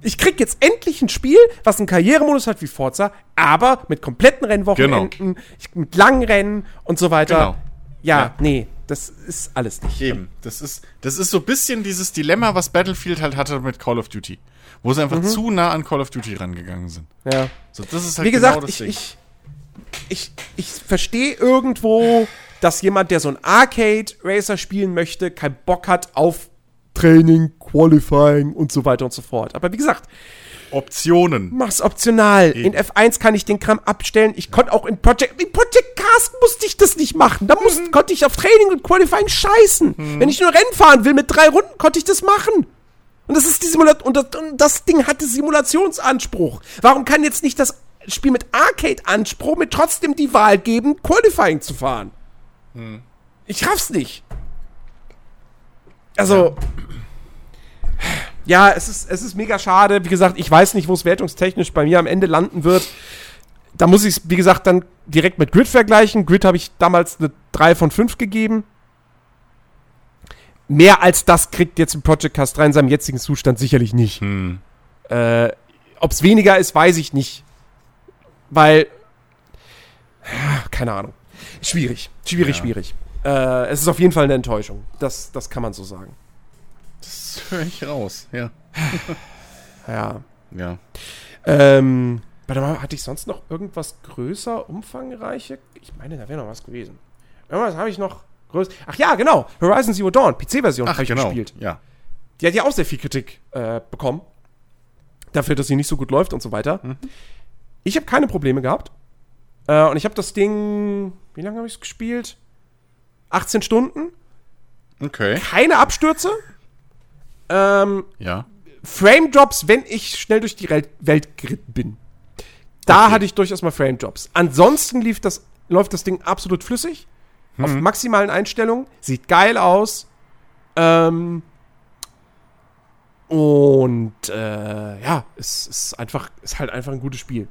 S1: Ich krieg jetzt endlich ein Spiel, was einen Karrieremodus hat wie Forza, aber mit kompletten Rennwochenenden, ich- mit langen Rennen und so weiter.
S2: Genau.
S1: Ja,
S2: Ja.
S1: nee, das ist alles nicht.
S2: Eben. Das ist, das ist so ein bisschen dieses Dilemma, was Battlefield halt hatte mit Call of Duty. Wo sie einfach zu nah an Call of Duty rangegangen sind.
S1: Ja.
S2: So, das ist halt
S1: Wie gesagt,
S2: genau das
S1: ich,
S2: Ding.
S1: ich, ich, ich verstehe irgendwo, dass jemand, der so ein Arcade-Racer spielen möchte, keinen Bock hat auf Training, Qualifying und so weiter und so fort. Aber wie gesagt,
S2: Optionen.
S1: Mach's optional. In F1 kann ich den Kram abstellen. Ich konnte auch in Project, in Project Cast musste ich das nicht machen. Da muss, konnte ich auf Training und Qualifying scheißen. Wenn ich nur Rennen fahren will mit drei Runden, konnte ich das machen. Und das ist die Simulation, und das, und das Ding hatte Simulationsanspruch. Warum kann jetzt nicht das Spiel mit Arcade-Anspruch mit trotzdem die Wahl geben, Qualifying zu fahren? Ich raff's nicht. Also, ja, es ist, es ist mega schade. Wie gesagt, ich weiß nicht, wo es wertungstechnisch bei mir am Ende landen wird. Da muss ich es, wie gesagt, dann direkt mit Grid vergleichen. Grid habe ich damals eine 3 von 5 gegeben. Mehr als das kriegt jetzt ein Project Cast 3 in seinem jetzigen Zustand sicherlich nicht.
S2: Hm.
S1: Äh, Ob es weniger ist, weiß ich nicht. Weil. ja, Keine Ahnung. Schwierig. Schwierig,
S2: Ja.
S1: schwierig. Äh, es ist auf jeden Fall eine Enttäuschung. Das, das kann man so sagen.
S2: Das höre ich raus, ja.
S1: Ja.
S2: Ja.
S1: Ähm, warte mal, hatte ich sonst noch irgendwas größer, umfangreiche? Ich meine, da wäre noch was gewesen. Irgendwas habe ich noch größer. Ach ja, genau. Horizon Zero Dawn, PC-Version habe ich
S2: genau.
S1: gespielt.
S2: Ja.
S1: Die hat ja auch sehr viel Kritik äh, bekommen. Dafür, dass sie nicht so gut läuft und so weiter. Ich habe keine Probleme gehabt. Äh, und ich habe das Ding. Wie lange habe ich es gespielt? 18 Stunden.
S2: Okay.
S1: Keine Abstürze. Ähm,
S2: Ja.
S1: Frame Drops, wenn ich schnell durch die Welt, geritten bin. Da
S2: Okay.
S1: hatte ich durchaus mal Frame Drops. Ansonsten lief das, läuft das Ding absolut flüssig. Auf maximalen Einstellungen. Sieht geil aus. Ähm, und äh, ja, es ist einfach, ist halt einfach ein gutes Spiel.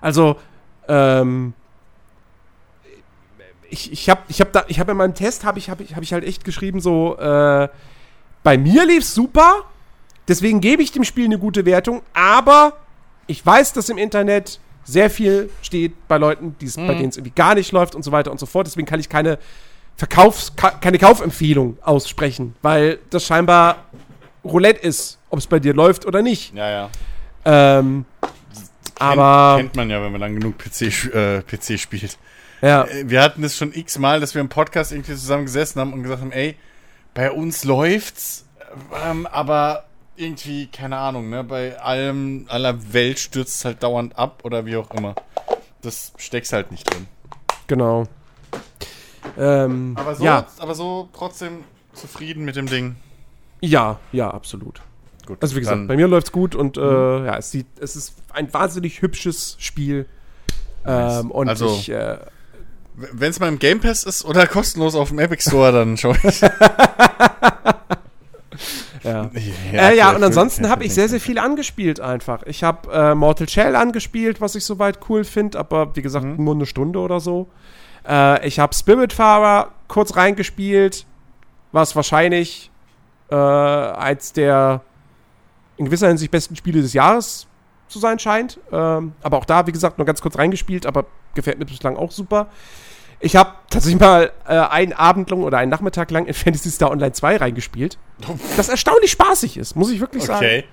S1: Also, ähm, ich, ich habe ich hab da, ich habe in meinem Test habe ich, hab ich, hab ich halt echt geschrieben so, äh, bei mir lief's super, deswegen gebe ich dem Spiel eine gute Wertung, aber ich weiß, dass im Internet sehr viel steht bei Leuten, die's, bei denen es irgendwie gar nicht läuft und so weiter und so fort. Deswegen kann ich keine Verkaufs-, ka keine Kaufempfehlung aussprechen, weil das scheinbar Roulette ist, ob es bei dir läuft oder nicht.
S2: Ja, ja.
S1: Ähm, aber
S2: Kennt, man ja, wenn man lang genug PC, äh, PC spielt.
S1: ja,
S2: Äh, Wir hatten es schon x-mal, dass wir im Podcast irgendwie zusammen gesessen haben und gesagt haben, ey, bei uns läuft's, ähm, aber irgendwie, keine Ahnung, ne, bei allem, aller Welt stürzt es halt dauernd ab oder wie auch immer. Das steckst halt nicht drin.
S1: genau. Ähm,
S2: Aber so,
S1: ja,
S2: aber so trotzdem zufrieden mit dem Ding.
S1: ja, ja, absolut.
S2: Gut.
S1: Also wie gesagt, bei mir läuft's gut und äh, ja, es sieht, es ist ein wahnsinnig hübsches Spiel. Ähm, und
S2: Also-
S1: ich, äh,
S2: Wenn es mal im Game Pass ist oder kostenlos auf dem Epic Store, dann schau ich.
S1: ja.
S2: ja,
S1: äh, ja, und ansonsten habe ich sehr, sehr viel angespielt einfach. Ich habe äh, Mortal Shell angespielt, was ich soweit cool finde, aber wie gesagt,
S2: Mhm.
S1: nur eine Stunde oder so. Äh, ich habe Spiritfarer kurz reingespielt, was wahrscheinlich äh, eins der in gewisser Hinsicht besten Spiele des Jahres zu sein scheint. Ähm, aber auch da, wie gesagt, nur ganz kurz reingespielt, aber gefällt mir bislang auch super. Ich habe tatsächlich mal äh, einen Abend lang oder einen Nachmittag lang in Fantasy Star Online 2 reingespielt. Das erstaunlich spaßig ist, muss ich wirklich sagen.
S2: Okay.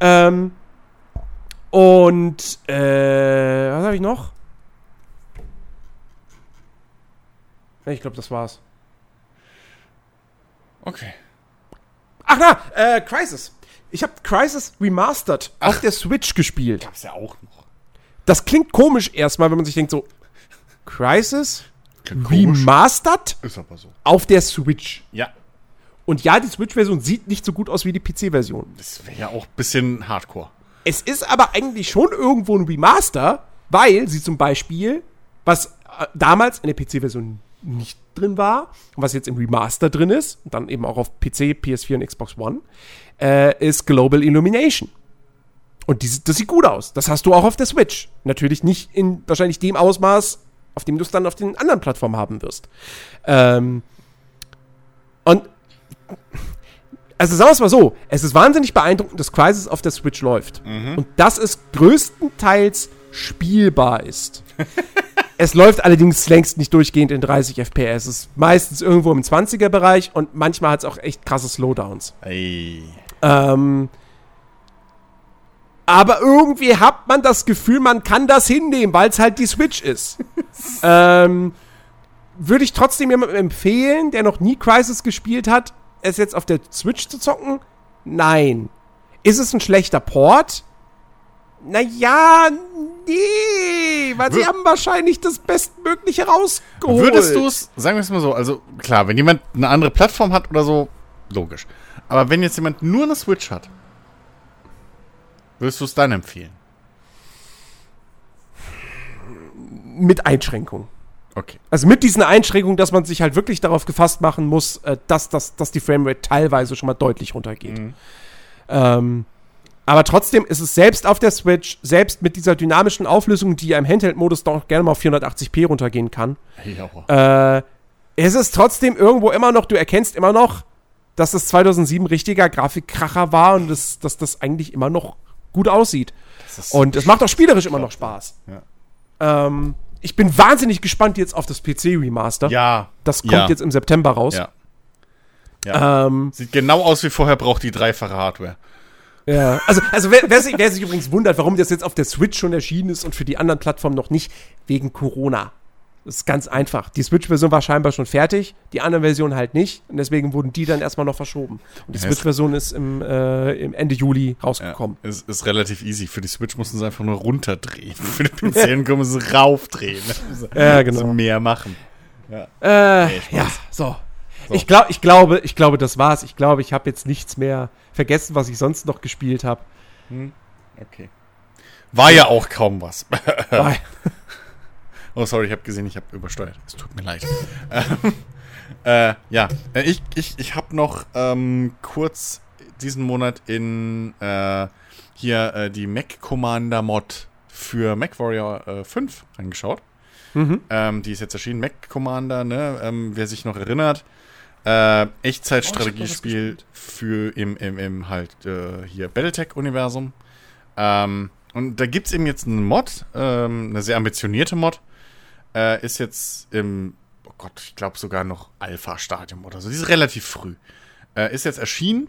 S1: Ähm, und äh, was habe ich noch? Ich glaube, das war's.
S2: Okay.
S1: Ach na, äh, Crisis. Ich habe Crisis Remastered auf der Switch gespielt.
S2: Gab's ja auch noch.
S1: Das klingt komisch erstmal, wenn man sich denkt so, Crisis
S2: Klingt komisch.
S1: Remastered
S2: Ist aber so.
S1: auf der Switch.
S2: Ja.
S1: Und ja, die Switch-Version sieht nicht so gut aus wie die PC-Version.
S2: Das wäre ja auch ein bisschen Hardcore.
S1: Es ist aber eigentlich schon irgendwo ein Remaster, weil sie zum Beispiel, was äh, damals in der PC-Version nicht drin war und was jetzt im Remaster drin ist, und dann eben auch auf PC, PS4 und Xbox One, äh, ist Global Illumination. Und die, das sieht gut aus. Das hast du auch auf der Switch. Natürlich nicht in wahrscheinlich dem Ausmaß, auf dem du es dann auf den anderen Plattformen haben wirst. Ähm, und also sagen wir es mal so, es ist wahnsinnig beeindruckend, dass Crisis auf der Switch läuft. Und dass es größtenteils spielbar ist. es läuft allerdings längst nicht durchgehend in 30 FPS. Es ist meistens irgendwo im 20er-Bereich und manchmal hat es auch echt krasse Slowdowns.
S2: Ey.
S1: Ähm, aber irgendwie hat man das Gefühl, man kann das hinnehmen, weil es halt die Switch ist. ähm, würde ich trotzdem jemandem empfehlen, der noch nie Crisis gespielt hat, es jetzt auf der Switch zu zocken? Nein. Ist es ein schlechter Port? Naja, nee, weil sie
S2: Wür-
S1: haben wahrscheinlich das Bestmögliche rausgeholt.
S2: Würdest du es, sagen wir es mal so, also klar, wenn jemand eine andere Plattform hat oder so, logisch. Aber wenn jetzt jemand nur eine Switch hat, würdest du es dann empfehlen?
S1: mit Einschränkungen.
S2: Okay.
S1: Also mit diesen Einschränkungen, dass man sich halt wirklich darauf gefasst machen muss, äh, dass, dass, dass die Framerate teilweise schon mal deutlich runtergeht.
S2: Mhm.
S1: Ähm, aber trotzdem ist es selbst auf der Switch, selbst mit dieser dynamischen Auflösung, die ja im Handheld-Modus doch gerne mal auf 480p runtergehen kann,
S2: Ja.
S1: äh, ist es trotzdem irgendwo immer noch, du erkennst immer noch, dass das 2007 richtiger Grafikkracher war und das, dass das eigentlich immer noch gut aussieht. Und es macht auch spielerisch immer noch Spaß.
S2: Ja.
S1: Ähm, ich bin wahnsinnig gespannt jetzt auf das PC-Remaster.
S2: Ja.
S1: Das kommt
S2: ja.
S1: jetzt im September raus.
S2: Ja. ja.
S1: Ähm,
S2: Sieht genau aus wie vorher, braucht die dreifache Hardware.
S1: Ja. Also, also wer, wer, sich, wer sich übrigens wundert, warum das jetzt auf der Switch schon erschienen ist und für die anderen Plattformen noch nicht, wegen Corona. Das ist ganz einfach. Die Switch-Version war scheinbar schon fertig, die anderen Versionen halt nicht. Und deswegen wurden die dann erstmal noch verschoben. Und die
S2: Ja,
S1: Switch-Version ist im, äh, im Ende Juli
S2: Ja.
S1: rausgekommen.
S2: Ist, ist relativ easy. Für die Switch mussten sie einfach nur runterdrehen. Für die PC kommen sie raufdrehen.
S1: Ja, genau.
S2: So mehr machen.
S1: Äh,
S2: Nee,
S1: ja, so. Ich, glaub, ich, glaube, ich glaube, das war's. Ich glaube, ich habe jetzt nichts mehr vergessen, was ich sonst noch gespielt habe.
S2: Okay. War ja auch kaum was. Oh, sorry, ich habe gesehen, ich habe übersteuert. Es tut mir leid. Ähm, äh, ja, äh, ich, ich, ich habe noch ähm, kurz diesen Monat in äh, hier äh, die Mac Commander Mod für Mac Warrior äh, 5 angeschaut.
S1: Mhm.
S2: Ähm, die ist jetzt erschienen, Mac Commander, ne? Ähm, wer sich noch erinnert. Äh, Echtzeitstrategiespiel für im, im, im halt äh, hier Battletech-Universum. Ähm, und da gibt es eben jetzt einen Mod, ähm, eine sehr ambitionierte Mod. Äh, ist jetzt im, oh Gott, ich glaube sogar noch Alpha-Stadium oder so. Die ist relativ früh. Äh, ist jetzt erschienen.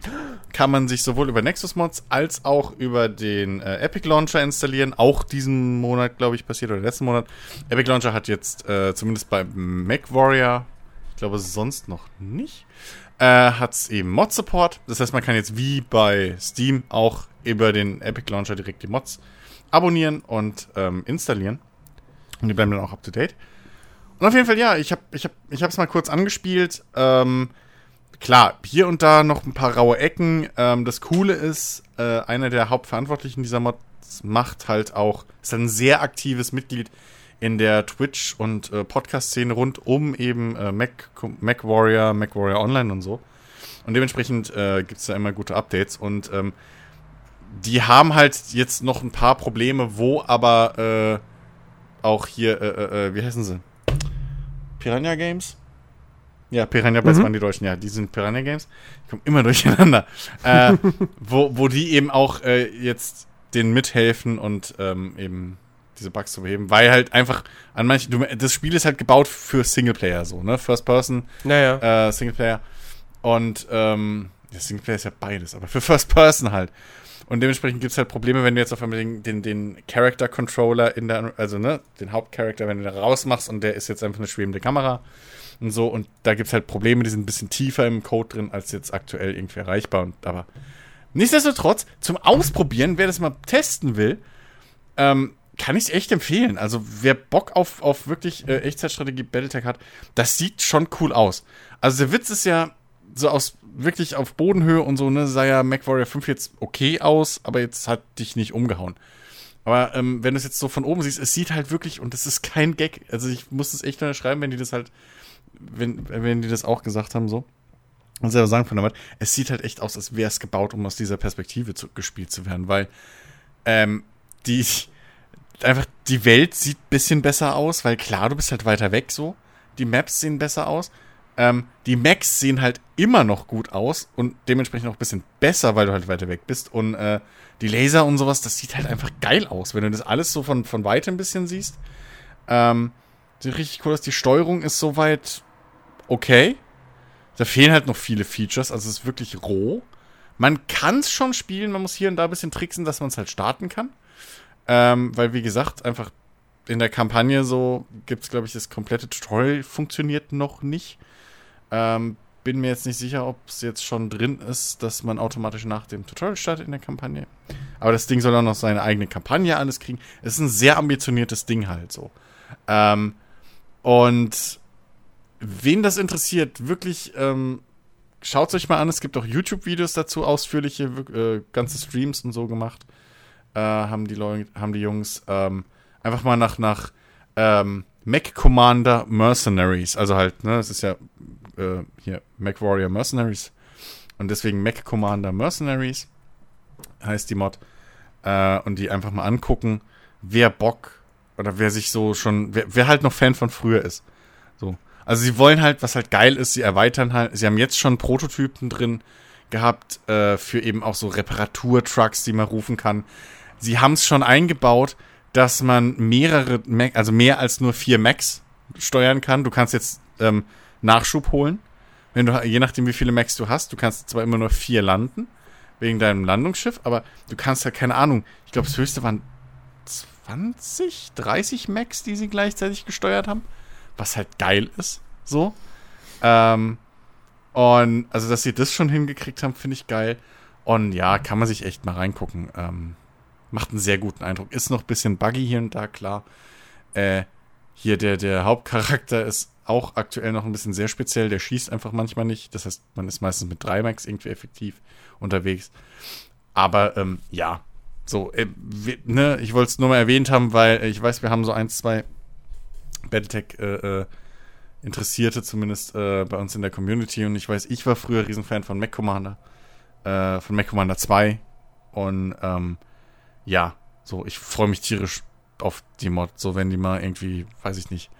S2: Kann man sich sowohl über Nexus Mods als auch über den äh, Epic Launcher installieren. Auch diesen Monat, glaube ich, passiert oder letzten Monat. Epic Launcher hat jetzt äh, zumindest bei Mac Warrior, ich glaube sonst noch nicht, äh, hat es eben Mod-Support. Das heißt, man kann jetzt wie bei Steam auch über den Epic Launcher direkt die Mods abonnieren und ähm, installieren. Und die bleiben dann auch up to date. Und auf jeden Fall, ja, ich habe ich hab, ich es mal kurz angespielt. Ähm, klar, hier und da noch ein paar raue Ecken. Ähm, das Coole ist, äh, einer der Hauptverantwortlichen dieser Mods macht halt auch, ist ein sehr aktives Mitglied in der Twitch- und äh, Podcast-Szene rund um eben äh, Mac, Mac Warrior, Mac Warrior Online und so. Und dementsprechend äh, gibt es da immer gute Updates. Und ähm, die haben halt jetzt noch ein paar Probleme, wo aber äh, auch hier, äh, äh, äh, wie heißen sie? Piranha Games? Ja, Piranha Bytes
S1: Mhm.
S2: waren die Deutschen, ja, die sind Piranha Games. Ich komme immer durcheinander. äh, wo, wo die eben auch äh, jetzt denen mithelfen und ähm, eben diese Bugs zu beheben, weil halt einfach an manchen, du, das Spiel ist halt gebaut für Singleplayer so, ne? First Person,
S1: Naja.
S2: äh, Singleplayer. Und ähm, ja, Singleplayer ist ja beides, aber für First Person halt. Und dementsprechend gibt es halt Probleme, wenn du jetzt auf einmal den, den, den Character Controller in der, also ne, den Hauptcharakter, wenn du da rausmachst und der ist jetzt einfach eine schwebende Kamera und so. Und da gibt es halt Probleme, die sind ein bisschen tiefer im Code drin, als jetzt aktuell irgendwie erreichbar. Und aber nichtsdestotrotz, zum Ausprobieren, wer das mal testen will, ähm, kann ich es echt empfehlen. Also wer Bock auf, auf wirklich äh, Echtzeitstrategie Battletech hat, das sieht schon cool aus. Also der Witz ist ja, so aus wirklich auf Bodenhöhe und so, ne, sah ja MacWarrior 5 jetzt okay aus, aber jetzt hat dich nicht umgehauen. Aber ähm, wenn du es jetzt so von oben siehst, es sieht halt wirklich, und das ist kein Gag, also ich muss es echt unterschreiben, wenn die das halt, wenn, wenn die das auch gesagt haben, so. Und selber sagen von der Welt, es sieht halt echt aus, als wäre es gebaut, um aus dieser Perspektive zu, gespielt zu werden, weil ähm, die einfach die Welt sieht ein bisschen besser aus, weil klar, du bist halt weiter weg so. Die Maps sehen besser aus. Ähm, die Macs sehen halt immer noch gut aus und dementsprechend auch ein bisschen besser, weil du halt weiter weg bist. Und äh, die Laser und sowas, das sieht halt einfach geil aus, wenn du das alles so von, von weitem ein bisschen siehst. Ähm, sieht richtig cool aus. Die Steuerung ist soweit okay. Da fehlen halt noch viele Features, also es ist wirklich roh. Man kann es schon spielen, man muss hier und da ein bisschen tricksen, dass man es halt starten kann. Ähm, weil, wie gesagt, einfach in der Kampagne so gibt es, glaube ich, das komplette Tutorial funktioniert noch nicht. Ähm, bin mir jetzt nicht sicher, ob es jetzt schon drin ist, dass man automatisch nach dem Tutorial startet in der Kampagne. Aber das Ding soll auch noch seine eigene Kampagne alles kriegen. Es ist ein sehr ambitioniertes Ding halt so. Ähm, und wen das interessiert, wirklich, ähm, schaut es euch mal an. Es gibt auch YouTube-Videos dazu, ausführliche, äh, ganze Streams und so gemacht. Äh, haben, die Leute, haben die Jungs ähm, einfach mal nach, nach ähm, Mac Commander Mercenaries, also halt, ne, es ist ja äh, hier Mac Warrior Mercenaries und deswegen Mac Commander Mercenaries heißt die Mod äh, und die einfach mal angucken, wer Bock oder wer sich so schon, wer, wer halt noch Fan von früher ist. So. Also sie wollen halt, was halt geil ist, sie erweitern halt, sie haben jetzt schon Prototypen drin gehabt äh, für eben auch so Reparaturtrucks, die man rufen kann. Sie haben es schon eingebaut, dass man mehrere, Mac, also mehr als nur vier Macs steuern kann. Du kannst jetzt ähm, Nachschub holen. Wenn du, je nachdem, wie viele Macs du hast, du kannst zwar immer nur vier landen, wegen deinem Landungsschiff, aber du kannst ja, keine Ahnung, ich glaube, das höchste waren 20, 30 Macs, die sie gleichzeitig gesteuert haben. Was halt geil ist. So. Ähm, und also, dass sie das schon hingekriegt haben, finde ich geil. Und ja, kann man sich echt mal reingucken. Ähm, macht einen sehr guten Eindruck. Ist noch ein bisschen buggy hier und da, klar. Äh, hier der, der Hauptcharakter ist auch aktuell noch ein bisschen sehr speziell. Der schießt einfach manchmal nicht. Das heißt, man ist meistens mit drei Max irgendwie effektiv unterwegs. Aber ähm, ja, so, äh, wir, ne, ich wollte es nur mal erwähnt haben, weil ich weiß, wir haben so ein, zwei Battletech äh, äh, Interessierte zumindest äh, bei uns in der Community und ich weiß, ich war früher Riesenfan von Mac Commander, äh, von Mac Commander 2 und ähm, ja, so, ich freue mich tierisch auf die Mod, so wenn die mal irgendwie, weiß ich nicht,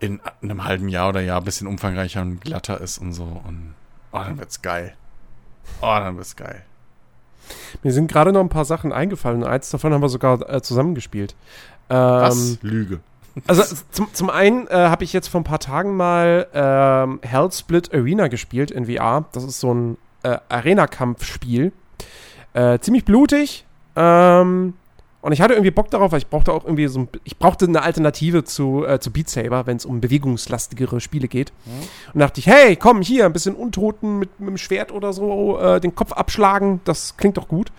S2: in einem halben Jahr oder Jahr ein bisschen umfangreicher und glatter ist und so und oh, dann wird's geil. Oh, dann wird's geil.
S1: Mir sind gerade noch ein paar Sachen eingefallen. Eins davon haben wir sogar äh, zusammengespielt.
S2: Ähm, Was? Lüge.
S1: Also zum, zum einen äh, habe ich jetzt vor ein paar Tagen mal ähm, Hellsplit Arena gespielt in VR. Das ist so ein äh, Arena-Kampfspiel. Äh, ziemlich blutig. Ähm, und ich hatte irgendwie Bock darauf, weil ich brauchte auch irgendwie so ein, ich brauchte eine Alternative zu, äh, zu Beat Saber, wenn es um bewegungslastigere Spiele geht. Mhm. Und dachte ich, hey, komm, hier, ein bisschen Untoten mit, mit dem Schwert oder so, äh, den Kopf abschlagen, das klingt doch gut.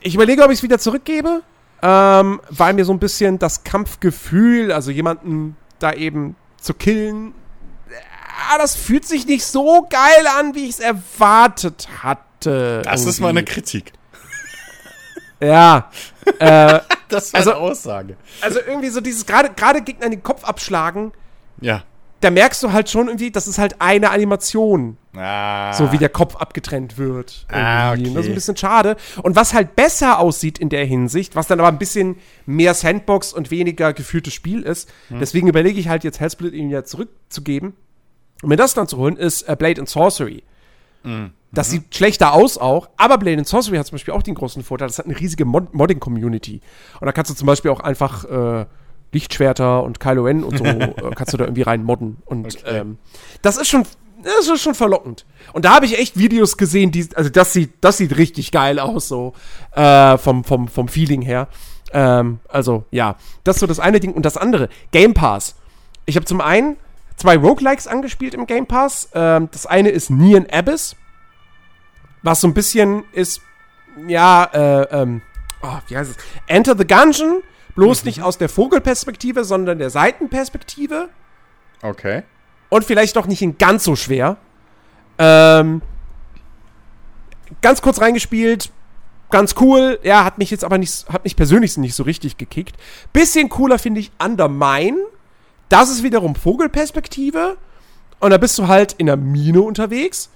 S1: Ich überlege, ob ich es wieder zurückgebe, ähm, weil mir so ein bisschen das Kampfgefühl, also jemanden da eben zu killen, äh, das fühlt sich nicht so geil an, wie ich es erwartet hatte.
S2: Das irgendwie. ist meine Kritik.
S1: Ja.
S2: Äh, das war also, eine Aussage.
S1: Also irgendwie so dieses, gerade gerade Gegner den Kopf abschlagen.
S2: Ja.
S1: Da merkst du halt schon irgendwie, das ist halt eine Animation.
S2: Ah.
S1: So wie der Kopf abgetrennt wird.
S2: Ah, okay.
S1: Das ist ein bisschen schade. Und was halt besser aussieht in der Hinsicht, was dann aber ein bisschen mehr Sandbox und weniger gefühltes Spiel ist, hm. deswegen überlege ich halt jetzt Hellsplit ihm ja zurückzugeben. Und mir das dann zu holen, ist äh, Blade and Sorcery. Mhm. Das sieht schlechter aus auch, aber Blade and Sorcery hat zum Beispiel auch den großen Vorteil, das hat eine riesige Mod Modding-Community. Und da kannst du zum Beispiel auch einfach äh, Lichtschwerter und Kylo Ren und so äh, kannst du da irgendwie rein modden. Und okay. ähm, das ist schon, das ist schon verlockend. Und da habe ich echt Videos gesehen, die, also das sieht, das sieht richtig geil aus, so äh, vom, vom, vom Feeling her. Ähm, also ja, das ist so das eine Ding. Und das andere, Game Pass. Ich habe zum einen zwei Roguelikes angespielt im Game Pass. Ähm, das eine ist Neon Abyss, was so ein bisschen ist, ja, äh, ähm, oh, wie heißt es? Enter the Gungeon, bloß mhm. nicht aus der Vogelperspektive, sondern der Seitenperspektive.
S2: Okay.
S1: Und vielleicht doch nicht in ganz so schwer. Ähm, ganz kurz reingespielt, ganz cool. Ja, hat mich jetzt aber nicht, hat mich persönlich nicht so richtig gekickt. Bisschen cooler finde ich Undermine. Das ist wiederum Vogelperspektive. Und da bist du halt in der Mine unterwegs.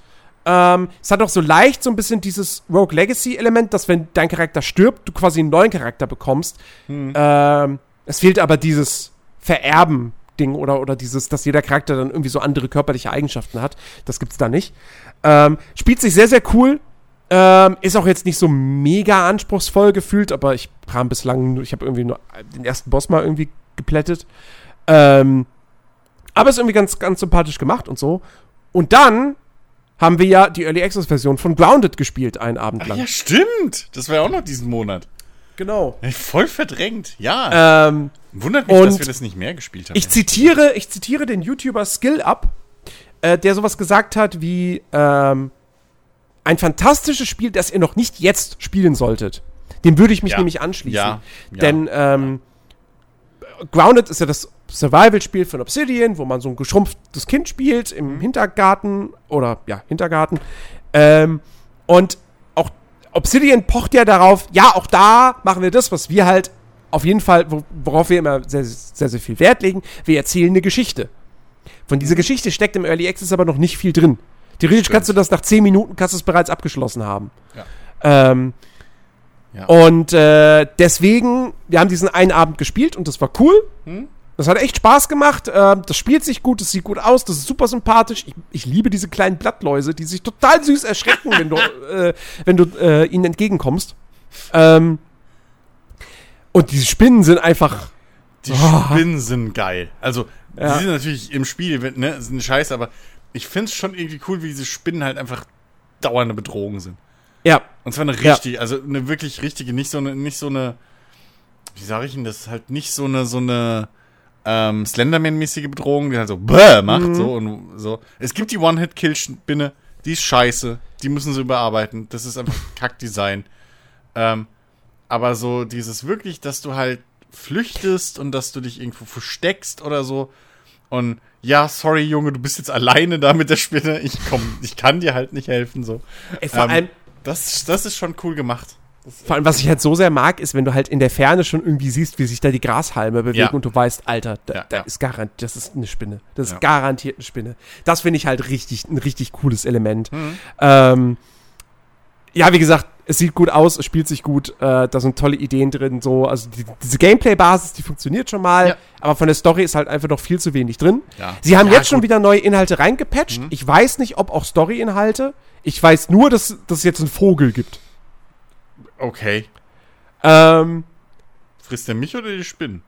S1: Ähm, es hat auch so leicht so ein bisschen dieses Rogue Legacy-Element, dass wenn dein Charakter stirbt, du quasi einen neuen Charakter bekommst. Hm. Ähm, es fehlt aber dieses Vererben-Ding oder, oder dieses, dass jeder Charakter dann irgendwie so andere körperliche Eigenschaften hat. Das gibt's da nicht. Ähm, spielt sich sehr, sehr cool. Ähm, ist auch jetzt nicht so mega anspruchsvoll gefühlt, aber ich kam bislang, ich habe irgendwie nur den ersten Boss mal irgendwie geplättet. Ähm, aber ist irgendwie ganz, ganz sympathisch gemacht und so. Und dann haben wir ja die Early Access Version von Grounded gespielt, einen Abend lang. Ach
S2: ja, stimmt. Das war ja auch noch diesen Monat.
S1: Genau.
S2: Voll verdrängt, ja.
S1: Ähm,
S2: Wundert mich, dass wir das nicht mehr gespielt haben.
S1: Ich zitiere, ich zitiere den YouTuber Skill Up. äh, der sowas gesagt hat wie ähm, ein fantastisches Spiel, das ihr noch nicht jetzt spielen solltet. Dem würde ich mich
S2: Ja.
S1: nämlich anschließen.
S2: Ja, ja.
S1: Denn ähm, Grounded ist ja das Survival-Spiel von Obsidian, wo man so ein geschrumpftes Kind spielt im
S2: Mhm.
S1: Hintergarten oder ja, Hintergarten. Ähm, und auch Obsidian pocht ja darauf, ja, auch da machen wir das, was wir halt auf jeden Fall, wo, worauf wir immer sehr, sehr, sehr viel Wert legen. Wir erzählen eine Geschichte. Von dieser Geschichte steckt im Early Access aber noch nicht viel drin. Theoretisch
S2: Stimmt.
S1: kannst du das nach 10 Minuten kannst du es bereits abgeschlossen haben.
S2: Ja.
S1: Ähm,
S2: Ja.
S1: Und äh, deswegen, wir haben diesen einen Abend gespielt und das war cool. Das hat echt Spaß gemacht. Äh, das spielt sich gut, das sieht gut aus, das ist super sympathisch. Ich, ich liebe diese kleinen Blattläuse, die sich total süß erschrecken, wenn du, äh, wenn du äh, ihnen entgegenkommst. Ähm, und diese Spinnen sind einfach.
S2: Die
S1: Oh.
S2: Spinnen sind geil. Also,
S1: Ja.
S2: die sind natürlich im Spiel, ne, sind scheiße, aber ich find's schon irgendwie cool, wie diese Spinnen halt einfach dauernde Bedrohung sind.
S1: Ja,
S2: Und zwar eine
S1: Ja.
S2: richtige, also eine wirklich richtige, nicht so eine, nicht so eine, wie sage ich denn das, halt nicht so eine, so eine ähm, Slenderman-mäßige Bedrohung, die halt so bäh macht,
S1: Mhm.
S2: so und so. Es gibt die One-Hit-Kill-Spinne, die ist scheiße, die müssen sie überarbeiten, das ist einfach Kackdesign. Ähm, aber so dieses wirklich, dass du halt flüchtest und dass du dich irgendwo versteckst oder so und ja, sorry Junge, du bist jetzt alleine da mit der Spinne, ich komm, ich kann dir halt nicht helfen, so.
S1: ey, vor
S2: Ähm,
S1: allem.
S2: Das, das ist schon cool gemacht.
S1: Vor allem, was ich halt so sehr mag, ist, wenn du halt in der Ferne schon irgendwie siehst, wie sich da die Grashalme bewegen
S2: Ja.
S1: und du weißt, Alter, da,
S2: Ja,
S1: da
S2: ja.
S1: ist garantiert, das ist eine Spinne. Das ist garantiert eine Spinne. Das finde ich halt richtig, ein richtig cooles Element.
S2: Mhm.
S1: Ähm, ja, wie gesagt, es sieht gut aus, es spielt sich gut, äh, da sind tolle Ideen drin, so, also die, diese Gameplay-Basis, die funktioniert schon mal,
S2: Ja.
S1: aber von der Story ist halt einfach noch viel zu wenig drin.
S2: Ja.
S1: Sie haben
S2: Ja,
S1: jetzt schon
S2: gut. Mhm.
S1: wieder neue Inhalte reingepatcht. Ich weiß nicht, ob auch Story-Inhalte. Ich weiß nur, dass, dass es jetzt einen Vogel gibt.
S2: Okay.
S1: Ähm,
S2: Frisst der mich oder die Spinnen?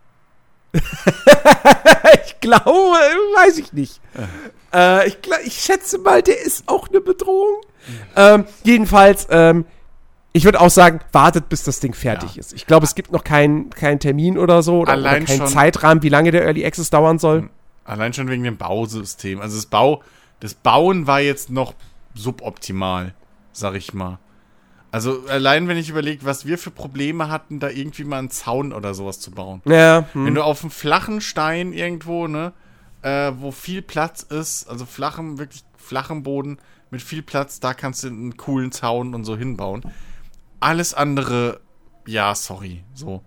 S1: Ich glaube, weiß ich nicht. Äh, ich, ich schätze mal, der ist auch eine Bedrohung. Ähm, jedenfalls, ähm, ich würde auch sagen, wartet, bis das Ding fertig
S2: Ja.
S1: ist. Ich glaube, es gibt noch keinen keinen Termin oder so oder, oder
S2: Allein
S1: keinen
S2: schon-
S1: Zeitrahmen, wie lange der Early Access dauern soll.
S2: Allein schon wegen dem Bausystem. Also das Bau, das Bauen war jetzt noch suboptimal, sag ich mal. Also allein wenn ich überlege, was wir für Probleme hatten, da irgendwie mal einen Zaun oder sowas zu bauen.
S1: Ja,
S2: Wenn
S1: hm.
S2: du auf einem flachen Stein irgendwo, ne, äh, wo viel Platz ist, also flachem, wirklich flachem Boden mit viel Platz, da kannst du einen coolen Zaun und so hinbauen. Alles andere, ja, sorry, so.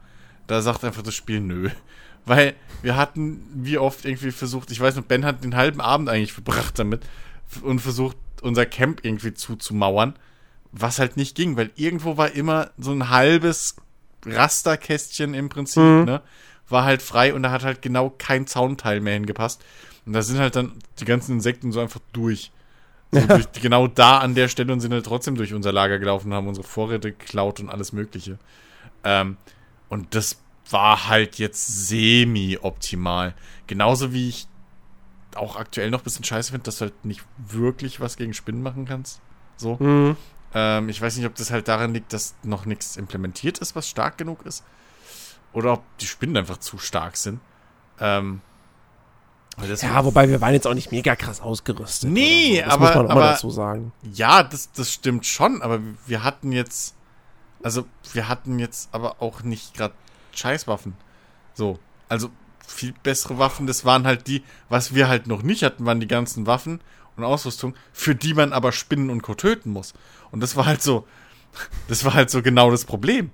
S2: Da sagt einfach das Spiel nö. Weil wir hatten wie oft irgendwie versucht, ich weiß noch, Ben hat den halben Abend eigentlich verbracht damit und versucht, unser Camp irgendwie zuzumauern, was halt nicht ging, weil irgendwo war immer so ein halbes Rasterkästchen im Prinzip, ne? War halt frei und da hat halt genau kein Zaunteil mehr hingepasst. Und da sind halt dann die ganzen Insekten so einfach durch. So durch genau da an der Stelle und sind halt trotzdem durch unser Lager gelaufen und haben unsere Vorräte geklaut und alles Mögliche. Ähm, und das war halt jetzt semi-optimal. Genauso wie ich auch aktuell noch ein bisschen scheiße finde, dass du halt nicht wirklich was gegen Spinnen machen kannst. So.
S1: Hm.
S2: Ähm, ich weiß nicht, ob das halt daran liegt, dass noch nichts implementiert ist, was stark genug ist. Oder ob die Spinnen einfach zu stark sind. Ähm,
S1: Ja, wobei wir waren jetzt auch nicht mega krass ausgerüstet.
S2: Nee,
S1: so. das
S2: aber-
S1: muss man auch mal
S2: aber-
S1: dazu sagen.
S2: Ja, das, das stimmt schon, aber wir hatten jetzt, also wir hatten jetzt aber auch nicht gerade Scheißwaffen. So, also viel bessere Waffen, das waren halt die, was wir halt noch nicht hatten, waren die ganzen Waffen und Ausrüstung, für die man aber Spinnen und Co. töten muss. Und das war halt so, das war halt so genau das Problem.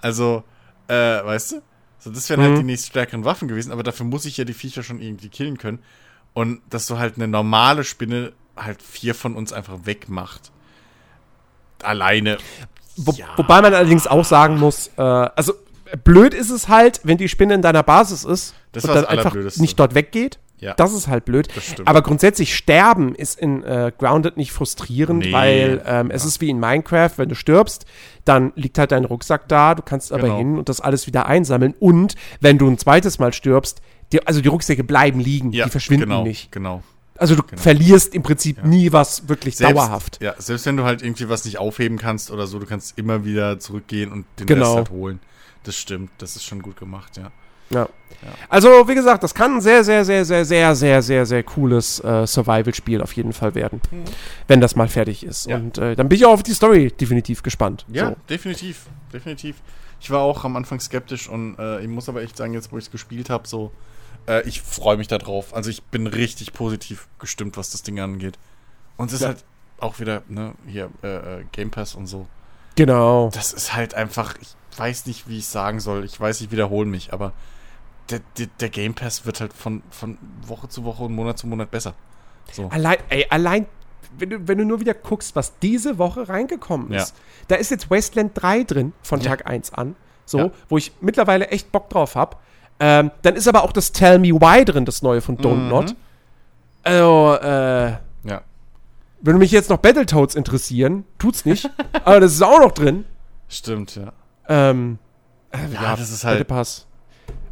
S2: Also, äh, weißt du? So, das wären
S1: Mhm.
S2: halt die nächst stärkeren Waffen gewesen, aber dafür muss ich ja die Viecher schon irgendwie killen können. Und dass du halt eine normale Spinne halt vier von uns einfach wegmacht. Alleine.
S1: Wo,
S2: Ja.
S1: Wobei man allerdings auch sagen muss, äh, also blöd ist es halt, wenn die Spinne in deiner Basis ist
S2: Das
S1: und dann einfach nicht dort weggeht.
S2: Ja.
S1: Das ist halt blöd. Aber grundsätzlich sterben ist in äh, Grounded nicht frustrierend,
S2: Nee.
S1: weil ähm, es ist wie in Minecraft, wenn du stirbst, dann liegt halt dein Rucksack da, du kannst aber
S2: Genau.
S1: hin und das alles wieder einsammeln. Und wenn du ein zweites Mal stirbst, die, also die Rucksäcke bleiben liegen, die verschwinden
S2: genau,
S1: nicht.
S2: Genau.
S1: Also du verlierst im Prinzip nie was wirklich dauerhaft.
S2: Ja, selbst wenn du halt irgendwie was nicht aufheben kannst oder so, du kannst immer wieder zurückgehen und den
S1: Genau.
S2: Rest halt holen. Das stimmt, das ist schon gut gemacht, ja.
S1: Ja. Also, wie gesagt, das kann ein sehr, sehr, sehr, sehr, sehr, sehr, sehr, sehr cooles äh, Survival-Spiel auf jeden Fall werden, wenn das mal fertig ist.
S2: Ja.
S1: Und äh, dann bin ich auch auf die Story definitiv gespannt.
S2: Ja,
S1: So.
S2: definitiv. Definitiv. Ich war auch am Anfang skeptisch und äh, ich muss aber echt sagen, jetzt wo ich es gespielt habe, so, äh, ich freue mich da drauf. Also ich bin richtig positiv gestimmt, was das Ding angeht. Und es ist
S1: Ja.
S2: halt auch wieder, ne, hier, äh, äh, Game Pass und so.
S1: Genau.
S2: Das ist halt einfach, ich weiß nicht, wie ich sagen soll. Ich weiß, ich wiederhole mich, aber der, der, der Game Pass wird halt von, von Woche zu Woche und Monat zu Monat besser. So.
S1: Allein, ey, allein, wenn du, wenn du nur wieder guckst, was diese Woche reingekommen ist.
S2: Ja.
S1: Da ist jetzt Wasteland 3 drin, von
S2: Ja.
S1: Tag 1 an. So,
S2: Ja.
S1: wo ich mittlerweile echt Bock drauf habe. Ähm, dann ist aber auch das Tell Me Why drin, das neue von Don't
S2: Mhm.
S1: Not. Also, äh,
S2: Ja.
S1: Wenn mich jetzt noch Battletoads interessieren, tut's nicht. aber das ist auch noch drin.
S2: Stimmt, ja.
S1: Ähm, äh,
S2: Ja, das ist halt-
S1: Pass.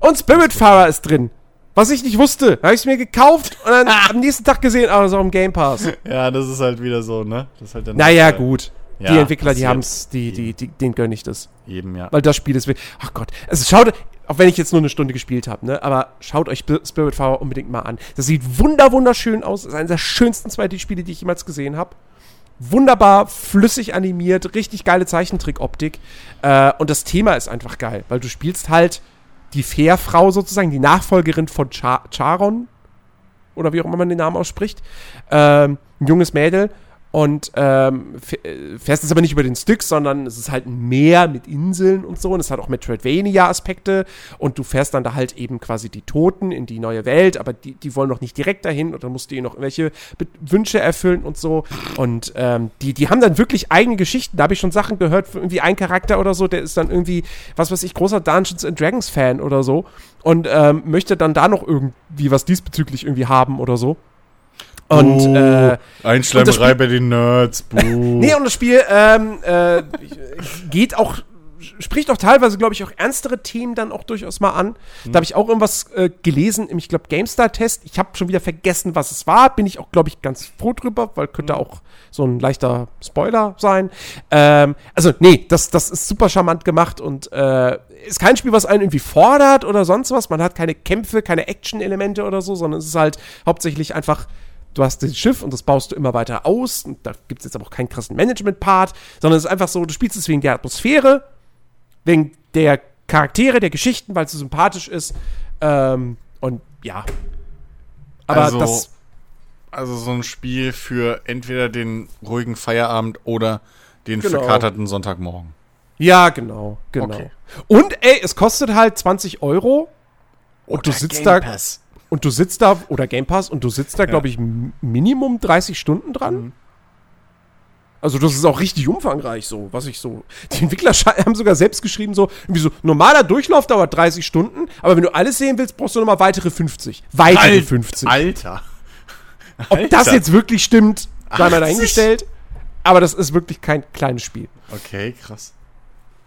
S1: Und Spiritfarer ist drin. Was ich nicht wusste. Habe ich mir gekauft und dann am nächsten Tag gesehen, aber ist auch im Game Pass.
S2: Ja, das ist halt wieder so, ne? Das ist halt dann
S1: Naja,
S2: äh,
S1: gut.
S2: Ja,
S1: die Entwickler, die
S2: passiert.
S1: haben's, die, die, die, denen gönne ich das.
S2: Jedem, ja.
S1: Weil das Spiel ist. wirklich- Ach Gott. Also schaut, auch wenn ich jetzt nur eine Stunde gespielt habe, ne? Aber schaut euch Sp- Spiritfarer unbedingt mal an. Das sieht wunder wunderschön aus. Das ist eines der schönsten 2D-Spiele, die ich jemals gesehen habe. Wunderbar, flüssig animiert, richtig geile Zeichentrick-Optik. Äh, und das Thema ist einfach geil, weil du spielst halt die Fährfrau sozusagen, die Nachfolgerin von Char Charon. Oder wie auch immer man den Namen ausspricht. Ähm, ein junges Mädel. Und ähm, äh, fährst jetzt aber nicht über den Styx, sondern es ist halt ein Meer mit Inseln und so. Und es hat auch Metroidvania-Aspekte. Und du fährst dann da halt eben quasi die Toten in die neue Welt, aber die, die wollen noch nicht direkt dahin. Dann musst du ihnen noch irgendwelche Be Wünsche erfüllen und so. Und ähm, die, die haben dann wirklich eigene Geschichten. Da habe ich schon Sachen gehört, irgendwie ein Charakter oder so, der ist dann irgendwie, was weiß ich, großer Dungeons and Dragons Fan oder so. Und ähm, möchte dann da noch irgendwie was diesbezüglich irgendwie haben oder so. Und
S2: Buh,
S1: äh,
S2: Einschleimerei bei den Nerds.
S1: Nee, und das Spiel ähm, äh, geht auch, spricht auch teilweise, glaube ich, auch ernstere Themen dann auch durchaus mal an. Da habe ich auch irgendwas äh, gelesen im, ich glaube, GameStar-Test. Ich habe schon wieder vergessen, was es war. Bin ich auch, glaube ich, ganz froh drüber, weil könnte auch so ein leichter Spoiler sein. Ähm, also, nee, das, das ist super charmant gemacht und äh, ist kein Spiel, was einen irgendwie fordert oder sonst was. Man hat keine Kämpfe, keine Action-Elemente oder so, sondern es ist halt hauptsächlich einfach du hast das Schiff und das baust du immer weiter aus. Und da gibt es jetzt aber auch keinen krassen Management-Part, sondern es ist einfach so, du spielst es wegen der Atmosphäre, wegen der Charaktere, der Geschichten, weil es so sympathisch ist. Ähm, und ja. Aber
S2: Also,
S1: das.
S2: Also so ein Spiel für entweder den ruhigen Feierabend oder den
S1: Genau.
S2: verkaterten Sonntagmorgen.
S1: Ja, genau, genau.
S2: Okay.
S1: Und ey, es kostet halt 20 Euro. Und du sitzt da.
S2: Pass.
S1: Und du sitzt da, oder Game Pass, und du sitzt da, glaube ich, Minimum 30 Stunden dran.
S2: Mhm.
S1: Also das ist auch richtig umfangreich so, was ich so. Die Entwickler haben sogar selbst geschrieben so, irgendwie so, normaler Durchlauf dauert 30 Stunden, aber wenn du alles sehen willst, brauchst du nochmal weitere 50. Weitere
S2: Al-
S1: 50.
S2: Alter.
S1: Ob das
S2: Alter.
S1: jetzt wirklich stimmt, sei mal
S2: 80?
S1: dahingestellt. Aber das ist wirklich kein kleines Spiel.
S2: Okay, krass.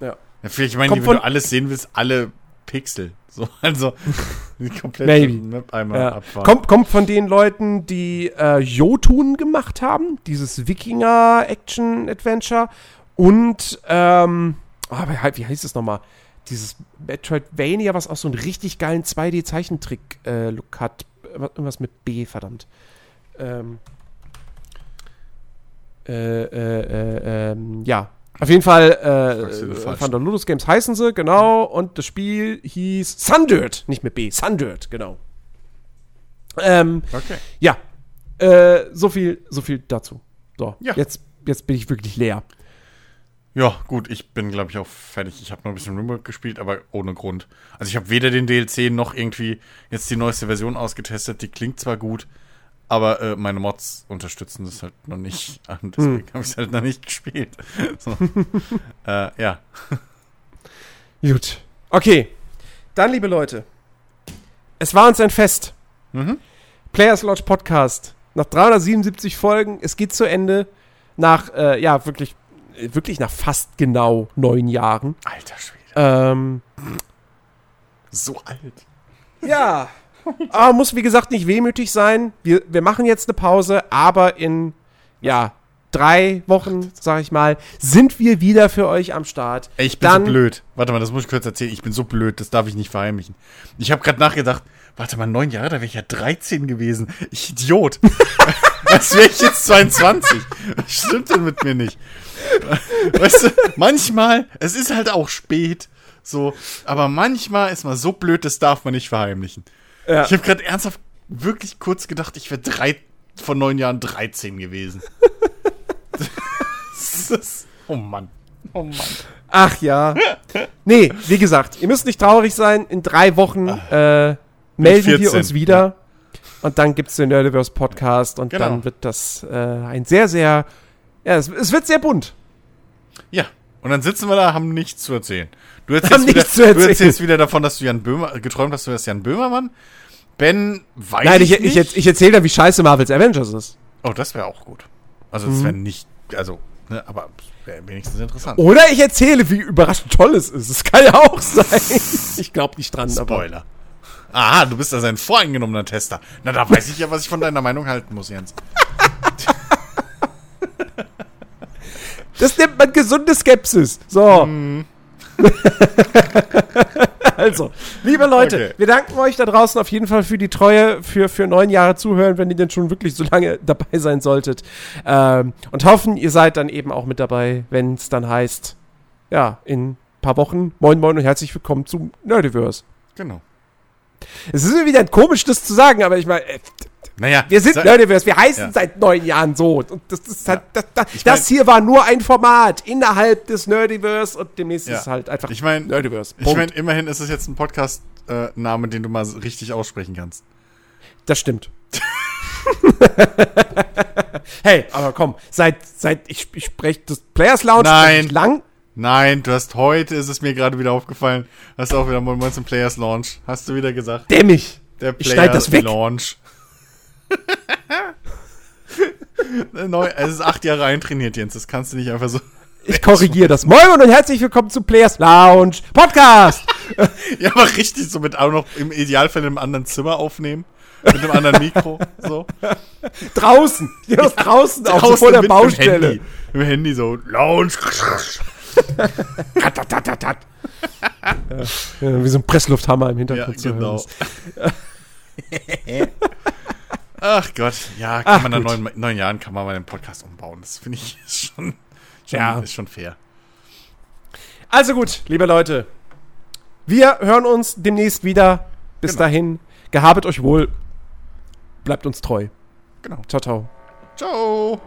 S1: Ja.
S2: Ja, vielleicht, ich meine, wenn du alles sehen willst, alle Pixel. So, also die komplette
S1: Maybe.
S2: Map einmal
S1: Ja.
S2: abfahren.
S1: Kommt, kommt von den Leuten, die äh, Jotun gemacht haben, dieses Wikinger-Action-Adventure. Und, ähm, ah, wie, heißt es nochmal? Dieses Metroidvania, was auch so einen richtig geilen 2D-Zeichentrick-Look hat. Irgendwas mit B, verdammt. Ähm, äh, äh, äh, ähm, ja. Auf jeden Fall, äh, Ludus Games heißen sie, genau. Und das Spiel hieß Sundirt, nicht mit B, Sundirt, genau. Ähm,
S2: Okay.
S1: ja, äh, so viel, so viel dazu. So,
S2: Ja.
S1: jetzt, jetzt bin ich wirklich leer.
S2: Ja, gut, ich bin, glaube ich, auch fertig. Ich habe noch ein bisschen Rimworld gespielt, aber ohne Grund. Also ich habe weder den DLC noch irgendwie jetzt die neueste Version ausgetestet. Die klingt zwar gut, aber äh, meine Mods unterstützen das halt noch nicht. Und deswegen habe ich es halt noch nicht gespielt. So. äh, ja.
S1: Gut. Okay. Dann, liebe Leute, es war uns ein Fest.
S2: Mhm.
S1: Players Lodge Podcast. Nach 377 Folgen, es geht zu Ende. Nach, äh, ja, wirklich, wirklich nach fast genau neun Jahren.
S2: Alter Schwede.
S1: Ähm,
S2: So alt.
S1: ja. Ah, muss, wie gesagt, nicht wehmütig sein. Wir, wir machen jetzt eine Pause, aber in, ja, drei Wochen, sag ich mal, sind wir wieder für euch am Start.
S2: Ey, ich bin Dann, so blöd. Warte mal, das muss ich kurz erzählen. Ich bin so blöd, das darf ich nicht verheimlichen. Ich habe gerade nachgedacht, warte mal, neun Jahre, da wäre ich ja 13 gewesen. Ich Idiot. Als wäre ich jetzt 22. Was stimmt denn mit mir nicht? Weißt du, manchmal, es ist halt auch spät, so, aber manchmal ist man so blöd, das darf man nicht verheimlichen. Ja. Ich habe gerade ernsthaft wirklich kurz gedacht, ich wäre drei vor neun Jahren 13 gewesen.
S1: ist, oh Mann. Oh Mann. Ach ja. Nee, wie gesagt, ihr müsst nicht traurig sein. In drei Wochen äh, melden wir uns wieder. Und dann gibt es den Nerdiverse Podcast und genau. dann wird das äh, ein sehr, sehr. Ja, es, es, wird sehr bunt.
S2: Ja, und dann sitzen wir da, haben nichts zu erzählen. Du erzählst, wieder, erzählen. du erzählst wieder davon, dass du Jan Böhmer, geträumt hast, du wärst Jan Böhmermann. Ben
S1: weiß Nein, ich, ich, ich, ich erzähle dann, wie scheiße Marvels Avengers ist.
S2: Oh, das wäre auch gut. Also, das wäre mhm. nicht, also, ne, aber wäre wenigstens interessant.
S1: Oder ich erzähle, wie überraschend toll es ist. Das kann ja auch sein. Ich glaube nicht dran.
S2: Spoiler. Aha, du bist also ein voreingenommener Tester. Na, da weiß ich ja, was ich von deiner Meinung halten muss, Jens.
S1: Das nennt man gesunde Skepsis. So. Mm. also, liebe Leute, okay. wir danken euch da draußen auf jeden Fall für die Treue, für, für neun Jahre Zuhören, wenn ihr denn schon wirklich so lange dabei sein solltet. Ähm, und hoffen, ihr seid dann eben auch mit dabei, wenn es dann heißt, ja, in ein paar Wochen, moin moin und herzlich willkommen zum Nerdiverse.
S2: Genau.
S1: Es ist wieder komisch, das zu sagen, aber ich meine, äh, naja, wir sind Nerdiverse, wir heißen ja. seit neun Jahren so. Und das, das, ja. das, das, das hier war nur ein Format innerhalb des Nerdiverse und demnächst ja. ist halt einfach
S2: ich mein, Nerdiverse. Punkt. Ich meine, immerhin ist es jetzt ein Podcast-Name, äh, den du mal richtig aussprechen kannst.
S1: Das stimmt. hey, aber komm, seit, seit ich, ich spreche das Players Lounge
S2: Nein.
S1: lang.
S2: Nein, du hast heute, ist es mir gerade wieder aufgefallen, hast du auch wieder Moin zum Players Launch. Hast du wieder gesagt.
S1: Dämmig.
S2: Der Players Launch. Neu, es ist acht Jahre eintrainiert, Jens. Das kannst du nicht einfach so.
S1: Ich korrigiere das. Moin und herzlich willkommen zu Players Lounge Podcast.
S2: ja, aber richtig so mit auch noch im Idealfall in einem anderen Zimmer aufnehmen. Mit einem anderen Mikro. So.
S1: Draußen. Hier ja, draußen, draußen auch vor der Baustelle.
S2: Im Handy, Im Handy so. Lounge.
S1: tat, tat, tat, tat. Ja, wie so ein Presslufthammer im Hintergrund ja, genau.
S2: Ach Gott, ja, kann Ach, man nach neun, neun, Jahren kann man mal den Podcast umbauen. Das finde ich schon, schon, ja. ist schon fair.
S1: Also gut, liebe Leute. Wir hören uns demnächst wieder. Bis genau. dahin, gehabet euch wohl. Bleibt uns treu.
S2: Genau.
S1: Ciao, ciao.
S2: Ciao.